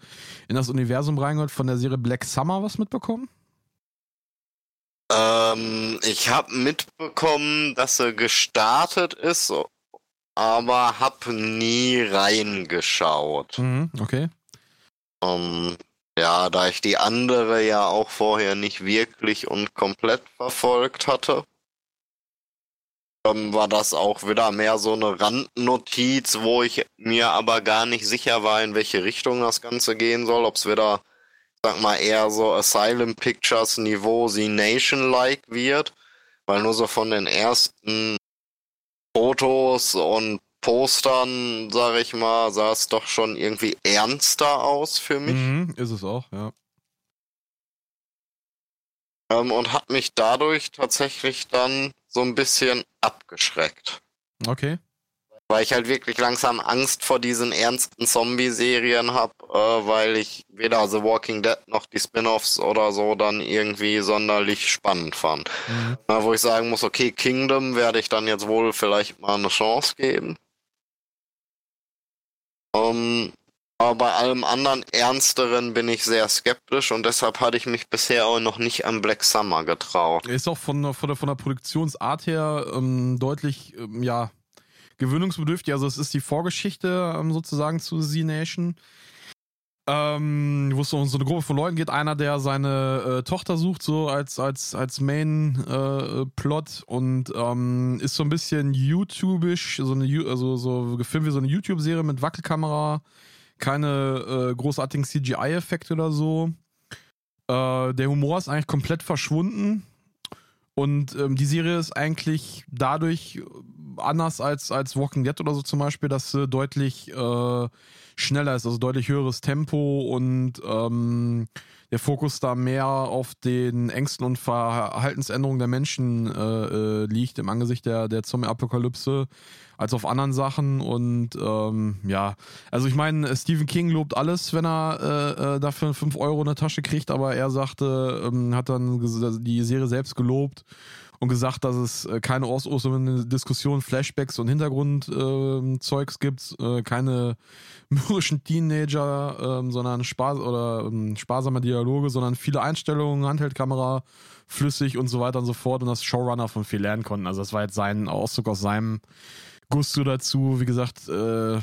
in das Universum reingehört, von der Serie Black Summer was mitbekommen? Ähm, ich habe mitbekommen, dass er gestartet ist, aber hab nie reingeschaut. Mhm, okay. Ähm, ja, da ich die andere ja auch vorher nicht wirklich und komplett verfolgt hatte, ähm, war das auch wieder mehr so eine Randnotiz, wo ich mir aber gar nicht sicher war, in welche Richtung das Ganze gehen soll, ob es wieder sag mal, eher so Asylum Pictures Niveau sie Nation-like wird, weil nur so von den ersten Fotos und Postern, sag ich mal, sah es doch schon irgendwie ernster aus für mich. Mhm, ist es auch, ja. Ähm, und hat mich dadurch tatsächlich dann so ein bisschen abgeschreckt. Okay. Weil ich halt wirklich langsam Angst vor diesen ernsten Zombie-Serien habe, äh, weil ich weder The Walking Dead noch die Spin-offs oder so dann irgendwie sonderlich spannend fand. Mhm. Na, wo ich sagen muss, okay, Kingdom werde ich dann jetzt wohl vielleicht mal eine Chance geben. Ähm, aber bei allem anderen Ernsteren bin ich sehr skeptisch und deshalb hatte ich mich bisher auch noch nicht an Black Summer getraut. Ist auch von, von, der, von der Produktionsart her ähm, deutlich, ähm, ja, gewöhnungsbedürftig. Also es ist die Vorgeschichte ähm, sozusagen zu Z-Nation. Ähm, wo es um so eine Gruppe von Leuten geht, einer, der seine äh, Tochter sucht, so als, als, als Main-Plot äh, und ähm, ist so ein bisschen YouTubisch, so also so gefilmt wie so eine YouTube-Serie mit Wackelkamera, keine äh, großartigen CGI-Effekte oder so. Äh, der Humor ist eigentlich komplett verschwunden. Und ähm, die Serie ist eigentlich dadurch anders als, als Walking Dead oder so zum Beispiel, dass sie deutlich äh, schneller ist, also deutlich höheres Tempo und ähm, der Fokus da mehr auf den Ängsten und Verhaltensänderungen der Menschen äh, äh, liegt im Angesicht der, der Zombie-Apokalypse als auf anderen Sachen. Und ähm, ja, also ich meine, Stephen King lobt alles, wenn er äh, äh dafür 5 Euro in der Tasche kriegt, aber er sagte, ähm, hat dann die Serie selbst gelobt und gesagt, dass es äh, keine ausufernden Diskussionen, Flashbacks und Hintergrundzeugs äh, gibt, äh, keine mürrischen Teenager, äh, sondern Spaß oder ähm, sparsame Dialoge, sondern viele Einstellungen, Handheldkamera, flüssig und so weiter und so fort und das Showrunner von viel lernen konnten. Also das war jetzt sein Ausdruck aus seinem Gusto dazu. Wie gesagt, äh,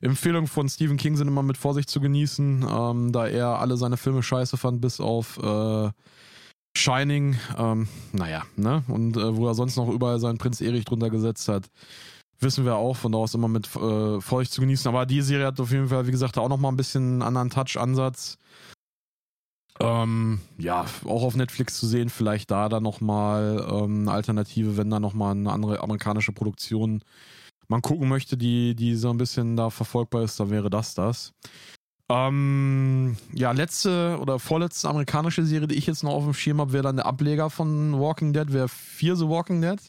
Empfehlungen von Stephen King sind immer mit Vorsicht zu genießen, ähm, da er alle seine Filme scheiße fand, bis auf äh, Shining, ähm, naja, ne? Und äh, wo er sonst noch überall seinen Prinz Erich drunter gesetzt hat, wissen wir auch, von da aus immer mit äh, Feucht zu genießen. Aber die Serie hat auf jeden Fall, wie gesagt, auch nochmal ein bisschen einen anderen Touch-Ansatz. Ähm, ja, auch auf Netflix zu sehen, vielleicht da dann nochmal ähm, eine Alternative, wenn da nochmal eine andere amerikanische Produktion man gucken möchte, die, die so ein bisschen da verfolgbar ist, dann wäre das das. Ähm, ja, letzte oder vorletzte amerikanische Serie, die ich jetzt noch auf dem Schirm habe, wäre dann der Ableger von Walking Dead, wäre Fear the Walking Dead.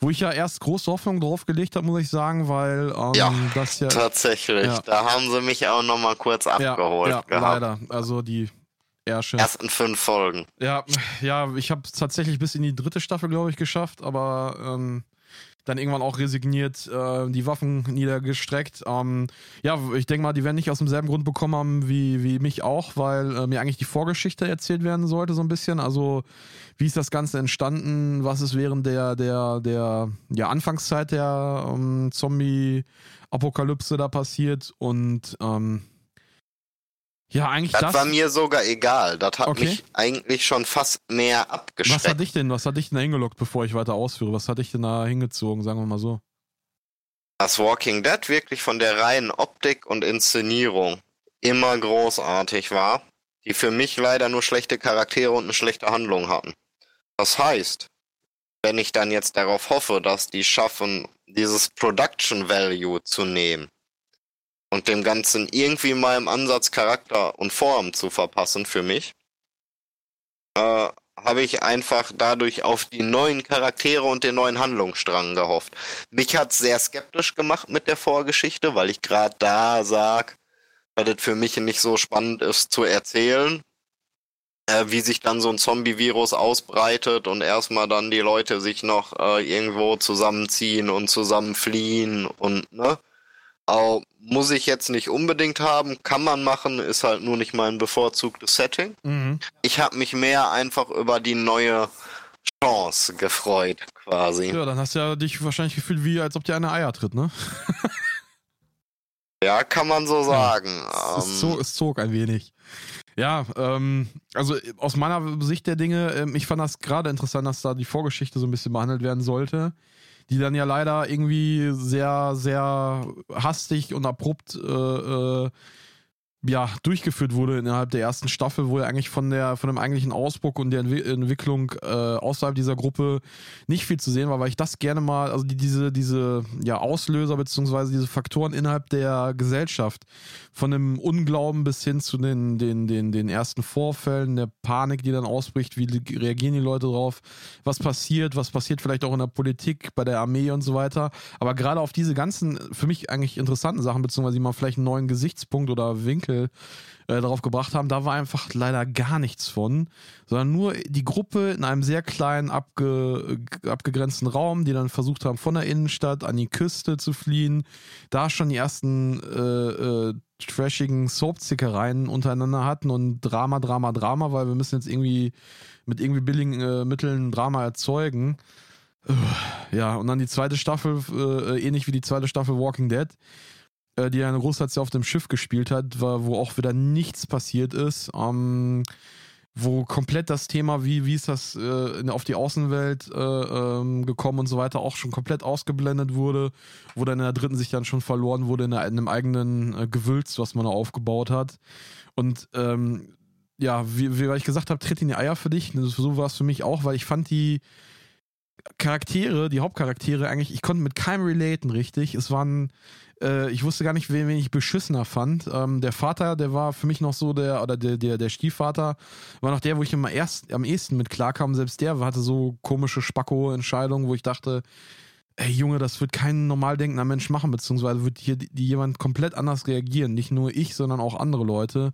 Wo ich ja erst große Hoffnung drauf gelegt habe, muss ich sagen, weil ähm, ja, das ja. Tatsächlich, ja. da haben sie mich auch nochmal kurz abgeholt. Ja, ja leider. Also die Ersche. ersten fünf Folgen. Ja, ja, ich habe es tatsächlich bis in die dritte Staffel, glaube ich, geschafft, aber ähm, dann irgendwann auch resigniert, äh, die Waffen niedergestreckt. Ähm, ja, ich denke mal, die werden nicht aus demselben Grund bekommen haben wie, wie mich auch, weil äh, mir eigentlich die Vorgeschichte erzählt werden sollte, so ein bisschen. Also, wie ist das Ganze entstanden? Was ist während der, der, der ja, Anfangszeit der ähm, Zombie-Apokalypse da passiert? Und ähm, ja, eigentlich das, das war mir sogar egal. Das hat okay. mich eigentlich schon fast mehr abgeschreckt. Was hat dich denn, was hat dich denn da hingelockt, bevor ich weiter ausführe? Was hat dich denn da hingezogen, sagen wir mal so? Das Walking Dead wirklich von der reinen Optik und Inszenierung immer großartig war, die für mich leider nur schlechte Charaktere und eine schlechte Handlung hatten. Das heißt, wenn ich dann jetzt darauf hoffe, dass die schaffen, dieses Production Value zu nehmen, und dem Ganzen irgendwie mal im Ansatz Charakter und Form zu verpassen für mich, äh, habe ich einfach dadurch auf die neuen Charaktere und den neuen Handlungsstrang gehofft. Mich hat sehr skeptisch gemacht mit der Vorgeschichte, weil ich gerade da sag, dass es für mich nicht so spannend ist zu erzählen, äh, wie sich dann so ein Zombie-Virus ausbreitet und erstmal dann die Leute sich noch äh, irgendwo zusammenziehen und zusammenfliehen und ne auch muss ich jetzt nicht unbedingt haben, kann man machen, ist halt nur nicht mein bevorzugtes Setting. Mhm. Ich habe mich mehr einfach über die neue Chance gefreut, quasi. Ja, dann hast du ja dich wahrscheinlich gefühlt, wie als ob dir eine Eier tritt, ne? ja, kann man so sagen. Ja, es, zog, es zog ein wenig. Ja, ähm, also aus meiner Sicht der Dinge, ähm, ich fand das gerade interessant, dass da die Vorgeschichte so ein bisschen behandelt werden sollte die dann ja leider irgendwie sehr, sehr hastig und abrupt äh, äh, ja, durchgeführt wurde innerhalb der ersten Staffel, wo ja eigentlich von der von dem eigentlichen Ausbruch und der Entwi Entwicklung äh, außerhalb dieser Gruppe nicht viel zu sehen war, weil ich das gerne mal, also die, diese, diese ja, Auslöser beziehungsweise diese Faktoren innerhalb der Gesellschaft, von dem Unglauben bis hin zu den, den, den, den ersten Vorfällen, der Panik, die dann ausbricht, wie reagieren die Leute drauf, was passiert, was passiert vielleicht auch in der Politik, bei der Armee und so weiter. Aber gerade auf diese ganzen, für mich eigentlich interessanten Sachen, beziehungsweise die mal vielleicht einen neuen Gesichtspunkt oder Winkel Artikel äh, darauf gebracht haben, da war einfach leider gar nichts von, sondern nur die Gruppe in einem sehr kleinen, abge, abgegrenzten Raum, die dann versucht haben, von der Innenstadt an die Küste zu fliehen, da schon die ersten äh, äh, trashigen Soapzickereien untereinander hatten und Drama, Drama, Drama, weil wir müssen jetzt irgendwie mit irgendwie billigen äh, Mitteln Drama erzeugen. Ja, und dann die zweite Staffel, äh, ähnlich wie die zweite Staffel Walking Dead äh, die eine Großteil auf dem Schiff gespielt hat, wo auch wieder nichts passiert ist. Ähm, wo komplett das Thema, wie, wie ist das äh, auf die Außenwelt äh, ähm, gekommen und so weiter, auch schon komplett ausgeblendet wurde, wo dann in der dritten sich dann schon verloren wurde in, einer, in einem eigenen äh, Gewülz, was man da aufgebaut hat. Und ähm, ja, wie, wie ich gesagt habe, tritt in die Eier für dich. So war es für mich auch, weil ich fand die Charaktere, die Hauptcharaktere eigentlich, ich konnte mit keinem relaten richtig. Es waren, äh, ich wusste gar nicht, wen, wen ich beschissener fand. Ähm, der Vater, der war für mich noch so der, oder der, der, der Stiefvater, war noch der, wo ich immer erst am ehesten mit klarkam. Selbst der hatte so komische Spacko-Entscheidungen, wo ich dachte, ey Junge, das wird kein normal denkender Mensch machen, beziehungsweise wird hier jemand komplett anders reagieren. Nicht nur ich, sondern auch andere Leute.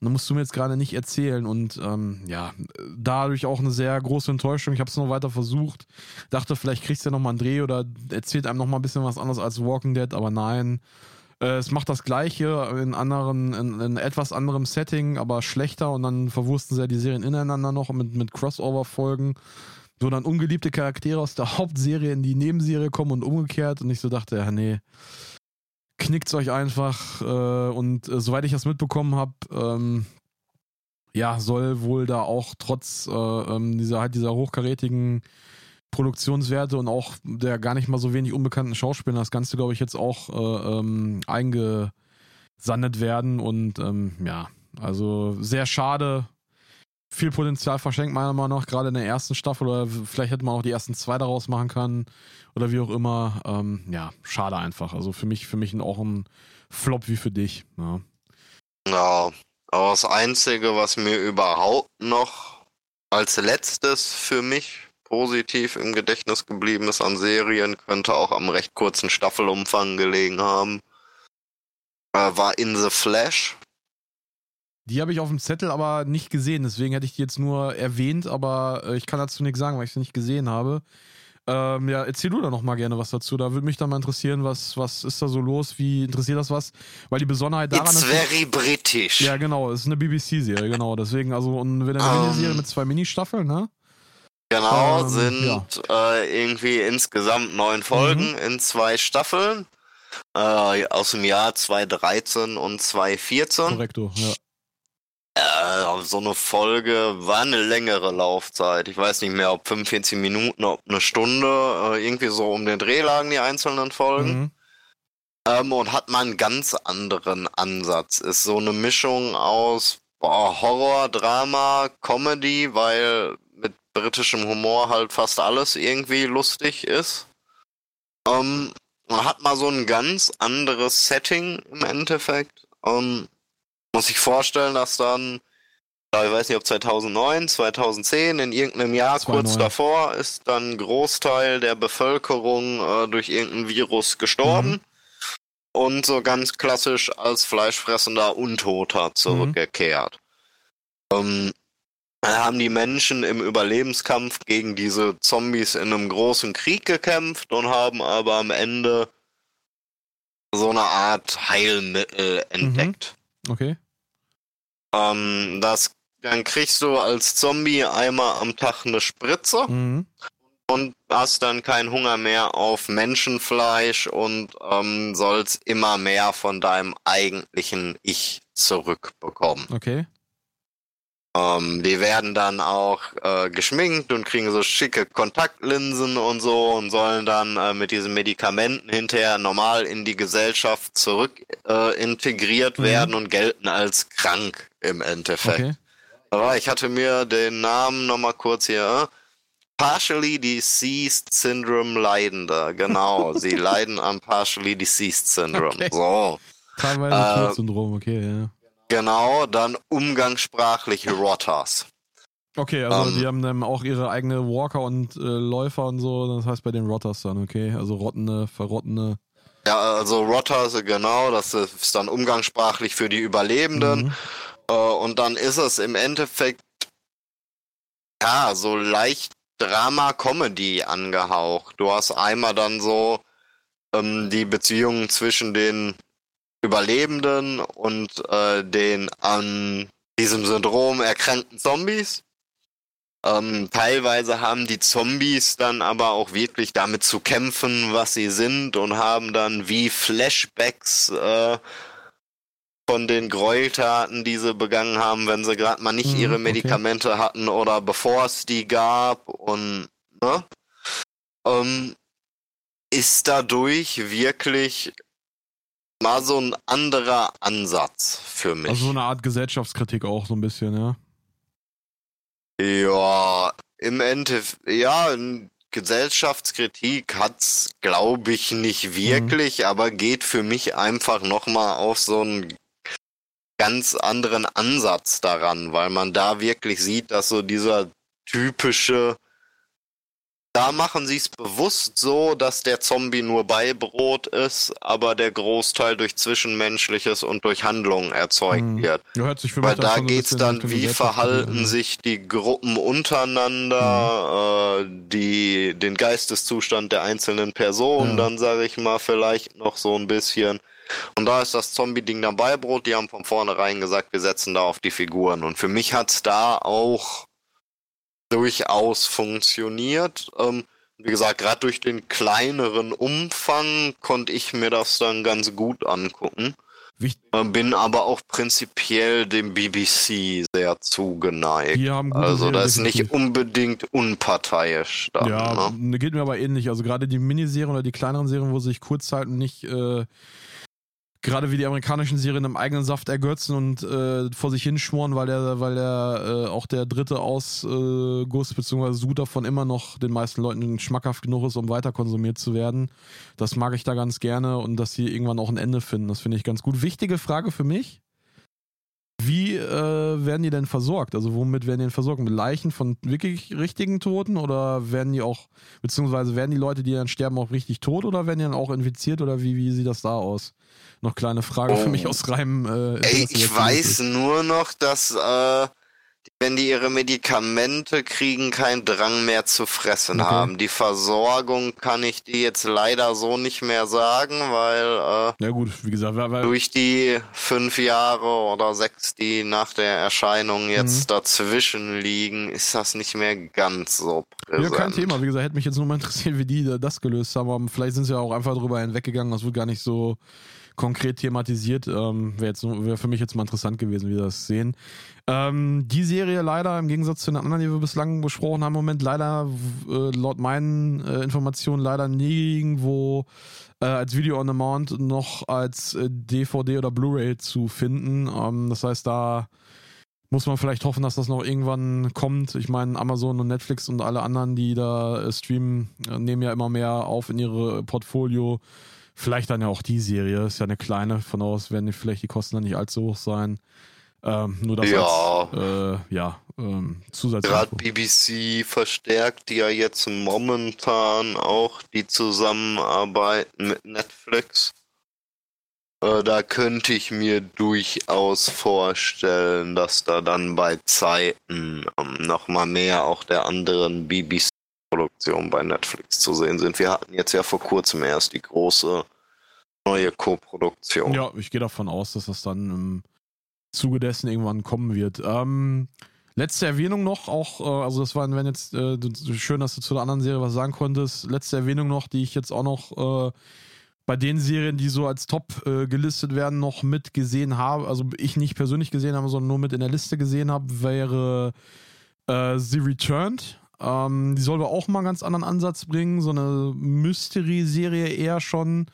Da musst du mir jetzt gerade nicht erzählen. Und ähm, ja, dadurch auch eine sehr große Enttäuschung. Ich habe es noch weiter versucht. Dachte, vielleicht kriegst du ja nochmal einen Dreh oder erzählt einem nochmal ein bisschen was anderes als Walking Dead, aber nein. Äh, es macht das Gleiche in anderen, in, in, etwas anderem Setting, aber schlechter und dann verwursten sie ja die Serien ineinander noch mit, mit Crossover-Folgen wo dann ungeliebte Charaktere aus der Hauptserie in die Nebenserie kommen und umgekehrt. Und ich so dachte, ja, nee, knickt's euch einfach. Äh, und äh, soweit ich das mitbekommen habe, ähm, ja, soll wohl da auch trotz äh, ähm, dieser halt dieser hochkarätigen Produktionswerte und auch der gar nicht mal so wenig unbekannten Schauspieler das Ganze, glaube ich, jetzt auch äh, ähm, eingesandet werden. Und ähm, ja, also sehr schade, viel Potenzial verschenkt, meiner Meinung nach, gerade in der ersten Staffel oder vielleicht hätte man auch die ersten zwei daraus machen können oder wie auch immer. Ähm, ja, schade einfach. Also für mich, für mich auch ein Flop wie für dich. Ja. ja, aber das Einzige, was mir überhaupt noch als letztes für mich positiv im Gedächtnis geblieben ist an Serien, könnte auch am recht kurzen Staffelumfang gelegen haben, äh, war In the Flash. Die habe ich auf dem Zettel aber nicht gesehen, deswegen hätte ich die jetzt nur erwähnt, aber äh, ich kann dazu nichts sagen, weil ich sie nicht gesehen habe. Ähm, ja, erzähl du da noch mal gerne was dazu. Da würde mich dann mal interessieren, was, was ist da so los? Wie interessiert das was? Weil die Besonderheit daran It's ist. very British. Ja, genau. Es ist eine BBC-Serie, genau. Deswegen, also, und wieder eine um, Miniserie mit zwei Ministaffeln, ne? Genau, ähm, sind ja. äh, irgendwie insgesamt neun Folgen mhm. in zwei Staffeln. Äh, aus dem Jahr 2013 und 2014. Korrekto, ja. Äh, so eine Folge war eine längere Laufzeit. Ich weiß nicht mehr, ob 45 Minuten, ob eine Stunde. Äh, irgendwie so um den Dreh lagen die einzelnen Folgen. Mhm. Ähm, und hat mal einen ganz anderen Ansatz. Ist so eine Mischung aus boah, Horror, Drama, Comedy, weil mit britischem Humor halt fast alles irgendwie lustig ist. Ähm, man hat mal so ein ganz anderes Setting im Endeffekt. Ähm, muss ich vorstellen, dass dann, ich weiß nicht, ob 2009, 2010, in irgendeinem Jahr 2009. kurz davor, ist dann ein Großteil der Bevölkerung äh, durch irgendein Virus gestorben. Mhm. Und so ganz klassisch als fleischfressender Untoter zurückgekehrt. Mhm. Ähm, da haben die Menschen im Überlebenskampf gegen diese Zombies in einem großen Krieg gekämpft und haben aber am Ende so eine Art Heilmittel entdeckt. Mhm. Okay. Ähm, das, dann kriegst du als Zombie einmal am Tag eine Spritze mhm. und hast dann keinen Hunger mehr auf Menschenfleisch und ähm, sollst immer mehr von deinem eigentlichen Ich zurückbekommen. Okay. Ähm, die werden dann auch äh, geschminkt und kriegen so schicke Kontaktlinsen und so und sollen dann äh, mit diesen Medikamenten hinterher normal in die Gesellschaft zurück äh, integriert mhm. werden und gelten als krank im Endeffekt. Okay. Aber ich hatte mir den Namen nochmal kurz hier. Äh, partially Diseased Syndrome Leidender, genau. Sie leiden am Partially Diseased Syndrome. Okay. So. Teilweise äh, Syndrom, okay, ja. Genau, dann umgangssprachlich Rotters. Okay, also ähm. die haben dann auch ihre eigene Walker und äh, Läufer und so, das heißt bei den Rotters dann, okay? Also rottene, verrottene. Ja, also Rotters, genau, das ist dann umgangssprachlich für die Überlebenden. Mhm. Äh, und dann ist es im Endeffekt, ja, so leicht Drama-Comedy angehaucht. Du hast einmal dann so ähm, die Beziehungen zwischen den Überlebenden und äh, den an diesem Syndrom erkrankten Zombies. Ähm, teilweise haben die Zombies dann aber auch wirklich damit zu kämpfen, was sie sind und haben dann wie Flashbacks äh, von den Gräueltaten, die sie begangen haben, wenn sie gerade mal nicht mhm, ihre Medikamente okay. hatten oder bevor es die gab und ne? Ähm, ist dadurch wirklich mal so ein anderer Ansatz für mich. Also so eine Art Gesellschaftskritik auch so ein bisschen, ja. Ja, im Endeffekt, ja, Gesellschaftskritik hat's, glaube ich, nicht wirklich, mhm. aber geht für mich einfach nochmal auf so einen ganz anderen Ansatz daran, weil man da wirklich sieht, dass so dieser typische da machen sie es bewusst so, dass der Zombie nur Beibrot ist, aber der Großteil durch Zwischenmenschliches und durch Handlungen erzeugt hm. wird. Hört sich für Weil da geht es dann, wie verhalten sich die Gruppen untereinander, hm. äh, die, den Geisteszustand der einzelnen Personen, ja. dann sage ich mal vielleicht noch so ein bisschen. Und da ist das Zombie-Ding dann Beibrot. Die haben von vornherein gesagt, wir setzen da auf die Figuren. Und für mich hat es da auch durchaus funktioniert. Ähm, wie gesagt, gerade durch den kleineren Umfang konnte ich mir das dann ganz gut angucken. Ähm, Bin aber auch prinzipiell dem BBC sehr zugeneigt. also das ist nicht unbedingt unparteiisch. Dann, ja, ne? geht mir aber ähnlich. Also gerade die Miniserien oder die kleineren Serien, wo sich kurz halten, nicht äh, gerade wie die amerikanischen Serien im eigenen Saft ergötzen und äh, vor sich hinschmoren, weil der, weil der äh, auch der dritte Ausguss äh, bzw. Sud davon immer noch den meisten Leuten schmackhaft genug ist, um weiter konsumiert zu werden. Das mag ich da ganz gerne und dass sie irgendwann auch ein Ende finden. Das finde ich ganz gut. Wichtige Frage für mich. Wie äh, werden die denn versorgt? Also womit werden die denn versorgt? Mit Leichen von wirklich richtigen Toten oder werden die auch, beziehungsweise werden die Leute, die dann sterben, auch richtig tot oder werden die dann auch infiziert oder wie, wie sieht das da aus? Noch kleine Frage oh. für mich aus reinem. Äh, Ey, ich weiß nur noch, dass äh, wenn die ihre Medikamente kriegen, keinen Drang mehr zu fressen okay. haben. Die Versorgung kann ich dir jetzt leider so nicht mehr sagen, weil äh, ja gut, wie gesagt, weil, durch die fünf Jahre oder sechs, die nach der Erscheinung jetzt mhm. dazwischen liegen, ist das nicht mehr ganz so präsent. Ja, kein Thema. Wie gesagt, hätte mich jetzt nur mal interessiert, wie die das gelöst haben. Aber vielleicht sind sie ja auch einfach drüber hinweggegangen. Das wird gar nicht so konkret thematisiert. Ähm, Wäre wär für mich jetzt mal interessant gewesen, wie wir das sehen. Ähm, die Serie leider, im Gegensatz zu den anderen, die wir bislang besprochen haben, im Moment leider, äh, laut meinen äh, Informationen, leider nirgendwo äh, als Video on Demand noch als äh, DVD oder Blu-ray zu finden. Ähm, das heißt, da muss man vielleicht hoffen, dass das noch irgendwann kommt. Ich meine, Amazon und Netflix und alle anderen, die da äh, streamen, äh, nehmen ja immer mehr auf in ihre Portfolio. Vielleicht dann ja auch die Serie, ist ja eine kleine, von aus werden vielleicht die Kosten dann nicht allzu hoch sein. Ähm, nur das ja, als, äh, ja ähm. Gerade BBC verstärkt ja jetzt momentan auch die Zusammenarbeit mit Netflix. Äh, da könnte ich mir durchaus vorstellen, dass da dann bei Zeiten ähm, nochmal mehr auch der anderen BBC Produktionen bei Netflix zu sehen sind. Wir hatten jetzt ja vor kurzem erst die große neue Co-Produktion. Ja, ich gehe davon aus, dass das dann im Zuge dessen irgendwann kommen wird. Ähm, letzte Erwähnung noch, auch, äh, also das war, wenn jetzt äh, schön, dass du zu der anderen Serie was sagen konntest. Letzte Erwähnung noch, die ich jetzt auch noch äh, bei den Serien, die so als Top äh, gelistet werden, noch mit gesehen habe, also ich nicht persönlich gesehen habe, sondern nur mit in der Liste gesehen habe, wäre äh, The Returned. Ähm, die soll aber auch mal einen ganz anderen Ansatz bringen. So eine Mystery-Serie eher schon.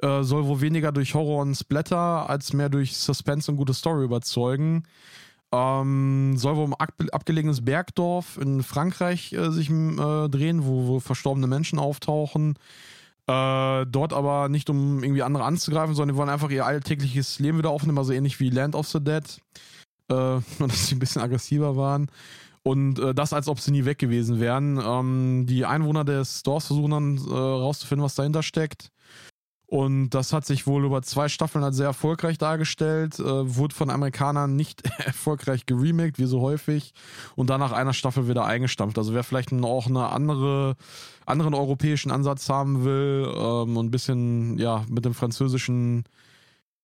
Äh, soll wohl weniger durch Horror und Splatter als mehr durch Suspense und gute Story überzeugen. Ähm, soll wohl um ab abgelegenes Bergdorf in Frankreich äh, sich äh, drehen, wo, wo, verstorbene Menschen auftauchen. Äh, dort aber nicht um irgendwie andere anzugreifen, sondern die wollen einfach ihr alltägliches Leben wieder aufnehmen, also ähnlich wie Land of the Dead. Äh, nur dass sie ein bisschen aggressiver waren. Und äh, das, als ob sie nie weg gewesen wären. Ähm, die Einwohner des Dorfs versuchen dann äh, rauszufinden, was dahinter steckt. Und das hat sich wohl über zwei Staffeln als sehr erfolgreich dargestellt, äh, wurde von Amerikanern nicht erfolgreich geremaked, wie so häufig, und dann nach einer Staffel wieder eingestampft. Also wer vielleicht auch einen andere, anderen europäischen Ansatz haben will ähm, und ein bisschen ja mit dem französischen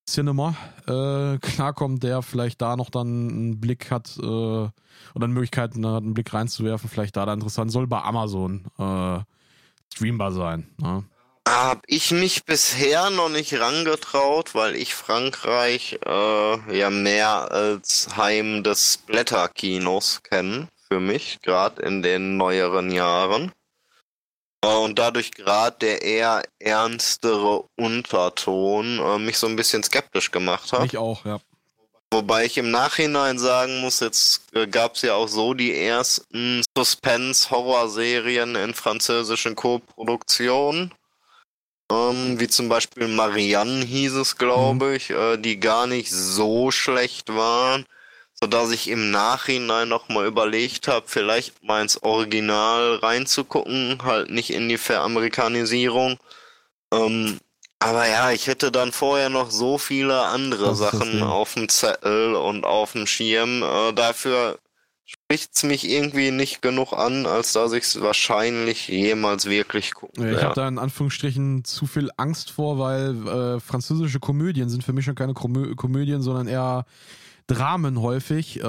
Cinema äh, klarkommt, der vielleicht da noch dann einen Blick hat äh, oder eine Möglichkeit hat, einen Blick reinzuwerfen, vielleicht da, da interessant, soll bei Amazon äh, streambar sein. Ne? Hab ich mich bisher noch nicht rangetraut, weil ich Frankreich äh, ja mehr als Heim des Blätterkinos kenne, für mich, gerade in den neueren Jahren. Und dadurch gerade der eher ernstere Unterton äh, mich so ein bisschen skeptisch gemacht hat. Ich auch, ja. Wobei ich im Nachhinein sagen muss, jetzt äh, gab es ja auch so die ersten Suspense-Horror-Serien in französischen Co-Produktionen. Ähm, wie zum Beispiel Marianne hieß es, glaube mhm. ich, äh, die gar nicht so schlecht waren sodass ich im Nachhinein nochmal überlegt habe, vielleicht mal ins Original reinzugucken, halt nicht in die Veramerikanisierung. Ähm, aber ja, ich hätte dann vorher noch so viele andere Sachen auf dem Zettel und auf dem Schirm. Äh, dafür spricht's mich irgendwie nicht genug an, als dass ich es wahrscheinlich jemals wirklich gucke. Ja, ich habe da in Anführungsstrichen zu viel Angst vor, weil äh, französische Komödien sind für mich schon keine Komö Komödien, sondern eher Dramen häufig. Äh,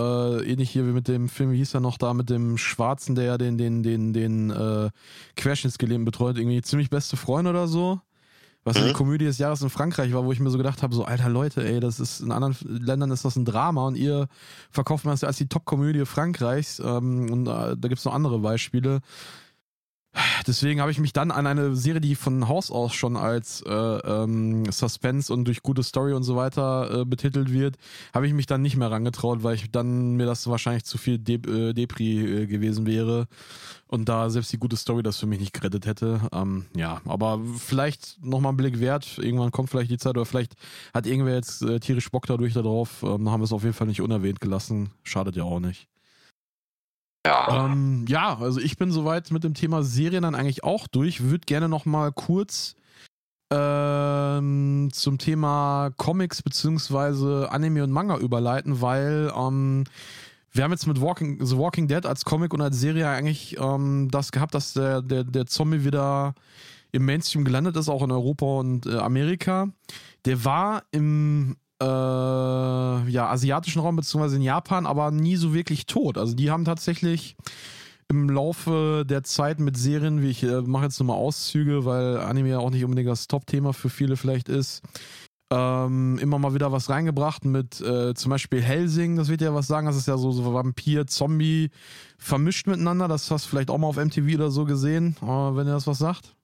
ähnlich hier wie mit dem Film, wie hieß er noch da, mit dem Schwarzen, der ja den, den, den, den äh, Querschnittsgelähmten betreut, irgendwie ziemlich beste Freund oder so. Was mhm. die Komödie des Jahres in Frankreich war, wo ich mir so gedacht habe, so, alter Leute, ey, das ist in anderen Ländern ist das ein Drama und ihr verkauft mir das ja als die Top-Komödie Frankreichs. Ähm, und äh, da gibt's noch andere Beispiele. Deswegen habe ich mich dann an eine Serie, die von Haus aus schon als äh, ähm, Suspense und durch gute Story und so weiter äh, betitelt wird, habe ich mich dann nicht mehr rangetraut, weil ich dann mir das wahrscheinlich zu viel De äh, Depri äh, gewesen wäre und da selbst die gute Story das für mich nicht gerettet hätte. Ähm, ja, aber vielleicht nochmal einen Blick wert. Irgendwann kommt vielleicht die Zeit oder vielleicht hat irgendwer jetzt äh, tierisch Bock dadurch darauf. Ähm, haben wir es auf jeden Fall nicht unerwähnt gelassen. Schadet ja auch nicht. Ja. Ähm, ja, also ich bin soweit mit dem Thema Serien dann eigentlich auch durch. Würde gerne noch mal kurz ähm, zum Thema Comics beziehungsweise Anime und Manga überleiten, weil ähm, wir haben jetzt mit Walking, The Walking Dead als Comic und als Serie eigentlich ähm, das gehabt, dass der, der, der Zombie wieder im Mainstream gelandet ist, auch in Europa und äh, Amerika. Der war im äh, ja, asiatischen Raum beziehungsweise in Japan, aber nie so wirklich tot. Also die haben tatsächlich im Laufe der Zeit mit Serien, wie ich äh, mache jetzt nochmal Auszüge, weil Anime ja auch nicht unbedingt das Top-Thema für viele vielleicht ist, ähm, immer mal wieder was reingebracht mit äh, zum Beispiel Helsing, das wird ja was sagen, das ist ja so, so Vampir, Zombie vermischt miteinander, das hast du vielleicht auch mal auf MTV oder so gesehen, äh, wenn ihr das was sagt.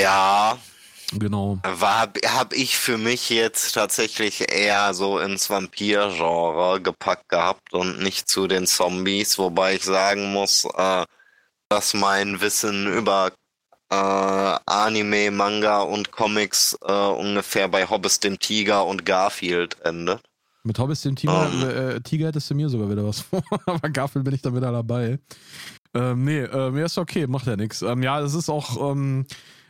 Ja, Genau. War, hab ich für mich jetzt tatsächlich eher so ins Vampir-Genre gepackt gehabt und nicht zu den Zombies, wobei ich sagen muss, äh, dass mein Wissen über äh, Anime, Manga und Comics äh, ungefähr bei Hobbes dem Tiger und Garfield endet. Mit Hobbes dem Tiger, um, ähm. äh, Tiger hättest du mir sogar wieder was vor, aber Garfield bin ich dann wieder dabei. Ähm, nee, äh, mir ist okay, macht ja nichts. Ähm, ja, das ist auch, ähm,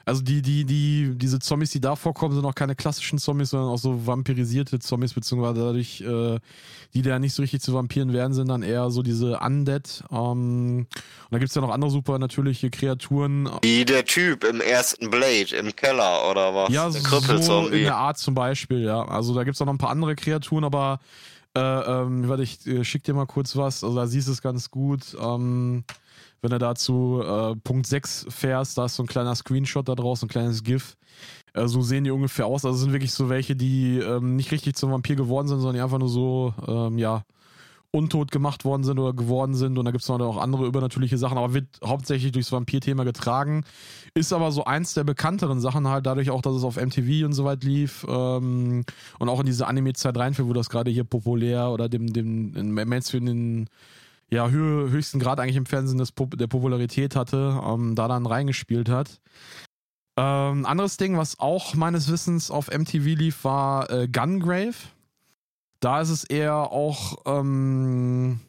also die, die, die, diese Zombies, die da vorkommen, sind auch keine klassischen Zombies, sondern auch so vampirisierte Zombies, beziehungsweise dadurch, äh, die da nicht so richtig zu Vampiren werden, sind dann eher so diese Undead. Ähm, und da gibt es ja noch andere super natürliche Kreaturen. Wie der Typ im ersten Blade im Keller oder was? Ja, so in der Art zum Beispiel, ja. Also da gibt es auch noch ein paar andere Kreaturen, aber äh, ähm, warte, ich äh, schick dir mal kurz was. Also da siehst du es ganz gut. Ähm, wenn du dazu äh, Punkt 6 fährst, da ist so ein kleiner Screenshot da draus, ein kleines GIF. Äh, so sehen die ungefähr aus. Also sind wirklich so welche, die ähm, nicht richtig zum Vampir geworden sind, sondern die einfach nur so, ähm, ja, untot gemacht worden sind oder geworden sind. Und da gibt es noch andere übernatürliche Sachen, aber wird hauptsächlich durchs Vampir-Thema getragen. Ist aber so eins der bekannteren Sachen halt, dadurch auch, dass es auf MTV und so weit lief ähm, und auch in diese Anime-Zeit reinfällt, wo das gerade hier populär oder dem, dem Mainstream den ja, hö höchsten Grad eigentlich im Fernsehen des der Popularität hatte, ähm, da dann reingespielt hat. Ähm, anderes Ding, was auch meines Wissens auf MTV lief, war äh, Gungrave. Da ist es eher auch ähm,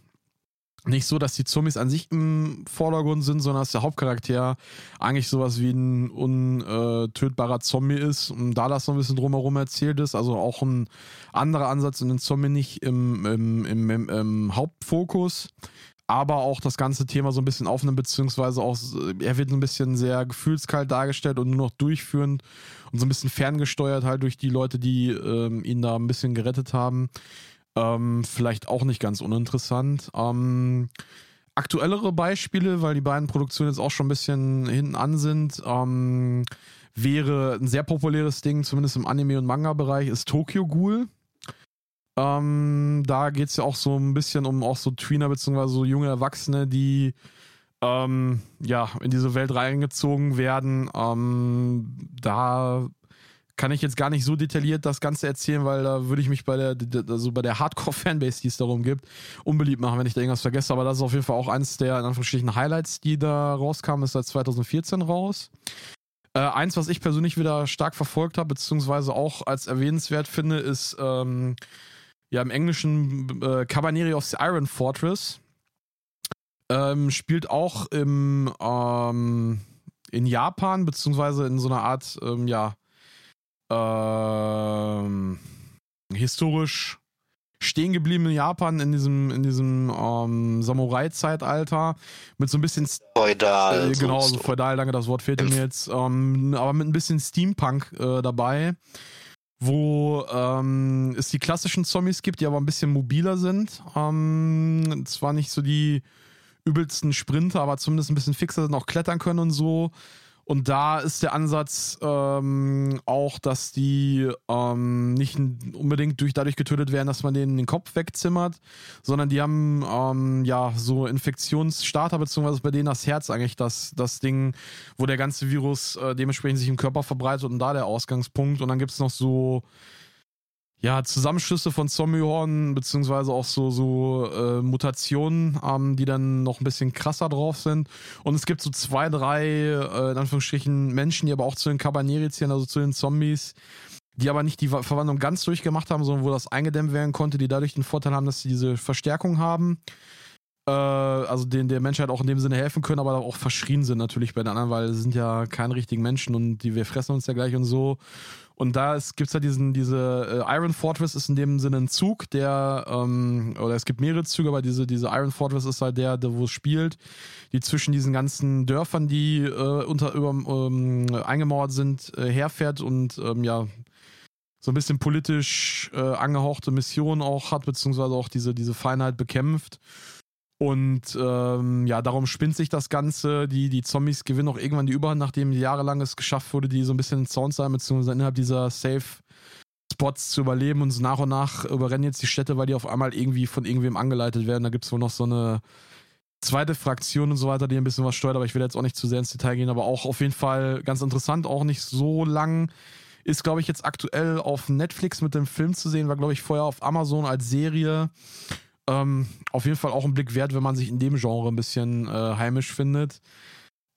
nicht so, dass die Zombies an sich im Vordergrund sind, sondern dass der Hauptcharakter eigentlich sowas wie ein untötbarer Zombie ist und da das so ein bisschen drumherum erzählt ist, also auch ein anderer Ansatz und den Zombie nicht im, im, im, im, im Hauptfokus, aber auch das ganze Thema so ein bisschen aufnimmt, beziehungsweise auch, er wird ein bisschen sehr gefühlskalt dargestellt und nur noch durchführend und so ein bisschen ferngesteuert halt durch die Leute, die ähm, ihn da ein bisschen gerettet haben. Ähm, vielleicht auch nicht ganz uninteressant. Ähm, aktuellere Beispiele, weil die beiden Produktionen jetzt auch schon ein bisschen hinten an sind, ähm, wäre ein sehr populäres Ding, zumindest im Anime- und Manga-Bereich, ist Tokyo Ghoul. Ähm, da geht es ja auch so ein bisschen um auch so Tweener bzw. so junge Erwachsene, die ähm, ja, in diese Welt reingezogen werden. Ähm, da kann ich jetzt gar nicht so detailliert das Ganze erzählen, weil da würde ich mich bei der, also bei der Hardcore-Fanbase, die es darum gibt, unbeliebt machen, wenn ich da irgendwas vergesse. Aber das ist auf jeden Fall auch eines der in Anführungsstrichen Highlights, die da rauskamen, ist seit 2014 raus. Äh, eins, was ich persönlich wieder stark verfolgt habe, beziehungsweise auch als erwähnenswert finde, ist ähm, ja im Englischen äh, Cabaneri of the Iron Fortress. Ähm, spielt auch im, ähm, in Japan, beziehungsweise in so einer Art, ähm, ja, ähm, historisch stehen geblieben in Japan in diesem, in diesem ähm, Samurai-Zeitalter mit so ein bisschen feudal. Äh, genau, so feudal, danke, das Wort fehlt mir jetzt. Ähm, aber mit ein bisschen Steampunk äh, dabei, wo ähm, es die klassischen Zombies gibt, die aber ein bisschen mobiler sind. Ähm, zwar nicht so die übelsten Sprinter, aber zumindest ein bisschen fixer sind, auch klettern können und so. Und da ist der Ansatz ähm, auch, dass die ähm, nicht unbedingt durch, dadurch getötet werden, dass man denen den Kopf wegzimmert, sondern die haben ähm, ja so Infektionsstarter, beziehungsweise bei denen das Herz eigentlich das, das Ding, wo der ganze Virus äh, dementsprechend sich im Körper verbreitet und da der Ausgangspunkt. Und dann gibt es noch so ja, Zusammenschlüsse von Zombiehorn, beziehungsweise auch so, so äh, Mutationen, ähm, die dann noch ein bisschen krasser drauf sind. Und es gibt so zwei, drei, äh, in Anführungsstrichen, Menschen, die aber auch zu den Cabaneri zählen, also zu den Zombies, die aber nicht die Verwandlung ganz durchgemacht haben, sondern wo das eingedämmt werden konnte, die dadurch den Vorteil haben, dass sie diese Verstärkung haben. Äh, also den der Menschheit auch in dem Sinne helfen können, aber auch verschrien sind natürlich bei den anderen, weil sie sind ja keine richtigen Menschen und die wir fressen uns ja gleich und so. Und da gibt es halt diesen, diese äh, Iron Fortress ist in dem Sinne ein Zug, der, ähm, oder es gibt mehrere Züge, aber diese, diese Iron Fortress ist halt der, der wo es spielt, die zwischen diesen ganzen Dörfern, die äh, unter über, ähm, eingemauert sind, äh, herfährt und ähm, ja, so ein bisschen politisch äh, angehauchte Missionen auch hat, beziehungsweise auch diese, diese Feinheit bekämpft. Und ähm, ja, darum spinnt sich das Ganze. Die, die Zombies gewinnen auch irgendwann die Überhand, nachdem jahrelang es geschafft wurde, die so ein bisschen in Sound sein, beziehungsweise innerhalb dieser Safe Spots zu überleben und so nach und nach überrennen jetzt die Städte, weil die auf einmal irgendwie von irgendwem angeleitet werden. Da gibt es wohl noch so eine zweite Fraktion und so weiter, die ein bisschen was steuert, aber ich will jetzt auch nicht zu sehr ins Detail gehen, aber auch auf jeden Fall ganz interessant, auch nicht so lang. Ist, glaube ich, jetzt aktuell auf Netflix mit dem Film zu sehen, war, glaube ich, vorher auf Amazon als Serie. Ähm, auf jeden Fall auch ein Blick wert, wenn man sich in dem Genre ein bisschen äh, heimisch findet.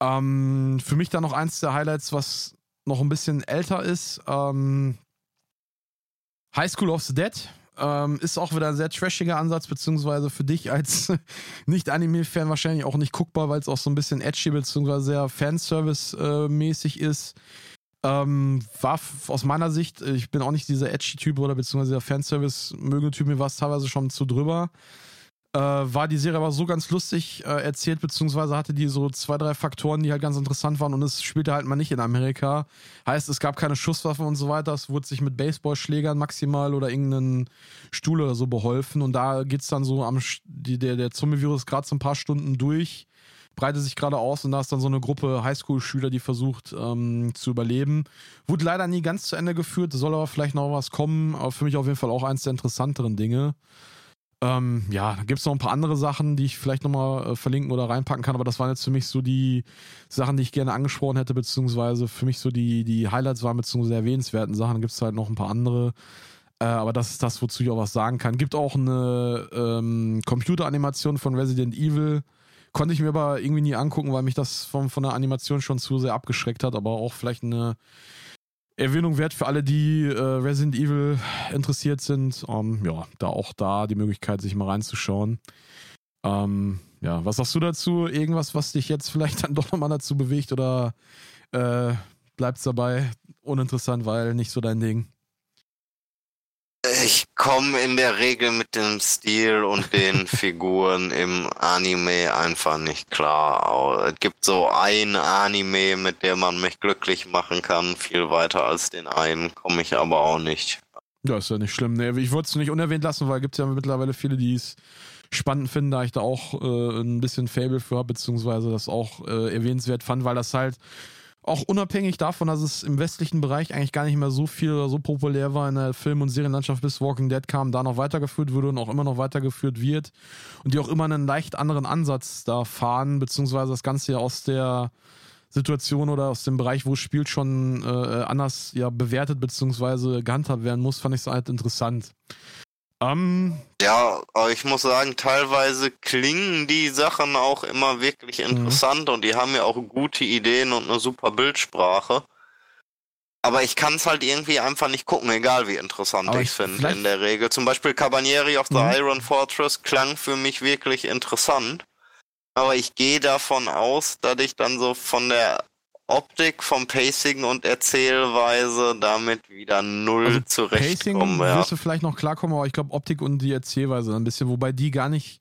Ähm, für mich dann noch eins der Highlights, was noch ein bisschen älter ist. Ähm, High School of the Dead. Ähm, ist auch wieder ein sehr trashiger Ansatz, beziehungsweise für dich als Nicht-Anime-Fan wahrscheinlich auch nicht guckbar, weil es auch so ein bisschen edgy, beziehungsweise sehr Fanservice-mäßig äh, ist. Ähm, war aus meiner Sicht, äh, ich bin auch nicht dieser Edgy-Typ oder beziehungsweise der Fanservice-Möge-Typ, mir war es teilweise schon zu drüber. Äh, war die Serie aber so ganz lustig äh, erzählt, beziehungsweise hatte die so zwei, drei Faktoren, die halt ganz interessant waren und es spielte halt mal nicht in Amerika. Heißt, es gab keine Schusswaffen und so weiter, es wurde sich mit Baseballschlägern maximal oder irgendeinen Stuhl oder so beholfen und da geht es dann so am, die, der, der Zombie-Virus gerade so ein paar Stunden durch breitet sich gerade aus und da ist dann so eine Gruppe Highschool-Schüler, die versucht ähm, zu überleben. Wurde leider nie ganz zu Ende geführt, soll aber vielleicht noch was kommen, aber für mich auf jeden Fall auch eins der interessanteren Dinge. Ähm, ja, da gibt es noch ein paar andere Sachen, die ich vielleicht nochmal äh, verlinken oder reinpacken kann, aber das waren jetzt für mich so die Sachen, die ich gerne angesprochen hätte, beziehungsweise für mich so die, die Highlights waren, beziehungsweise erwähnenswerten Sachen. Da gibt es halt noch ein paar andere. Äh, aber das ist das, wozu ich auch was sagen kann. Gibt auch eine ähm, Computeranimation von Resident Evil Konnte ich mir aber irgendwie nie angucken, weil mich das von, von der Animation schon zu sehr abgeschreckt hat, aber auch vielleicht eine Erwähnung wert für alle, die äh, Resident Evil interessiert sind. Ähm, ja, da auch da die Möglichkeit, sich mal reinzuschauen. Ähm, ja, was sagst du dazu? Irgendwas, was dich jetzt vielleicht dann doch nochmal dazu bewegt oder äh, bleibt's dabei? Uninteressant, weil nicht so dein Ding. Ich komme in der Regel mit dem Stil und den Figuren im Anime einfach nicht klar. Es gibt so ein Anime, mit dem man mich glücklich machen kann. Viel weiter als den einen komme ich aber auch nicht. Ja, ist ja nicht schlimm. Nee, ich wollte es nicht unerwähnt lassen, weil es gibt ja mittlerweile viele, die es spannend finden, da ich da auch äh, ein bisschen Fable für habe, beziehungsweise das auch äh, erwähnenswert fand, weil das halt auch unabhängig davon, dass es im westlichen Bereich eigentlich gar nicht mehr so viel oder so populär war in der Film- und Serienlandschaft, bis Walking Dead kam, da noch weitergeführt wurde und auch immer noch weitergeführt wird. Und die auch immer einen leicht anderen Ansatz da fahren, beziehungsweise das Ganze ja aus der Situation oder aus dem Bereich, wo es spielt, schon äh, anders ja bewertet beziehungsweise gehandhabt werden muss, fand ich es halt interessant. Ähm, ja, aber ich muss sagen, teilweise klingen die Sachen auch immer wirklich mhm. interessant mhm. und die haben ja auch gute Ideen und eine super Bildsprache. Aber ich kann es halt irgendwie einfach nicht gucken, egal wie interessant ich es finde in der Regel. Zum Beispiel Cabanieri of the mhm. Iron Fortress klang für mich wirklich interessant. Aber ich gehe davon aus, dass ich dann so von der Optik, vom Pacing und Erzählweise damit wieder null also zurechtkomme. Pacing ja. wirst du vielleicht noch klarkommen, aber ich glaube Optik und die Erzählweise ein bisschen, wobei die gar nicht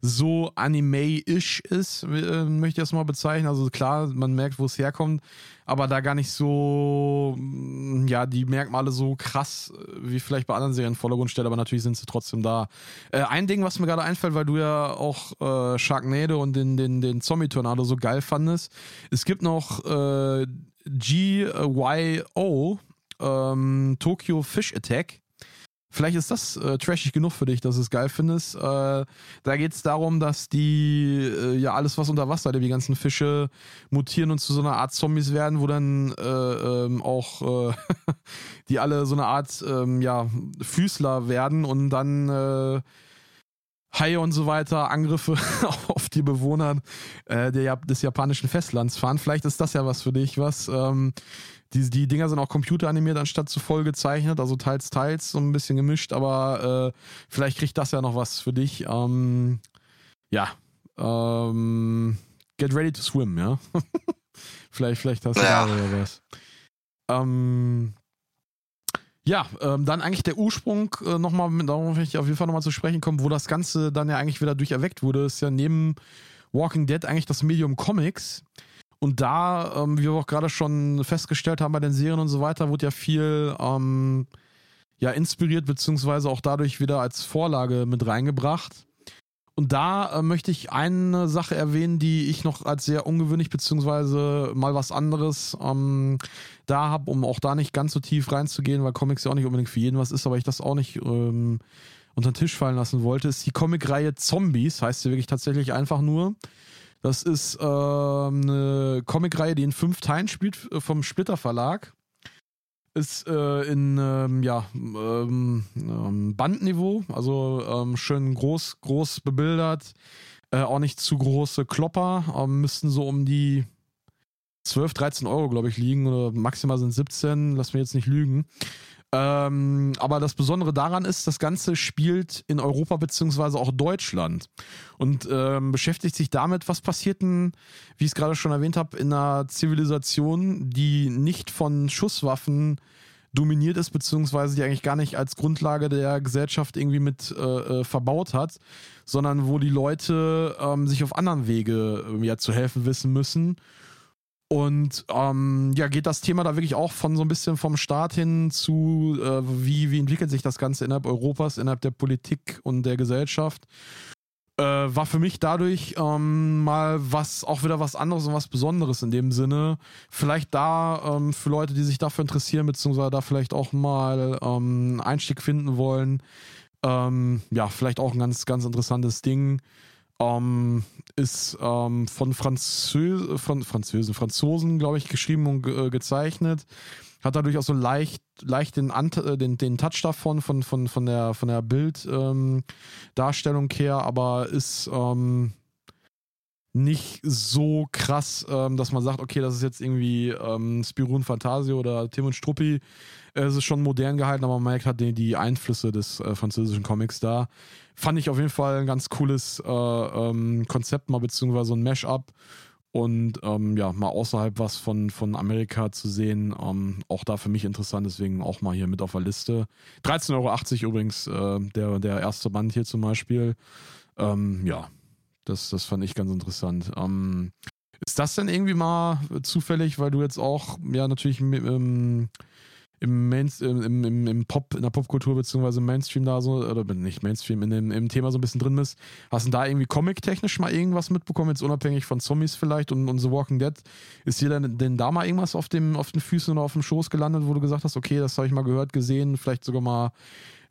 so anime-ish ist, äh, möchte ich das mal bezeichnen. Also klar, man merkt, wo es herkommt, aber da gar nicht so, mm, ja, die Merkmale so krass äh, wie vielleicht bei anderen Serien Vordergrund stellt, aber natürlich sind sie trotzdem da. Äh, ein Ding, was mir gerade einfällt, weil du ja auch äh, Sharknado und den, den, den Zombie-Tornado so geil fandest, es gibt noch äh, GYO, ähm, Tokyo Fish Attack Vielleicht ist das äh, trashig genug für dich, dass du es geil findest. Äh, da geht es darum, dass die, äh, ja, alles, was unter Wasser, die ganzen Fische mutieren und zu so einer Art Zombies werden, wo dann äh, ähm, auch äh, die alle so eine Art, ähm, ja, Füßler werden und dann äh, Haie und so weiter, Angriffe auf die Bewohner der, des japanischen Festlands fahren. Vielleicht ist das ja was für dich, was. Ähm, die, die Dinger sind auch computeranimiert anstatt zu voll gezeichnet, also teils, teils, so ein bisschen gemischt, aber äh, vielleicht kriegt das ja noch was für dich. Ähm, ja. Ähm, get ready to swim, ja. vielleicht, vielleicht hast du ja. da was. Ähm, ja, ähm, dann eigentlich der Ursprung äh, nochmal, darauf möchte ich auf jeden Fall nochmal zu sprechen kommen, wo das Ganze dann ja eigentlich wieder durch erweckt wurde, ist ja neben Walking Dead eigentlich das Medium Comics. Und da, ähm, wie wir auch gerade schon festgestellt haben bei den Serien und so weiter, wurde ja viel ähm, ja, inspiriert, beziehungsweise auch dadurch wieder als Vorlage mit reingebracht. Und da äh, möchte ich eine Sache erwähnen, die ich noch als sehr ungewöhnlich, beziehungsweise mal was anderes ähm, da habe, um auch da nicht ganz so tief reinzugehen, weil Comics ja auch nicht unbedingt für jeden was ist, aber ich das auch nicht ähm, unter den Tisch fallen lassen wollte, ist die Comicreihe Zombies, heißt sie wirklich tatsächlich einfach nur. Das ist äh, eine Comicreihe, die in fünf Teilen spielt äh, vom Splitter Verlag. Ist äh, in ähm, ja, ähm, ähm, Bandniveau, also ähm, schön groß, groß bebildert. Äh, auch nicht zu große Klopper. Ähm, müssten so um die 12, 13 Euro, glaube ich, liegen. Oder maximal sind 17. Lass mich jetzt nicht lügen. Ähm, aber das Besondere daran ist, das Ganze spielt in Europa beziehungsweise auch Deutschland und ähm, beschäftigt sich damit, was passiert denn, wie ich es gerade schon erwähnt habe, in einer Zivilisation, die nicht von Schusswaffen dominiert ist, beziehungsweise die eigentlich gar nicht als Grundlage der Gesellschaft irgendwie mit äh, äh verbaut hat, sondern wo die Leute ähm, sich auf anderen Wege äh, ja, zu helfen wissen müssen und ähm, ja, geht das Thema da wirklich auch von so ein bisschen vom Start hin zu, äh, wie, wie entwickelt sich das Ganze innerhalb Europas, innerhalb der Politik und der Gesellschaft. Äh, war für mich dadurch ähm, mal was, auch wieder was anderes und was Besonderes in dem Sinne. Vielleicht da ähm, für Leute, die sich dafür interessieren, beziehungsweise da vielleicht auch mal ähm, Einstieg finden wollen. Ähm, ja, vielleicht auch ein ganz, ganz interessantes Ding. Ähm, ist ähm, von, Franzö von Französen, Franzosen, glaube ich, geschrieben und ge äh, gezeichnet. Hat dadurch auch so leicht, leicht den, Ant äh, den, den Touch davon, von, von, von der, von der Bilddarstellung ähm, her, aber ist ähm, nicht so krass, ähm, dass man sagt, okay, das ist jetzt irgendwie ähm, Spirun Fantasio oder Tim und Struppi. Es ist schon modern gehalten, aber man merkt halt die, die Einflüsse des äh, französischen Comics da fand ich auf jeden Fall ein ganz cooles äh, ähm, Konzept mal, beziehungsweise ein Mash-up. Und ähm, ja, mal außerhalb was von, von Amerika zu sehen, ähm, auch da für mich interessant, deswegen auch mal hier mit auf der Liste. 13,80 Euro übrigens, äh, der, der erste Band hier zum Beispiel. Ähm, ja, das, das fand ich ganz interessant. Ähm, ist das denn irgendwie mal zufällig, weil du jetzt auch, ja, natürlich ähm, im, Main, im, im, im Pop, in der Popkultur beziehungsweise im Mainstream da so, oder nicht Mainstream, in dem, im Thema so ein bisschen drin bist, hast du da irgendwie comic-technisch mal irgendwas mitbekommen, jetzt unabhängig von Zombies vielleicht und, und The Walking Dead? Ist dir denn, denn da mal irgendwas auf, dem, auf den Füßen oder auf dem Schoß gelandet, wo du gesagt hast, okay, das habe ich mal gehört, gesehen, vielleicht sogar mal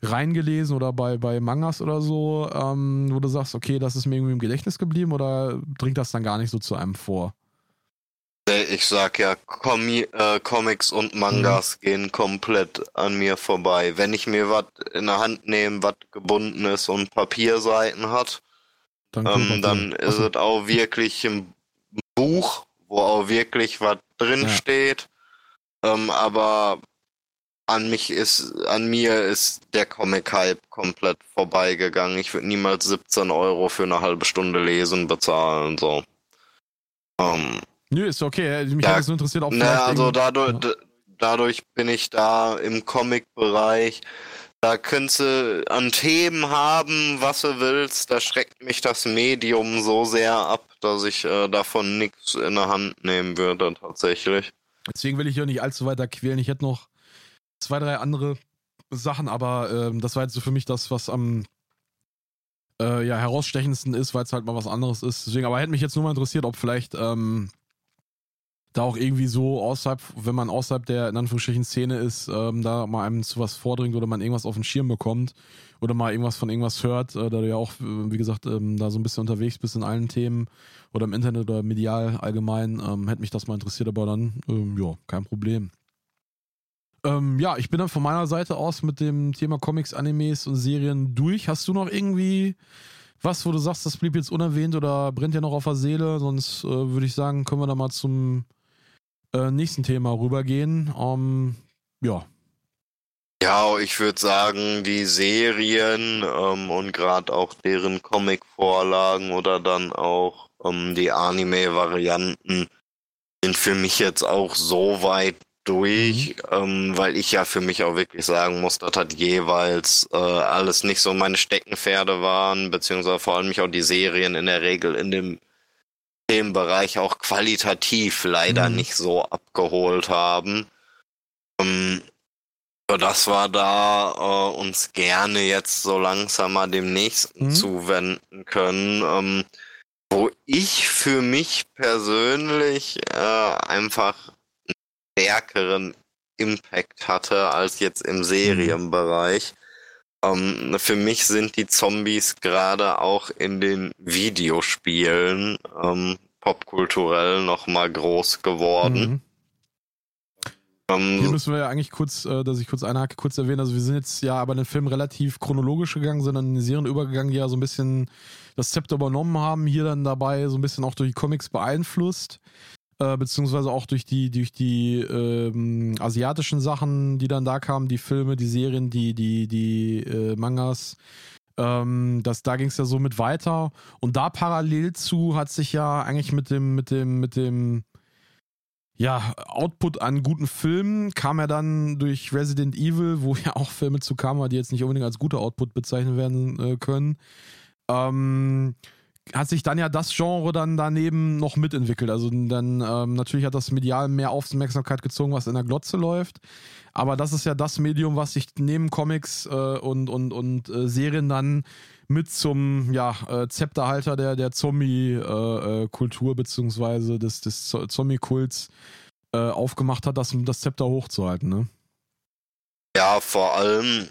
reingelesen oder bei, bei Mangas oder so, ähm, wo du sagst, okay, das ist mir irgendwie im Gedächtnis geblieben oder dringt das dann gar nicht so zu einem vor? Äh, ich sag ja, Comi äh, Comics und Mangas mhm. gehen komplett an mir vorbei. Wenn ich mir was in der Hand nehme, was gebunden ist und Papierseiten hat, dann, ähm, dann ist es auch wirklich ein Buch, wo auch wirklich was drin ja. steht. Ähm, aber an mich ist, an mir ist der Comic-Hype komplett vorbeigegangen. Ich würde niemals 17 Euro für eine halbe Stunde lesen bezahlen, so. Ähm, Nö, ist okay. Mich da, hat das nur interessiert, ob na, also dadurch, ja. dadurch bin ich da im Comic-Bereich. Da könntest du an Themen haben, was du willst. Da schreckt mich das Medium so sehr ab, dass ich äh, davon nichts in der Hand nehmen würde, tatsächlich. Deswegen will ich hier nicht allzu weiter quälen. Ich hätte noch zwei, drei andere Sachen, aber äh, das war jetzt so für mich das, was am äh, ja, herausstechendsten ist, weil es halt mal was anderes ist. Deswegen, aber hätte mich jetzt nur mal interessiert, ob vielleicht ähm, da auch irgendwie so außerhalb, wenn man außerhalb der in Anführungsstrichen Szene ist, ähm, da mal einem zu was vordringt oder man irgendwas auf den Schirm bekommt oder mal irgendwas von irgendwas hört, äh, da du ja auch, äh, wie gesagt, ähm, da so ein bisschen unterwegs bist in allen Themen oder im Internet oder medial allgemein, ähm, hätte mich das mal interessiert, aber dann, ähm, ja, kein Problem. Ähm, ja, ich bin dann von meiner Seite aus mit dem Thema Comics, Animes und Serien durch. Hast du noch irgendwie was, wo du sagst, das blieb jetzt unerwähnt oder brennt ja noch auf der Seele? Sonst äh, würde ich sagen, können wir da mal zum äh, nächsten Thema rübergehen. Um, ja. Ja, ich würde sagen, die Serien ähm, und gerade auch deren Comic-Vorlagen oder dann auch ähm, die Anime-Varianten sind für mich jetzt auch so weit durch, mhm. ähm, weil ich ja für mich auch wirklich sagen muss, dass hat jeweils äh, alles nicht so meine Steckenpferde waren, beziehungsweise vor allem mich auch die Serien in der Regel in dem dem Bereich auch qualitativ leider mhm. nicht so abgeholt haben. Ähm, dass wir da äh, uns gerne jetzt so langsam mal dem nächsten mhm. zuwenden können. Ähm, wo ich für mich persönlich äh, einfach einen stärkeren Impact hatte als jetzt im mhm. Ähm, für mich sind die Zombies gerade auch in den Videospielen ähm, popkulturell nochmal groß geworden. Mhm. Ähm, Hier müssen wir ja eigentlich kurz, äh, dass ich kurz einhake, kurz erwähnen. Also wir sind jetzt ja aber in den Film relativ chronologisch gegangen, sind dann in die Serien übergegangen, die ja so ein bisschen das Zepter übernommen haben, hier dann dabei so ein bisschen auch durch die Comics beeinflusst äh, beziehungsweise auch durch die, durch die ähm, asiatischen Sachen, die dann da kamen, die Filme, die Serien, die, die, die äh, Mangas. Ähm, das, da ging es ja so mit weiter. Und da parallel zu hat sich ja eigentlich mit dem, mit dem, mit dem ja, Output an guten Filmen kam ja dann durch Resident Evil, wo ja auch Filme zu kamen, die jetzt nicht unbedingt als guter Output bezeichnet werden äh, können. Ähm, hat sich dann ja das Genre dann daneben noch mitentwickelt. Also dann ähm, natürlich hat das medial mehr Aufmerksamkeit gezogen, was in der Glotze läuft. Aber das ist ja das Medium, was sich neben Comics äh, und, und, und äh, Serien dann mit zum ja, äh, Zepterhalter der, der Zombie-Kultur äh, äh, beziehungsweise des, des Zombie-Kults äh, aufgemacht hat, das, das Zepter hochzuhalten. Ne? Ja, vor allem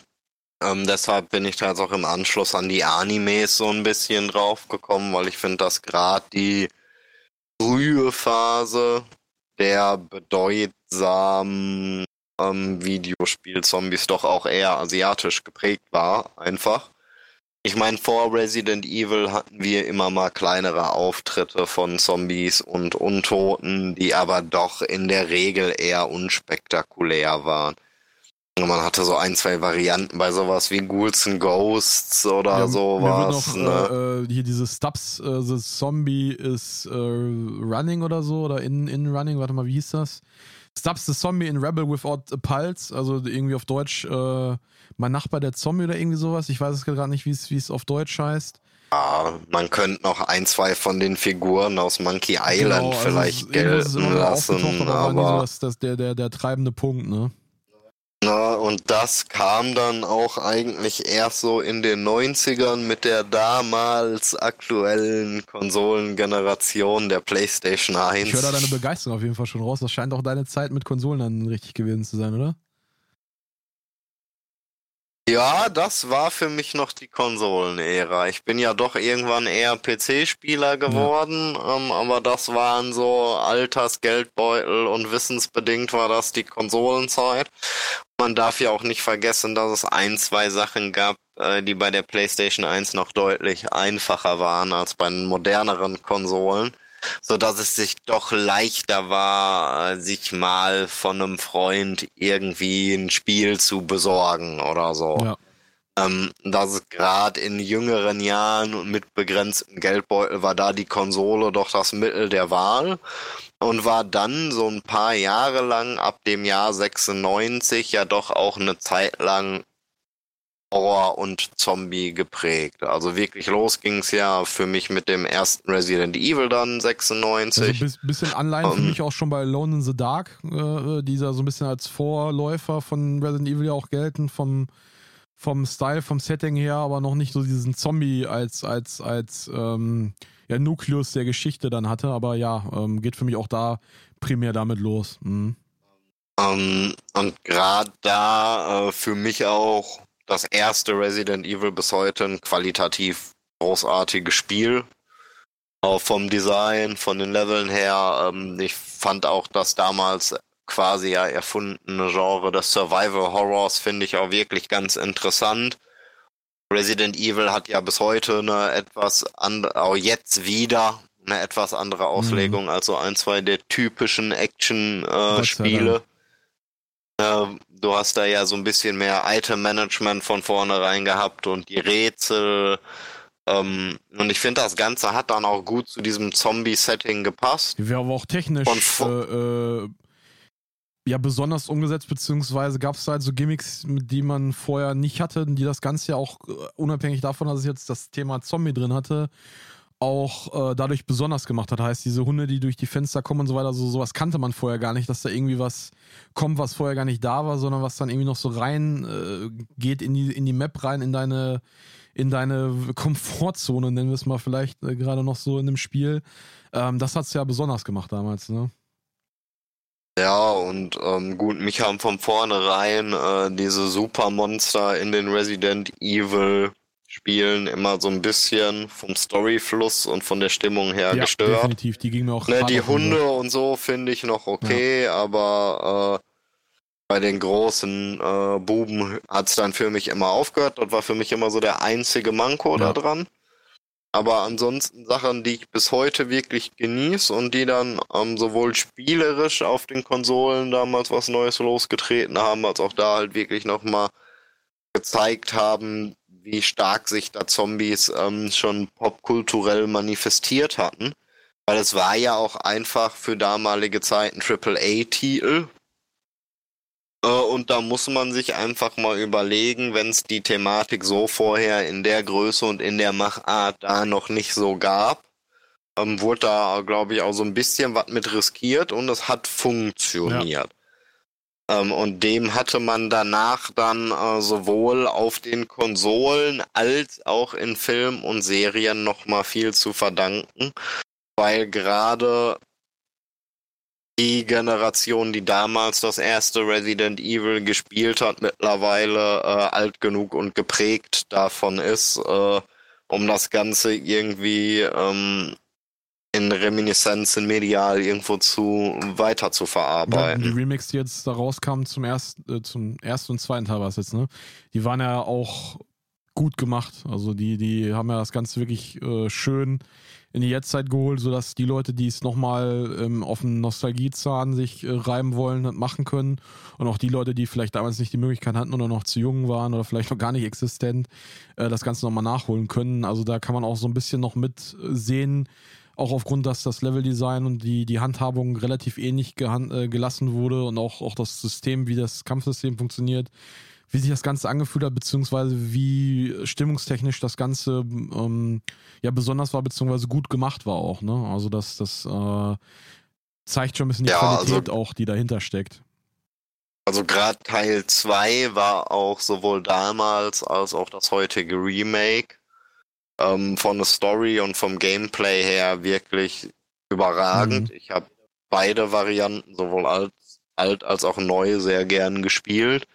ähm, deshalb bin ich da jetzt auch im Anschluss an die Animes so ein bisschen drauf gekommen, weil ich finde, dass gerade die frühe Phase der bedeutsamen ähm, Videospiel-Zombies doch auch eher asiatisch geprägt war, einfach. Ich meine, vor Resident Evil hatten wir immer mal kleinere Auftritte von Zombies und Untoten, die aber doch in der Regel eher unspektakulär waren. Man hatte so ein, zwei Varianten bei sowas wie Ghouls and Ghosts oder ja, sowas. Mir noch, ne? äh, hier diese Stubbs, äh, The Zombie is äh, Running oder so, oder in, in Running, warte mal, wie hieß das? Stubbs the Zombie in Rebel Without a Pulse, also irgendwie auf Deutsch äh, mein Nachbar der Zombie oder irgendwie sowas. Ich weiß es gerade nicht, wie es auf Deutsch heißt. Ja, man könnte noch ein, zwei von den Figuren aus Monkey Island genau, also vielleicht gelten lassen, aber, aber so das, das, der, der, der treibende Punkt, ne? Ja, und das kam dann auch eigentlich erst so in den 90ern mit der damals aktuellen Konsolengeneration der PlayStation 1. Ich höre da deine Begeisterung auf jeden Fall schon raus. Das scheint auch deine Zeit mit Konsolen dann richtig gewesen zu sein, oder? Ja, das war für mich noch die Konsolenära. Ich bin ja doch irgendwann eher PC-Spieler geworden, ja. ähm, aber das waren so Alters, Geldbeutel und wissensbedingt war das die Konsolenzeit. Man darf ja auch nicht vergessen, dass es ein, zwei Sachen gab, äh, die bei der PlayStation 1 noch deutlich einfacher waren als bei den moderneren Konsolen so dass es sich doch leichter war, sich mal von einem Freund irgendwie ein Spiel zu besorgen oder so. Ja. Ähm, dass es gerade in jüngeren Jahren und mit begrenztem Geldbeutel war da die Konsole doch das Mittel der Wahl und war dann so ein paar Jahre lang ab dem Jahr 96 ja doch auch eine Zeit lang Horror und Zombie geprägt. Also wirklich los ging es ja für mich mit dem ersten Resident Evil dann 96. Also ein bisschen Anleihen für ähm. mich auch schon bei Lone in the Dark, äh, dieser so ein bisschen als Vorläufer von Resident Evil ja auch gelten vom vom Style, vom Setting her, aber noch nicht so diesen Zombie als als als ähm, ja, Nukleus der Geschichte dann hatte. Aber ja, ähm, geht für mich auch da primär damit los. Mhm. Um, ähm, und gerade da äh, für mich auch das erste Resident Evil bis heute ein qualitativ großartiges Spiel. Auch vom Design, von den Leveln her. Ähm, ich fand auch das damals quasi ja erfundene Genre des Survival Horrors finde ich auch wirklich ganz interessant. Resident Evil hat ja bis heute eine etwas andere, auch jetzt wieder eine etwas andere Auslegung mhm. als so ein, zwei der typischen Action-Spiele. Äh, äh, du hast da ja so ein bisschen mehr Item-Management von vornherein gehabt und die Rätsel. Ähm, und ich finde, das Ganze hat dann auch gut zu diesem Zombie-Setting gepasst. Wäre aber auch technisch äh, äh, ja besonders umgesetzt, beziehungsweise gab es halt so Gimmicks, die man vorher nicht hatte, die das Ganze ja auch äh, unabhängig davon, dass es jetzt das Thema Zombie drin hatte, auch äh, dadurch besonders gemacht hat. Heißt, diese Hunde, die durch die Fenster kommen und so weiter, so sowas kannte man vorher gar nicht, dass da irgendwie was kommt, was vorher gar nicht da war, sondern was dann irgendwie noch so rein äh, geht in die, in die Map rein, in deine, in deine Komfortzone, nennen wir es mal vielleicht äh, gerade noch so in dem Spiel. Ähm, das hat's ja besonders gemacht damals, ne? Ja, und ähm, gut, mich haben von vornherein äh, diese Supermonster in den Resident Evil Spielen immer so ein bisschen vom Storyfluss und von der Stimmung her ja, gestört. Definitiv, die ging mir auch. Ne, die Hunde und so finde ich noch okay, ja. aber äh, bei den großen äh, Buben hat es dann für mich immer aufgehört. Das war für mich immer so der einzige Manko ja. da dran. Aber ansonsten Sachen, die ich bis heute wirklich genieße und die dann ähm, sowohl spielerisch auf den Konsolen damals was Neues losgetreten haben, als auch da halt wirklich nochmal gezeigt haben, wie stark sich da Zombies ähm, schon popkulturell manifestiert hatten. Weil es war ja auch einfach für damalige Zeiten AAA-Titel. Äh, und da muss man sich einfach mal überlegen, wenn es die Thematik so vorher in der Größe und in der Machart da noch nicht so gab, ähm, wurde da, glaube ich, auch so ein bisschen was mit riskiert und es hat funktioniert. Ja. Ähm, und dem hatte man danach dann äh, sowohl auf den Konsolen als auch in Film und Serien nochmal viel zu verdanken, weil gerade die Generation, die damals das erste Resident Evil gespielt hat, mittlerweile äh, alt genug und geprägt davon ist, äh, um das Ganze irgendwie ähm, in Reminiszenzen medial irgendwo zu weiter zu verarbeiten. Ja, die Remix, die jetzt da rauskamen zum ersten, äh, zum ersten und zweiten Teil war es jetzt, ne? Die waren ja auch gut gemacht. Also die, die haben ja das Ganze wirklich äh, schön in die Jetztzeit geholt, sodass die Leute, die es nochmal ähm, auf den Nostalgiezahn sich äh, reiben wollen, machen können. Und auch die Leute, die vielleicht damals nicht die Möglichkeit hatten oder noch zu jung waren oder vielleicht noch gar nicht existent, äh, das Ganze nochmal nachholen können. Also da kann man auch so ein bisschen noch mit sehen, auch aufgrund, dass das Leveldesign und die, die Handhabung relativ ähnlich äh, gelassen wurde und auch, auch das System, wie das Kampfsystem funktioniert, wie sich das Ganze angefühlt hat, beziehungsweise wie stimmungstechnisch das Ganze ähm, ja besonders war, beziehungsweise gut gemacht war auch. Ne? Also das, das äh, zeigt schon ein bisschen die ja, Qualität also, auch, die dahinter steckt. Also gerade Teil 2 war auch sowohl damals als auch das heutige Remake ähm, von der Story und vom Gameplay her wirklich überragend. Mhm. Ich habe beide Varianten, sowohl alt, alt als auch neu, sehr gern gespielt.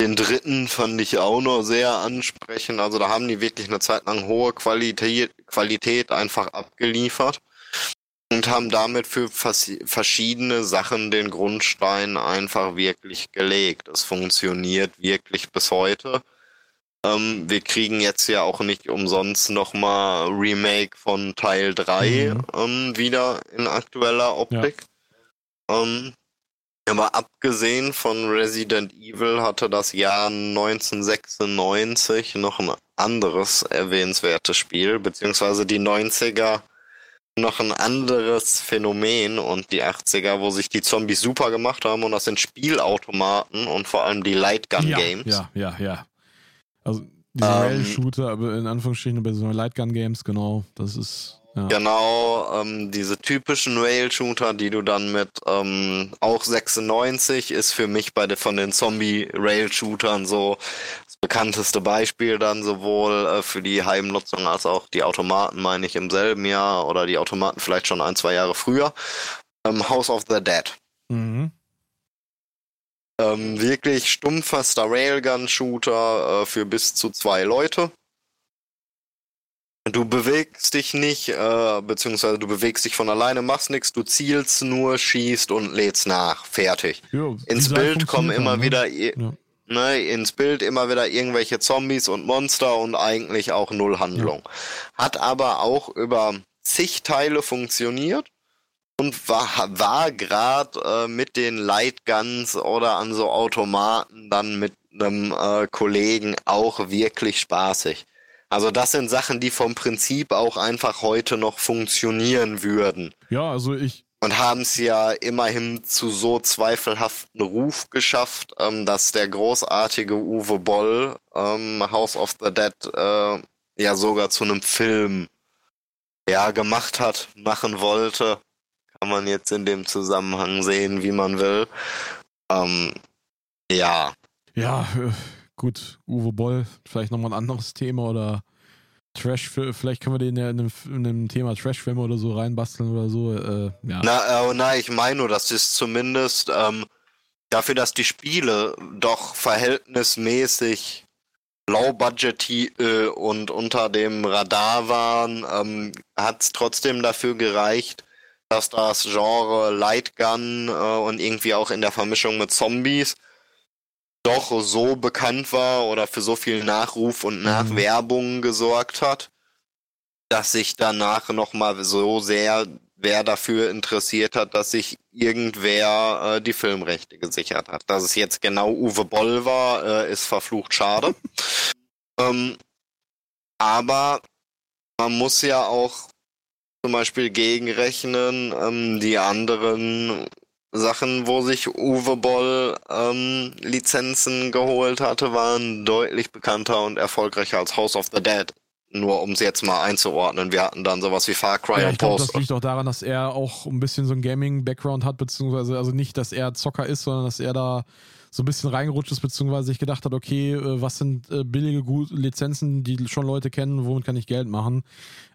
Den dritten fand ich auch noch sehr ansprechend. Also da haben die wirklich eine Zeit lang hohe Qualität, Qualität einfach abgeliefert und haben damit für verschiedene Sachen den Grundstein einfach wirklich gelegt. Es funktioniert wirklich bis heute. Ähm, wir kriegen jetzt ja auch nicht umsonst nochmal Remake von Teil 3 Mhm. ähm, wieder in aktueller Optik. Ähm, aber abgesehen von Resident Evil hatte das Jahr 1996 noch ein anderes erwähnenswertes Spiel, beziehungsweise die 90er noch ein anderes Phänomen und die 80er, wo sich die Zombies super gemacht haben und das sind Spielautomaten und vor allem die Lightgun ja, Games. Ja, ja, ja. Also diese Ähm, Rail-Shooter, aber in Anführungsstrichen bei so Lightgun-Games, genau, das ist. Ja. Genau, ähm, diese typischen Rail-Shooter, die du dann mit ähm, auch 96 ist für mich bei der, von den Zombie-Rail-Shootern so das bekannteste Beispiel dann sowohl äh, für die Heimnutzung als auch die Automaten, meine ich, im selben Jahr oder die Automaten vielleicht schon ein, zwei Jahre früher. Ähm, House of the Dead. Mhm. Ähm, wirklich stumpfester Railgun-Shooter äh, für bis zu zwei Leute. Du bewegst dich nicht, äh, beziehungsweise du bewegst dich von alleine, machst nichts, du zielst nur, schießt und lädst nach. Fertig. Ja, Ins Bild kommen immer ne? wieder, Ja. ne, ins Bild immer wieder irgendwelche Zombies und Monster und eigentlich auch null Handlung. Hat aber auch über zig Teile funktioniert und war, war gerade äh, mit den Lightguns oder an so Automaten dann mit einem äh, Kollegen auch wirklich spaßig. Also das sind Sachen, die vom Prinzip auch einfach heute noch funktionieren würden Ja, also ich, und haben es ja immerhin zu so zweifelhaften Ruf geschafft, ähm, dass der großartige Uwe Boll ähm, House of the Dead äh, ja sogar zu einem Film ja gemacht hat, machen wollte. Kann man jetzt in dem Zusammenhang sehen, wie man will. Ähm, ja, ja, äh, gut, Uwe Boll, vielleicht nochmal ein anderes Thema oder Trash, vielleicht können wir den ja in einem, in einem Thema Trashfilme oder so reinbasteln oder so. Äh, ja. Na, äh, na, ich meine nur, das ist zumindest ähm, dafür, dass die Spiele doch verhältnismäßig low budget äh, und unter dem Radar waren, ähm, hat es trotzdem dafür gereicht, dass das Genre Lightgun äh, und irgendwie auch in der Vermischung mit Zombies doch so bekannt war oder für so viel Nachruf und Nachwerbung gesorgt hat, dass sich danach nochmal so sehr wer dafür interessiert hat, dass sich irgendwer äh, die Filmrechte gesichert hat. Dass es jetzt genau Uwe Boll war, äh, ist verflucht schade. ähm, aber man muss ja auch zum Beispiel gegenrechnen, ähm, die anderen Sachen, wo sich Uwe Boll ähm, Lizenzen geholt hatte, waren deutlich bekannter und erfolgreicher als House of the Dead. Nur um es jetzt mal einzuordnen, wir hatten dann sowas wie Far Cry Ja, und Post. das liegt auch daran, dass er auch ein bisschen so ein Gaming-Background hat, beziehungsweise also nicht, dass er Zocker ist, sondern dass er da so ein bisschen reingerutscht ist, beziehungsweise sich gedacht hat, okay, äh, was sind äh, billige gut Lizenzen, die schon Leute kennen, womit kann ich Geld machen?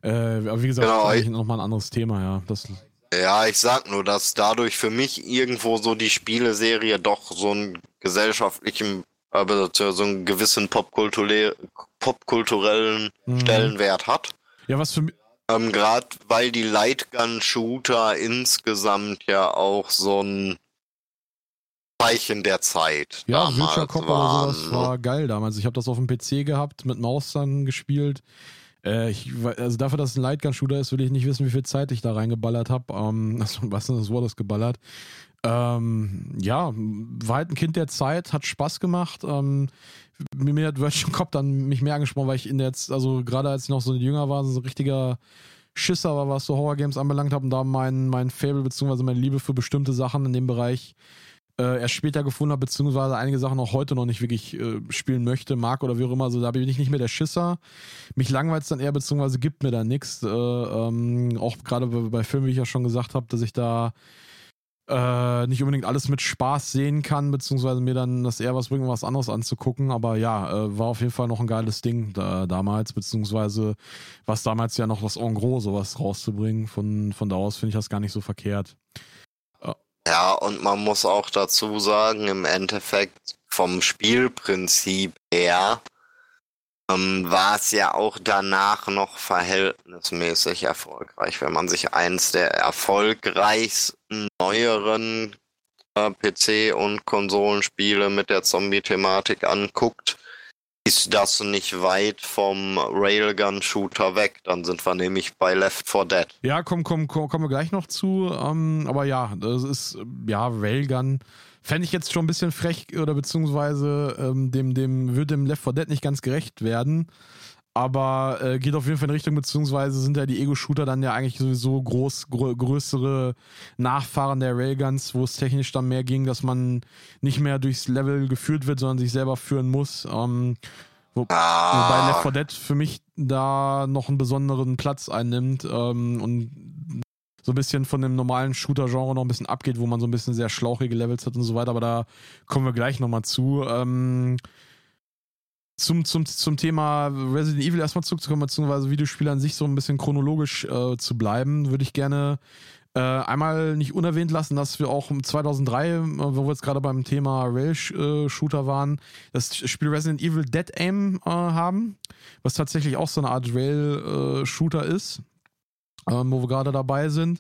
Äh, aber wie gesagt, Genau, das ist ich- eigentlich nochmal ein anderes Thema, ja. Das, Ja, ich sag nur, dass dadurch für mich irgendwo so die Spieleserie doch so einen gesellschaftlichen, aber so einen gewissen popkulturell, popkulturellen Mhm. Stellenwert hat. ja, was für mich. Ähm, Gerade weil die Lightgun-Shooter insgesamt ja auch so ein Zeichen der Zeit Ja, Witcher Cop oder waren. sowas ne? war geil damals. Ich habe das auf dem PC gehabt, mit Maus dann gespielt. Äh, ich, also dafür, dass es ein Lightgun-Shooter ist, will ich nicht wissen, wie viel Zeit ich da reingeballert habe. Ähm, also, was denn das Wort ist geballert? Ähm, ja, war halt ein Kind der Zeit, hat Spaß gemacht. Ähm, mir hat Virtual Cop dann mich mehr angesprochen, weil ich in der jetzt, also gerade als ich noch so jünger war, so ein richtiger Schisser war, was so Horror-Games anbelangt habe und da mein, mein Fable bzw. meine Liebe für bestimmte Sachen in dem Bereich äh, erst später gefunden habe, beziehungsweise einige Sachen auch heute noch nicht wirklich äh, spielen möchte, mag oder wie auch immer. Also da bin ich nicht mehr der Schisser. Mich langweilt es dann eher, beziehungsweise gibt mir da nichts. Äh, ähm, auch gerade bei, Filmen, wie ich ja schon gesagt habe, dass ich da äh, nicht unbedingt alles mit Spaß sehen kann, beziehungsweise mir dann das eher was bringt, was anderes anzugucken. Aber ja, äh, war auf jeden Fall noch ein geiles Ding da, damals, beziehungsweise was damals ja noch das En gros, sowas rauszubringen. Von, von da aus finde ich das gar nicht so verkehrt. Ja, und man muss auch dazu sagen, im Endeffekt vom Spielprinzip her ähm, war es ja auch danach noch verhältnismäßig erfolgreich. Wenn man sich eins der erfolgreichsten neueren äh, PC- und Konsolenspiele mit der Zombie-Thematik anguckt, ist das nicht weit vom Railgun-Shooter weg. Dann sind wir nämlich bei Left 4 Dead. Ja, komm, komm, komm, kommen wir gleich noch zu. Ähm, aber ja, das ist, ja, Railgun Fände ich jetzt schon ein bisschen frech oder beziehungsweise ähm, dem, dem würde dem Left 4 Dead nicht ganz gerecht werden. Aber äh, geht auf jeden Fall in Richtung, beziehungsweise sind ja die Ego-Shooter dann ja eigentlich sowieso groß, grö größere Nachfahren der Railguns, wo es technisch dann mehr ging, dass man nicht mehr durchs Level geführt wird, sondern sich selber führen muss. Ähm, wo, Ah. Wobei Left 4 Dead für mich da noch einen besonderen Platz einnimmt ähm, und so ein bisschen von dem normalen Shooter-Genre noch ein bisschen abgeht, wo man so ein bisschen sehr schlauchige Levels hat und so weiter, aber da kommen wir gleich nochmal zu. Ähm, zum, zum, zum Thema Resident Evil erstmal zurückzukommen, beziehungsweise Videospiele an sich so ein bisschen chronologisch äh, zu bleiben, würde ich gerne äh, einmal nicht unerwähnt lassen, dass wir auch 2003, äh, wo wir jetzt gerade beim Thema Rail-Shooter waren, das Spiel Resident Evil Dead Aim äh, haben, was tatsächlich auch so eine Art Rail-Shooter ist, ähm, wo wir gerade dabei sind.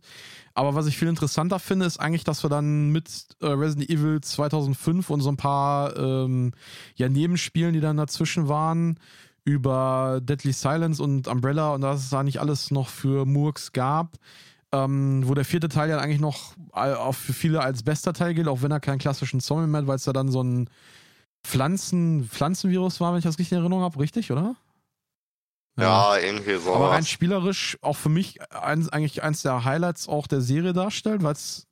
Aber was ich viel interessanter finde, ist eigentlich, dass wir dann mit äh, Resident Evil 2005 und so ein paar ähm, ja, Nebenspielen, die dann dazwischen waren, über Deadly Silence und Umbrella und dass es da nicht alles noch für Murks gab, ähm, wo der vierte Teil ja eigentlich noch auch für viele als bester Teil gilt, auch wenn er keinen klassischen Zombie mehr hat, weil es da dann so ein Pflanzen, Pflanzenvirus war, wenn ich das richtig in Erinnerung habe, richtig, oder? Ja, irgendwie so. Aber rein spielerisch auch für mich eins, eigentlich eins der Highlights auch der Serie darstellt, weil es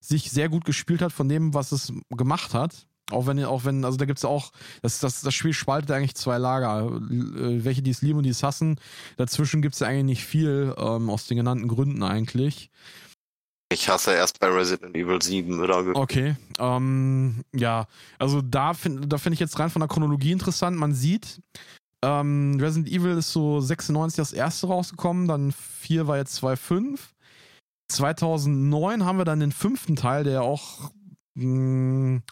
sich sehr gut gespielt hat von dem, was es gemacht hat. Auch wenn, auch wenn, also da gibt es auch, das, das, das Spiel spaltet eigentlich zwei Lager. Äh, Welche, die es lieben und die es hassen. Dazwischen gibt es ja eigentlich nicht viel, ähm, aus den genannten Gründen eigentlich. ich hasse erst bei Resident Evil 7 wieder ge Okay, ähm, ja, also da finde da find ich jetzt rein von der Chronologie interessant. Man sieht, ähm, Resident Evil ist so 96 das erste rausgekommen, dann 4 war jetzt 2.5. 2009 haben wir dann den fünften Teil, der auch mh,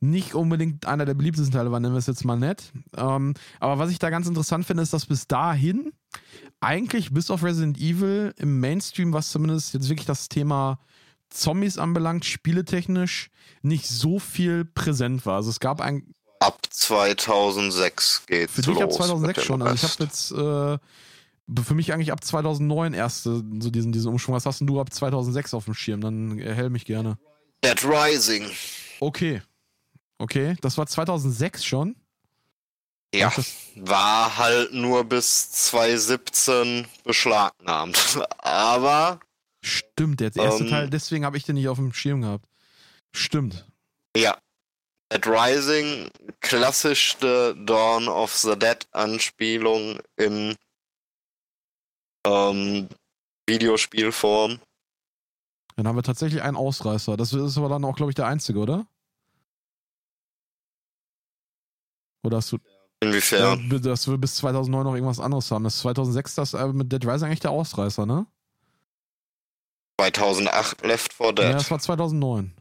nicht unbedingt einer der beliebtesten Teile war, nennen wir es jetzt mal nett. Ähm, aber was ich da ganz interessant finde, ist, dass bis dahin eigentlich bis auf Resident Evil im Mainstream, was zumindest jetzt wirklich das Thema Zombies anbelangt, spieletechnisch nicht so viel präsent war. Also es gab ein, Ab 2006 geht's für dich los. ab 2006 mit dem schon. Also ich habe jetzt äh, für mich eigentlich ab 2009 erst so diesen, diesen Umschwung. Was hast denn du ab 2006 auf dem Schirm? Dann erhell mich gerne. Dead Rising. Okay. Okay, das war 2006 schon. Ja, war halt nur bis 2017 beschlagnahmt. Aber Stimmt, der erste Ähm, Teil, deswegen habe ich den nicht auf dem Schirm gehabt. Stimmt. ja, Dead Rising, klassischste Dawn of the Dead Anspielung in ähm, Videospielform. Dann haben wir tatsächlich einen Ausreißer. Das ist aber dann auch, glaube ich, der einzige, oder? Oder hast du. Inwiefern? Ja, dass wir bis 2009 noch irgendwas anderes haben. Das ist 2006 das äh, mit Dead Rising eigentlich der Ausreißer, ne? 2008 Left 4 Ja, Dead. das war 2009.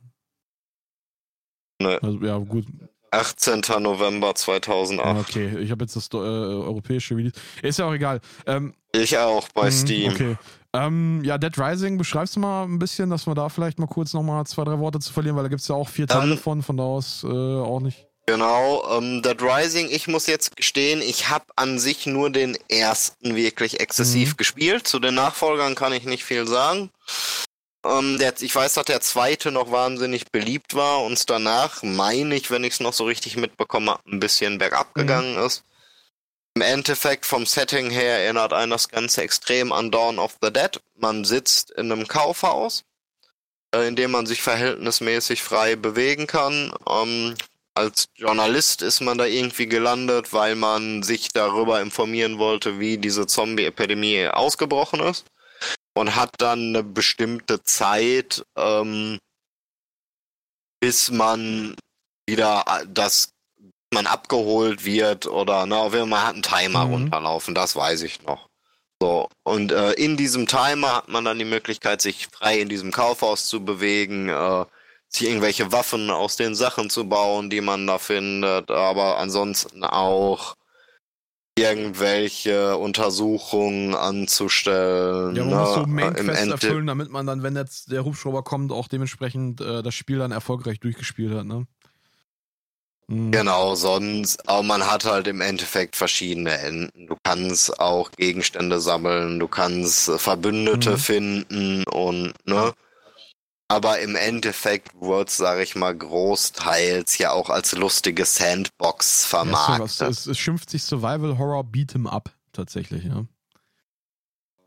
Ne. Also, ja, gut. 18. November 2008. Ah, okay, ich habe jetzt das äh, europäische Release. Ist ja auch egal. Ähm, Ich auch bei mh, Steam. Okay. Ähm, ja, Dead Rising, beschreibst du mal ein bisschen, dass wir da vielleicht mal kurz nochmal zwei, drei Worte zu verlieren, weil da gibt es ja auch vier Teile Ähm, von, von da aus äh, auch nicht. Genau, ähm, Dead Rising, ich muss jetzt gestehen, ich habe an sich nur den ersten wirklich exzessiv Mhm. gespielt. Zu den Nachfolgern kann ich nicht viel sagen. Ähm, der, ich weiß, dass der zweite noch wahnsinnig beliebt war und danach, meine ich, wenn ich es noch so richtig mitbekommen habe, ein bisschen bergab Mhm. gegangen ist. Im Endeffekt vom Setting her erinnert einen das Ganze extrem an Dawn of the Dead. Man sitzt in einem Kaufhaus, äh, in dem man sich verhältnismäßig frei bewegen kann. Ähm, als Journalist ist man da irgendwie gelandet, weil man sich darüber informieren wollte, wie diese Zombie-Epidemie ausgebrochen ist. Und hat dann eine bestimmte Zeit ähm, bis man wieder äh, das man abgeholt wird oder ne, auf jeden Fall hat einen Timer Mhm. runterlaufen, das weiß ich noch. So, und äh, in diesem Timer hat man dann die Möglichkeit, sich frei in diesem Kaufhaus zu bewegen, äh, sich irgendwelche Waffen aus den Sachen zu bauen, die man da findet, aber ansonsten auch irgendwelche Untersuchungen anzustellen. Ja, man ne, muss so Main-Quests erfüllen, damit man dann, wenn jetzt der Hubschrauber kommt, auch dementsprechend äh, das Spiel dann erfolgreich durchgespielt hat, ne? Mhm. Genau, sonst, aber man hat halt im Endeffekt verschiedene Enden. Du kannst auch Gegenstände sammeln, du kannst äh, Verbündete Mhm. finden und, ne? Aber im Endeffekt wird sag ich mal, großteils ja auch als lustige Sandbox Ja, vermarktet. es, es, es schimpft sich Survival Horror Beat'em Up tatsächlich, ja.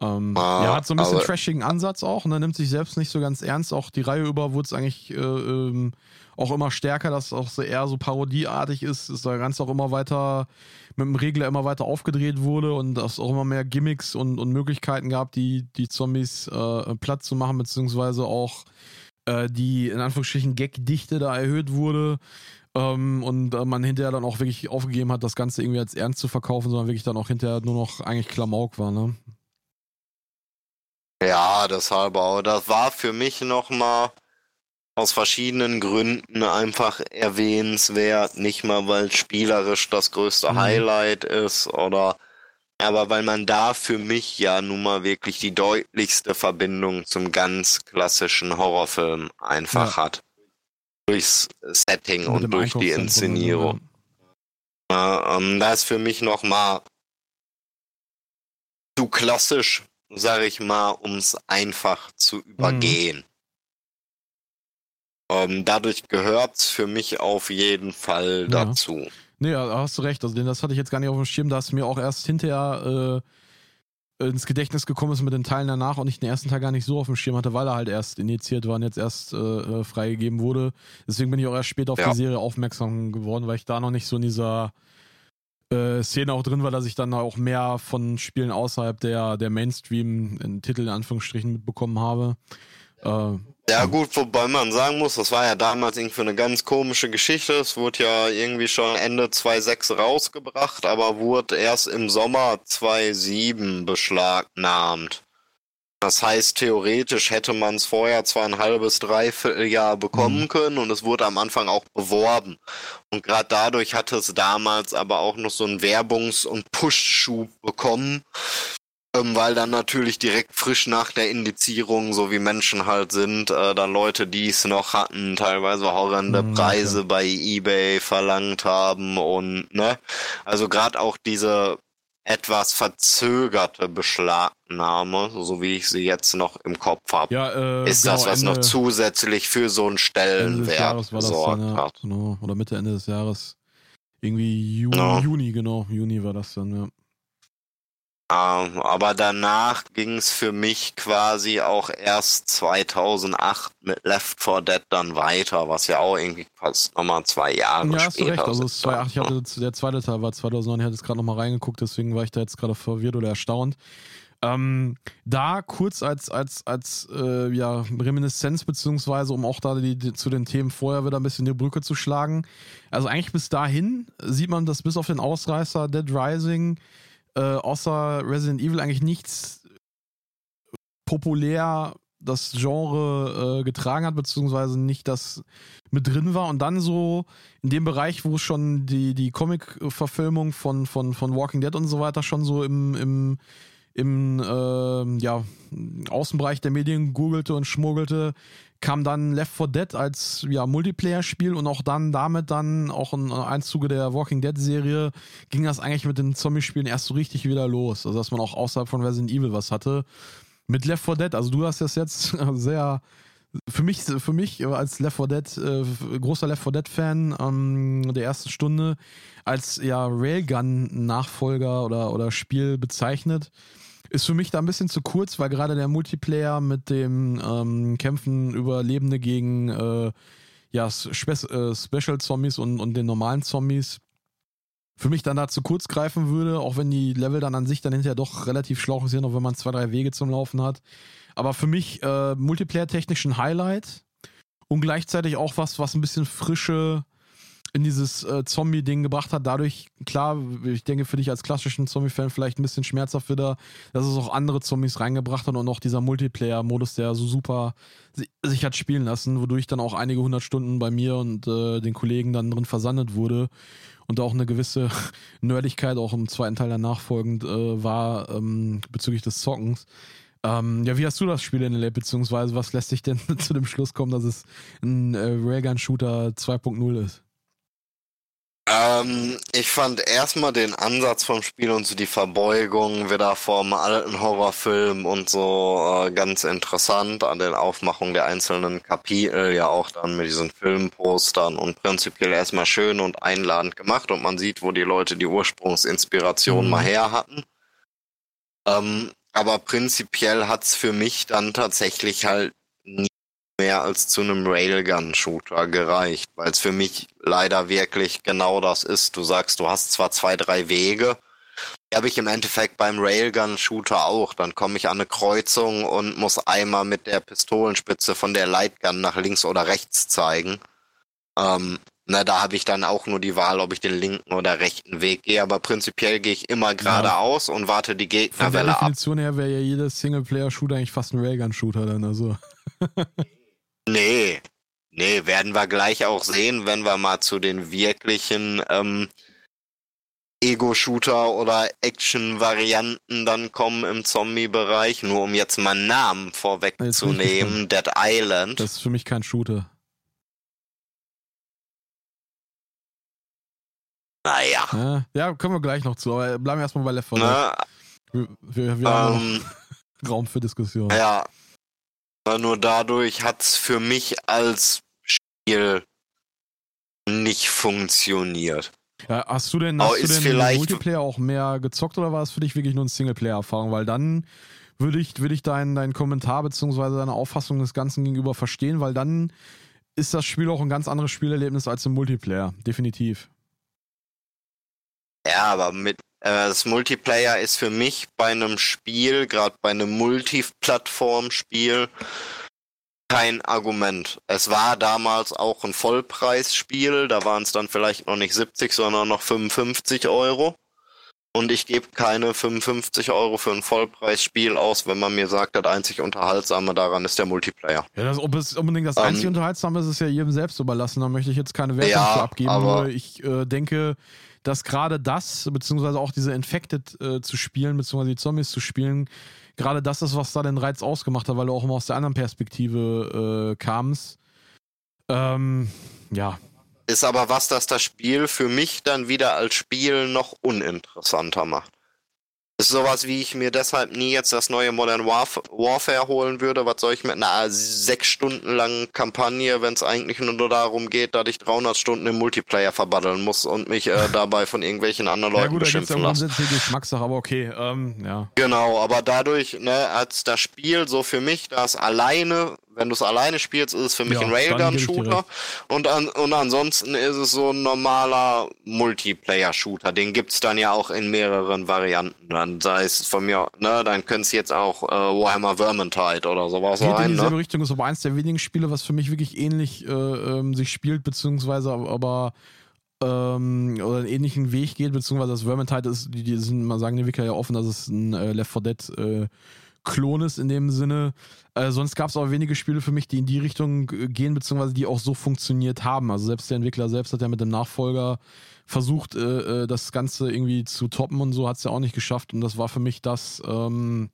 Ähm, Ah, ja, hat so ein bisschen trashigen Ansatz auch und er nimmt sich selbst nicht so ganz ernst. Auch die Reihe über wurde es eigentlich äh, ähm, auch immer stärker, dass es auch so eher so parodieartig ist, dass der Ganze auch immer weiter mit dem Regler immer weiter aufgedreht wurde und dass auch immer mehr Gimmicks und, und Möglichkeiten gab, die, die Zombies äh, platt zu machen, beziehungsweise auch äh, die in Anführungsstrichen Gagdichte da erhöht wurde. Ähm, und äh, man hinterher dann auch wirklich aufgegeben hat, das Ganze irgendwie als ernst zu verkaufen, sondern wirklich dann auch hinterher nur noch eigentlich Klamauk war, ne? Ja, deshalb auch. Das war für mich nochmal aus verschiedenen Gründen einfach erwähnenswert. Nicht mal, weil spielerisch das größte Mhm. Highlight ist oder aber weil man da für mich ja nun mal wirklich die deutlichste Verbindung zum ganz klassischen Horrorfilm einfach hat. Durchs Setting und durch die Inszenierung. Ja, ähm, das ist für mich nochmal zu klassisch, sag ich mal, um es einfach zu übergehen. Ähm, dadurch gehört's für mich auf jeden Fall Ja. dazu. Nee, da hast du recht. Also, denn das hatte ich jetzt gar nicht auf dem Schirm, da es mir auch erst hinterher äh, ins Gedächtnis gekommen ist mit den Teilen danach und ich den ersten Teil gar nicht so auf dem Schirm hatte, weil er halt erst initiiert war und jetzt erst äh, äh, freigegeben wurde. Deswegen bin ich auch erst später auf Ja. die Serie aufmerksam geworden, weil ich da noch nicht so in dieser äh, Szene auch drin war, dass ich dann auch mehr von Spielen außerhalb der, der Mainstream-Titel in Anführungsstrichen mitbekommen habe. Äh, Ja gut, wobei man sagen muss, das war ja damals irgendwie eine ganz komische Geschichte. Es wurde ja irgendwie schon Ende 2.6 rausgebracht, aber wurde erst im Sommer 2.7 beschlagnahmt. Das heißt, theoretisch hätte man es vorher zwar ein halbes, dreiviertel Jahr bekommen Mhm. können und es wurde am Anfang auch beworben. Und gerade dadurch hatte es damals aber auch noch so einen Werbungs- und Push-Schub bekommen, ähm, weil dann natürlich direkt frisch nach der Indizierung, so wie Menschen halt sind, äh, dann Leute, die es noch hatten, teilweise horrende Mhm, Preise bei eBay verlangt haben und ne, also gerade auch diese etwas verzögerte Beschlagnahme, so wie ich sie jetzt noch im Kopf habe, ja, äh, ist genau, das, was Ende- noch zusätzlich für so einen Stellenwert Jahres war das gesorgt dann, ja. hat. Genau. Oder Mitte, Ende des Jahres. Irgendwie Ju Ja. Juni, genau. Juni war das dann, ja. Ähm, aber danach ging es für mich quasi auch erst 2008 mit Left 4 Dead dann weiter, was ja auch irgendwie fast nochmal zwei Jahre Ja, hast du später recht. Also, sind es ist 2008, ich hatte, der zweite Teil war 2009, ich hatte jetzt gerade nochmal reingeguckt, deswegen war ich da jetzt gerade verwirrt oder erstaunt. Ähm, da kurz als, als, als äh, ja, Reminiszenz, beziehungsweise um auch da die, die, zu den Themen vorher wieder ein bisschen die Brücke zu schlagen. Also eigentlich bis dahin sieht man, dass bis auf den Ausreißer Dead Rising äh, außer Resident Evil eigentlich nichts populär das Genre äh, getragen hat, beziehungsweise nicht das mit drin war. Und dann so in dem Bereich, wo schon die, die Comic-Verfilmung von, von, von Walking Dead und so weiter schon so im, im, im ähm, ja, Außenbereich der Medien googelte und schmuggelte, kam dann Left 4 Dead als ja, Multiplayer-Spiel und auch dann damit dann auch im Einzuge der Walking Dead-Serie ging das eigentlich mit den Zombie-Spielen erst so richtig wieder los. Also dass man auch außerhalb von Resident Evil was hatte. Mit Left 4 Dead, also du hast das jetzt sehr für mich, für mich als Left 4 Dead, äh, großer Left 4 Dead-Fan ähm, der ersten Stunde, als ja Railgun-Nachfolger oder, oder Spiel bezeichnet. Ist für mich da ein bisschen zu kurz, weil gerade der Multiplayer mit dem ähm, Kämpfen Überlebende gegen äh, ja, Spe äh, Special Zombies und, und den normalen Zombies für mich dann da zu kurz greifen würde, auch wenn die Level dann an sich dann hinterher doch relativ schlauch sind, auch wenn man zwei, drei Wege zum Laufen hat. Aber für mich äh, Multiplayer-technisch ein Highlight. und gleichzeitig auch was, was ein bisschen frische in dieses äh, Zombie-Ding gebracht hat. Dadurch, klar, ich denke für dich als klassischen Zombie-Fan vielleicht ein bisschen schmerzhaft wieder, dass es auch andere Zombies reingebracht hat und auch dieser Multiplayer-Modus, der so super sich hat spielen lassen, wodurch dann auch einige hundert Stunden bei mir und äh, den Kollegen dann drin versandet wurde und auch eine gewisse Nerdigkeit auch im zweiten Teil danach folgend äh, war ähm, bezüglich des Zockens. Ähm, ja, wie hast du das Spiel denn erlebt, beziehungsweise was lässt sich denn zu dem Schluss kommen, dass es ein äh, Railgun-Shooter 2.0 ist? Ähm, ich fand erstmal den Ansatz vom Spiel und so die Verbeugung wieder vom alten Horrorfilm und so äh, ganz interessant an den Aufmachungen der einzelnen Kapitel, ja auch dann mit diesen Filmpostern und prinzipiell erstmal schön und einladend gemacht und man sieht, wo die Leute die Ursprungsinspiration mhm. mal her hatten. Ähm, aber prinzipiell hat's für mich dann tatsächlich halt nie mehr als zu einem Railgun-Shooter gereicht, weil es für mich leider wirklich genau das ist. Du sagst, du hast zwar zwei, drei Wege, die habe ich im Endeffekt beim Railgun-Shooter auch. Dann komme ich an eine Kreuzung und muss einmal mit der Pistolenspitze von der Lightgun nach links oder rechts zeigen. Ähm, na, da habe ich dann auch nur die Wahl, ob ich den linken oder rechten Weg gehe. Aber prinzipiell gehe ich immer geradeaus ja. und warte die Gegnerwelle ab. Von der Definition her wäre ja jeder Singleplayer-Shooter eigentlich fast ein Railgun-Shooter dann. Also. Nee, nee, werden wir gleich auch sehen, wenn wir mal zu den wirklichen ähm, Ego-Shooter oder Action-Varianten dann kommen im Zombie-Bereich. Nur um jetzt mal einen Namen vorwegzunehmen, Dead Island. Das ist für mich kein Shooter. Naja. Ja, ja, kommen wir gleich noch zu, aber bleiben wir erstmal bei Left 4 Dead. Wir, wir, wir ähm, haben Raum für Diskussion. Ja, nur dadurch hat's für mich als Spiel nicht funktioniert. Ja, hast du denn, hast du denn Multiplayer auch mehr gezockt oder war es für dich wirklich nur eine Singleplayer-Erfahrung? Weil dann würde ich, würde ich deinen, deinen Kommentar bzw. deine Auffassung des Ganzen gegenüber verstehen, weil dann ist das Spiel auch ein ganz anderes Spielerlebnis als im Multiplayer. Definitiv. Ja, aber mit das Multiplayer ist für mich bei einem Spiel, gerade bei einem Multiplattform-Spiel, kein Argument. Es war damals auch ein Vollpreisspiel, da waren es dann vielleicht noch nicht 70, sondern noch 55 Euro. Und ich gebe keine 55 Euro für ein Vollpreisspiel aus, wenn man mir sagt, das einzig Unterhaltsame daran ist der Multiplayer. Ja, das, ob es unbedingt das einzig ähm, Unterhaltsame ist, ist ja jedem selbst überlassen. Da möchte ich jetzt keine Wertung ja, abgeben. Aber ich äh, denke, dass gerade das, beziehungsweise auch diese Infected äh, zu spielen, beziehungsweise die Zombies zu spielen, gerade das ist, was da den Reiz ausgemacht hat, weil du auch immer aus der anderen Perspektive äh, kamst. Ähm, ja. Ist aber was, das das Spiel für mich dann wieder als Spiel noch uninteressanter macht. Ist sowas, wie ich mir deshalb nie jetzt das neue Modern Warf Warfare holen würde. Was soll ich mit einer sechs Stunden langen Kampagne, wenn es eigentlich nur darum geht, dass ich 300 Stunden im Multiplayer verbaddeln muss und mich äh, dabei von irgendwelchen anderen Leuten ja, gut, beschimpfen. Ja, Geschmackssache, aber okay, ähm, ja. Genau, aber dadurch, ne, als das Spiel so für mich, das alleine wenn du es alleine spielst, ist es für mich ja, ein Railgun-Shooter. Und, an, und ansonsten ist es so ein normaler Multiplayer-Shooter. Den gibt's dann ja auch in mehreren Varianten. Dann sei es von mir, ne, dann könnt's jetzt auch äh, Warhammer Vermintide oder sowas Geht sein. in dieselbe ne? Richtung ist aber eins der wenigen Spiele, was für mich wirklich ähnlich äh, ähm, sich spielt, beziehungsweise aber ähm, oder einen ähnlichen Weg geht, beziehungsweise das Vermintide ist, die, die sind, man sagen die Wicker ja offen, dass es ein äh, Left 4 Dead äh, Klon ist in dem Sinne. Äh, sonst gab es auch wenige Spiele für mich, die in die Richtung gehen, beziehungsweise die auch so funktioniert haben. Also selbst der Entwickler selbst hat ja mit dem Nachfolger versucht, äh, äh das Ganze irgendwie zu toppen und so hat es ja auch nicht geschafft. Und das war für mich das ähm,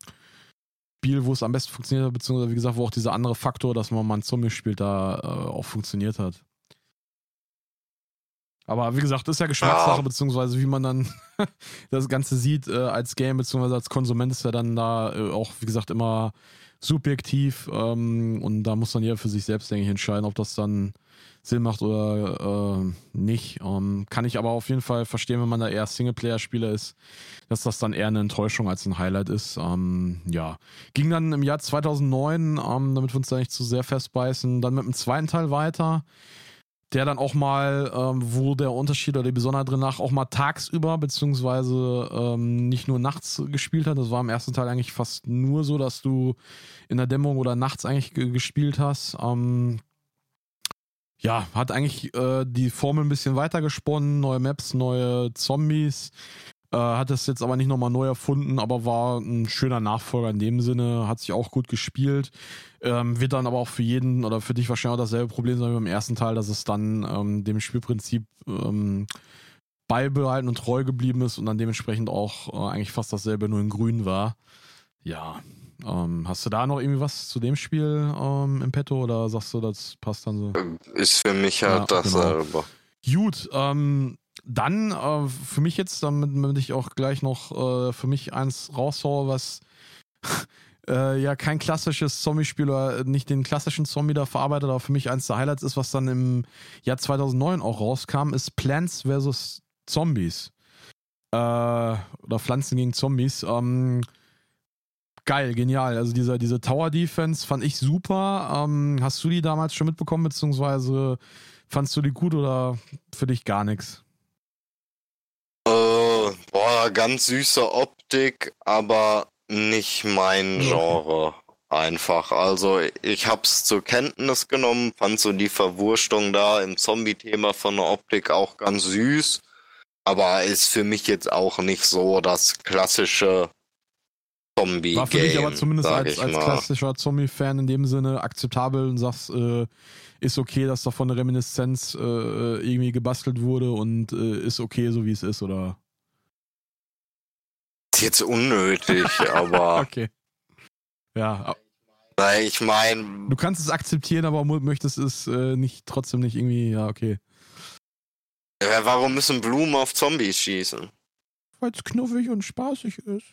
Spiel, wo es am besten funktioniert hat, beziehungsweise wie gesagt, wo auch dieser andere Faktor, dass man mal ein Zombie spielt, da äh, auch funktioniert hat. Aber wie gesagt, das ist ja Geschmackssache, ja. beziehungsweise wie man dann das Ganze sieht äh, als Game, beziehungsweise als Konsument ist ja dann da äh, auch, wie gesagt, immer subjektiv ähm, und da muss dann jeder für sich selbst, denke ich, entscheiden, ob das dann Sinn macht oder äh, nicht. Ähm, kann ich aber auf jeden Fall verstehen, wenn man da eher Singleplayer-Spieler ist, dass das dann eher eine Enttäuschung als ein Highlight ist. Ähm, ja, ging dann im Jahr 2009, ähm, damit wir uns da nicht zu sehr festbeißen, dann mit dem zweiten Teil weiter der dann auch mal, ähm, wo der Unterschied oder die Besonderheit drin lag, auch mal tagsüber, beziehungsweise ähm, nicht nur nachts gespielt hat. Das war im ersten Teil eigentlich fast nur so, dass du in der Dämmerung oder nachts eigentlich gespielt hast. Ähm, ja, hat eigentlich äh, die Formel ein bisschen weitergesponnen, neue Maps, neue Zombies. Äh, hat das jetzt aber nicht nochmal neu erfunden, aber war ein schöner Nachfolger in dem Sinne, hat sich auch gut gespielt. Ähm, wird dann aber auch für jeden oder für dich wahrscheinlich auch dasselbe Problem sein wie beim ersten Teil, dass es dann ähm, dem Spielprinzip ähm, beibehalten und treu geblieben ist und dann dementsprechend auch äh, eigentlich fast dasselbe nur in grün war. Ja, ähm, hast du da noch irgendwie was zu dem Spiel ähm, im Petto oder sagst du, das passt dann so? Ist für mich halt ja, dasselbe. Genau. Gut, ähm, dann äh, für mich jetzt, damit, damit ich auch gleich noch äh, für mich eins raushaue, was äh, ja kein klassisches Zombie-Spiel oder nicht den klassischen Zombie da verarbeitet, aber für mich eins der Highlights ist, was dann im Jahr 2009 auch rauskam, ist Plants vs. Zombies. Äh, oder Pflanzen gegen Zombies. Ähm, geil, genial. Also diese, diese Tower Defense fand ich super. Ähm, hast du die damals schon mitbekommen, beziehungsweise fandst du die gut oder für dich gar nichts? Äh, boah, ganz süße Optik, aber nicht mein Genre. Einfach. Also ich hab's zur Kenntnis genommen, fand so die Verwurstung da im Zombie-Thema von der Optik auch ganz süß. Aber ist für mich jetzt auch nicht so das klassische Zombie. War für dich aber zumindest als, als klassischer Zombie-Fan in dem Sinne akzeptabel und sagst, äh, ist okay, dass da von eine Reminiszenz äh, irgendwie gebastelt wurde und äh, ist okay, so wie es ist, oder? Ist jetzt unnötig, aber. okay. Ja. Weil ich meine. Du kannst es akzeptieren, aber möchtest es äh, nicht trotzdem nicht irgendwie, ja, okay. Ja, warum müssen Blumen auf Zombies schießen? Weil es knuffig und spaßig ist.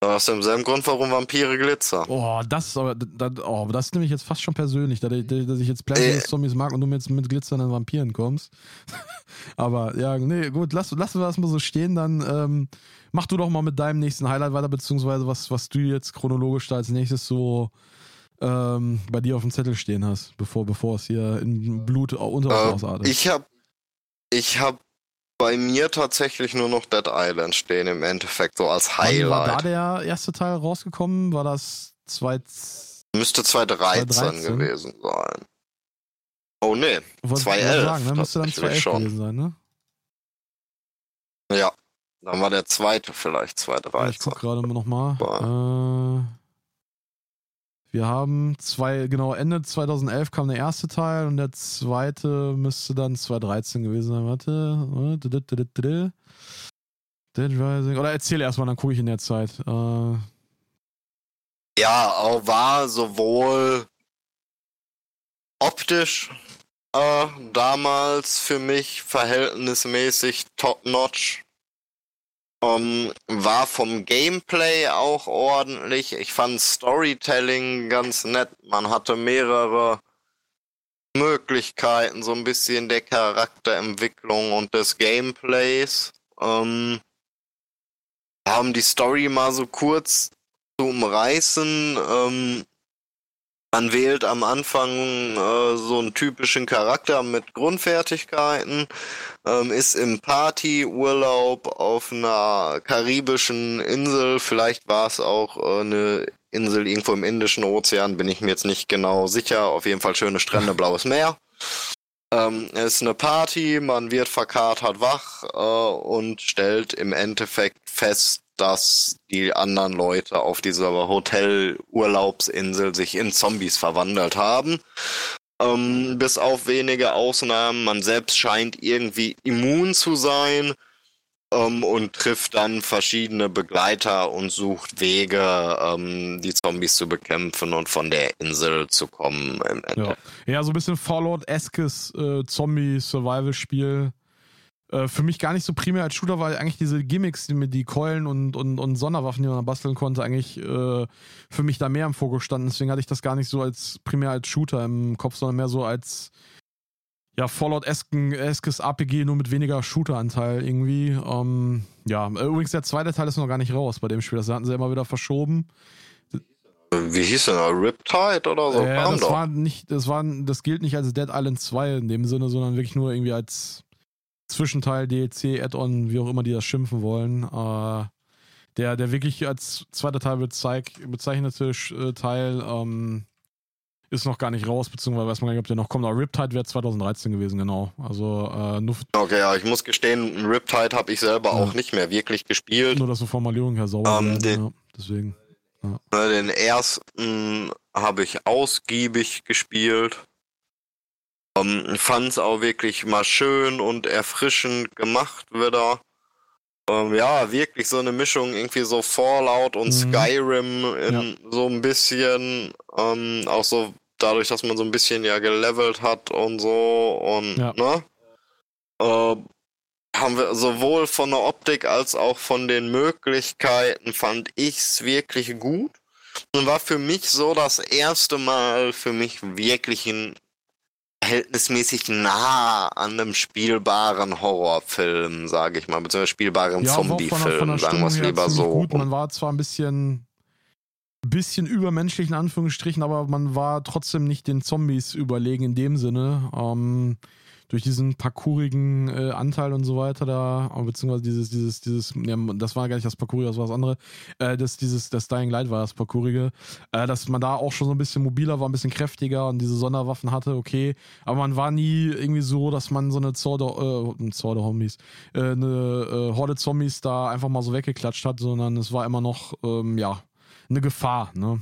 Aus demselben Grund, warum Vampire glitzern. Oh, das aber, das, oh, das ist nämlich jetzt fast schon persönlich, dass ich, dass ich jetzt Planet äh. Zombies mag und du mir jetzt mit glitzernden Vampiren kommst. aber ja, nee, gut, lass, lassen wir das mal so stehen, dann ähm, mach du doch mal mit deinem nächsten Highlight weiter, beziehungsweise was, was du jetzt chronologisch da als nächstes so ähm, bei dir auf dem Zettel stehen hast, bevor, bevor es hier in Blut unter uns äh, ausartet. Ich hab, ich hab bei mir tatsächlich nur noch Dead Island stehen im Endeffekt, so als Highlight. Wann war da der erste Teil rausgekommen? War das zwei, Müsste 2013, 2013 gewesen sein. Oh nee, 2011. Sagen, ne? Müsste dann 2011 schon. gewesen sein, ne? Ja, dann war der zweite vielleicht 2013. Ja, ich guck gerade nochmal. Äh, wir haben zwei, genau, Ende 2011 kam der erste Teil und der zweite müsste dann 2013 gewesen sein. Warte. Dead Rising. Oder erzähl erstmal, dann gucke ich in der Zeit. Äh, ja, war sowohl optisch äh, damals für mich verhältnismäßig top-notch ähm, war vom Gameplay auch ordentlich. Ich fand Storytelling ganz nett. Man hatte mehrere Möglichkeiten, so ein bisschen der Charakterentwicklung und des Gameplays. Um, ähm, haben die Story mal so kurz zu umreißen. Um, ähm, man wählt am Anfang äh, so einen typischen Charakter mit Grundfertigkeiten, ähm, ist im Partyurlaub auf einer karibischen Insel. Vielleicht war es auch äh, eine Insel irgendwo im Indischen Ozean, bin ich mir jetzt nicht genau sicher. Auf jeden Fall schöne Strände, blaues Meer. Ähm, ist eine Party, man wird verkatert wach äh, und stellt im Endeffekt fest, dass die anderen Leute auf dieser Hotel-Urlaubsinsel sich in Zombies verwandelt haben. Ähm, bis auf wenige Ausnahmen. Man selbst scheint irgendwie immun zu sein ähm, und trifft dann verschiedene Begleiter und sucht Wege, ähm, die Zombies zu bekämpfen und von der Insel zu kommen. Ja. ja. so ein bisschen Fallout-eskes äh, Zombie-Survival-Spiel. Äh, für mich gar nicht so primär als Shooter, weil eigentlich diese Gimmicks, die mit die Keulen und, und, und Sonderwaffen, die man basteln konnte, eigentlich äh, für mich da mehr im Fokus standen. Deswegen hatte ich das gar nicht so als primär als Shooter im Kopf, sondern mehr so als ja, Fallout-eskes RPG, nur mit weniger Shooter-Anteil irgendwie. Ähm, ja, übrigens der zweite Teil ist noch gar nicht raus bei dem Spiel. Das hatten sie immer wieder verschoben. Wie hieß der? Riptide oder so? Ja, das war nicht, das war, das gilt nicht als Dead Island 2 in dem Sinne, sondern wirklich nur irgendwie als Zwischenteil, DLC, Add-on, wie auch immer die das schimpfen wollen. Äh, der, der wirklich als zweiter Teil bezeig, bezeichnete äh, Teil, ähm, ist noch gar nicht raus, beziehungsweise weiß man gar nicht, ob der noch kommt. Aber Riptide wäre 2013 gewesen, genau. Also äh, nur, Okay, ja, ich muss gestehen, Riptide habe ich selber Ja. auch nicht mehr wirklich gespielt. nur, dass so Formulierungen her sauber Ähm, werden. den- ja, deswegen. Ne, Den ersten habe ich ausgiebig gespielt. Ähm, Fand es auch wirklich mal schön und erfrischend gemacht wieder. Ähm, ja, wirklich so eine Mischung, irgendwie so Fallout und Mhm. Skyrim in so ein bisschen, ähm, auch so dadurch, dass man so ein bisschen ja gelevelt hat und so und Ja. ne? Äh, haben wir sowohl von der Optik als auch von den Möglichkeiten fand ich's wirklich gut. Und war für mich so das erste Mal für mich wirklich ein verhältnismäßig nah an einem spielbaren Horrorfilm, sage ich mal, beziehungsweise spielbaren Ja, Zombiefilm, sagen wir es lieber so. gut. Man war zwar ein bisschen, bisschen übermenschlich in Anführungsstrichen, aber man war trotzdem nicht den Zombies überlegen in dem Sinne. Ähm, durch diesen parkourigen äh, Anteil und so weiter da, beziehungsweise dieses, dieses, dieses, ja, das war gar nicht das Parkourige, das war das andere, äh, das, dieses, das Dying Light war das Parkourige, äh, dass man da auch schon so ein bisschen mobiler war, ein bisschen kräftiger und diese Sonderwaffen hatte, okay, aber man war nie irgendwie so, dass man so eine Zordo, äh, Zordo-Homies, äh, eine äh, Horde Zombies da einfach mal so weggeklatscht hat, sondern es war immer noch, ähm, ja, eine Gefahr, ne?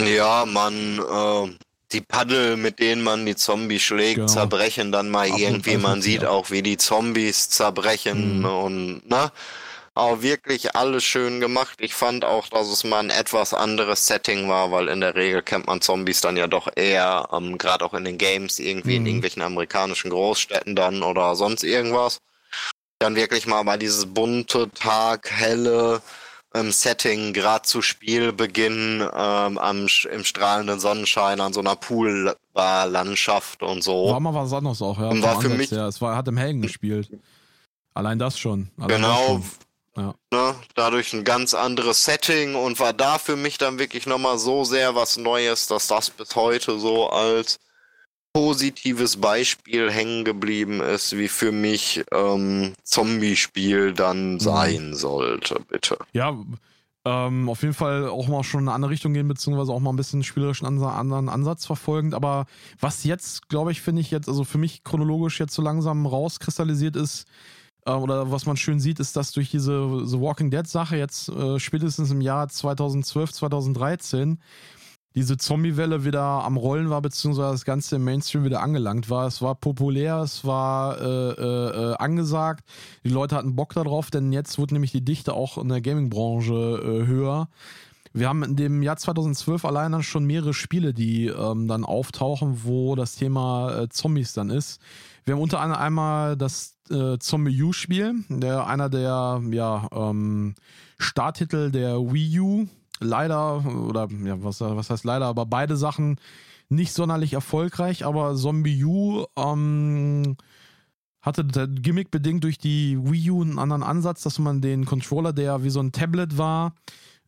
Ja, man, äh, die Paddel, mit denen man die Zombies schlägt, Genau. zerbrechen dann mal Ab irgendwie. an Man sieht auch. auch, wie die Zombies zerbrechen Mhm. und, ne? Aber wirklich alles schön gemacht. Ich fand auch, dass es mal ein etwas anderes Setting war, weil in der Regel kennt man Zombies dann ja doch eher, ähm, gerade auch in den Games, irgendwie in Mhm. irgendwelchen amerikanischen Großstädten dann oder sonst irgendwas. Dann wirklich mal bei dieses bunte, Tag, helle ähm, Setting, gerade zu Spielbeginn ähm, am, im strahlenden Sonnenschein an so einer Poolbar-Landschaft und so. War mal was anderes auch, ja. Und vom war für Ansatz mich- her. Es war, hat im Helgen gespielt. Allein das schon. Allein das Genau. schon. Ja. Ne, dadurch ein ganz anderes Setting und war da für mich dann wirklich nochmal so sehr was Neues, dass das bis heute so als positives Beispiel hängen geblieben ist, wie für mich ähm, Zombie-Spiel Mhm. dann sein sollte, bitte. Ja, ähm, auf jeden Fall auch mal schon in eine andere Richtung gehen, beziehungsweise auch mal ein bisschen spielerischen Ansa anderen Ansatz verfolgend. Aber was jetzt, glaube ich, finde ich jetzt, also für mich chronologisch jetzt so langsam rauskristallisiert ist, äh, oder was man schön sieht, ist, dass durch diese The Walking Dead Sache jetzt äh, spätestens im Jahr 2012, 2013 diese Zombie-Welle wieder am Rollen war, beziehungsweise das Ganze im Mainstream wieder angelangt war. Es war populär, es war äh, äh, äh, angesagt, die Leute hatten Bock darauf, denn jetzt wurde nämlich die Dichte auch in der Gaming-Branche äh, höher. Wir haben in dem Jahr 2012 allein dann schon mehrere Spiele, die ähm, dann auftauchen, wo das Thema äh, Zombies dann ist. Wir haben unter anderem einmal das äh, Zombie U-Spiel, der einer der ja, ähm, Starttitel der Wii U. Leider, oder ja, was, was heißt leider, aber beide Sachen nicht sonderlich erfolgreich, aber Zombie U ähm, hatte Gimmick bedingt durch die Wii U einen anderen Ansatz, dass man den Controller, der wie so ein Tablet war,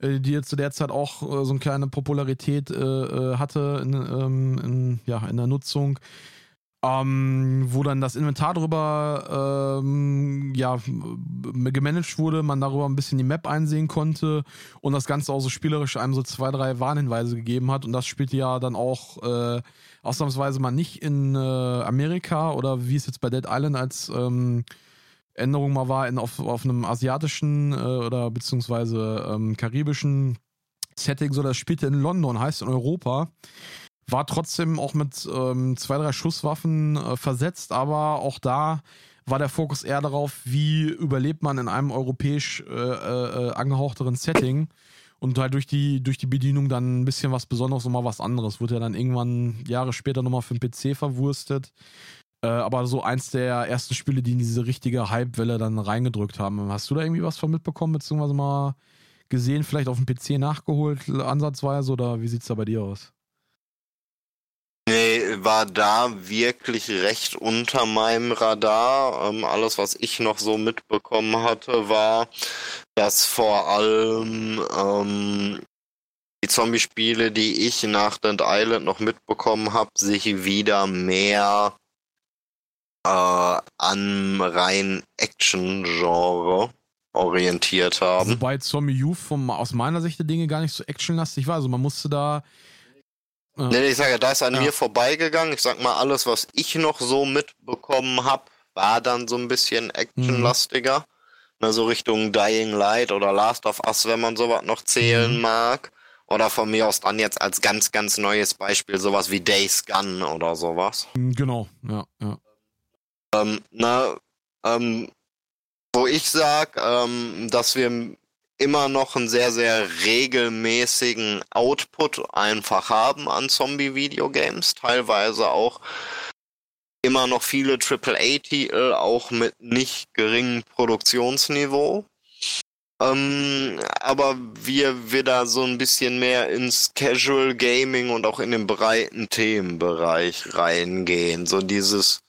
äh, die zu der Zeit auch äh, so eine kleine Popularität äh, äh, hatte in, ähm, in, ja, in der Nutzung, ähm, wo dann das Inventar drüber ähm, ja, gemanagt wurde, man darüber ein bisschen die Map einsehen konnte und das Ganze auch so spielerisch einem so zwei, drei Warnhinweise gegeben hat und das spielte ja dann auch äh, ausnahmsweise mal nicht in äh, Amerika oder wie es jetzt bei Dead Island als ähm, Änderung mal war, in, auf, auf einem asiatischen äh, oder beziehungsweise ähm, karibischen Setting, so das spielte in London, heißt in Europa. War trotzdem auch mit ähm, zwei, drei Schusswaffen äh, versetzt, aber auch da war der Fokus eher darauf, wie überlebt man in einem europäisch äh, äh, angehauchteren Setting und halt durch die, durch die Bedienung dann ein bisschen was Besonderes, nochmal was anderes. Wurde ja dann irgendwann Jahre später nochmal für den PC verwurstet. Äh, aber so eins der ersten Spiele, die in diese richtige Hype-Welle dann reingedrückt haben. Hast du da irgendwie was von mitbekommen, beziehungsweise mal gesehen, vielleicht auf dem PC nachgeholt, ansatzweise, oder wie sieht's da bei dir aus? Nee, war da wirklich recht unter meinem Radar. Ähm, alles, was ich noch so mitbekommen hatte, war, dass vor allem ähm, die Zombie-Spiele, die ich nach Dead Island noch mitbekommen habe, sich wieder mehr äh, an rein Action-Genre orientiert haben. Wobei Zombie U vom, aus meiner Sicht der Dinge gar nicht so actionlastig war. Also man musste da Ja. Nee, ich sage, da ist an ja. mir vorbeigegangen. Ich sag mal, alles, was ich noch so mitbekommen habe, war dann so ein bisschen actionlastiger. Mhm. Na, so Richtung Dying Light oder Last of Us, wenn man sowas noch zählen mhm. mag. Oder von mir aus dann jetzt als ganz, ganz neues Beispiel sowas wie Days Gun oder sowas. Mhm, genau, ja, ja. Ähm, na, ähm, wo ich sag, ähm, dass wir immer noch einen sehr, sehr regelmäßigen Output einfach haben an Zombie-Videogames. Teilweise auch immer noch viele AAA-Titel, auch mit nicht geringem Produktionsniveau. Ähm, aber wir wieder so ein bisschen mehr ins Casual Gaming und auch in den breiten Themenbereich reingehen. So dieses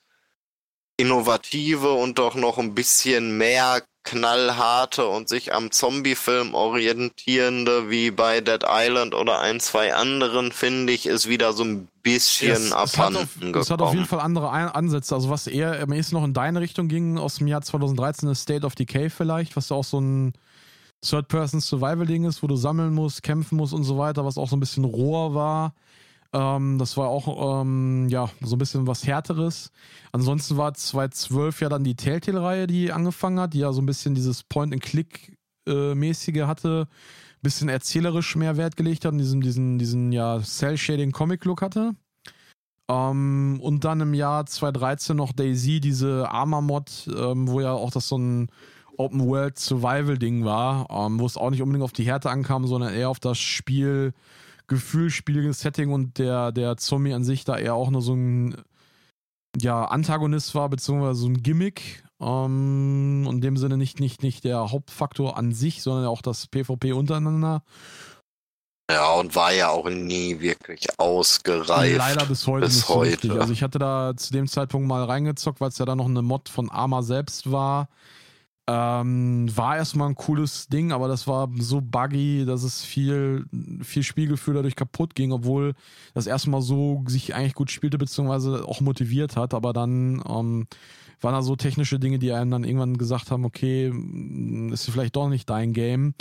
innovative und doch noch ein bisschen mehr knallharte und sich am Zombie-Film orientierende wie bei Dead Island oder ein, zwei anderen, finde ich, ist wieder so ein bisschen es, abhanden es gekommen. Es hat auf jeden Fall andere Ansätze. Also was eher am ehesten noch in deine Richtung ging, aus dem Jahr 2013 ist State of Decay vielleicht, was auch so ein Third-Person-Survival-Ding ist, wo du sammeln musst, kämpfen musst und so weiter, was auch so ein bisschen roher war. Ähm, das war auch ähm, ja so ein bisschen was härteres. Ansonsten war 2012 ja dann die Telltale-Reihe, die angefangen hat, die ja so ein bisschen dieses Point-and-Click-mäßige hatte, bisschen erzählerisch mehr Wert gelegt hat und diesen, diesen, diesen ja Cell-Shading-Comic-Look hatte. Ähm, und dann im Jahr 2013 noch Daisy, diese Armor-Mod, ähm, wo ja auch das so ein Open World Survival Ding war, ähm, wo es auch nicht unbedingt auf die Härte ankam, sondern eher auf das Spiel, Gefühl, spieliges Setting und der, der Zombie an sich da eher auch nur so ein ja, Antagonist war, beziehungsweise so ein Gimmick. Ähm, in dem Sinne nicht, nicht, nicht der Hauptfaktor an sich, sondern auch das PvP untereinander. Ja, und war ja auch nie wirklich ausgereift. Leider bis heute bis nicht heute. so. Also ich hatte da zu dem Zeitpunkt mal reingezockt, weil es ja da noch eine Mod von Arma selbst war. Ähm, war erstmal ein cooles Ding, aber das war so buggy, dass es viel, viel Spielgefühl dadurch kaputt ging, obwohl das erstmal so sich eigentlich gut spielte, beziehungsweise auch motiviert hat. Aber dann ähm, waren da so technische Dinge, die einem dann irgendwann gesagt haben, okay, ist vielleicht doch nicht dein Game.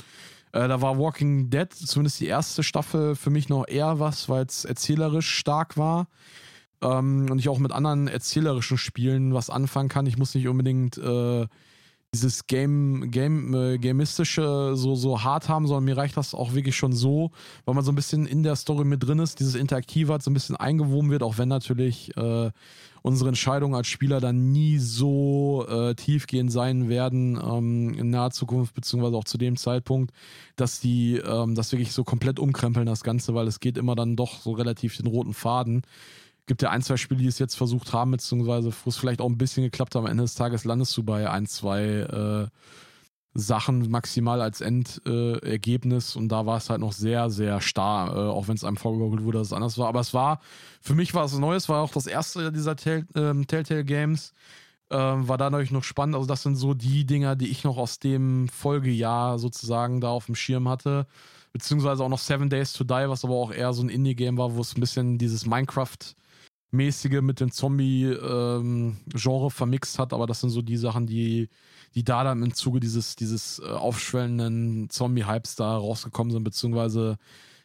Äh, da war Walking Dead, zumindest die erste Staffel, für mich noch eher was, weil es erzählerisch stark war. Ähm, und ich auch mit anderen erzählerischen Spielen was anfangen kann. Ich muss nicht unbedingt äh, dieses Game, Game, äh, Gamistische so, so hart haben, sondern mir reicht das auch wirklich schon so, weil man so ein bisschen in der Story mit drin ist, dieses Interaktive hat so ein bisschen eingewoben wird, auch wenn natürlich äh, unsere Entscheidungen als Spieler dann nie so äh, tiefgehend sein werden ähm, in naher Zukunft, beziehungsweise auch zu dem Zeitpunkt, dass die ähm, das wirklich so komplett umkrempeln, das Ganze, weil es geht immer dann doch so relativ den roten Faden gibt ja ein, zwei Spiele, die es jetzt versucht haben, beziehungsweise wo es vielleicht auch ein bisschen geklappt hat. Am Ende des Tages landest du bei ein, zwei äh, Sachen maximal als Endergebnis und da war es halt noch sehr, sehr starr, äh, auch wenn es einem vorgegaukelt wurde, dass es anders war. Aber es war, für mich war es Neues, war auch das erste dieser Tell, ähm, Telltale Games. Ähm, war dadurch noch spannend. Also, das sind so die Dinger, die ich noch aus dem Folgejahr sozusagen da auf dem Schirm hatte. Beziehungsweise auch noch Seven Days to Die, was aber auch eher so ein Indie-Game war, wo es ein bisschen dieses Minecraft- mäßige mit dem Zombie-Genre ähm, vermixt hat, aber das sind so die Sachen, die, die da dann im Zuge dieses, dieses äh, aufschwellenden Zombie-Hypes da rausgekommen sind, beziehungsweise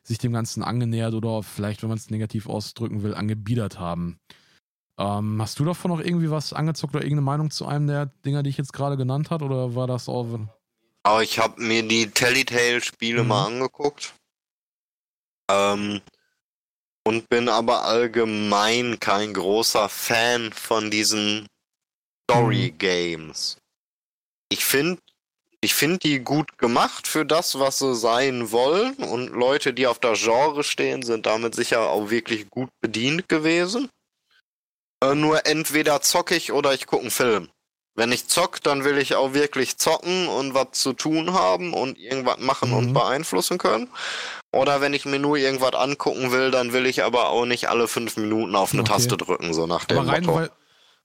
sich dem Ganzen angenähert oder vielleicht, wenn man es negativ ausdrücken will, angebiedert haben. Ähm, hast du davon noch irgendwie was angezockt oder irgendeine Meinung zu einem der Dinger, die ich jetzt gerade genannt habe, oder war das auch... Aber ich habe mir die Telltale-Spiele mhm. mal angeguckt. Ähm, und bin aber allgemein kein großer Fan von diesen Story Games. Ich finde ich finde die gut gemacht für das, was sie sein wollen und Leute, die auf der Genre stehen, sind damit sicher auch wirklich gut bedient gewesen. Äh, nur entweder zocke ich oder ich gucke einen Film. Wenn ich zock, dann will ich auch wirklich zocken und was zu tun haben und irgendwas machen mhm. und beeinflussen können. Oder wenn ich mir nur irgendwas angucken will, dann will ich aber auch nicht alle fünf Minuten auf eine okay. Taste drücken, so nach dem aber rein, Motto. Weil,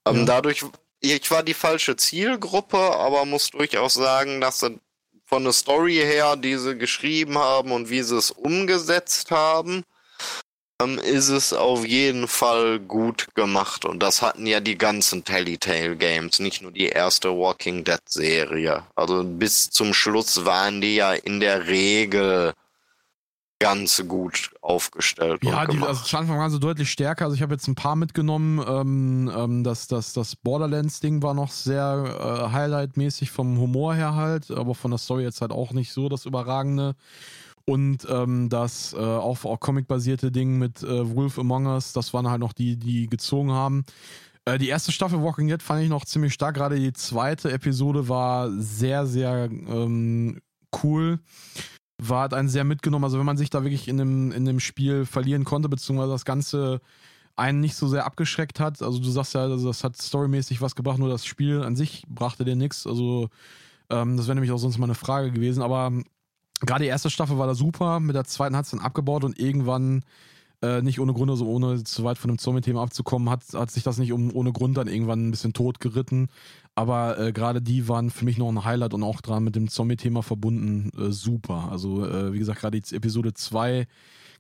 ähm, ja. Dadurch, ich war die falsche Zielgruppe, aber muss durchaus sagen, dass sie von der Story her, die sie geschrieben haben und wie sie es umgesetzt haben, ist es auf jeden Fall gut gemacht. Und das hatten ja die ganzen Telltale Games, nicht nur die erste Walking Dead Serie. Also bis zum Schluss waren die ja in der Regel ganz gut aufgestellt. Ja, die also zu Anfang waren sie deutlich stärker. Also ich habe jetzt ein paar mitgenommen. Ähm, ähm, das, das, das Borderlands-Ding war noch sehr äh, Highlight-mäßig vom Humor her halt, aber von der Story jetzt halt auch nicht so das Überragende. Und ähm, das äh, auch, auch Comic-basierte Ding mit äh, Wolf Among Us, das waren halt noch die, die gezogen haben. Äh, die erste Staffel Walking Dead fand ich noch ziemlich stark. Gerade die zweite Episode war sehr, sehr ähm, cool. War hat einen sehr mitgenommen. Also wenn man sich da wirklich in dem, in dem Spiel verlieren konnte, beziehungsweise das Ganze einen nicht so sehr abgeschreckt hat. Also du sagst ja, also das hat storymäßig was gebracht, nur das Spiel an sich brachte dir nichts. Also ähm, das wäre nämlich auch sonst mal eine Frage gewesen. Aber gerade die erste Staffel war da super, mit der zweiten hat es dann abgebaut und irgendwann, äh, nicht ohne Grund, also ohne zu weit von dem Zombie-Thema abzukommen, hat, hat sich das nicht um, ohne Grund dann irgendwann ein bisschen tot geritten. Aber äh, gerade die waren für mich noch ein Highlight und auch dran mit dem Zombie-Thema verbunden äh, super. Also äh, wie gesagt, gerade die Episode 2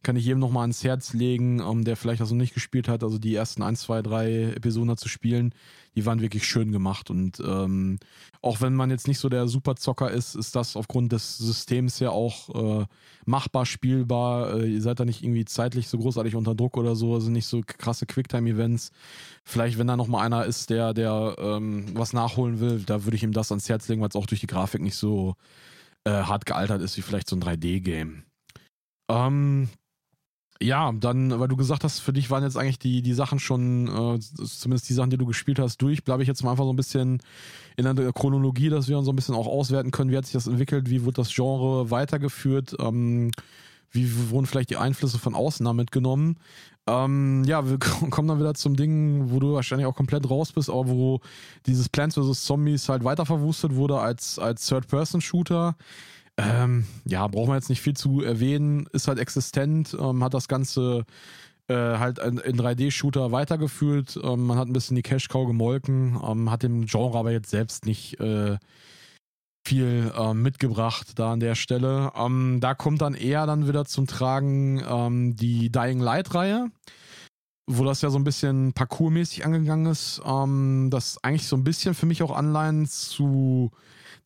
kann ich jedem nochmal ans Herz legen, ähm, der vielleicht das noch nicht gespielt hat, also die ersten 1, 2, 3 Episoden zu spielen, die waren wirklich schön gemacht und ähm, auch wenn man jetzt nicht so der Superzocker ist, ist das aufgrund des Systems ja auch äh, machbar, spielbar. Äh, ihr seid da nicht irgendwie zeitlich so großartig unter Druck oder so, also nicht so krasse Quicktime-Events. Vielleicht, wenn da nochmal einer ist, der, der ähm, was nachholen will, da würde ich ihm das ans Herz legen, weil es auch durch die Grafik nicht so äh, hart gealtert ist wie vielleicht so ein 3D-Game. Ähm, ja, dann, weil du gesagt hast, für dich waren jetzt eigentlich die, die Sachen schon, äh, zumindest die Sachen, die du gespielt hast, durch, bleibe ich jetzt mal einfach so ein bisschen in der Chronologie, dass wir uns so ein bisschen auch auswerten können, wie hat sich das entwickelt, wie wurde das Genre weitergeführt, ähm, wie wurden vielleicht die Einflüsse von außen da mitgenommen. Ähm, ja, wir kommen dann wieder zum Ding, wo du wahrscheinlich auch komplett raus bist, aber wo dieses Plants vs. Zombies halt weiter verwustet wurde als, als Third-Person-Shooter. Ähm, ja, brauchen wir jetzt nicht viel zu erwähnen, ist halt existent, ähm, hat das Ganze äh, halt in, in 3D-Shooter weitergeführt. Ähm, man hat ein bisschen die Cash-Cow gemolken, ähm, hat dem Genre aber jetzt selbst nicht äh, viel äh, mitgebracht da an der Stelle. Ähm, da kommt dann eher dann wieder zum Tragen ähm, die Dying Light-Reihe wo das ja so ein bisschen parkourmäßig angegangen ist, ähm, das eigentlich so ein bisschen für mich auch Anleihen zu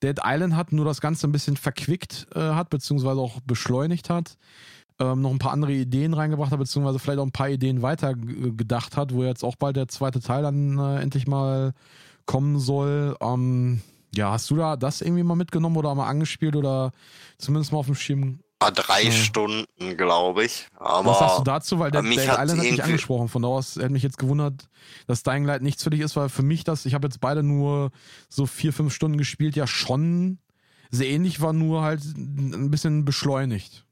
Dead Island hat, nur das Ganze ein bisschen verquickt äh, hat, beziehungsweise auch beschleunigt hat. Ähm, noch ein paar andere Ideen reingebracht hat, beziehungsweise vielleicht auch ein paar Ideen weiter gedacht hat, wo jetzt auch bald der zweite Teil dann äh, endlich mal kommen soll. Ähm, ja, hast du da das irgendwie mal mitgenommen oder mal angespielt oder zumindest mal auf dem Schirm? Ah, drei Ja. Stunden, glaube ich. Aber Was sagst du dazu? Weil der, mich der Island hat mich angesprochen. Von da aus hätte mich jetzt gewundert, dass Dying Light nichts für dich ist, weil für mich das, ich habe jetzt beide nur so vier, fünf Stunden gespielt, ja schon sehr ähnlich war, nur halt ein bisschen beschleunigt.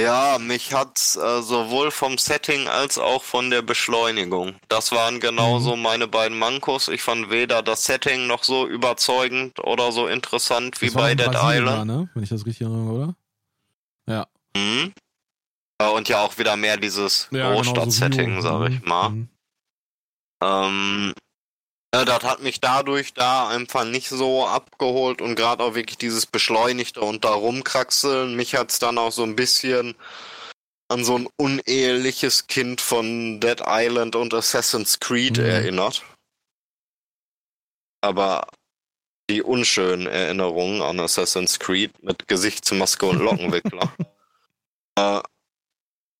Ja, mich hat's äh, sowohl vom Setting als auch von der Beschleunigung. Das waren genauso Mhm. meine beiden Mankos. Ich fand weder das Setting noch so überzeugend oder so interessant wie Das war bei Dead Brasilien Island. Da, ne? Wenn ich das richtig erinnere, oder? Ja. Mhm. Und ja auch wieder mehr dieses ja genau, so Großstadt-Setting, sag ich Mhm, mal. mhm. Ähm, ja, das hat mich dadurch da einfach nicht so abgeholt und gerade auch wirklich dieses Beschleunigte und da rumkraxeln. Mich hat's dann auch so ein bisschen an so ein uneheliches Kind von Dead Island und Assassin's Creed Mhm. erinnert. Aber die unschönen Erinnerungen an Assassin's Creed mit Gesichtsmaske und Lockenwickler. äh,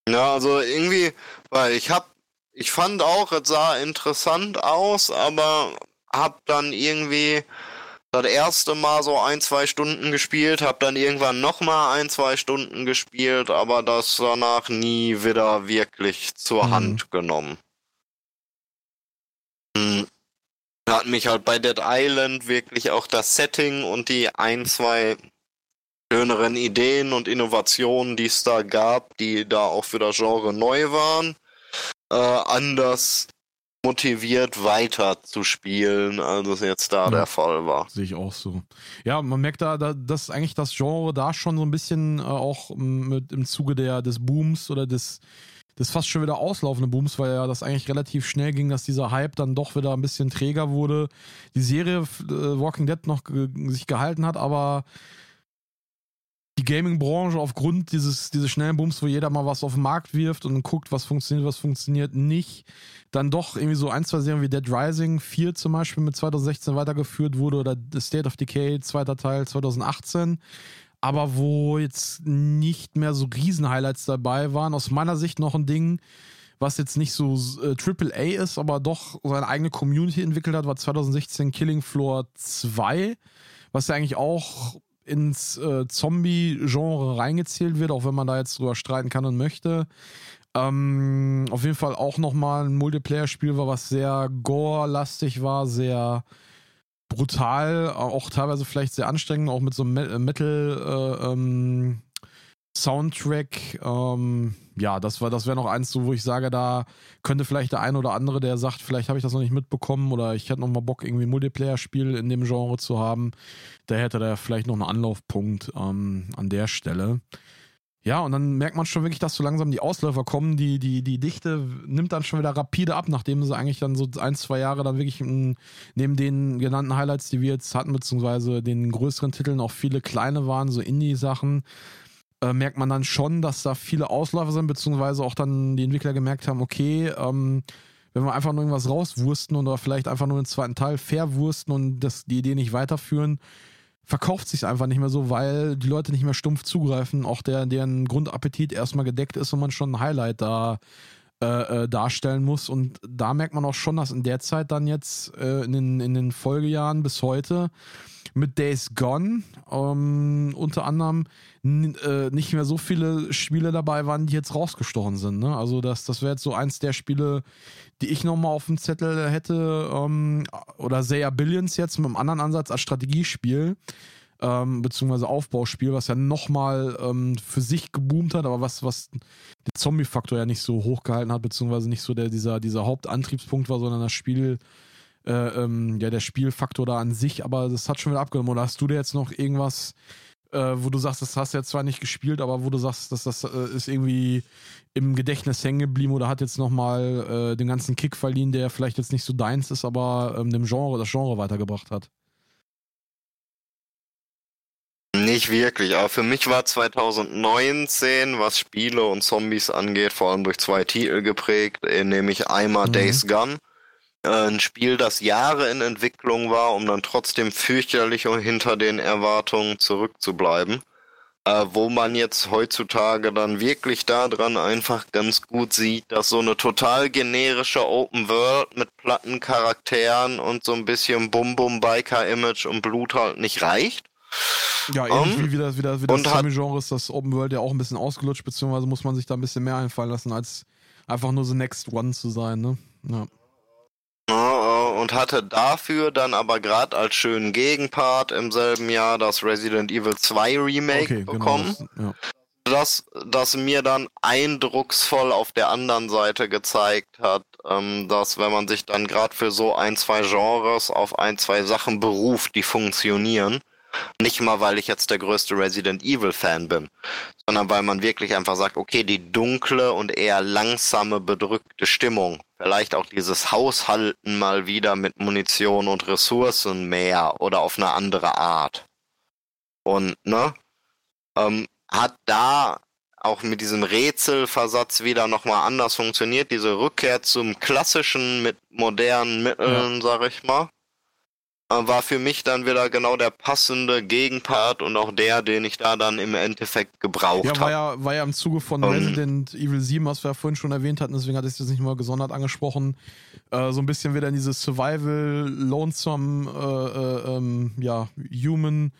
ja, also irgendwie, weil ich hab ich fand auch, es sah interessant aus, aber hab dann irgendwie das erste Mal so ein, zwei Stunden gespielt, hab dann irgendwann nochmal ein, zwei Stunden gespielt, aber das danach nie wieder wirklich zur Mhm. Hand genommen. Hm. Hat mich halt bei Dead Island wirklich auch das Setting und die ein, zwei schöneren Ideen und Innovationen, die es da gab, die da auch für das Genre neu waren, äh, anders motiviert weiter zu spielen, als es jetzt da Ja. der Fall war. Sehe ich auch so. Ja, man merkt da, da dass eigentlich das Genre da schon so ein bisschen äh, auch mit im Zuge der, des Booms oder des, des fast schon wieder auslaufenden Booms, weil ja das eigentlich relativ schnell ging, dass dieser Hype dann doch wieder ein bisschen träger wurde. Die Serie äh, Walking Dead noch ge sich gehalten hat, aber die Gaming-Branche aufgrund dieses, dieses schnellen Booms, wo jeder mal was auf den Markt wirft und guckt, was funktioniert, was funktioniert nicht, dann doch irgendwie so ein, zwei Serien wie Dead Rising 4 zum Beispiel mit 2016 weitergeführt wurde oder The State of Decay, zweiter Teil 2018. aber wo jetzt nicht mehr so Riesen-Highlights dabei waren. Aus meiner Sicht noch ein Ding, was jetzt nicht so äh, AAA ist, aber doch seine eigene Community entwickelt hat, war 2016 Killing Floor 2, was ja eigentlich auch ins äh, Zombie-Genre reingezählt wird, auch wenn man da jetzt drüber streiten kann und möchte. Ähm, auf jeden Fall auch nochmal ein Multiplayer-Spiel war, was sehr gore-lastig war, sehr brutal, auch teilweise vielleicht sehr anstrengend, auch mit so einem Metal äh, ähm, Soundtrack. Ähm, ja, das war, das wäre noch eins, so, wo ich sage, da könnte vielleicht der eine oder andere, der sagt, vielleicht habe ich das noch nicht mitbekommen oder ich hätte noch mal Bock, irgendwie ein Multiplayer-Spiel in dem Genre zu haben, der hätte da vielleicht noch einen Anlaufpunkt ähm, an der Stelle. Ja, und dann merkt man schon wirklich, dass so langsam die Ausläufer kommen. Die, die, die Dichte nimmt dann schon wieder rapide ab, nachdem sie eigentlich dann so ein, zwei Jahre dann wirklich neben den genannten Highlights, die wir jetzt hatten, beziehungsweise den größeren Titeln auch viele kleine waren, so Indie-Sachen, äh, merkt man dann schon, dass da viele Ausläufer sind, beziehungsweise auch dann die Entwickler gemerkt haben, okay, ähm, wenn wir einfach nur irgendwas rauswursten oder vielleicht einfach nur den zweiten Teil verwursten und das, die Idee nicht weiterführen, verkauft sich einfach nicht mehr so, weil die Leute nicht mehr stumpf zugreifen, auch der, deren Grundappetit erstmal gedeckt ist und man schon ein Highlight da äh, äh, darstellen muss. Und da merkt man auch schon, dass in der Zeit dann jetzt äh, in, den, in den Folgejahren bis heute mit Days Gone ähm, unter anderem äh, nicht mehr so viele Spiele dabei waren, die jetzt rausgestochen sind. Ne? Also das, das wäre jetzt so eins der Spiele, die ich nochmal auf dem Zettel hätte. Ähm, oder Seiya Billions jetzt mit einem anderen Ansatz als Strategiespiel. Ähm, beziehungsweise Aufbauspiel, was ja nochmal ähm, für sich geboomt hat, aber was, was den Zombie-Faktor ja nicht so hochgehalten hat, beziehungsweise nicht so der, dieser, dieser Hauptantriebspunkt war, sondern das Spiel äh, ähm, ja, der Spielfaktor da an sich, aber das hat schon wieder abgenommen. Oder hast du dir jetzt noch irgendwas, äh, wo du sagst, das hast du jetzt zwar nicht gespielt, aber wo du sagst, dass das äh, ist irgendwie im Gedächtnis hängen geblieben oder hat jetzt nochmal äh, den ganzen Kick verliehen, der vielleicht jetzt nicht so deins ist, aber ähm, dem Genre, das Genre weitergebracht hat? Nicht wirklich, aber für mich war 2019, was Spiele und Zombies angeht, vor allem durch zwei Titel geprägt, nämlich einmal mhm. Days Gone ein Spiel, das Jahre in Entwicklung war, um dann trotzdem fürchterlich hinter den Erwartungen zurückzubleiben. Äh, wo man jetzt heutzutage dann wirklich daran einfach ganz gut sieht, dass so eine total generische Open World mit platten Charakteren und so ein bisschen Bum-Bum-Biker-Image und Blut halt nicht reicht. Ja, ähnlich um, wie, wie das, wie das, wie das Zombie-Genre ist das Open World ja auch ein bisschen ausgelutscht, beziehungsweise muss man sich da ein bisschen mehr einfallen lassen, als einfach nur the next one zu sein, ne? Ja und hatte dafür dann aber gerade als schönen Gegenpart im selben Jahr das Resident Evil 2 Remake okay, genau, bekommen. Genau, das, ja. Das, das mir dann eindrucksvoll auf der anderen Seite gezeigt hat, ähm, dass wenn man sich dann gerade für so ein, zwei Genres auf ein, zwei Sachen beruft, die funktionieren, nicht mal, weil ich jetzt der größte Resident Evil Fan bin, sondern weil man wirklich einfach sagt, okay, die dunkle und eher langsame, bedrückte Stimmung, vielleicht auch dieses Haushalten mal wieder mit Munition und Ressourcen mehr oder auf eine andere Art. Und, ne, ähm, hat da auch mit diesem Rätselversatz wieder nochmal anders funktioniert, diese Rückkehr zum klassischen mit modernen Mitteln, ja. sag ich mal war für mich dann wieder genau der passende Gegenpart und auch der, den ich da dann im Endeffekt gebraucht habe. Ja, war ja, war ja im Zuge von um, Resident Evil 7, was wir ja vorhin schon erwähnt hatten, deswegen hatte ich das nicht mal gesondert angesprochen, äh, so ein bisschen wieder in diese Survival, Lonesome, äh, äh, ähm, ja, Human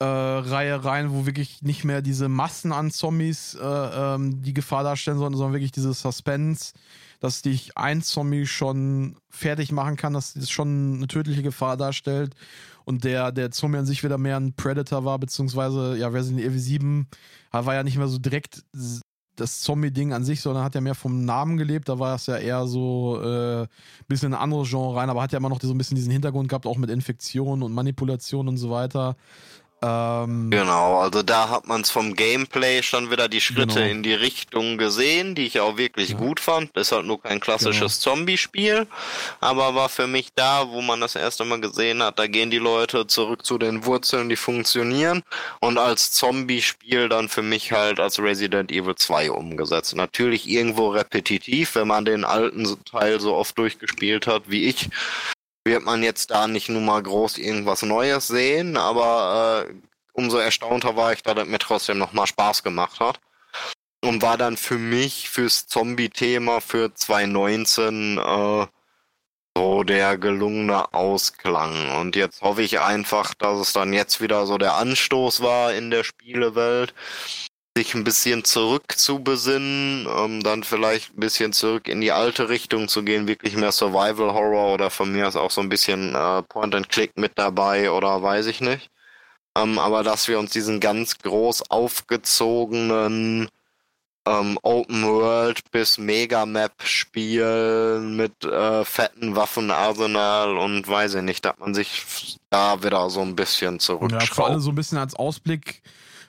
äh, Reihe rein, wo wirklich nicht mehr diese Massen an Zombies äh, ähm, die Gefahr darstellen, sondern, sondern wirklich dieses Suspense dass dich ein Zombie schon fertig machen kann, dass das schon eine tödliche Gefahr darstellt und der, der Zombie an sich wieder mehr ein Predator war, beziehungsweise, ja, Resident Evil 7 war ja nicht mehr so direkt das Zombie-Ding an sich, sondern hat ja mehr vom Namen gelebt. Da war es ja eher so äh, bisschen in ein anderes Genre rein, aber hat ja immer noch so ein bisschen diesen Hintergrund gehabt, auch mit Infektion und Manipulation und so weiter. Ähm, genau, also da hat man es vom Gameplay schon wieder die Schritte genau. in die Richtung gesehen, die ich auch wirklich ja. gut fand. Ist halt nur kein klassisches genau. Zombie-Spiel, aber war für mich da, wo man das erste Mal gesehen hat, da gehen die Leute zurück zu den Wurzeln, die funktionieren und als Zombie-Spiel dann für mich halt als Resident Evil 2 umgesetzt. Natürlich irgendwo repetitiv, wenn man den alten Teil so oft durchgespielt hat wie ich, wird man jetzt da nicht nur mal groß irgendwas Neues sehen, aber äh, umso erstaunter war ich, dass es mir trotzdem nochmal Spaß gemacht hat. Und war dann für mich, fürs Zombie-Thema für 2019, äh, so der gelungene Ausklang. Und jetzt hoffe ich einfach, dass es dann jetzt wieder so der Anstoß war in der Spielewelt, sich ein bisschen zurück zu besinnen, um dann vielleicht ein bisschen zurück in die alte Richtung zu gehen, wirklich mehr Survival Horror oder von mir ist auch so ein bisschen äh, Point and Click mit dabei oder weiß ich nicht. Ähm, aber dass wir uns diesen ganz groß aufgezogenen ähm, Open World bis Mega Map spielen mit äh, fetten Waffenarsenal und weiß ich nicht, dass man sich da wieder so ein bisschen zurückschraubt. Ja, vor allem so ein bisschen als Ausblick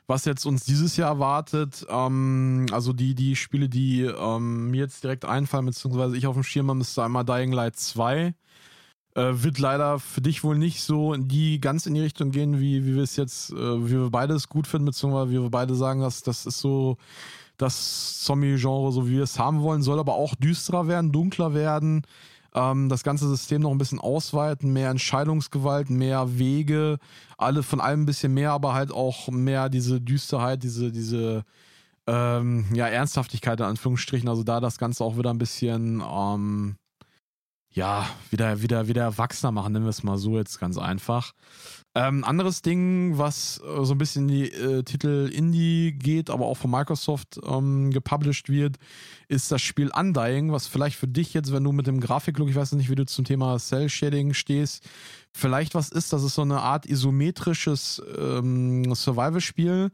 was jetzt uns dieses Jahr erwartet. Ähm, also die, die Spiele, die ähm, mir jetzt direkt einfallen, beziehungsweise ich auf dem Schirm habe, ist einmal Dying Light 2. Äh, wird leider für dich wohl nicht so in die ganz in die Richtung gehen, wie, wie wir es jetzt, äh, wie wir beide es gut finden, beziehungsweise wie wir beide sagen, dass das ist so das Zombie-Genre, so wie wir es haben wollen, soll aber auch düsterer werden, dunkler werden ähm, das ganze System noch ein bisschen ausweiten, mehr Entscheidungsgewalt, mehr Wege, alle von allem ein bisschen mehr, aber halt auch mehr diese Düsterheit, diese, diese ähm, ja, Ernsthaftigkeit in Anführungsstrichen. Also da das Ganze auch wieder ein bisschen ähm, ja, wieder, wieder, wieder erwachsener machen, nennen wir es mal so jetzt ganz einfach. Ähm, anderes Ding, was äh, so ein bisschen in die äh, Titel Indie geht, aber auch von Microsoft ähm, gepublished wird, ist das Spiel Undying, was vielleicht für dich jetzt, wenn du mit dem Grafiklook, ich weiß nicht, wie du zum Thema Cell Shading stehst, vielleicht was ist. Das ist so eine Art isometrisches ähm, Survival-Spiel,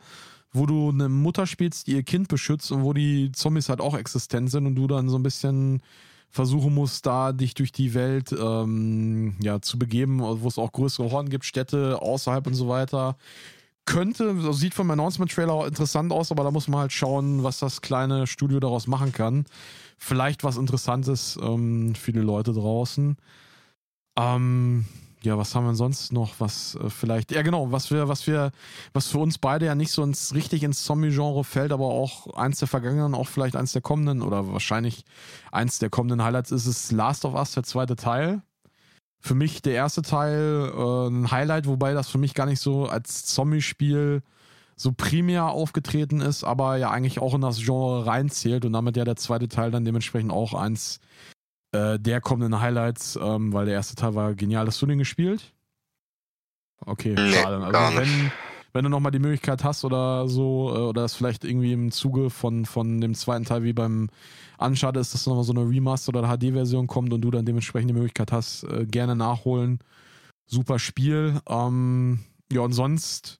wo du eine Mutter spielst, die ihr Kind beschützt und wo die Zombies halt auch existent sind und du dann so ein bisschen versuchen musst, da dich durch die Welt ähm, ja, zu begeben, wo es auch größere Horn gibt, Städte außerhalb und so weiter. Könnte, also sieht vom Announcement-Trailer interessant aus, aber da muss man halt schauen, was das kleine Studio daraus machen kann. Vielleicht was Interessantes ähm, für die Leute draußen. Ähm, ja, was haben wir sonst noch? Was äh, vielleicht, ja genau, was wir, was wir, was für uns beide ja nicht so ins, richtig ins Zombie-Genre fällt, aber auch eins der vergangenen, auch vielleicht eins der kommenden oder wahrscheinlich eins der kommenden Highlights ist es Last of Us, der zweite Teil. Für mich der erste Teil äh, ein Highlight, wobei das für mich gar nicht so als Zombie-Spiel so primär aufgetreten ist, aber ja eigentlich auch in das Genre reinzählt und damit ja der zweite Teil dann dementsprechend auch eins äh, der kommt in Highlights, ähm, weil der erste Teil war genial. Hast du den gespielt? Okay, nee, schade. Also wenn, wenn du nochmal die Möglichkeit hast oder so, äh, oder das vielleicht irgendwie im Zuge von, von dem zweiten Teil wie beim Uncharted ist, dass nochmal so eine Remaster oder HD-Version kommt und du dann dementsprechend die Möglichkeit hast, äh, gerne nachholen. Super Spiel. Ähm, ja, und sonst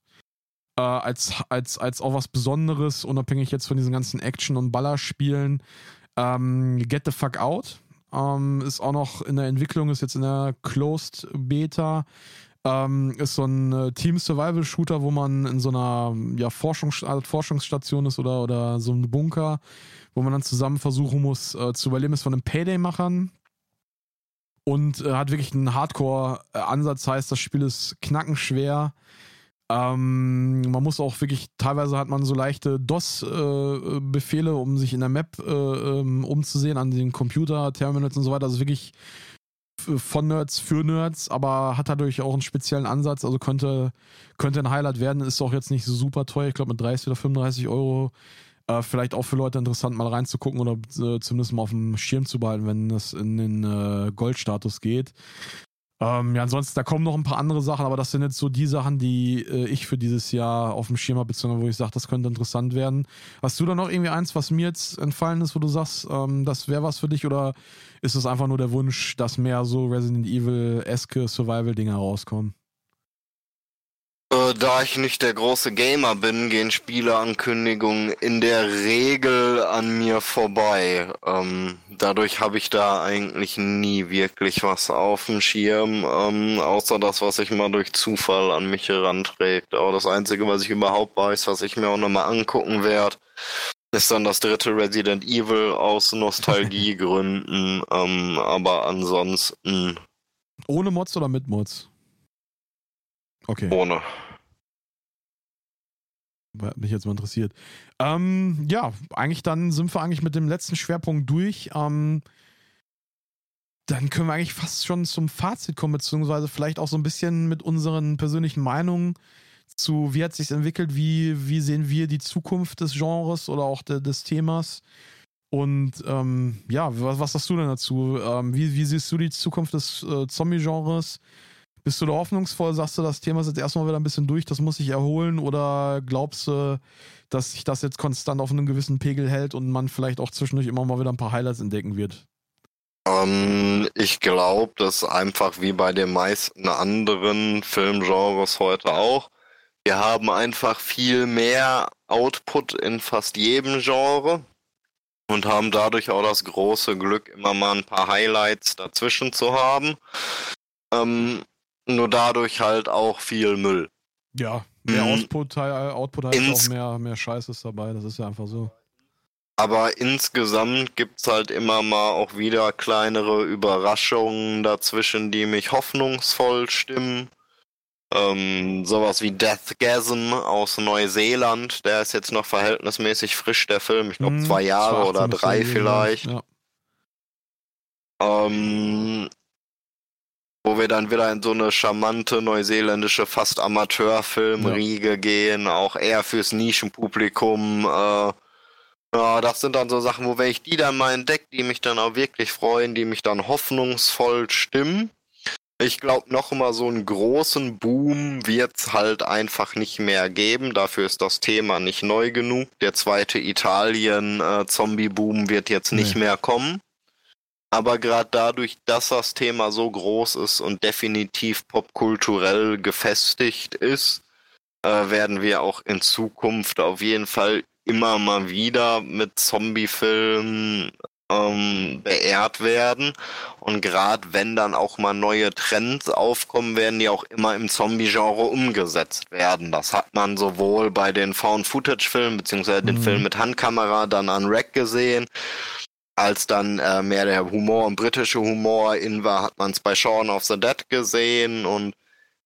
äh, als, als, als auch was Besonderes, unabhängig jetzt von diesen ganzen Action- und Ballerspielen, ähm, Get the Fuck Out ähm, ist auch noch in der Entwicklung, ist jetzt in der Closed Beta. Ähm, ist so ein äh, Team-Survival-Shooter, wo man in so einer ja, Forschungs Forschungsstation ist oder, oder so einem Bunker, wo man dann zusammen versuchen muss äh, zu überleben, ist von den Payday-Machern. Und äh, hat wirklich einen Hardcore-Ansatz, heißt, das Spiel ist knackenschwer. Ähm, man muss auch wirklich, teilweise hat man so leichte DOS-Befehle, äh, um sich in der Map äh, ähm, umzusehen, an den Computer-Terminals und so weiter. Also wirklich von Nerds für Nerds, aber hat dadurch auch einen speziellen Ansatz. Also könnte, könnte ein Highlight werden. Ist auch jetzt nicht so super teuer. Ich glaube, mit 30 oder 35 Euro äh, vielleicht auch für Leute interessant, mal reinzugucken oder äh, zumindest mal auf dem Schirm zu behalten, wenn es in den äh, Goldstatus geht. Ähm, ja, ansonsten, da kommen noch ein paar andere Sachen, aber das sind jetzt so die Sachen, die äh, ich für dieses Jahr auf dem Schirm habe, beziehungsweise wo ich sage, das könnte interessant werden. Hast du da noch irgendwie eins, was mir jetzt entfallen ist, wo du sagst, ähm, das wäre was für dich oder ist es einfach nur der Wunsch, dass mehr so Resident Evil-eske Survival-Dinger rauskommen? Äh, da ich nicht der große Gamer bin, gehen Spieleankündigungen in der Regel an mir vorbei. Ähm, dadurch habe ich da eigentlich nie wirklich was auf dem Schirm, ähm, außer das, was sich mal durch Zufall an mich heranträgt. Aber das Einzige, was ich überhaupt weiß, was ich mir auch nochmal angucken werde, ist dann das dritte Resident Evil aus Nostalgiegründen. ähm, aber ansonsten. Ohne Mods oder mit Mods? Okay. Ohne. Hat mich jetzt mal interessiert. Ähm, ja, eigentlich dann sind wir eigentlich mit dem letzten Schwerpunkt durch. Ähm, dann können wir eigentlich fast schon zum Fazit kommen, beziehungsweise vielleicht auch so ein bisschen mit unseren persönlichen Meinungen zu, wie hat sich entwickelt, wie, wie sehen wir die Zukunft des Genres oder auch de, des Themas. Und ähm, ja, was, was sagst du denn dazu? Ähm, wie, wie siehst du die Zukunft des äh, Zombie-Genres? Bist du da hoffnungsvoll? Sagst du, das Thema ist jetzt erstmal wieder ein bisschen durch, das muss sich erholen? Oder glaubst du, dass sich das jetzt konstant auf einem gewissen Pegel hält und man vielleicht auch zwischendurch immer mal wieder ein paar Highlights entdecken wird? Ähm, ich glaube, dass einfach wie bei den meisten anderen Filmgenres heute auch, wir haben einfach viel mehr Output in fast jedem Genre und haben dadurch auch das große Glück, immer mal ein paar Highlights dazwischen zu haben. Ähm, nur dadurch halt auch viel Müll. Ja, mehr mhm. Output, Output heißt Ins auch mehr, mehr Scheiß ist dabei, das ist ja einfach so. Aber insgesamt gibt's halt immer mal auch wieder kleinere Überraschungen dazwischen, die mich hoffnungsvoll stimmen. Ähm, sowas wie Deathgasm aus Neuseeland, der ist jetzt noch verhältnismäßig frisch, der Film. Ich glaube hm, zwei Jahre oder drei vielleicht. Ja. Ähm, wo wir dann wieder in so eine charmante neuseeländische fast Amateurfilmriege ja. gehen, auch eher fürs Nischenpublikum. Äh, ja, das sind dann so Sachen, wo wenn ich die dann mal entdecke, die mich dann auch wirklich freuen, die mich dann hoffnungsvoll stimmen. Ich glaube, noch mal so einen großen Boom wird's halt einfach nicht mehr geben. Dafür ist das Thema nicht neu genug. Der zweite Italien-Zombie-Boom äh, wird jetzt nicht nee. mehr kommen. Aber gerade dadurch, dass das Thema so groß ist und definitiv popkulturell gefestigt ist, äh, werden wir auch in Zukunft auf jeden Fall immer mal wieder mit Zombie-Filmen ähm, beehrt werden. Und gerade wenn dann auch mal neue Trends aufkommen, werden die auch immer im Zombie-Genre umgesetzt werden. Das hat man sowohl bei den Found-Footage-Filmen, beziehungsweise den mhm. Film mit Handkamera dann an Rack gesehen, als dann äh, mehr der Humor und britische Humor in war, hat man es bei Shaun of the Dead gesehen und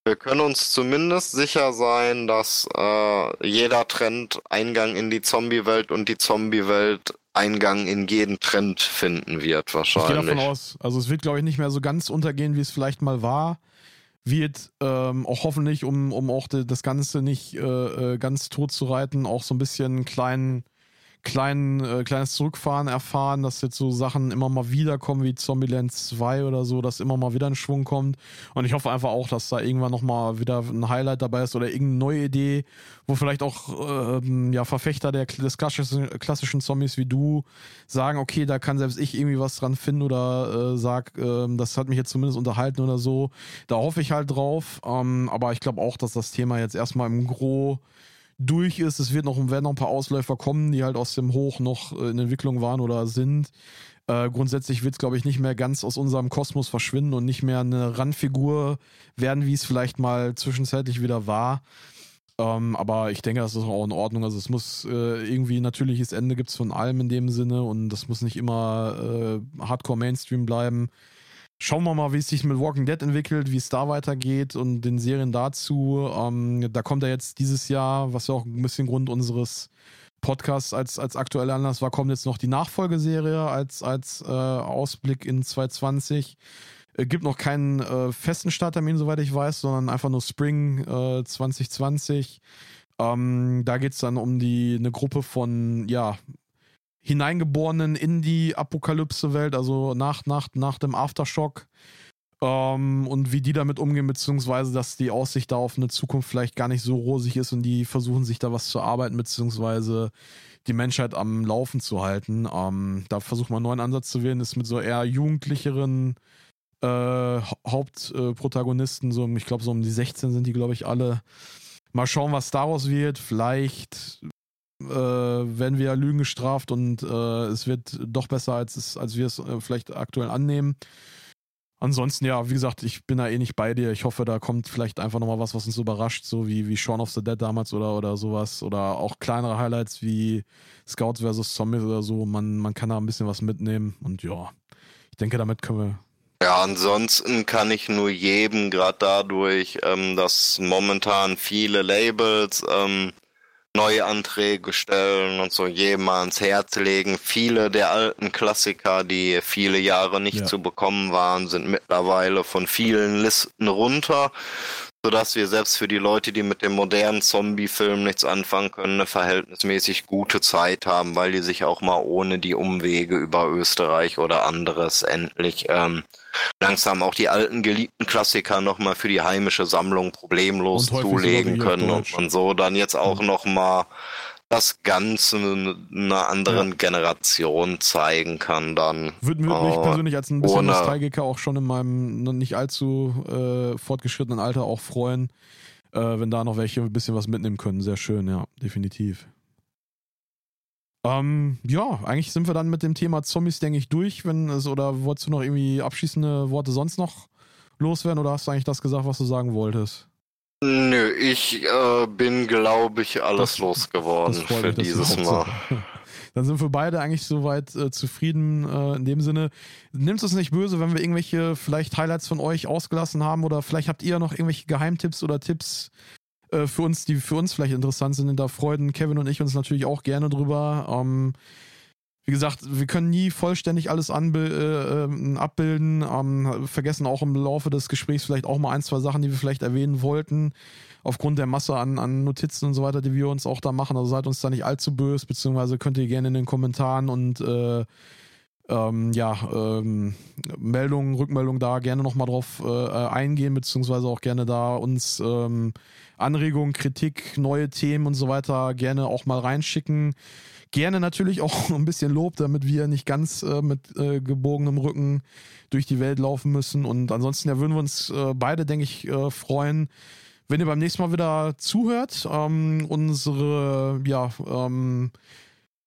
wir können uns zumindest sicher sein, dass äh, jeder Trend Eingang in die Zombie-Welt und die Zombie-Welt Eingang in jeden Trend finden wird, wahrscheinlich. Ich gehe davon aus. Also es wird, glaube ich, nicht mehr so ganz untergehen, wie es vielleicht mal war. Wird ähm, auch hoffentlich, um, um auch das Ganze nicht äh, äh, ganz tot zu reiten, auch so ein bisschen einen kleinen kleinen, äh, kleines Zurückfahren erfahren, dass jetzt so Sachen immer mal wieder kommen wie Zombieland 2 oder so, dass immer mal wieder ein Schwung kommt. Und ich hoffe einfach auch, dass da irgendwann nochmal wieder ein Highlight dabei ist oder irgendeine neue Idee, wo vielleicht auch ähm, ja, Verfechter der, des klassischen, klassischen Zombies wie du sagen, okay, da kann selbst ich irgendwie was dran finden oder äh, sag, äh, das hat mich jetzt zumindest unterhalten oder so. Da hoffe ich halt drauf. Ähm, aber ich glaube auch, dass das Thema jetzt erstmal im Gro durch ist. Es wird noch, werden noch ein paar Ausläufer kommen, die halt aus dem Hoch noch äh, in Entwicklung waren oder sind. Äh, grundsätzlich wird es, glaube ich, nicht mehr ganz aus unserem Kosmos verschwinden und nicht mehr eine Randfigur werden, wie es vielleicht mal zwischenzeitlich wieder war. Ähm, aber ich denke, das ist auch in Ordnung. Also es muss äh, irgendwie ein natürliches Ende gibt es von allem in dem Sinne und das muss nicht immer äh, Hardcore Mainstream bleiben. Schauen wir mal, wie es sich mit Walking Dead entwickelt, wie es da weitergeht und den Serien dazu. Ähm, da kommt ja jetzt dieses Jahr, was ja auch ein bisschen Grund unseres Podcasts als, als aktueller Anlass war, kommt jetzt noch die Nachfolgeserie als, als äh, Ausblick in 2020. Äh, gibt noch keinen äh, festen Starttermin, soweit ich weiß, sondern einfach nur Spring äh, 2020. Ähm, da geht es dann um die eine Gruppe von ja, Hineingeborenen in die Apokalypse-Welt, also nach, nach, nach dem Aftershock. Ähm, und wie die damit umgehen, beziehungsweise dass die Aussicht da auf eine Zukunft vielleicht gar nicht so rosig ist und die versuchen sich da was zu arbeiten, beziehungsweise die Menschheit am Laufen zu halten. Ähm, da versucht man einen neuen Ansatz zu wählen, ist mit so eher jugendlicheren äh, Hauptprotagonisten, so ich glaube so um die 16 sind die, glaube ich, alle. Mal schauen, was daraus wird. Vielleicht äh, werden wir ja Lügen gestraft und äh, es wird doch besser, als, es, als wir es äh, vielleicht aktuell annehmen. Ansonsten, ja, wie gesagt, ich bin da eh nicht bei dir. Ich hoffe, da kommt vielleicht einfach nochmal was, was uns überrascht, so wie, wie Shaun of the Dead damals oder, oder sowas. Oder auch kleinere Highlights wie Scouts vs. Zombies oder so. Man, man kann da ein bisschen was mitnehmen und ja, ich denke, damit können wir ja, ansonsten kann ich nur jedem, gerade dadurch, ähm, dass momentan viele Labels ähm, neue Anträge stellen und so jedem ans Herz legen. Viele der alten Klassiker, die viele Jahre nicht ja. zu bekommen waren, sind mittlerweile von vielen Listen runter. sodass wir selbst für die Leute, die mit dem modernen Zombie-Film nichts anfangen können, eine verhältnismäßig gute Zeit haben, weil die sich auch mal ohne die Umwege über Österreich oder anderes endlich ähm, langsam auch die alten geliebten Klassiker nochmal für die heimische Sammlung problemlos zulegen können und man so dann jetzt auch mhm. nochmal das Ganze einer anderen ja. Generation zeigen kann, dann. Würde würd mich äh, persönlich als ein bisschen Nostalgiker auch schon in meinem nicht allzu äh, fortgeschrittenen Alter auch freuen, äh, wenn da noch welche ein bisschen was mitnehmen können. Sehr schön, ja, definitiv. Ähm, ja, eigentlich sind wir dann mit dem Thema Zombies, denke ich, durch. Wenn es, oder wolltest du noch irgendwie abschließende Worte sonst noch loswerden oder hast du eigentlich das gesagt, was du sagen wolltest? Nö, ich äh, bin, glaube ich, alles das, losgeworden das für mich, dieses Mal. Dann sind wir beide eigentlich soweit äh, zufrieden äh, in dem Sinne. Nimmt es nicht böse, wenn wir irgendwelche vielleicht Highlights von euch ausgelassen haben oder vielleicht habt ihr noch irgendwelche Geheimtipps oder Tipps äh, für uns, die für uns vielleicht interessant sind. Da freuen Kevin und ich uns natürlich auch gerne drüber. Ähm, wie gesagt, wir können nie vollständig alles äh, äh, abbilden, ähm, vergessen auch im Laufe des Gesprächs vielleicht auch mal ein, zwei Sachen, die wir vielleicht erwähnen wollten, aufgrund der Masse an, an Notizen und so weiter, die wir uns auch da machen. Also seid uns da nicht allzu böse, beziehungsweise könnt ihr gerne in den Kommentaren und äh, ähm, ja, ähm, Meldungen, Rückmeldungen da gerne nochmal drauf äh, eingehen, beziehungsweise auch gerne da uns ähm, Anregungen, Kritik, neue Themen und so weiter gerne auch mal reinschicken. Gerne natürlich auch ein bisschen Lob, damit wir nicht ganz äh, mit äh, gebogenem Rücken durch die Welt laufen müssen. Und ansonsten ja, würden wir uns äh, beide, denke ich, äh, freuen, wenn ihr beim nächsten Mal wieder zuhört, ähm, unsere ja, ähm,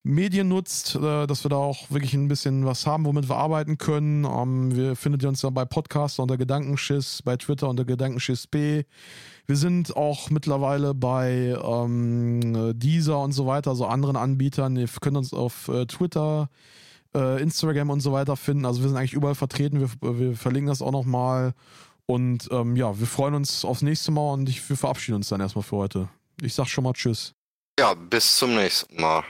Medien nutzt, äh, dass wir da auch wirklich ein bisschen was haben, womit wir arbeiten können. Ähm, wir findet ihr uns ja bei Podcaster unter Gedankenschiss, bei Twitter unter Gedankenschiss B. Wir sind auch mittlerweile bei ähm, Deezer und so weiter, also anderen Anbietern. Ihr könnt uns auf äh, Twitter, äh, Instagram und so weiter finden. Also wir sind eigentlich überall vertreten. Wir, wir verlinken das auch nochmal. Und ähm, ja, wir freuen uns aufs nächste Mal und ich, wir verabschieden uns dann erstmal für heute. Ich sag schon mal Tschüss. Ja, bis zum nächsten Mal.